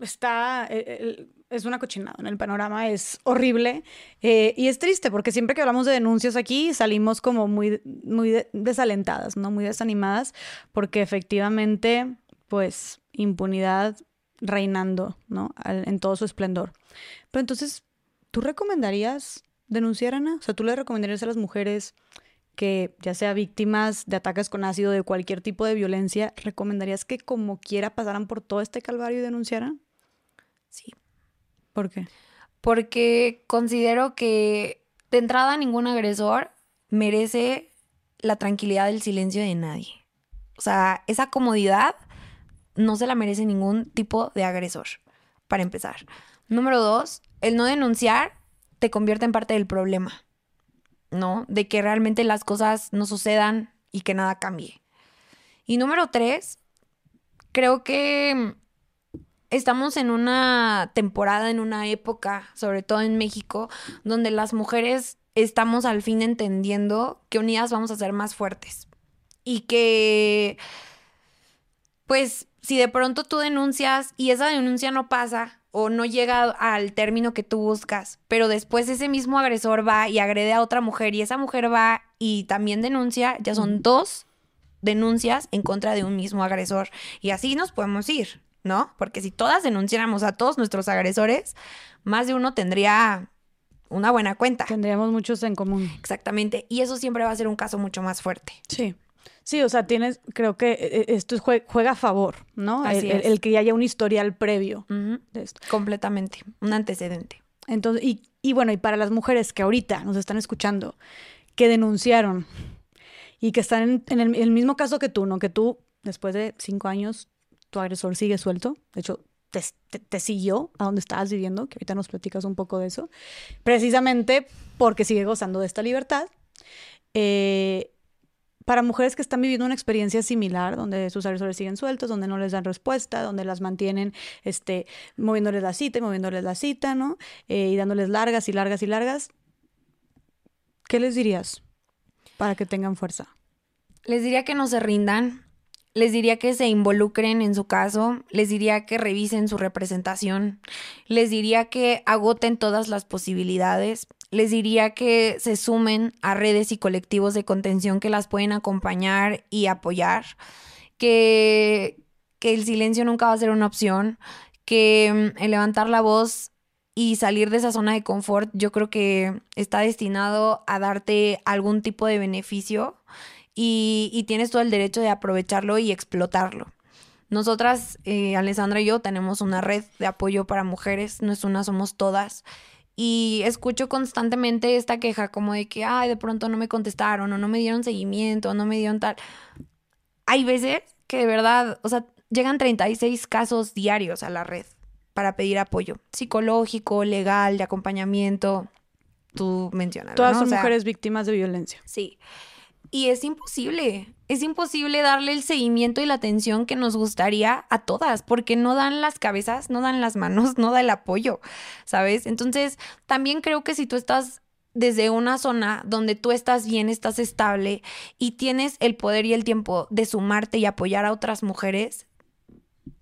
Speaker 1: está, el- es una cochinada. En el panorama es horrible eh, y es triste porque siempre que hablamos de denuncias aquí salimos como muy, muy desalentadas, ¿no? Muy desanimadas porque efectivamente, pues, impunidad reinando, ¿no? en todo su esplendor. Pero entonces, ¿tú recomendarías denunciar, Ana? O sea, ¿tú le recomendarías a las mujeres que ya sea víctimas de ataques con ácido, de cualquier tipo de violencia, ¿recomendarías que como quiera pasaran por todo este calvario y denunciaran?
Speaker 2: Sí.
Speaker 1: ¿Por qué?
Speaker 2: Porque considero que de entrada ningún agresor merece la tranquilidad del silencio de nadie. O sea, esa comodidad no se la merece ningún tipo de agresor, para empezar. Número dos, el no denunciar te convierte en parte del problema. ¿no? De que realmente las cosas no sucedan y que nada cambie. Y número tres, creo que estamos en una temporada, en una época, sobre todo en México, donde las mujeres estamos al fin entendiendo que unidas vamos a ser más fuertes. Y que, pues, si de pronto tú denuncias y esa denuncia no pasa, o no llega al término que tú buscas, pero después ese mismo agresor va y agrede a otra mujer y esa mujer va y también denuncia, ya son dos denuncias en contra de un mismo agresor. Y así nos podemos ir, ¿no? Porque si todas denunciáramos a todos nuestros agresores, más de uno tendría una buena cuenta.
Speaker 1: Tendríamos muchos en común.
Speaker 2: Exactamente. Y eso siempre va a ser un caso mucho más fuerte.
Speaker 1: Sí. Sí, o sea, tienes, creo que eh, eh, esto juega a favor, ¿no?
Speaker 2: Así
Speaker 1: el,
Speaker 2: es.
Speaker 1: el, que haya un historial previo
Speaker 2: de esto. Completamente, un antecedente.
Speaker 1: Entonces, y, y bueno, y para las mujeres que ahorita nos están escuchando, que denunciaron y que están en, en el, el, mismo caso que tú, ¿no? Que tú, después de cinco años, tu agresor sigue suelto. De hecho, te, te, te siguió a donde estabas viviendo, que ahorita nos platicas un poco de eso, precisamente porque sigue gozando de esta libertad. Eh, para mujeres que están viviendo una experiencia similar, donde sus agresores siguen sueltos, donde no les dan respuesta, donde las mantienen este, moviéndoles la cita y moviéndoles la cita, ¿no? Eh, y dándoles largas y largas y largas, ¿qué les dirías para que tengan fuerza?
Speaker 2: Les diría que no se rindan, les diría que se involucren en su caso, les diría que revisen su representación, les diría que agoten todas las posibilidades, les diría que se sumen a redes y colectivos de contención que las pueden acompañar y apoyar, que, que el silencio nunca va a ser una opción, que mm, el levantar la voz y salir de esa zona de confort yo creo que está destinado a darte algún tipo de beneficio y, tienes todo el derecho de aprovecharlo y explotarlo. Nosotras, eh, Alessandra y yo, tenemos una red de apoyo para mujeres, no es una, somos todas. Y escucho constantemente esta queja como de que, ay, de pronto no me contestaron o no me dieron seguimiento o no me dieron tal. Hay veces que de verdad, o sea, llegan 36 casos diarios a la red para pedir apoyo psicológico, legal, de acompañamiento. Tú mencionas.
Speaker 1: Todas
Speaker 2: ¿no?
Speaker 1: son
Speaker 2: o sea,
Speaker 1: mujeres víctimas de violencia.
Speaker 2: Sí. Y es imposible, es imposible darle el seguimiento y la atención que nos gustaría a todas, porque no dan las cabezas, no dan las manos, <laughs> no da el apoyo, ¿sabes? Entonces, también creo que si tú estás desde una zona donde tú estás bien, estás estable y tienes el poder y el tiempo de sumarte y apoyar a otras mujeres,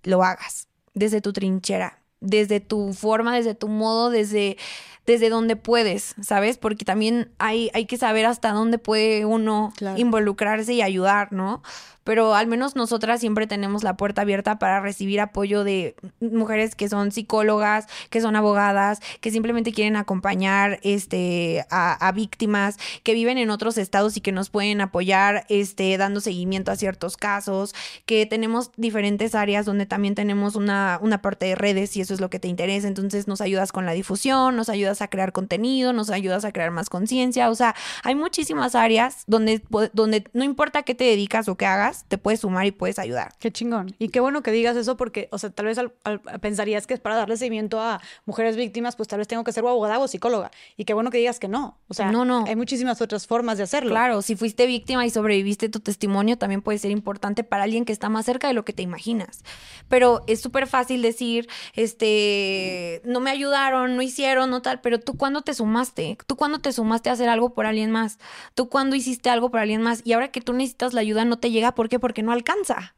Speaker 2: lo hagas desde tu trinchera, desde tu forma, desde tu modo, desde desde donde puedes, ¿sabes? Porque también hay, hay que saber hasta dónde puede uno
Speaker 1: Claro.
Speaker 2: involucrarse y ayudar, ¿no? Pero al menos nosotras siempre tenemos la puerta abierta para recibir apoyo de mujeres que son psicólogas, que son abogadas, que simplemente quieren acompañar este, a, a víctimas, que viven en otros estados y que nos pueden apoyar este, dando seguimiento a ciertos casos, que tenemos diferentes áreas donde también tenemos una, una parte de redes, si eso es lo que te interesa. Entonces nos ayudas con la difusión, nos ayudas a crear contenido, nos ayudas a crear más conciencia. O sea, hay muchísimas áreas donde, donde no importa qué te dedicas o qué hagas, te puedes sumar y puedes ayudar.
Speaker 1: Qué chingón. Y qué bueno que digas eso porque, o sea, tal vez al- al- pensarías que es para darle seguimiento a mujeres víctimas, pues tal vez tengo que ser o abogada o psicóloga. Y qué bueno que digas que no. O sea,
Speaker 2: No, no.
Speaker 1: hay muchísimas otras formas de hacerlo.
Speaker 2: Claro, si fuiste víctima y sobreviviste, tu testimonio también puede ser importante para alguien que está más cerca de lo que te imaginas. Pero es súper fácil decir, este, no me ayudaron, no hicieron, no tal, pero tú cuándo te sumaste? ¿Tú cuándo te sumaste a hacer algo por alguien más? ¿Tú cuándo hiciste algo por alguien más? Y ahora que tú necesitas la ayuda no te llega, ¿por qué? Porque no alcanza.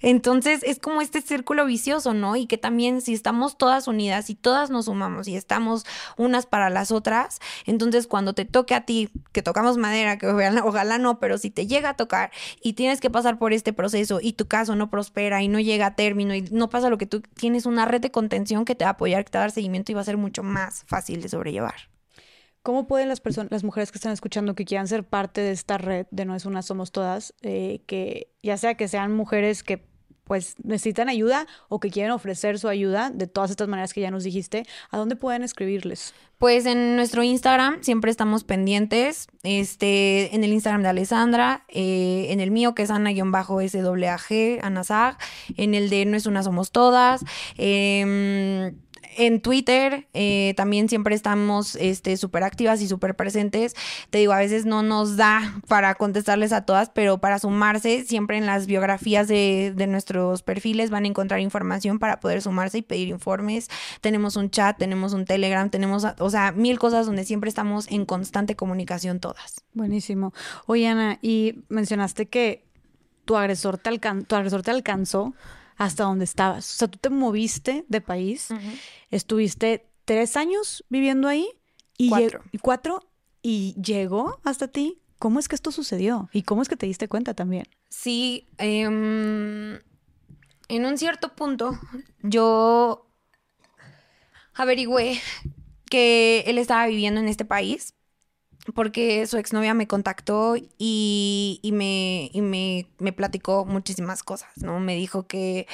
Speaker 2: Entonces es como este círculo vicioso, ¿no? Y que también si estamos todas unidas y todas nos sumamos y estamos unas para las otras, entonces cuando te toque a ti, que tocamos madera, que ojalá, no, pero si te llega a tocar y tienes que pasar por este proceso y tu caso no prospera y no llega a término y no pasa lo que tú tienes una red de contención que te va a apoyar, que te va a dar seguimiento y va a ser mucho más fácil de sobrellevar.
Speaker 1: ¿Cómo pueden las personas, las mujeres que están escuchando que quieran ser parte de esta red de No es una, somos todas, eh, que ya sea que sean mujeres que pues necesitan ayuda o que quieren ofrecer su ayuda de todas estas maneras que ya nos dijiste, ¿a dónde pueden escribirles?
Speaker 2: Pues en nuestro Instagram siempre estamos pendientes, este, en el Instagram de Alessandra, eh, en el mío que es Ana-SWAG, Anasag, en el de No es una, somos todas, eh, en Twitter eh, también siempre estamos este, súper activas y súper presentes. Te digo, a veces no nos da para contestarles a todas, pero para sumarse, siempre en las biografías de, de nuestros perfiles van a encontrar información para poder sumarse y pedir informes. Tenemos un chat, tenemos un Telegram, tenemos, o sea, mil cosas donde siempre estamos en constante comunicación todas.
Speaker 1: Buenísimo. Oye, Ana, y mencionaste que tu agresor te, tu agresor te alcanzó hasta donde estabas. O sea, tú te moviste de país, estuviste tres años viviendo ahí y cuatro. y cuatro y llegó hasta ti. ¿Cómo es que esto sucedió? ¿Y cómo es que te diste cuenta también?
Speaker 2: Sí, em, en un cierto punto yo averigüé que él estaba viviendo en este país porque su exnovia me contactó y, me, me, platicó muchísimas cosas, ¿no? Me dijo que,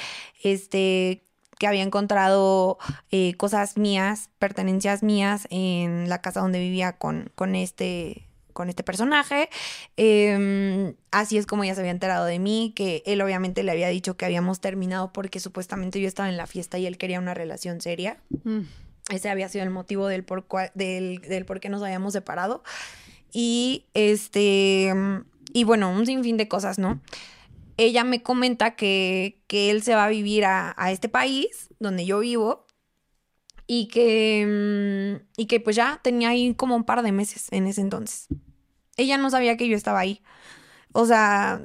Speaker 2: este, que había encontrado eh, cosas mías, pertenencias mías en la casa donde vivía con, con este con este personaje. Em, así es como ella se había enterado de mí, que él obviamente le había dicho que habíamos terminado porque supuestamente yo estaba en la fiesta y él quería una relación seria. Mm. Ese había sido el motivo del por, del, del por qué nos habíamos separado. Y este, y bueno, un sinfín de cosas, ¿no? Ella me comenta que, que él se va a vivir a, a, este país donde yo vivo y que, y que pues ya tenía ahí como un par de meses en ese entonces. Ella no sabía que yo estaba ahí. O sea...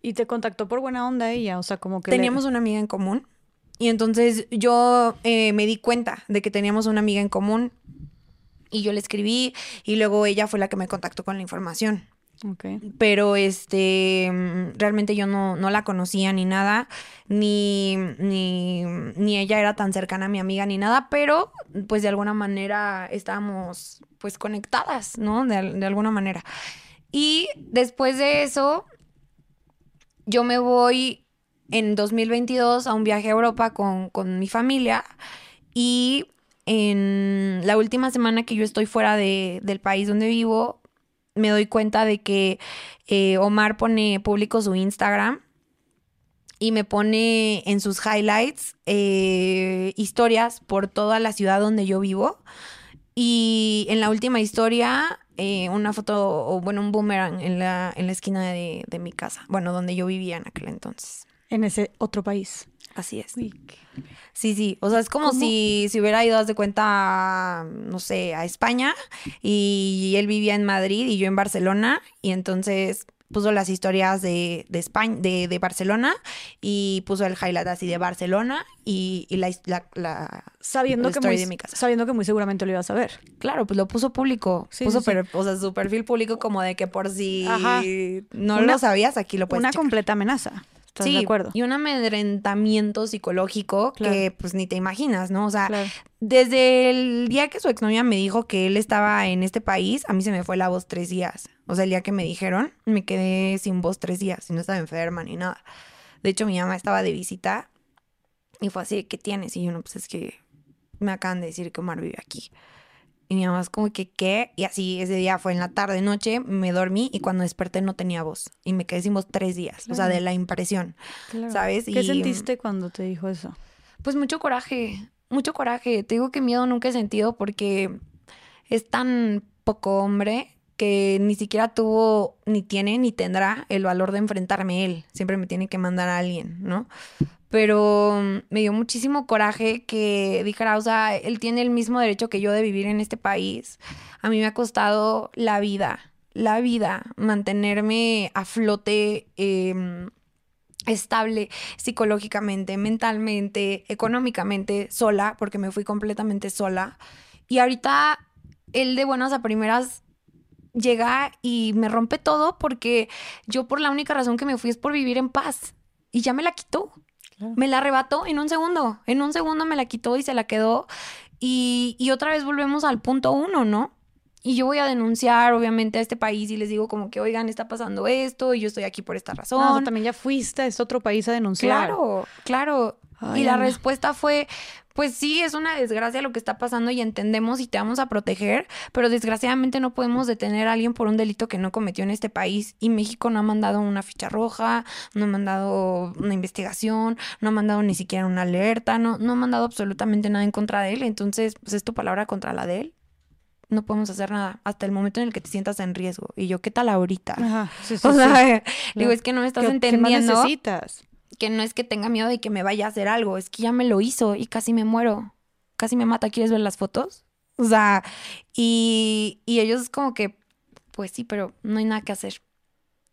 Speaker 1: ¿Y te contactó por buena onda ella? O sea, como que...
Speaker 2: Teníamos una amiga en común y entonces yo eh, me di cuenta de que teníamos una amiga en común y yo le escribí y luego ella fue la que me contactó con la información. Okay. Pero este, realmente yo no, no la conocía ni nada, ni, ni, ni, ella era tan cercana a mi amiga ni nada, pero pues de alguna manera estábamos pues conectadas, ¿no? De, de alguna manera. Y después de eso, yo me voy en 2022 a un viaje a Europa con, mi familia y en la última semana que yo estoy fuera del país donde vivo, me doy cuenta de que eh, Omar pone público su Instagram y me pone en sus highlights eh, historias por toda la ciudad donde yo vivo. Y en la última historia, eh, una foto, o bueno, un boomerang en la, en la esquina de, de mi casa, bueno, donde yo vivía en aquel entonces
Speaker 1: en ese otro país.
Speaker 2: Así es. Sí, sí. O sea, es como si se hubiera ido, haz de cuenta, no sé, a España y él vivía en Madrid y yo en Barcelona. Y entonces puso las historias de, de España, de, de, Barcelona y puso el highlight así de Barcelona y, y la, la,
Speaker 1: sabiendo que muy, de mi casa. Sabiendo que muy seguramente lo ibas a ver.
Speaker 2: Claro, pues lo puso público. Sí, puso o sea, su perfil público como de que por si no lo sabías, aquí lo puedes
Speaker 1: Una completa amenaza sí, de acuerdo?
Speaker 2: Y un amedrentamiento psicológico que pues ni te imaginas, ¿no? O sea, desde el día que su exnovia me dijo que él estaba en este país, a mí se me fue la voz tres días. O sea, el día que me dijeron, me quedé sin voz tres días y no estaba enferma ni nada. De hecho, mi mamá estaba de visita y fue así, ¿qué tienes? Y yo, no, pues es que me acaban de decir que Omar vive aquí. Y mi mamá es como que, ¿qué? Y así ese día fue en la tarde, noche, me dormí y cuando desperté no tenía voz. Y me quedé sin voz tres días, o sea, de la impresión, ¿sabes?
Speaker 1: ¿Qué sentiste cuando te dijo eso?
Speaker 2: Pues mucho coraje, mucho coraje. Te digo que miedo nunca he sentido porque es tan poco hombre que ni siquiera tuvo, ni tiene, ni tendrá el valor de enfrentarme él. Siempre me tiene que mandar a alguien, ¿no? Pero mm, me dio muchísimo coraje que dijera, o sea, él tiene el mismo derecho que yo de vivir en este país. A mí me ha costado la vida, la vida, mantenerme a flote em, estable psicológicamente, mentalmente, económicamente, sola, porque me fui completamente sola. Y ahorita él de buenas a primeras llega y me rompe todo porque yo por la única razón que me fui es por vivir en paz. Y ya me la quitó. Me la arrebató en un segundo. En un segundo me la quitó y se la quedó. Y, y otra vez volvemos al punto uno, ¿no? Y yo voy a denunciar, obviamente, a este país y les digo como que, oigan, está pasando esto y yo estoy aquí por esta razón.
Speaker 1: No, también ya fuiste a este otro país a denunciar.
Speaker 2: Claro, claro. y la respuesta fue, pues sí, es una desgracia lo que está pasando y entendemos y te vamos a proteger, pero desgraciadamente no podemos detener a alguien por un delito que no cometió en este país. Y México no ha mandado una ficha roja, no ha mandado una investigación, no ha mandado ni siquiera una alerta, no, no ha mandado absolutamente nada en contra de él. Entonces, pues es tu palabra contra la de él no podemos hacer nada hasta el momento en el que te sientas en riesgo. Y yo, ¿qué tal ahorita? Ajá, sí, sí, <laughs> o sea, digo, es que no me estás entendiendo. ¿qué necesitas? Que no es que tenga miedo de que me vaya a hacer algo, es que ya me lo hizo y casi me muero. Casi me mata. ¿Quieres ver las fotos? O sea, y, y ellos como que, pues sí, pero no hay nada que hacer.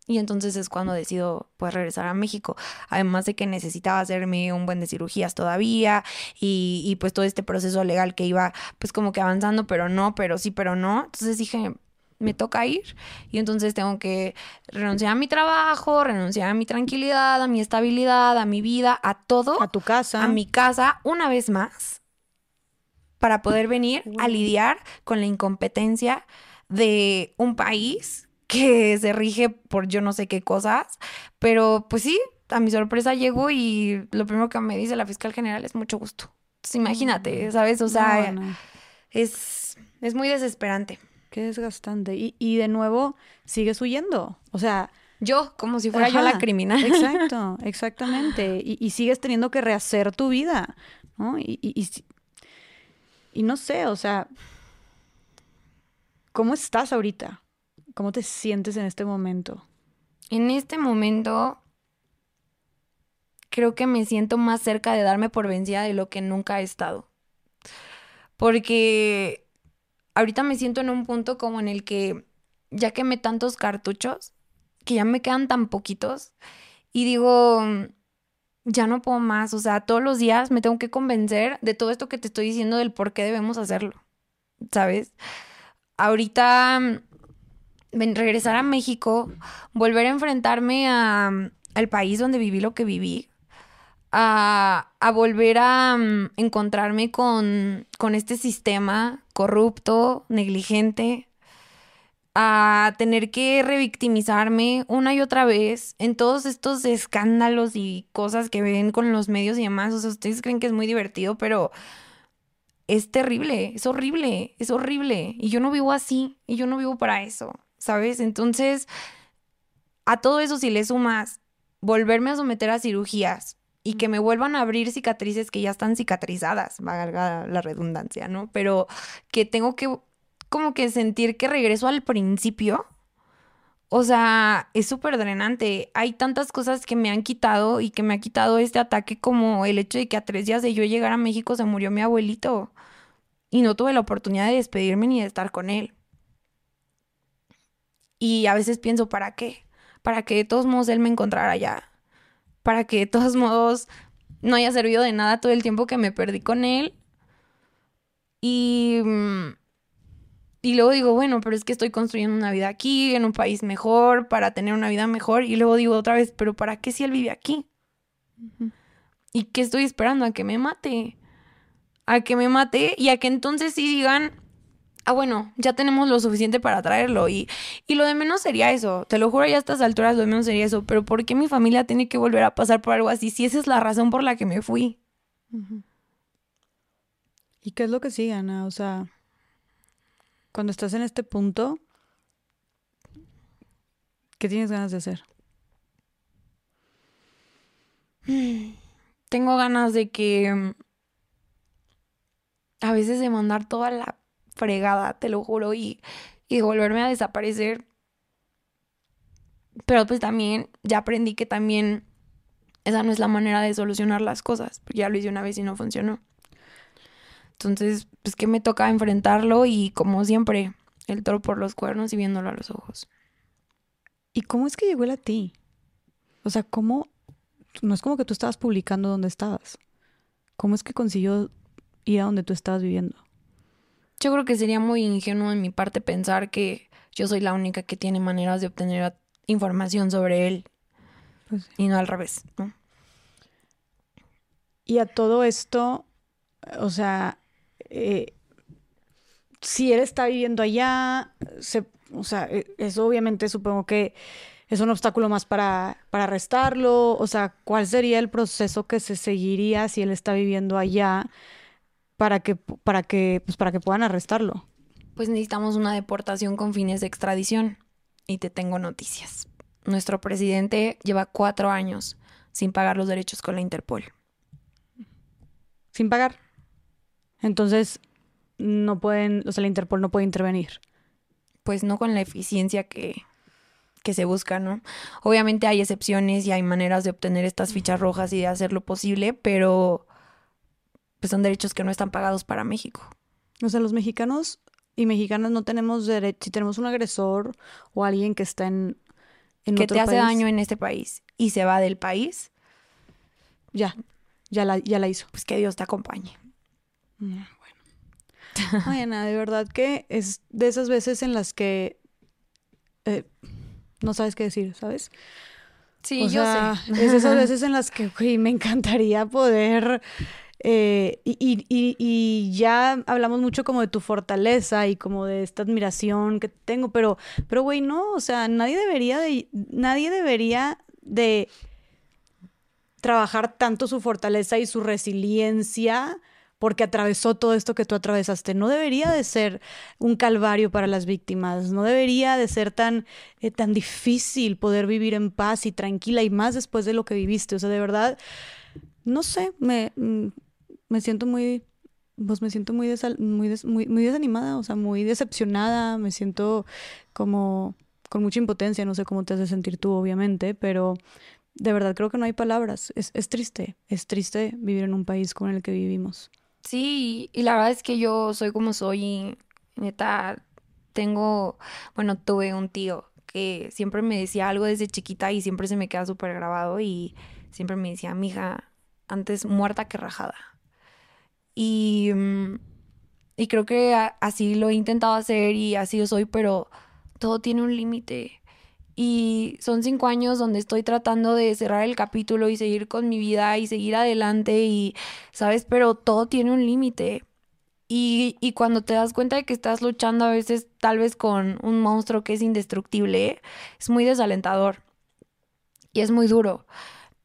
Speaker 2: Y entonces es cuando decido pues regresar a México. Además de que necesitaba hacerme un buen de cirugías todavía y, y, pues todo este proceso legal que iba pues como que avanzando, pero no, pero sí, pero no. Entonces dije, me toca ir y entonces tengo que renunciar a mi trabajo, renunciar a mi tranquilidad, a mi estabilidad, a mi vida, a todo.
Speaker 1: A tu casa.
Speaker 2: A mi casa una vez más para poder venir a lidiar con la incompetencia de un país que <laughs> se rige por yo no sé qué cosas, pero pues sí, a mi sorpresa llego y lo primero que me dice la fiscal general es mucho gusto. Entonces imagínate, mm. ¿sabes? O sea, Es, es muy desesperante.
Speaker 1: Qué desgastante. Y, y de nuevo, sigues huyendo. O sea...
Speaker 2: Yo, como si fuera yo la criminal.
Speaker 1: Exacto, <laughs> exactamente. Y, y, sigues teniendo que rehacer tu vida, ¿no? Y, y, y no sé, o sea, ¿cómo estás ahorita? ¿Cómo te sientes en este momento?
Speaker 2: En este momento creo que me siento más cerca de darme por vencida de lo que nunca he estado. Porque ahorita me siento en un punto como en el que ya quemé tantos cartuchos, que ya me quedan tan poquitos, y digo, ya no puedo más, o sea, todos los días me tengo que convencer de todo esto que te estoy diciendo del por qué debemos hacerlo, ¿sabes? Ahorita regresar a México, volver a enfrentarme a, al país donde viví lo que viví, a, volver a um, encontrarme con, con este sistema corrupto, negligente, a tener que revictimizarme una y otra vez en todos estos escándalos y cosas que ven con los medios y demás. O sea, ustedes creen que es muy divertido, pero es terrible, es horrible, es horrible. Y yo no vivo así, y yo no vivo para eso. ¿sabes? Entonces, a todo eso si le sumas volverme a someter a cirugías y que me vuelvan a abrir cicatrices que ya están cicatrizadas, valga la redundancia, ¿no? Pero que tengo que como que sentir que regreso al principio. O sea, es súper drenante. Hay tantas cosas que me han quitado y que me ha quitado este ataque como el hecho de que a tres días de yo llegar a México se murió mi abuelito y no tuve la oportunidad de despedirme ni de estar con él. Y a veces pienso, ¿para qué? Para que de todos modos él me encontrara allá. Para que de todos modos no haya servido de nada todo el tiempo que me perdí con él. Y, mm, y luego digo, bueno, pero es que estoy construyendo una vida aquí, en un país mejor, para tener una vida mejor. Y luego digo otra vez, pero ¿para qué si él vive aquí? ¿Y qué estoy esperando? A que me mate. A que me mate y a que entonces sí digan, ah, bueno, ya tenemos lo suficiente para traerlo. Y, y lo de menos sería eso. Te lo juro, ya a estas alturas lo de menos sería eso. Pero ¿por qué mi familia tiene que volver a pasar por algo así? Si esa es la razón por la que me fui.
Speaker 1: ¿Y qué es lo que sigue, Ana? O sea, cuando estás en este punto, ¿qué tienes ganas de hacer? <sighs>
Speaker 2: Tengo ganas de que mm, a veces de mandar toda la fregada, te lo juro, y, y volverme a desaparecer. Pero pues también ya aprendí que también esa no es la manera de solucionar las cosas. Ya lo hice una vez y no funcionó. Entonces, pues que me toca enfrentarlo y como siempre, el toro por los cuernos y viéndolo a los ojos.
Speaker 1: ¿Y cómo es que llegó él a ti? O sea, ¿cómo no es como que tú estabas publicando dónde estabas. ¿Cómo es que consiguió ir a donde tú estabas viviendo?
Speaker 2: Yo creo que sería muy ingenuo en mi parte pensar que yo soy la única que tiene maneras de obtener información sobre él. Pues y no al revés, ¿no?
Speaker 1: Y a todo esto, o sea, eh, si él está viviendo allá, se, o sea, e, eso obviamente supongo que es un obstáculo más para, para arrestarlo. O sea, ¿cuál sería el proceso que se seguiría si él está viviendo allá para que, para que, pues para que puedan arrestarlo?
Speaker 2: Pues necesitamos una deportación con fines de extradición. Y te tengo noticias. Nuestro presidente lleva cuatro años sin pagar los derechos con la Interpol
Speaker 1: sin pagar. Entonces, no pueden, o sea, la Interpol no puede intervenir.
Speaker 2: Pues no con la eficiencia que, que se busca, ¿no? Obviamente hay excepciones y hay maneras de obtener estas fichas rojas y de hacer lo posible, pero pues son derechos que no están pagados para México.
Speaker 1: O sea, los mexicanos y mexicanas no tenemos derecho, si tenemos un agresor o alguien que está en,
Speaker 2: en que te hace daño en este país y se va del país,
Speaker 1: ya, ya la, ya la hizo.
Speaker 2: Pues que Dios te acompañe.
Speaker 1: Mm, bueno. <laughs> Ay, Ana, de verdad que es de esas veces en las que eh, no sabes qué decir, ¿sabes?
Speaker 2: Sí, yo sé.
Speaker 1: Es de esas <laughs> veces en las que me encantaría poder. Eh, y, y, y, ya hablamos mucho como de tu fortaleza y como de esta admiración que tengo, pero, pero güey, no, o sea, nadie debería de, nadie debería de trabajar tanto su fortaleza y su resiliencia porque atravesó todo esto que tú atravesaste. No debería de ser un calvario para las víctimas, no debería de ser tan, eh, tan difícil poder vivir en paz y tranquila y más después de lo que viviste. O sea, de verdad, no sé, me, mm, me siento muy, pues me siento muy, muy, muy, muy desanimada, o sea, muy decepcionada, me siento como con mucha impotencia, no sé cómo te hace sentir tú, obviamente, pero de verdad creo que no hay palabras. Es, es triste, es triste vivir en un país con el que vivimos.
Speaker 2: Sí, y la verdad es que yo soy como soy y neta tengo, bueno, tuve un tío que siempre me decía algo desde chiquita y siempre se me queda súper grabado y siempre me decía, mija, antes muerta que rajada. Y, mm, y creo que así lo he intentado hacer y así yo soy, pero todo tiene un límite. Y son cinco años donde estoy tratando de cerrar el capítulo y seguir con mi vida y seguir adelante y, ¿sabes? Pero todo tiene un límite. Y, y, cuando te das cuenta de que estás luchando a veces tal vez con un monstruo que es indestructible, es muy desalentador. Y es muy duro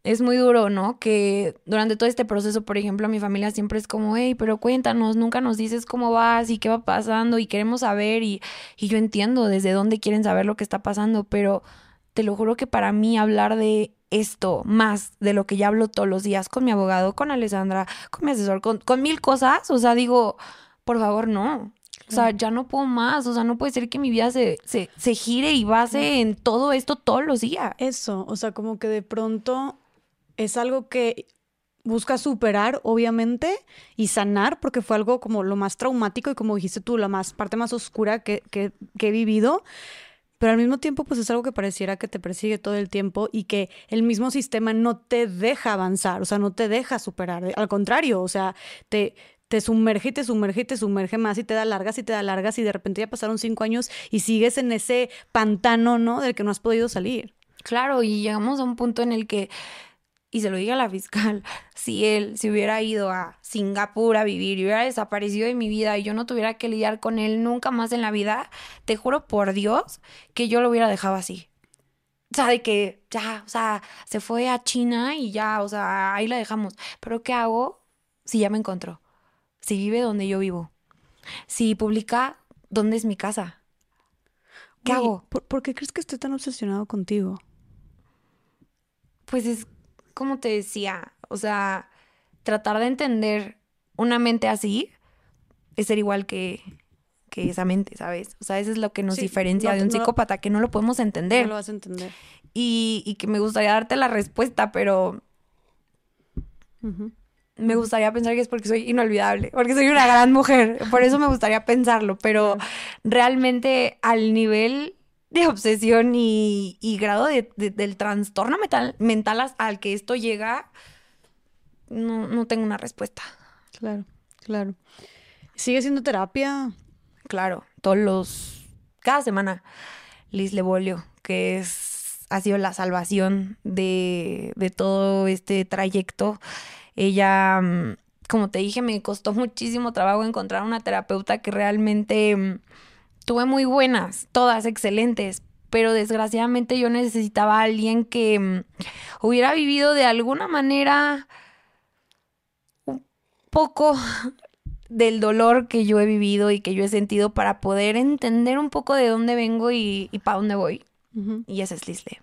Speaker 2: es muy duro, ¿no? Que durante todo este proceso, por ejemplo, mi familia siempre es como, hey, pero cuéntanos, nunca nos dices cómo vas y qué va pasando y queremos saber y, y yo entiendo desde dónde quieren saber lo que está pasando, pero te lo juro que para mí hablar de esto más de lo que ya hablo todos los días con mi abogado, con Alessandra, con mi asesor, con, con mil cosas, o sea, digo, por favor, no. O sea, ya no puedo más. O sea, no puede ser que mi vida se, se, se gire y base en todo esto todos los días.
Speaker 1: Eso, o sea, como que de pronto es algo que busca superar, obviamente, y sanar, porque fue algo como lo más traumático y como dijiste tú, la más parte más oscura que, que, he vivido. Pero al mismo tiempo, pues es algo que pareciera que te persigue todo el tiempo y que el mismo sistema no te deja avanzar, o sea, no te deja superar. Al contrario, o sea, te, te sumerge y te sumerge y te sumerge más y te da largas y te da largas y de repente ya pasaron cinco años y sigues en ese pantano, ¿no? Del que no has podido salir.
Speaker 2: Claro, y llegamos a un punto en el que y se lo diga a la fiscal, <laughs> si él se hubiera ido a Singapur a vivir y hubiera desaparecido de mi vida y yo no tuviera que lidiar con él nunca más en la vida, te juro por Dios que yo lo hubiera dejado así. O sea, de que ya, o sea, se fue a China y ya, o sea, ahí la dejamos. Pero ¿qué hago si ya me encontró? Si vive donde yo vivo. Si publica dónde es mi casa. ¿Qué hago?
Speaker 1: ¿por, ¿Por qué crees que estoy tan obsesionado contigo?
Speaker 2: Pues es como te decía, o sea, tratar de entender una mente así es ser igual que, que esa mente, ¿sabes? O sea, eso es lo que nos diferencia de un psicópata, que no lo podemos entender.
Speaker 1: No lo vas a entender.
Speaker 2: Y, y que me gustaría darte la respuesta, pero me gustaría pensar que es porque soy inolvidable, porque soy una gran mujer. Por eso me gustaría pensarlo, pero realmente al nivel de obsesión y, grado del trastorno mental, mental al que esto llega, no, no tengo una respuesta.
Speaker 1: Claro, claro. ¿Sigue siendo terapia?
Speaker 2: Claro, todos los... Cada semana, Liz Lebolio, que es, ha sido la salvación de, de todo este trayecto. Ella, mm, como te dije, me costó muchísimo trabajo encontrar una terapeuta que realmente mm, tuve muy buenas, todas excelentes, pero desgraciadamente yo necesitaba a alguien que mm, hubiera vivido de alguna manera un poco <laughs> del dolor que yo he vivido y que yo he sentido para poder entender un poco de dónde vengo y, para dónde voy. Y esa es Lisle.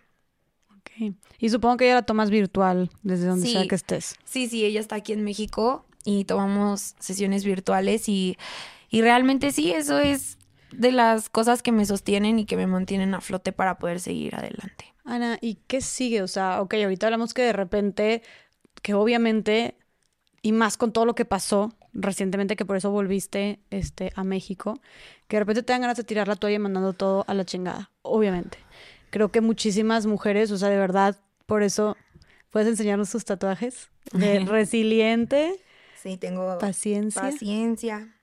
Speaker 1: Ok. Y supongo que ella la tomas virtual desde donde sea que estés.
Speaker 2: Sí, sí, ella está aquí en México y tomamos sesiones virtuales y, y realmente sí, eso es de las cosas que me sostienen y que me mantienen a flote para poder seguir adelante.
Speaker 1: Ana, ¿y qué sigue? O sea, ok, ahorita hablamos que de repente, que obviamente, y más con todo lo que pasó recientemente, que por eso volviste este, a México, que de repente te dan ganas de tirar la toalla y mandando todo a la chingada, obviamente. Creo que muchísimas mujeres, o sea, de verdad, por eso, ¿puedes enseñarnos tus tatuajes? De <laughs> resiliente.
Speaker 2: Sí, tengo
Speaker 1: paciencia.
Speaker 2: Paciencia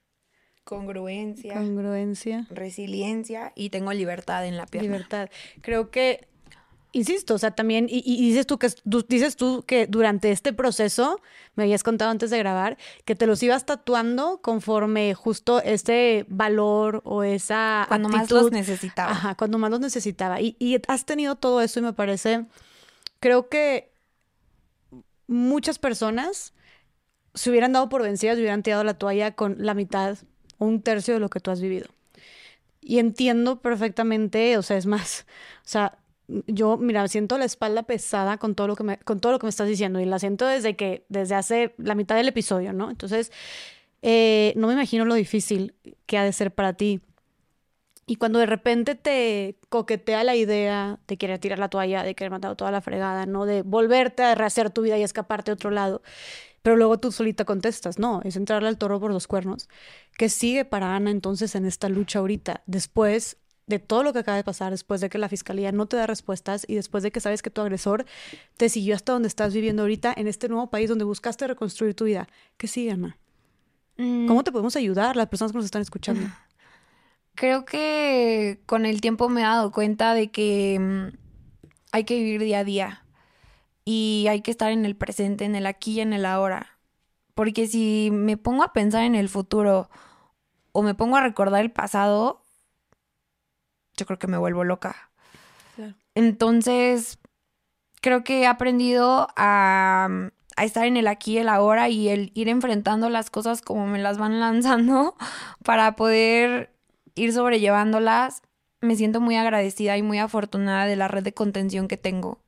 Speaker 2: Congruencia.
Speaker 1: Congruencia.
Speaker 2: Resiliencia y tengo libertad en la pierna.
Speaker 1: Libertad. Creo que, insisto, o sea, también, y, dices tú que dices tú que durante este proceso, me habías contado antes de grabar, que te los ibas tatuando conforme justo ese valor o esa
Speaker 2: Cuando más los necesitaba.
Speaker 1: Ajá, cuando más los necesitaba. Y, y has tenido todo eso y me parece, creo que muchas personas se hubieran dado por vencidas y hubieran tirado la toalla con la mitad un tercio de lo que tú has vivido. Y entiendo perfectamente, o sea, es más, o sea, yo, mira, siento la espalda pesada con todo lo que me, con todo lo que me estás diciendo y la siento desde que, desde hace la mitad del episodio, ¿no? Entonces, eh, no me imagino lo difícil que ha de ser para ti. Y cuando de repente te coquetea la idea de querer tirar la toalla, de querer matar toda la fregada, ¿no? De volverte a rehacer tu vida y escaparte a otro lado. Pero luego tú solita contestas, no, es entrarle al toro por los cuernos. ¿Qué sigue para Ana entonces en esta lucha ahorita? Después de todo lo que acaba de pasar, después de que la fiscalía no te da respuestas y después de que sabes que tu agresor te siguió hasta donde estás viviendo ahorita, en este nuevo país donde buscaste reconstruir tu vida. ¿Qué sigue, Ana? Mm. ¿Cómo te podemos ayudar las personas que nos están escuchando? <sighs>
Speaker 2: Creo que con el tiempo me he dado cuenta de que mm, hay que vivir día a día y hay que estar en el presente, en el aquí y en el ahora. Porque si me pongo a pensar en el futuro o me pongo a recordar el pasado, yo creo que me vuelvo loca. Entonces, creo que he aprendido a, a, estar en el aquí y el ahora y el ir enfrentando las cosas como me las van lanzando <laughs> para poder ir sobrellevándolas. Me siento muy agradecida y muy afortunada de la red de contención que tengo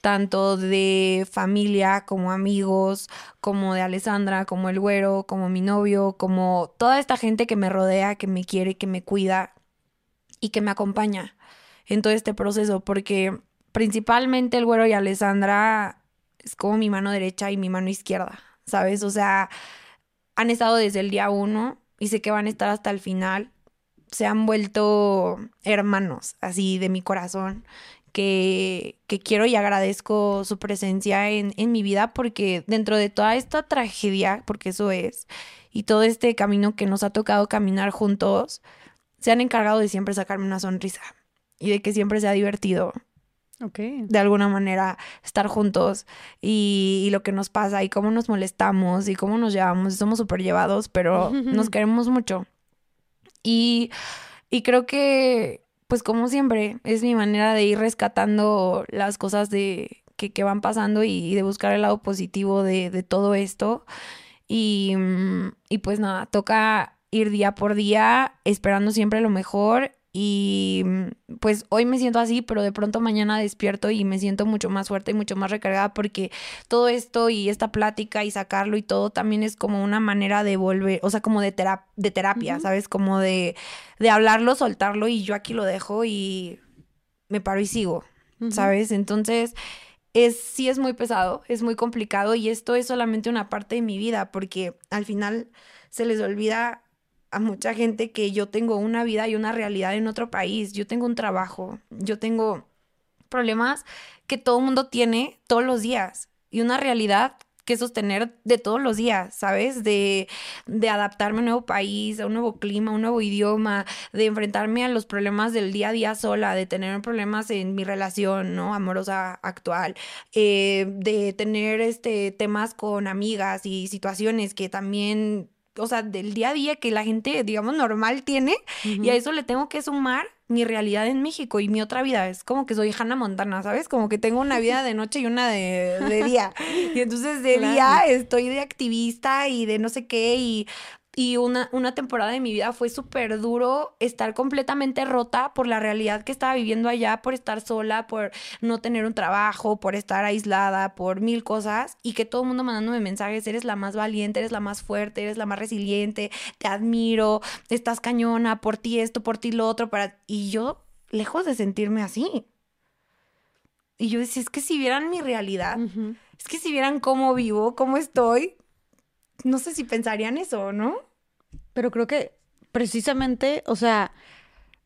Speaker 2: tanto de familia como amigos, como de Alessandra, como el güero, como mi novio, como toda esta gente que me rodea, que me quiere, que me cuida y que me acompaña en todo este proceso, porque principalmente el güero y Alessandra es como mi mano derecha y mi mano izquierda, ¿sabes? O sea, han estado desde el día uno y sé que van a estar hasta el final. Se han vuelto hermanos, así de mi corazón que, quiero y agradezco su presencia en, en mi vida porque dentro de toda esta tragedia, porque eso es, y todo este camino que nos ha tocado caminar juntos, se han encargado de siempre sacarme una sonrisa y de que siempre sea divertido.
Speaker 1: Okay.
Speaker 2: De alguna manera estar juntos y, y, lo que nos pasa y cómo nos molestamos y cómo nos llevamos. Somos súper llevados, pero <laughs> nos queremos mucho. Y, y creo que pues como siempre, es mi manera de ir rescatando las cosas de, que, van pasando y, de buscar el lado positivo de, todo esto. Y, mm, y pues nada, toca ir día por día esperando siempre lo mejor y mm, pues hoy me siento así, pero de pronto mañana despierto y me siento mucho más fuerte y mucho más recargada porque todo esto y esta plática y sacarlo y todo también es como una manera de volver, o sea, como de, de terapia, ¿sabes? Como de, de hablarlo, soltarlo y yo aquí lo dejo y me paro y sigo, ¿sabes? Entonces, es, sí es muy pesado, es muy complicado y esto es solamente una parte de mi vida porque al final se les olvida a mucha gente que yo tengo una vida y una realidad en otro país. Yo tengo un trabajo, yo tengo problemas que todo mundo tiene todos los días y una realidad que sostener de todos los días, ¿sabes? De, de adaptarme a un nuevo país, a un nuevo clima, a un nuevo idioma, de enfrentarme a los problemas del día a día sola, de tener problemas en mi relación, ¿no? Amorosa actual, eh, de tener este, temas con amigas y situaciones que también o sea, del día a día que la gente, digamos, normal tiene, y a eso le tengo que sumar mi realidad en México y mi otra vida. Es como que soy Hannah Montana, ¿sabes? Como que tengo una vida de noche y una de, día. Y entonces de día <laughs> estoy de activista y de no sé qué, y y una, una temporada de mi vida fue súper duro estar completamente rota por la realidad que estaba viviendo allá, por estar sola, por no tener un trabajo, por estar aislada, por mil cosas y que todo el mundo mandándome mensajes, eres la más valiente, eres la más fuerte, eres la más resiliente, te admiro, estás cañona, por ti esto, por ti lo otro, para... Y yo, lejos de sentirme así. Y yo decía, es que si vieran mi realidad, es que si vieran cómo vivo, cómo estoy, no sé si pensarían eso, ¿no?
Speaker 1: Pero creo que precisamente, o sea,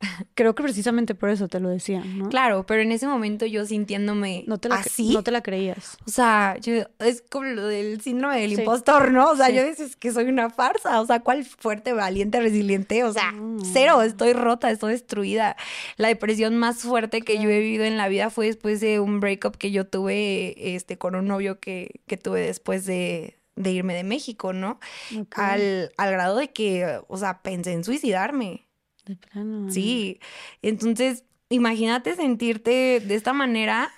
Speaker 1: <laughs> creo que precisamente por eso te lo decía, ¿no?
Speaker 2: Claro, pero en ese momento yo sintiéndome
Speaker 1: no te la
Speaker 2: así.
Speaker 1: No te la creías.
Speaker 2: O sea, yo, es como lo del síndrome del impostor, ¿no? O sea, yo decía que soy una farsa. O sea, ¿cuál fuerte, valiente, resiliente? O sea, cero, estoy rota, estoy destruida. La depresión más fuerte que yo he vivido en la vida fue después de un breakup que yo tuve este, con un novio que, que tuve después de, de irme de México, ¿no? Al, al, grado de que, o sea, pensé en suicidarme.
Speaker 1: De plano.
Speaker 2: Sí. Entonces, imagínate sentirte de esta manera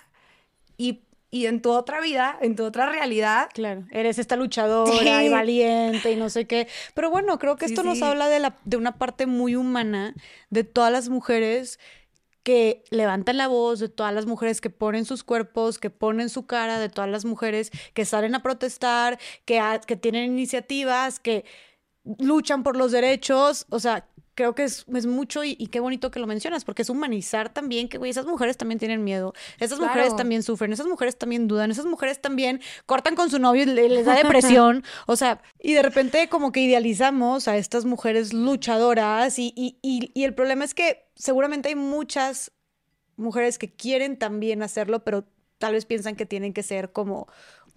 Speaker 2: y, y, en tu otra vida, en tu otra realidad.
Speaker 1: Claro, eres esta luchadora y valiente y no sé qué. Pero bueno, creo que esto nos habla de, la, de una parte muy humana de todas las mujeres que levantan la voz, de todas las mujeres que ponen sus cuerpos, que ponen su cara, de todas las mujeres que salen a protestar, que, que tienen iniciativas, que luchan por los derechos. O sea, creo que es, es mucho y, qué bonito que lo mencionas, porque es humanizar también que, güey, esas mujeres también tienen miedo, esas mujeres también sufren, esas mujeres también dudan, esas mujeres también cortan con su novio y les da depresión, <laughs> o sea, y de repente como que idealizamos a estas mujeres luchadoras y, y, y, y el problema es que seguramente hay muchas mujeres que quieren también hacerlo, pero tal vez piensan que tienen que ser como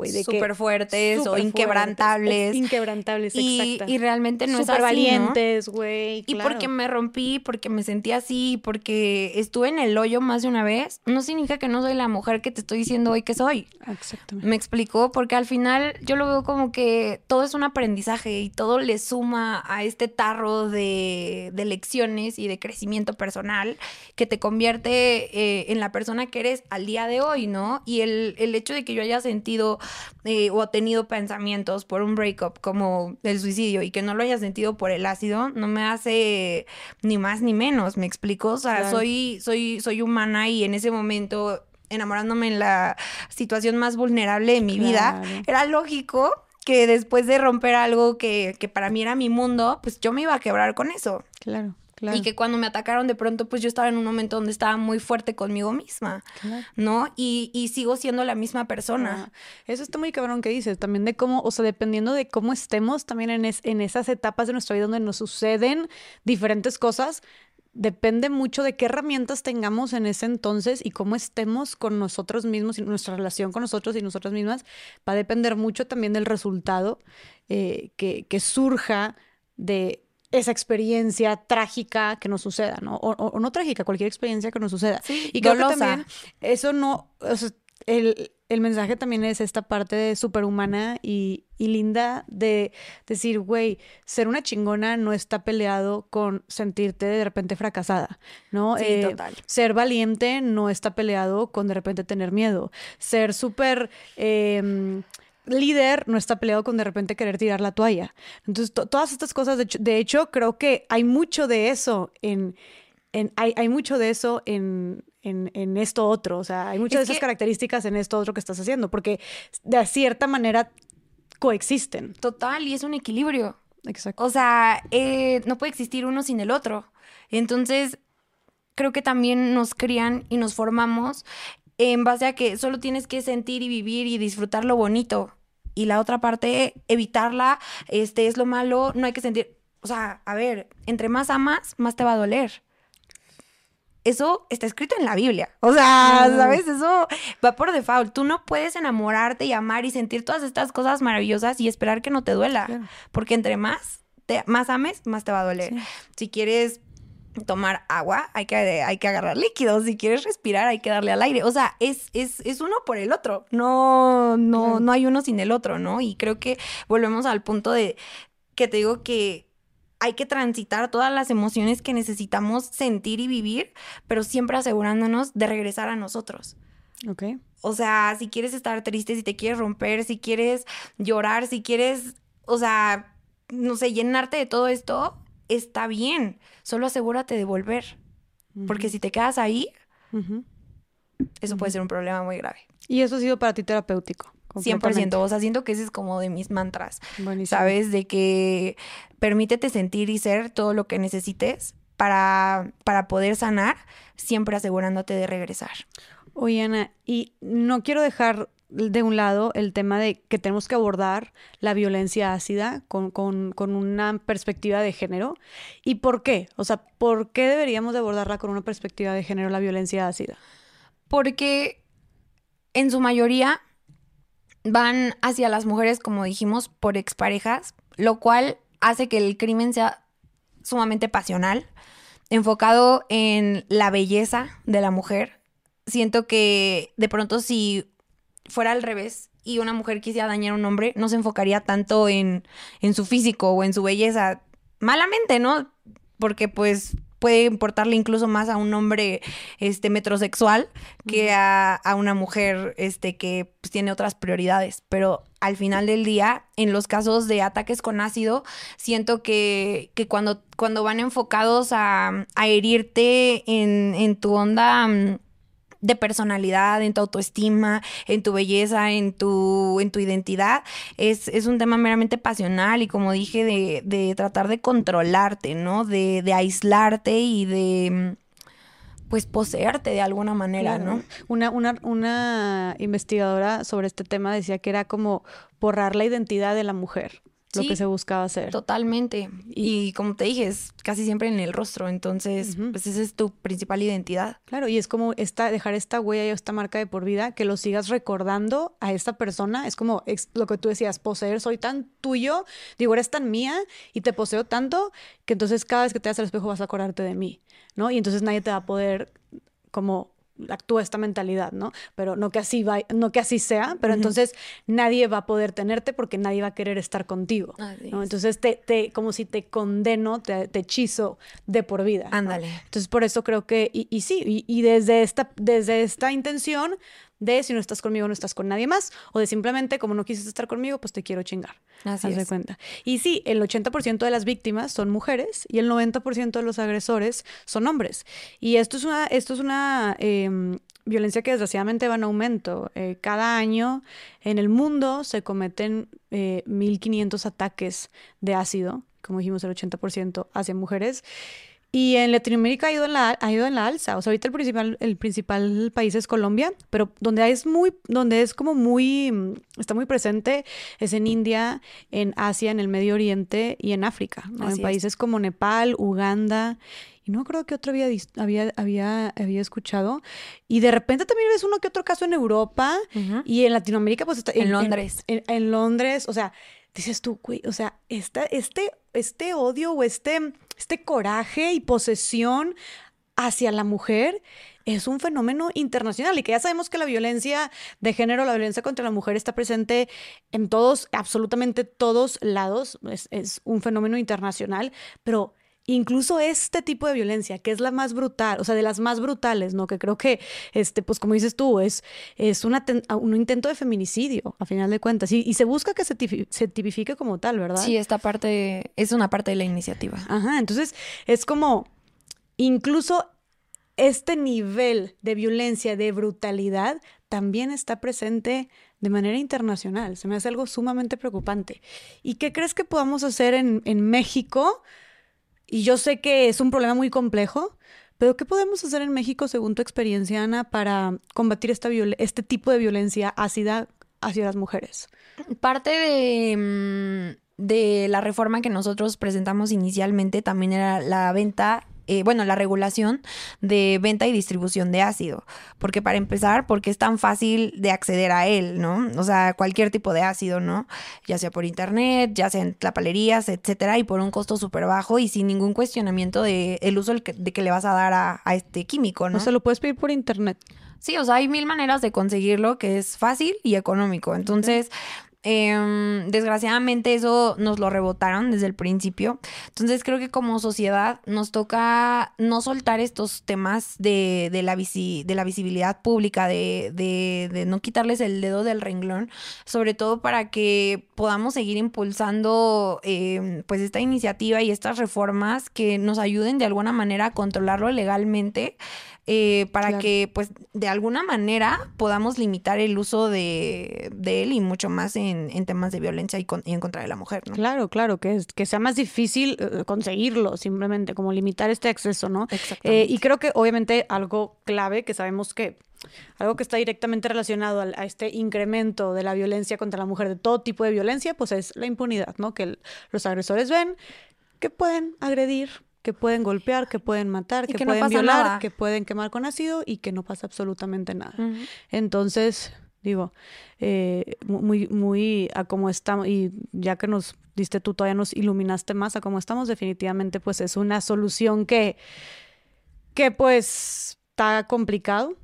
Speaker 2: súper fuertes o inquebrantables.
Speaker 1: inquebrantables,
Speaker 2: y, y, realmente no es
Speaker 1: así, valientes, güey.
Speaker 2: Y porque me rompí, porque me sentí así, porque estuve en el hoyo más de una vez, no significa que no soy la mujer que te estoy diciendo hoy que soy.
Speaker 1: Exactamente.
Speaker 2: Me explicó, porque al final yo lo veo como que todo es un aprendizaje y todo le suma a este tarro de, de lecciones y de crecimiento personal que te convierte eh, en la persona que eres al día de hoy, ¿no? Y el, el hecho de que yo haya sentido eh, o ha tenido pensamientos por un breakup como el suicidio y que no lo haya sentido por el ácido, no me hace ni más ni menos, ¿me explico? O sea, soy, soy, soy humana y en ese momento enamorándome en la situación más vulnerable de mi vida, era lógico que después de romper algo que, que para mí era mi mundo, pues yo me iba a quebrar con eso.
Speaker 1: Claro.
Speaker 2: Y que cuando me atacaron de pronto, pues yo estaba en un momento donde estaba muy fuerte conmigo misma, ¿no? Y, y, sigo siendo la misma persona.
Speaker 1: Eso está muy cabrón que dices, también de cómo, o sea, dependiendo de cómo estemos también en, en esas etapas de nuestra vida donde nos suceden diferentes cosas, depende mucho de qué herramientas tengamos en ese entonces y cómo estemos con nosotros mismos y nuestra relación con nosotros y nosotras mismas. Va a depender mucho también del resultado eh, que, que surja de esa experiencia trágica que nos suceda, ¿no? O, no trágica, cualquier experiencia que nos suceda. y creo que también eso no, o sea, el, el, mensaje también es esta parte de superhumana y, y linda de decir, güey, ser una chingona no está peleado con sentirte de repente fracasada, ¿no?
Speaker 2: Sí, eh, total.
Speaker 1: Ser valiente no está peleado con de repente tener miedo. Ser súper... Eh, líder no está peleado con de repente querer tirar la toalla. Entonces, todas estas cosas, de hecho, creo que hay mucho de eso en, en hay, hay, mucho de eso en, en, en, esto otro, o sea, hay muchas de esas características en esto otro que estás haciendo, porque de cierta manera coexisten.
Speaker 2: Total, y es un equilibrio.
Speaker 1: Exacto.
Speaker 2: O sea, eh, no puede existir uno sin el otro. Entonces, creo que también nos crían y nos formamos en base a que solo tienes que sentir y vivir y disfrutar lo bonito y la otra parte evitarla, este es lo malo, no hay que sentir O sea, a ver, entre más amas, más te va a doler. Eso está escrito en la Biblia. O sea, ¿sabes? Eso va por default. Tú no puedes enamorarte y amar y sentir todas estas cosas maravillosas y esperar que no te duela. Porque entre más, te, más ames, más te va a doler. Si quieres tomar agua, hay que, hay que agarrar líquidos. Si quieres respirar, hay que darle al aire. O sea, es, es, es uno por el otro. No, no, no hay uno sin el otro, ¿no? Y creo que volvemos al punto de que te digo que hay que transitar todas las emociones que necesitamos sentir y vivir, pero siempre asegurándonos de regresar a nosotros.
Speaker 1: Ok.
Speaker 2: O sea, si quieres estar triste, si te quieres romper, si quieres llorar, si quieres, o sea, no sé, llenarte de todo esto, está bien. Solo asegúrate de volver. Porque si te quedas ahí, eso puede ser un problema muy grave.
Speaker 1: ¿Y eso ha sido para ti terapéutico?
Speaker 2: 100%, o sea, siento que ese es como de mis mantras, ¿sabes? De que permítete sentir y ser todo lo que necesites para, para poder sanar, siempre asegurándote de regresar.
Speaker 1: Oye, Ana, y no quiero dejar de un lado el tema de que tenemos que abordar la violencia ácida con, con, con, una perspectiva de género. ¿Y por qué? O sea, ¿por qué deberíamos de abordarla con una perspectiva de género la violencia ácida?
Speaker 2: Porque en su mayoría van hacia las mujeres, como dijimos, por exparejas, lo cual hace que el crimen sea sumamente pasional, enfocado en la belleza de la mujer. Siento que de pronto si fuera al revés y una mujer quisiera dañar a un hombre, no se enfocaría tanto en, en su físico o en su belleza. Malamente, ¿no? Porque pues puede importarle incluso más a un hombre este metrosexual que a, una mujer este que pues, tiene otras prioridades pero al final del día en los casos de ataques con ácido siento que, que cuando, cuando van enfocados a, a herirte en, en tu onda mm, de personalidad, en tu autoestima, en tu belleza, en tu, en tu identidad, es, es un tema meramente pasional y como dije, de, de tratar de controlarte, ¿no? De, de aislarte y de pues poseerte de alguna manera, ¿no?
Speaker 1: Una, una, una investigadora sobre este tema decía que era como borrar la identidad de la mujer lo que se buscaba hacer.
Speaker 2: Totalmente. Y, como te dije, es casi siempre en el rostro. Entonces, pues esa es tu principal identidad.
Speaker 1: Claro, y es como esta, dejar esta huella y esta marca de por vida, que lo sigas recordando a esta persona. Es como lo que tú decías, poseer, soy tan tuyo, digo, eres tan mía y te poseo tanto que entonces cada vez que te das el espejo vas a acordarte de mí, ¿no? Y entonces nadie te va a poder como actúa esta mentalidad, ¿no? Pero no que así va, no que así sea, pero entonces nadie va a poder tenerte porque nadie va a querer estar contigo, ¿no? Entonces te, te, como si te condeno, te, hechizo de por vida.
Speaker 2: Ándale.
Speaker 1: Entonces por eso creo que, y, y sí, y, y, desde esta, desde esta intención de si no estás conmigo no estás con nadie más o de simplemente como no quisiste estar conmigo pues te quiero chingar.
Speaker 2: Así
Speaker 1: es. cuenta. Y sí, el 80% de las víctimas son mujeres y el 90% de los agresores son hombres. Y esto es una, esto es una em, violencia que desgraciadamente va en aumento. Eh, cada año en el mundo se cometen 1.500 eh, ataques de ácido, como dijimos el 80% hacia mujeres. Y en Latinoamérica ha ido en la, ha ido en la alza. O sea, ahorita el principal, el principal país es Colombia, pero donde es muy, donde es como muy, mm, está muy presente es en India, en Asia, en el Medio Oriente y en África, ¿no? En países como Nepal, Uganda y no creo que otro había, había, había, había escuchado. Y de repente también ves uno que otro caso en Europa y en Latinoamérica, pues está
Speaker 2: en, Londres.
Speaker 1: En, en, Londres, o sea, dices tú, güey, o sea, esta, este, este odio o este, este coraje y posesión hacia la mujer es un fenómeno internacional y que ya sabemos que la violencia de género, la violencia contra la mujer está presente en todos, absolutamente todos lados, es, es un fenómeno internacional, pero incluso este tipo de violencia, que es la más brutal, o sea, de las más brutales, ¿no? Que creo que, este, pues como dices tú, es, es un intento de feminicidio, a final de cuentas, y, y se busca que se, se, tipifique como tal, ¿verdad?
Speaker 2: Sí, esta parte es una parte de la iniciativa.
Speaker 1: Ajá, entonces es como, incluso este nivel de violencia, de brutalidad, también está presente de manera internacional. Se me hace algo sumamente preocupante. ¿Y qué crees que podamos hacer en, en México? Y yo sé que es un problema muy complejo, pero ¿qué podemos hacer en México, según tu experiencia, Ana, para combatir esta este tipo de violencia ácida hacia las mujeres?
Speaker 2: Parte de, mm, de la reforma que nosotros presentamos inicialmente también era la venta eh, bueno, la regulación de venta y distribución de ácido. Porque para empezar, porque es tan fácil de acceder a él, ¿no? O sea, cualquier tipo de ácido, ¿no? Ya sea por internet, ya sea en tlapalerías, etcétera, y por un costo súper bajo y sin ningún cuestionamiento de el uso de que le vas a dar a, a este químico, ¿no?
Speaker 1: O sea, lo puedes pedir por internet.
Speaker 2: Sí, o sea, hay mil maneras de conseguirlo que es fácil y económico. Entonces, Em, desgraciadamente eso nos lo rebotaron desde el principio. Entonces creo que como sociedad nos toca no soltar estos temas de, la, de la visibilidad pública, de, de, no quitarles el dedo del renglón, sobre todo para que podamos seguir impulsando em, pues esta iniciativa y estas reformas que nos ayuden de alguna manera a controlarlo legalmente eh, para que pues de alguna manera podamos limitar el uso de, él y mucho más en, temas de violencia y, en contra de la mujer, ¿no?
Speaker 1: Claro, claro, que, que sea más difícil eh, conseguirlo, simplemente como limitar este acceso, ¿no? Eh, y creo que obviamente algo clave que sabemos que algo que está directamente relacionado a, este incremento de la violencia contra la mujer, de todo tipo de violencia, pues es la impunidad, ¿no? Que los agresores ven que pueden agredir que pueden golpear, que pueden matar, que, pueden violar, que pueden quemar con ácido y que no pasa absolutamente nada. Entonces, digo, eh, muy, muy a cómo estamos, y ya que nos diste tú, todavía nos iluminaste más a cómo estamos, definitivamente pues es una solución que, que pues está complicado,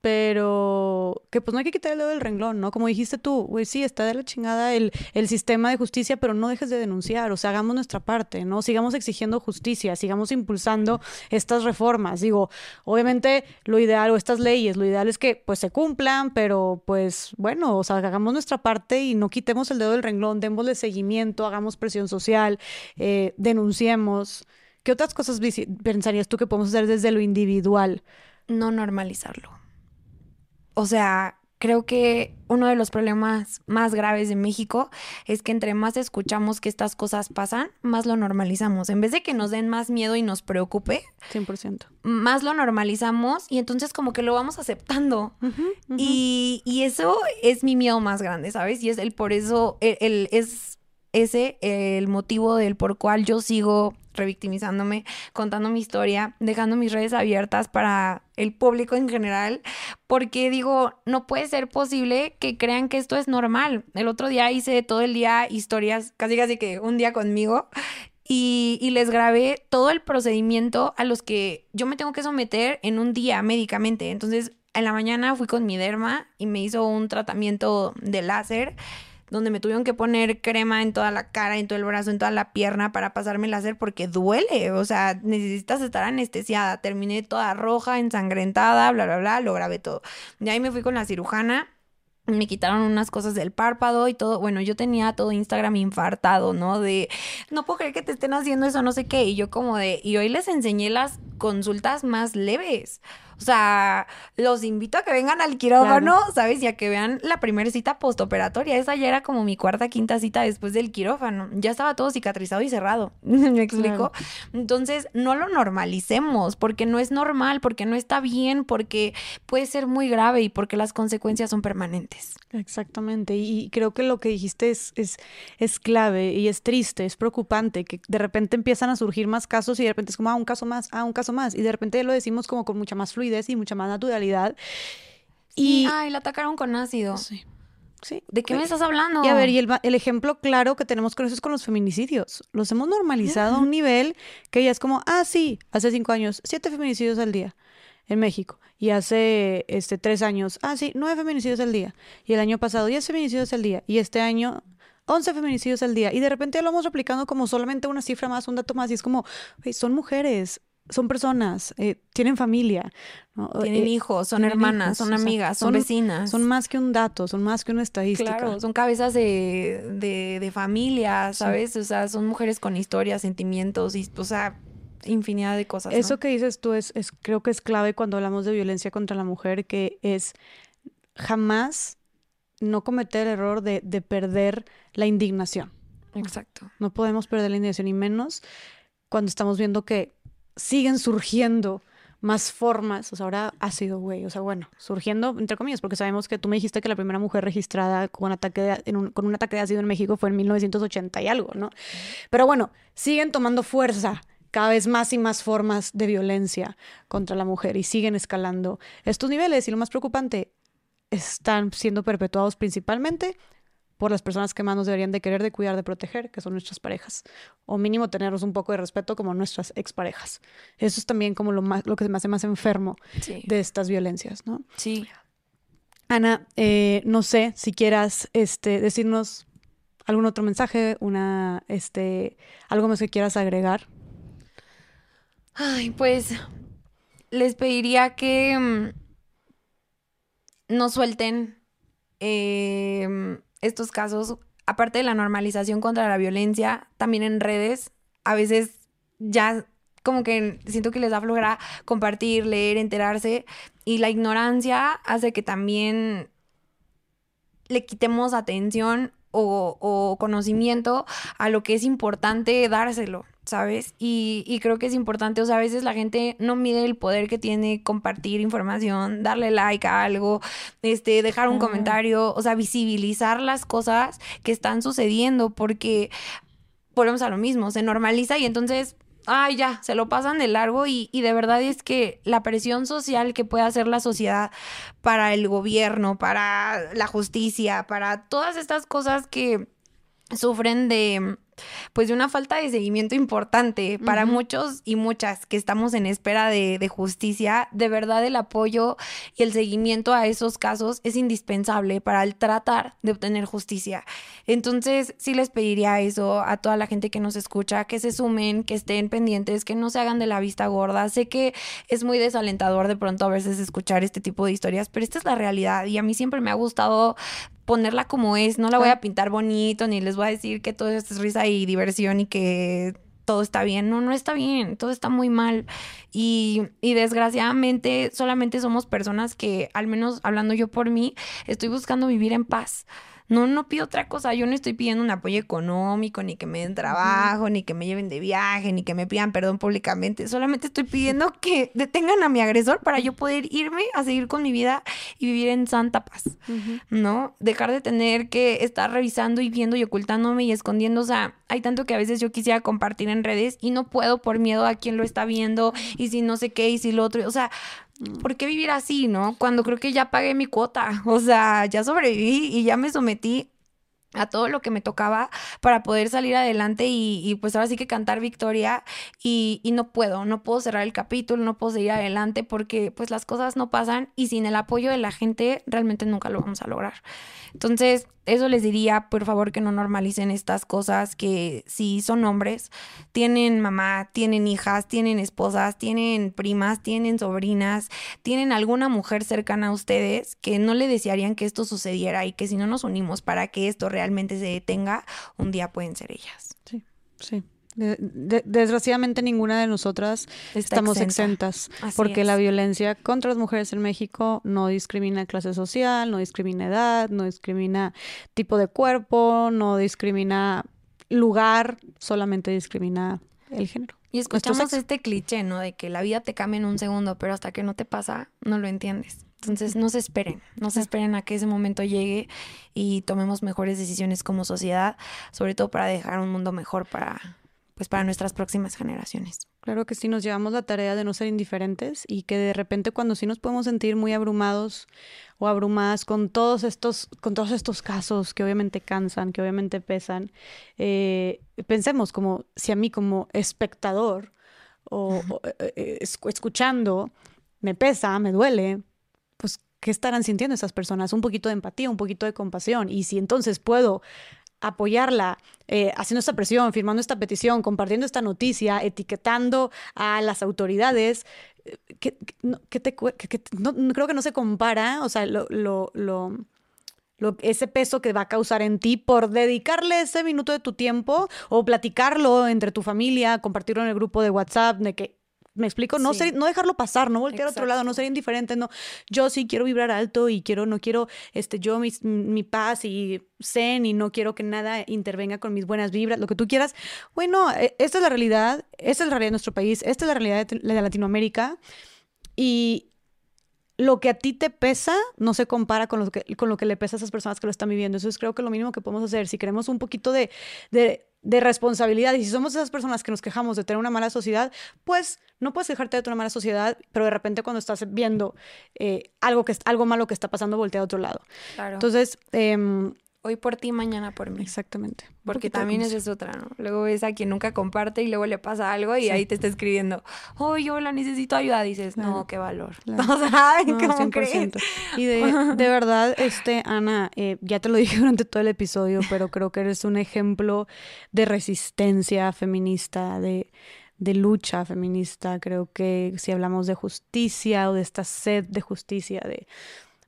Speaker 1: pero que pues no hay que quitar el dedo del renglón, ¿no? Como dijiste tú, güey, sí, está de la chingada el, el, sistema de justicia, pero no dejes de denunciar, o sea, hagamos nuestra parte, ¿no? Sigamos exigiendo justicia, sigamos impulsando estas reformas. Digo, obviamente lo ideal, o estas leyes, lo ideal es que pues se cumplan, pero pues bueno, o sea, hagamos nuestra parte y no quitemos el dedo del renglón, démosle seguimiento, hagamos presión social, eh, denunciemos. ¿Qué otras cosas pensarías tú que podemos hacer desde lo individual?
Speaker 2: No normalizarlo o sea, creo que uno de los problemas más graves de México es que entre más escuchamos que estas cosas pasan, más lo normalizamos. En vez de que nos den más miedo y nos preocupe, 100%. Más lo normalizamos y entonces como que lo vamos aceptando. Y, y, eso es mi miedo más grande, ¿sabes? Y es el por eso, el, es ese el motivo del por cual yo sigo revictimizándome, contando mi historia, dejando mis redes abiertas para el público en general, porque digo, no puede ser posible que crean que esto es normal. El otro día hice todo el día historias, casi casi que un día conmigo, y, y, les grabé todo el procedimiento a los que yo me tengo que someter en un día médicamente. Entonces, en la mañana fui con mi derma y me hizo un tratamiento de láser donde me tuvieron que poner crema en toda la cara, en todo el brazo, en toda la pierna para pasarme el láser porque duele, o sea, necesitas estar anestesiada. Terminé toda roja, ensangrentada, bla, bla, bla, lo grabé todo. De ahí me fui con la cirujana me quitaron unas cosas del párpado y todo. Bueno, yo tenía todo Instagram infartado, ¿no? De, no puedo creer que te estén haciendo eso, no sé qué. Y yo como de, y hoy les enseñé las consultas más leves. O sea, los invito a que vengan al quirófano, ¿sabes? Y a que vean la primera cita postoperatoria. Esa ya era como mi cuarta, quinta cita después del quirófano. Ya estaba todo cicatrizado y cerrado. <laughs> ¿Me explico? Entonces, no lo normalicemos, porque no es normal, porque no está bien, porque puede ser muy grave y porque las consecuencias son permanentes.
Speaker 1: Exactamente. Y creo que lo que dijiste es, es, es clave y es triste, es preocupante, que de repente empiezan a surgir más casos y de repente es como, ah, un caso más, ah, un caso más. Y de repente lo decimos como con mucha más fluidez y mucha más naturalidad.
Speaker 2: y, ay, la atacaron con ácido.
Speaker 1: Sí. Sí.
Speaker 2: ¿De qué me estás hablando?
Speaker 1: Y a ver, y el, ejemplo claro que tenemos con eso es con los feminicidios. Los hemos normalizado a un nivel que ya es como, ah, sí, hace cinco años, siete feminicidios al día en México. Y hace este, tres años, ah, sí, nueve feminicidios al día. Y el año pasado, diez feminicidios al día. Y este año, once feminicidios al día. Y de repente lo vamos replicando como solamente una cifra más, un dato más. Y es como, son mujeres son personas, eh, tienen familia.
Speaker 2: Tienen eh, hijos, son hermanas, son amigas, son, vecinas.
Speaker 1: Son más que un dato, son más que una estadística.
Speaker 2: Claro, son cabezas de, de, familia, ¿sabes? O sea, son mujeres con historias, sentimientos, y, o sea, infinidad de cosas.
Speaker 1: Eso que dices tú es, es, creo que es clave cuando hablamos de violencia contra la mujer, que es jamás no cometer el error de, de perder la indignación.
Speaker 2: Exacto.
Speaker 1: No podemos perder la indignación y menos cuando estamos viendo que siguen surgiendo más formas, o sea, ahora ha sido, güey, o sea, bueno, surgiendo, entre comillas, porque sabemos que tú me dijiste que la primera mujer registrada con, ataque de, con un ataque de ácido en México fue en 1980 y algo, ¿no? Pero bueno, siguen tomando fuerza cada vez más y más formas de violencia contra la mujer y siguen escalando estos niveles y lo más preocupante, están siendo perpetuados principalmente por las personas que más nos deberían de querer, de cuidar, de proteger, que son nuestras parejas. O mínimo tenernos un poco de respeto como nuestras exparejas. Eso es también como lo, más, lo que me hace más enfermo de estas violencias, ¿no?
Speaker 2: Sí.
Speaker 1: Ana, eh, no sé si quieras este, decirnos algún otro mensaje, una, este, algo más que quieras agregar.
Speaker 2: Ay, pues les pediría que mm, no suelten eh, estos casos, aparte de la normalización contra la violencia, también en redes, a veces ya como que siento que les da flojera compartir, leer, enterarse, y la ignorancia hace que también le quitemos atención o, o conocimiento a lo que es importante dárselo. ¿Sabes? Y, creo que es importante, o sea, a veces la gente no mide el poder que tiene compartir información, darle like a algo, este, dejar un comentario, o sea, visibilizar las cosas que están sucediendo, porque volvemos a lo mismo, se normaliza y entonces ay, ya, se lo pasan de largo y, y, de verdad es que la presión social que puede hacer la sociedad para el gobierno, para la justicia, para todas estas cosas que sufren de pues de una falta de seguimiento importante para muchos y muchas que estamos en espera de, justicia. De verdad el apoyo y el seguimiento a esos casos es indispensable para el tratar de obtener justicia. Entonces sí les pediría eso a toda la gente que nos escucha, que se sumen, que estén pendientes, que no se hagan de la vista gorda. Sé que es muy desalentador de pronto a veces escuchar este tipo de historias, pero esta es la realidad y a mí siempre me ha gustado ponerla como es, no la voy a pintar bonito, ni les voy a decir que todo esto es risa y diversión y que todo está bien. No, no está bien, todo está muy mal. Y, y, desgraciadamente solamente somos personas que, al menos hablando yo por mí, estoy buscando vivir en paz. No, no pido otra cosa. Yo no estoy pidiendo un apoyo económico, ni que me den trabajo, ni que me lleven de viaje, ni que me pidan perdón públicamente. Solamente estoy pidiendo que detengan a mi agresor para yo poder irme a seguir con mi vida y vivir en santa paz, ¿no? Dejar de tener que estar revisando y viendo y ocultándome y escondiendo. O sea, hay tanto que a veces yo quisiera compartir en redes y no puedo por miedo a quien lo está viendo y si no sé qué y si lo otro. O sea. ¿Por qué vivir así, no? Cuando creo que ya pagué mi cuota, o sea, ya sobreviví y ya me sometí a todo lo que me tocaba para poder salir adelante y, pues ahora sí que cantar victoria y, y, no puedo, no puedo cerrar el capítulo, no puedo seguir adelante porque pues las cosas no pasan y sin el apoyo de la gente realmente nunca lo vamos a lograr. Entonces, eso les diría, por favor, que no normalicen estas cosas, que si son hombres, tienen mamá, tienen hijas, tienen esposas, tienen primas, tienen sobrinas, tienen alguna mujer cercana a ustedes que no le desearían que esto sucediera y que si no nos unimos para que esto realmente se detenga, un día pueden ser ellas.
Speaker 1: Sí, sí desgraciadamente ninguna de nosotras estamos exentas porque la violencia contra las mujeres en México no discrimina clase social, no discrimina edad, no discrimina tipo de cuerpo, no discrimina lugar, solamente discrimina el género.
Speaker 2: Y escuchamos este cliché, ¿no? De que la vida te cambia en un segundo, pero hasta que no te pasa, no lo entiendes. Entonces, no se esperen, no se esperen a que ese momento llegue y tomemos mejores decisiones como sociedad, sobre todo para dejar un mundo mejor para, pues para nuestras próximas generaciones.
Speaker 1: Claro que sí, nos llevamos la tarea de no ser indiferentes y que de repente cuando sí nos podemos sentir muy abrumados o abrumadas con todos estos, con todos estos casos que obviamente cansan, que obviamente pesan, eh, pensemos como si a mí como espectador o, eh, eh, escuchando me pesa, me duele, pues ¿qué estarán sintiendo esas personas? Un poquito de empatía, un poquito de compasión. Y si entonces puedo apoyarla, eh, haciendo esta presión, firmando esta petición, compartiendo esta noticia, etiquetando a las autoridades, eh, que, te, creo que no se compara, o sea, lo, lo, ese peso que va a causar en ti por dedicarle ese minuto de tu tiempo o platicarlo entre tu familia, compartirlo en el grupo de WhatsApp, de que me explico, no, ser, no dejarlo pasar, no voltear a otro lado, no ser indiferente, no. Yo sí quiero vibrar alto y quiero, no quiero, este, yo mi, mi paz y zen y no quiero que nada intervenga con mis buenas vibras, lo que tú quieras. Bueno, e, esta es la realidad, esta es la realidad de nuestro país, esta es la realidad de, Latinoamérica y lo que a ti te pesa no se compara con lo que, con lo que le pesa a esas personas que lo están viviendo. Eso es creo que lo mínimo que podemos hacer. Si queremos un poquito de, de, de responsabilidad y si somos esas personas que nos quejamos de tener una mala sociedad, pues no puedes quejarte de tener una mala sociedad, pero de repente cuando estás viendo eh, algo, que, algo malo que está pasando, voltea a otro lado.
Speaker 2: Claro.
Speaker 1: Entonces, eh,
Speaker 2: Hoy por ti, mañana por mí.
Speaker 1: exactamente.
Speaker 2: Porque también esa es otra, ¿no? Luego ves a quien nunca comparte y luego le pasa algo y
Speaker 1: Sí.
Speaker 2: ahí te está escribiendo, oh, yo la necesito ayuda. Dices,
Speaker 1: Claro.
Speaker 2: no, qué valor. <laughs>
Speaker 1: Claro.
Speaker 2: O sea,
Speaker 1: No,
Speaker 2: ¿cómo
Speaker 1: 100%.
Speaker 2: crees?
Speaker 1: Y de, de <laughs> verdad, este, Ana, eh, ya te lo dije <laughs> durante todo el episodio, pero creo que eres un ejemplo de resistencia feminista, de, de lucha feminista. Creo que si hablamos de justicia o de esta sed de justicia, de,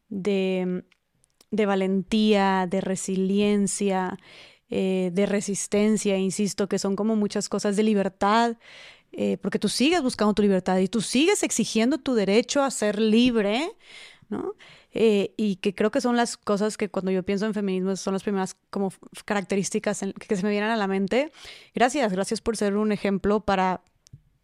Speaker 1: de, de valentía, de resiliencia, eh, de resistencia, insisto, que son como muchas cosas de libertad, eh, porque tú sigues buscando tu libertad y tú sigues exigiendo tu derecho a ser libre, ¿no? Eh, y que creo que son las cosas que cuando yo pienso en feminismo son las primeras como características que se me vienen a la mente. Gracias, gracias por ser un ejemplo para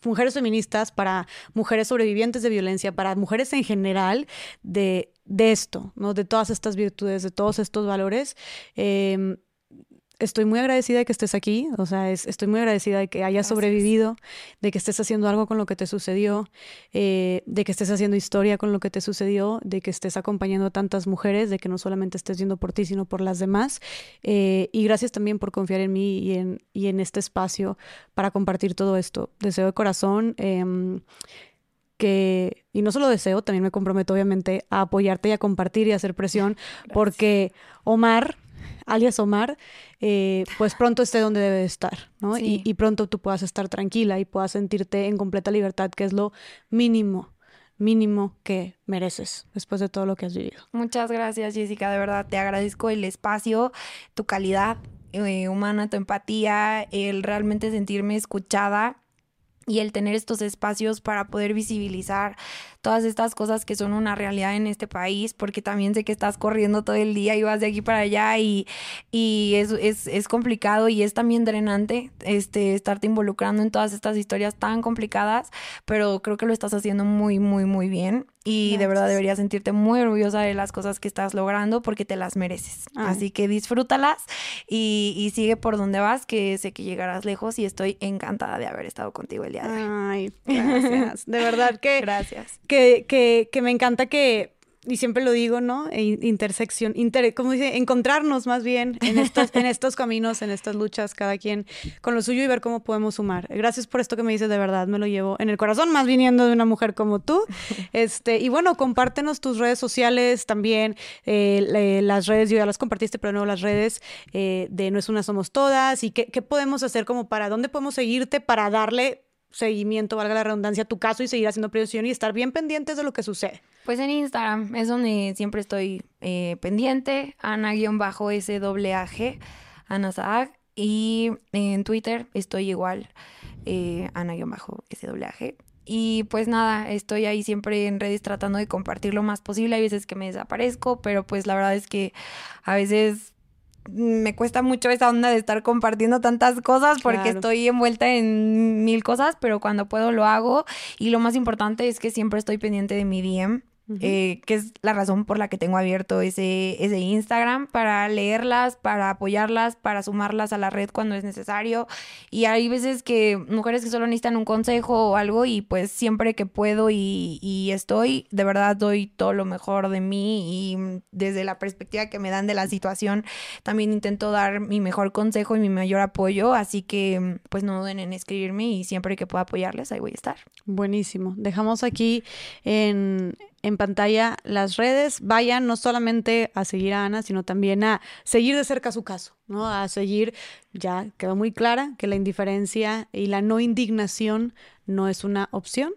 Speaker 1: mujeres feministas, para mujeres sobrevivientes de violencia, para mujeres en general de, de esto, ¿no? De todas estas virtudes, de todos estos valores. Eh, estoy muy agradecida de que estés aquí, o sea, es- estoy muy agradecida de que hayas
Speaker 2: Gracias.
Speaker 1: sobrevivido, de que estés haciendo algo con lo que te sucedió, eh, de que estés haciendo historia con lo que te sucedió, de que estés acompañando a tantas mujeres, de que no solamente estés viendo por ti, sino por las demás. Eh, y gracias también por confiar en mí y en, y en este espacio para compartir todo esto. Deseo de corazón em, que, y no solo deseo, también me comprometo obviamente a apoyarte y a compartir y a hacer presión, porque Omar, alias Omar, eh, pues pronto esté donde debe de estar, ¿no?
Speaker 2: Sí.
Speaker 1: Y, y pronto tú puedas estar tranquila y puedas sentirte en completa libertad, que es lo mínimo, mínimo que mereces después de todo lo que has vivido.
Speaker 2: Muchas gracias, Jessica. De verdad, te agradezco el espacio, tu calidad eh, humana, tu empatía, el realmente sentirme escuchada y el tener estos espacios para poder visibilizar todas estas cosas que son una realidad en este país, porque también sé que estás corriendo todo el día y vas de aquí para allá y, y es, es, es complicado y es también drenante este, estarte involucrando en todas estas historias tan complicadas, pero creo que lo estás haciendo muy, muy, muy bien y de verdad deberías sentirte muy orgullosa de las cosas que estás logrando porque te las mereces.
Speaker 1: Ay.
Speaker 2: Así que disfrútalas y, y sigue por donde vas, que sé que llegarás lejos y estoy encantada de haber estado contigo el día de hoy.
Speaker 1: Ay, gracias. De verdad que, <laughs>
Speaker 2: Gracias.
Speaker 1: que, que, que me encanta que, y siempre lo digo, ¿no? E in- Intersección, inter, ¿cómo dice? Encontrarnos más bien en estos, en estos caminos, en estas luchas, cada quien con lo suyo y ver cómo podemos sumar. Gracias por esto que me dices, de verdad, me lo llevo en el corazón, más viniendo de una mujer como tú. <laughs> Este, y bueno, compártenos tus redes sociales también, eh, le- las redes, yo ya las compartiste, pero no las redes eh, de No es una Somos Todas y qué, qué podemos hacer como para, ¿dónde podemos seguirte para darle seguimiento, valga la redundancia, a tu caso y seguir haciendo presión y estar bien pendientes de lo que sucede.
Speaker 2: Pues en Instagram es donde siempre estoy eh, pendiente, Ana-SAG, Ana Saag. Y en Twitter estoy igual, eh, Ana-SAG. Y pues nada, estoy ahí siempre en redes tratando de compartir lo más posible. Hay veces que me desaparezco, pero pues la verdad es que a veces me cuesta mucho esa onda de estar compartiendo tantas cosas porque
Speaker 1: Claro.
Speaker 2: estoy envuelta en mil cosas, pero cuando puedo lo hago. Y lo más importante es que siempre estoy pendiente de mi DM. Eh, que es la razón por la que tengo abierto ese, ese Instagram, para leerlas, para apoyarlas, para sumarlas a la red cuando es necesario. Y hay veces que mujeres que solo necesitan un consejo o algo y pues siempre que puedo y, y estoy, de verdad doy todo lo mejor de mí y desde la perspectiva que me dan de la situación, también intento dar mi mejor consejo y mi mayor apoyo. Así que pues no duden en escribirme y siempre que pueda apoyarles, ahí voy a estar.
Speaker 1: Buenísimo. Dejamos aquí en, en pantalla las redes. Vayan no solamente a seguir a Ana, sino también a seguir de cerca su caso, ¿no? A seguir, ya quedó muy clara que la indiferencia y la no indignación no es una opción.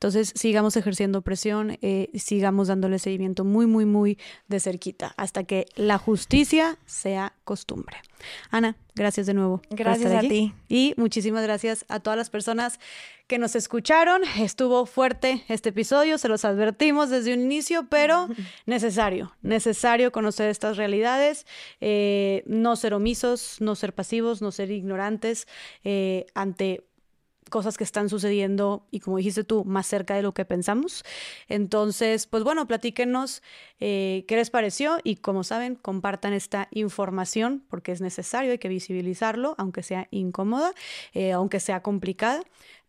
Speaker 1: Entonces, sigamos ejerciendo presión, eh, sigamos dándole seguimiento muy, muy, muy de cerquita, hasta que la justicia sea costumbre. Ana, gracias de nuevo.
Speaker 2: Gracias a ti.
Speaker 1: Y muchísimas gracias a todas las personas que nos escucharon. Estuvo fuerte este episodio, se los advertimos desde un inicio, pero <laughs> necesario, necesario conocer estas realidades, eh, no ser omisos, no ser pasivos, no ser ignorantes eh, ante cosas que están sucediendo y como dijiste tú, más cerca de lo que pensamos. Entonces, pues bueno, platíquenos eh, qué les pareció y como saben, compartan esta información porque es necesario, hay que visibilizarlo, aunque sea incómoda, eh, aunque sea complicada,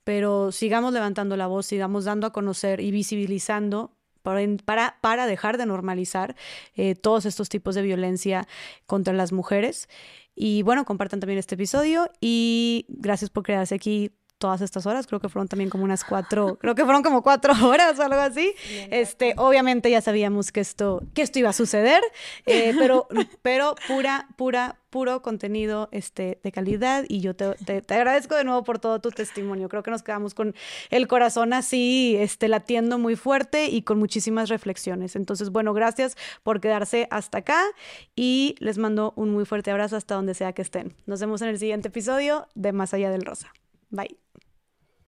Speaker 1: pero sigamos levantando la voz, sigamos dando a conocer y visibilizando para, para, dejar de normalizar eh, todos estos tipos de violencia contra las mujeres. Y bueno, compartan también este episodio y gracias por quedarse aquí todas estas horas, creo que fueron también como unas cuatro, <laughs> creo que fueron como cuatro horas o algo así. Este, obviamente ya sabíamos que esto, que esto iba a suceder, eh, <laughs> pero, pero pura, pura, puro contenido este, de calidad y yo te, te, agradezco de nuevo por todo tu testimonio. Creo que nos quedamos con el corazón así, este, latiendo muy fuerte y con muchísimas reflexiones. Entonces, bueno, gracias por quedarse hasta acá y les mando un muy fuerte abrazo hasta donde sea que estén. Nos vemos en el siguiente episodio de Más allá del Rosa. Bye.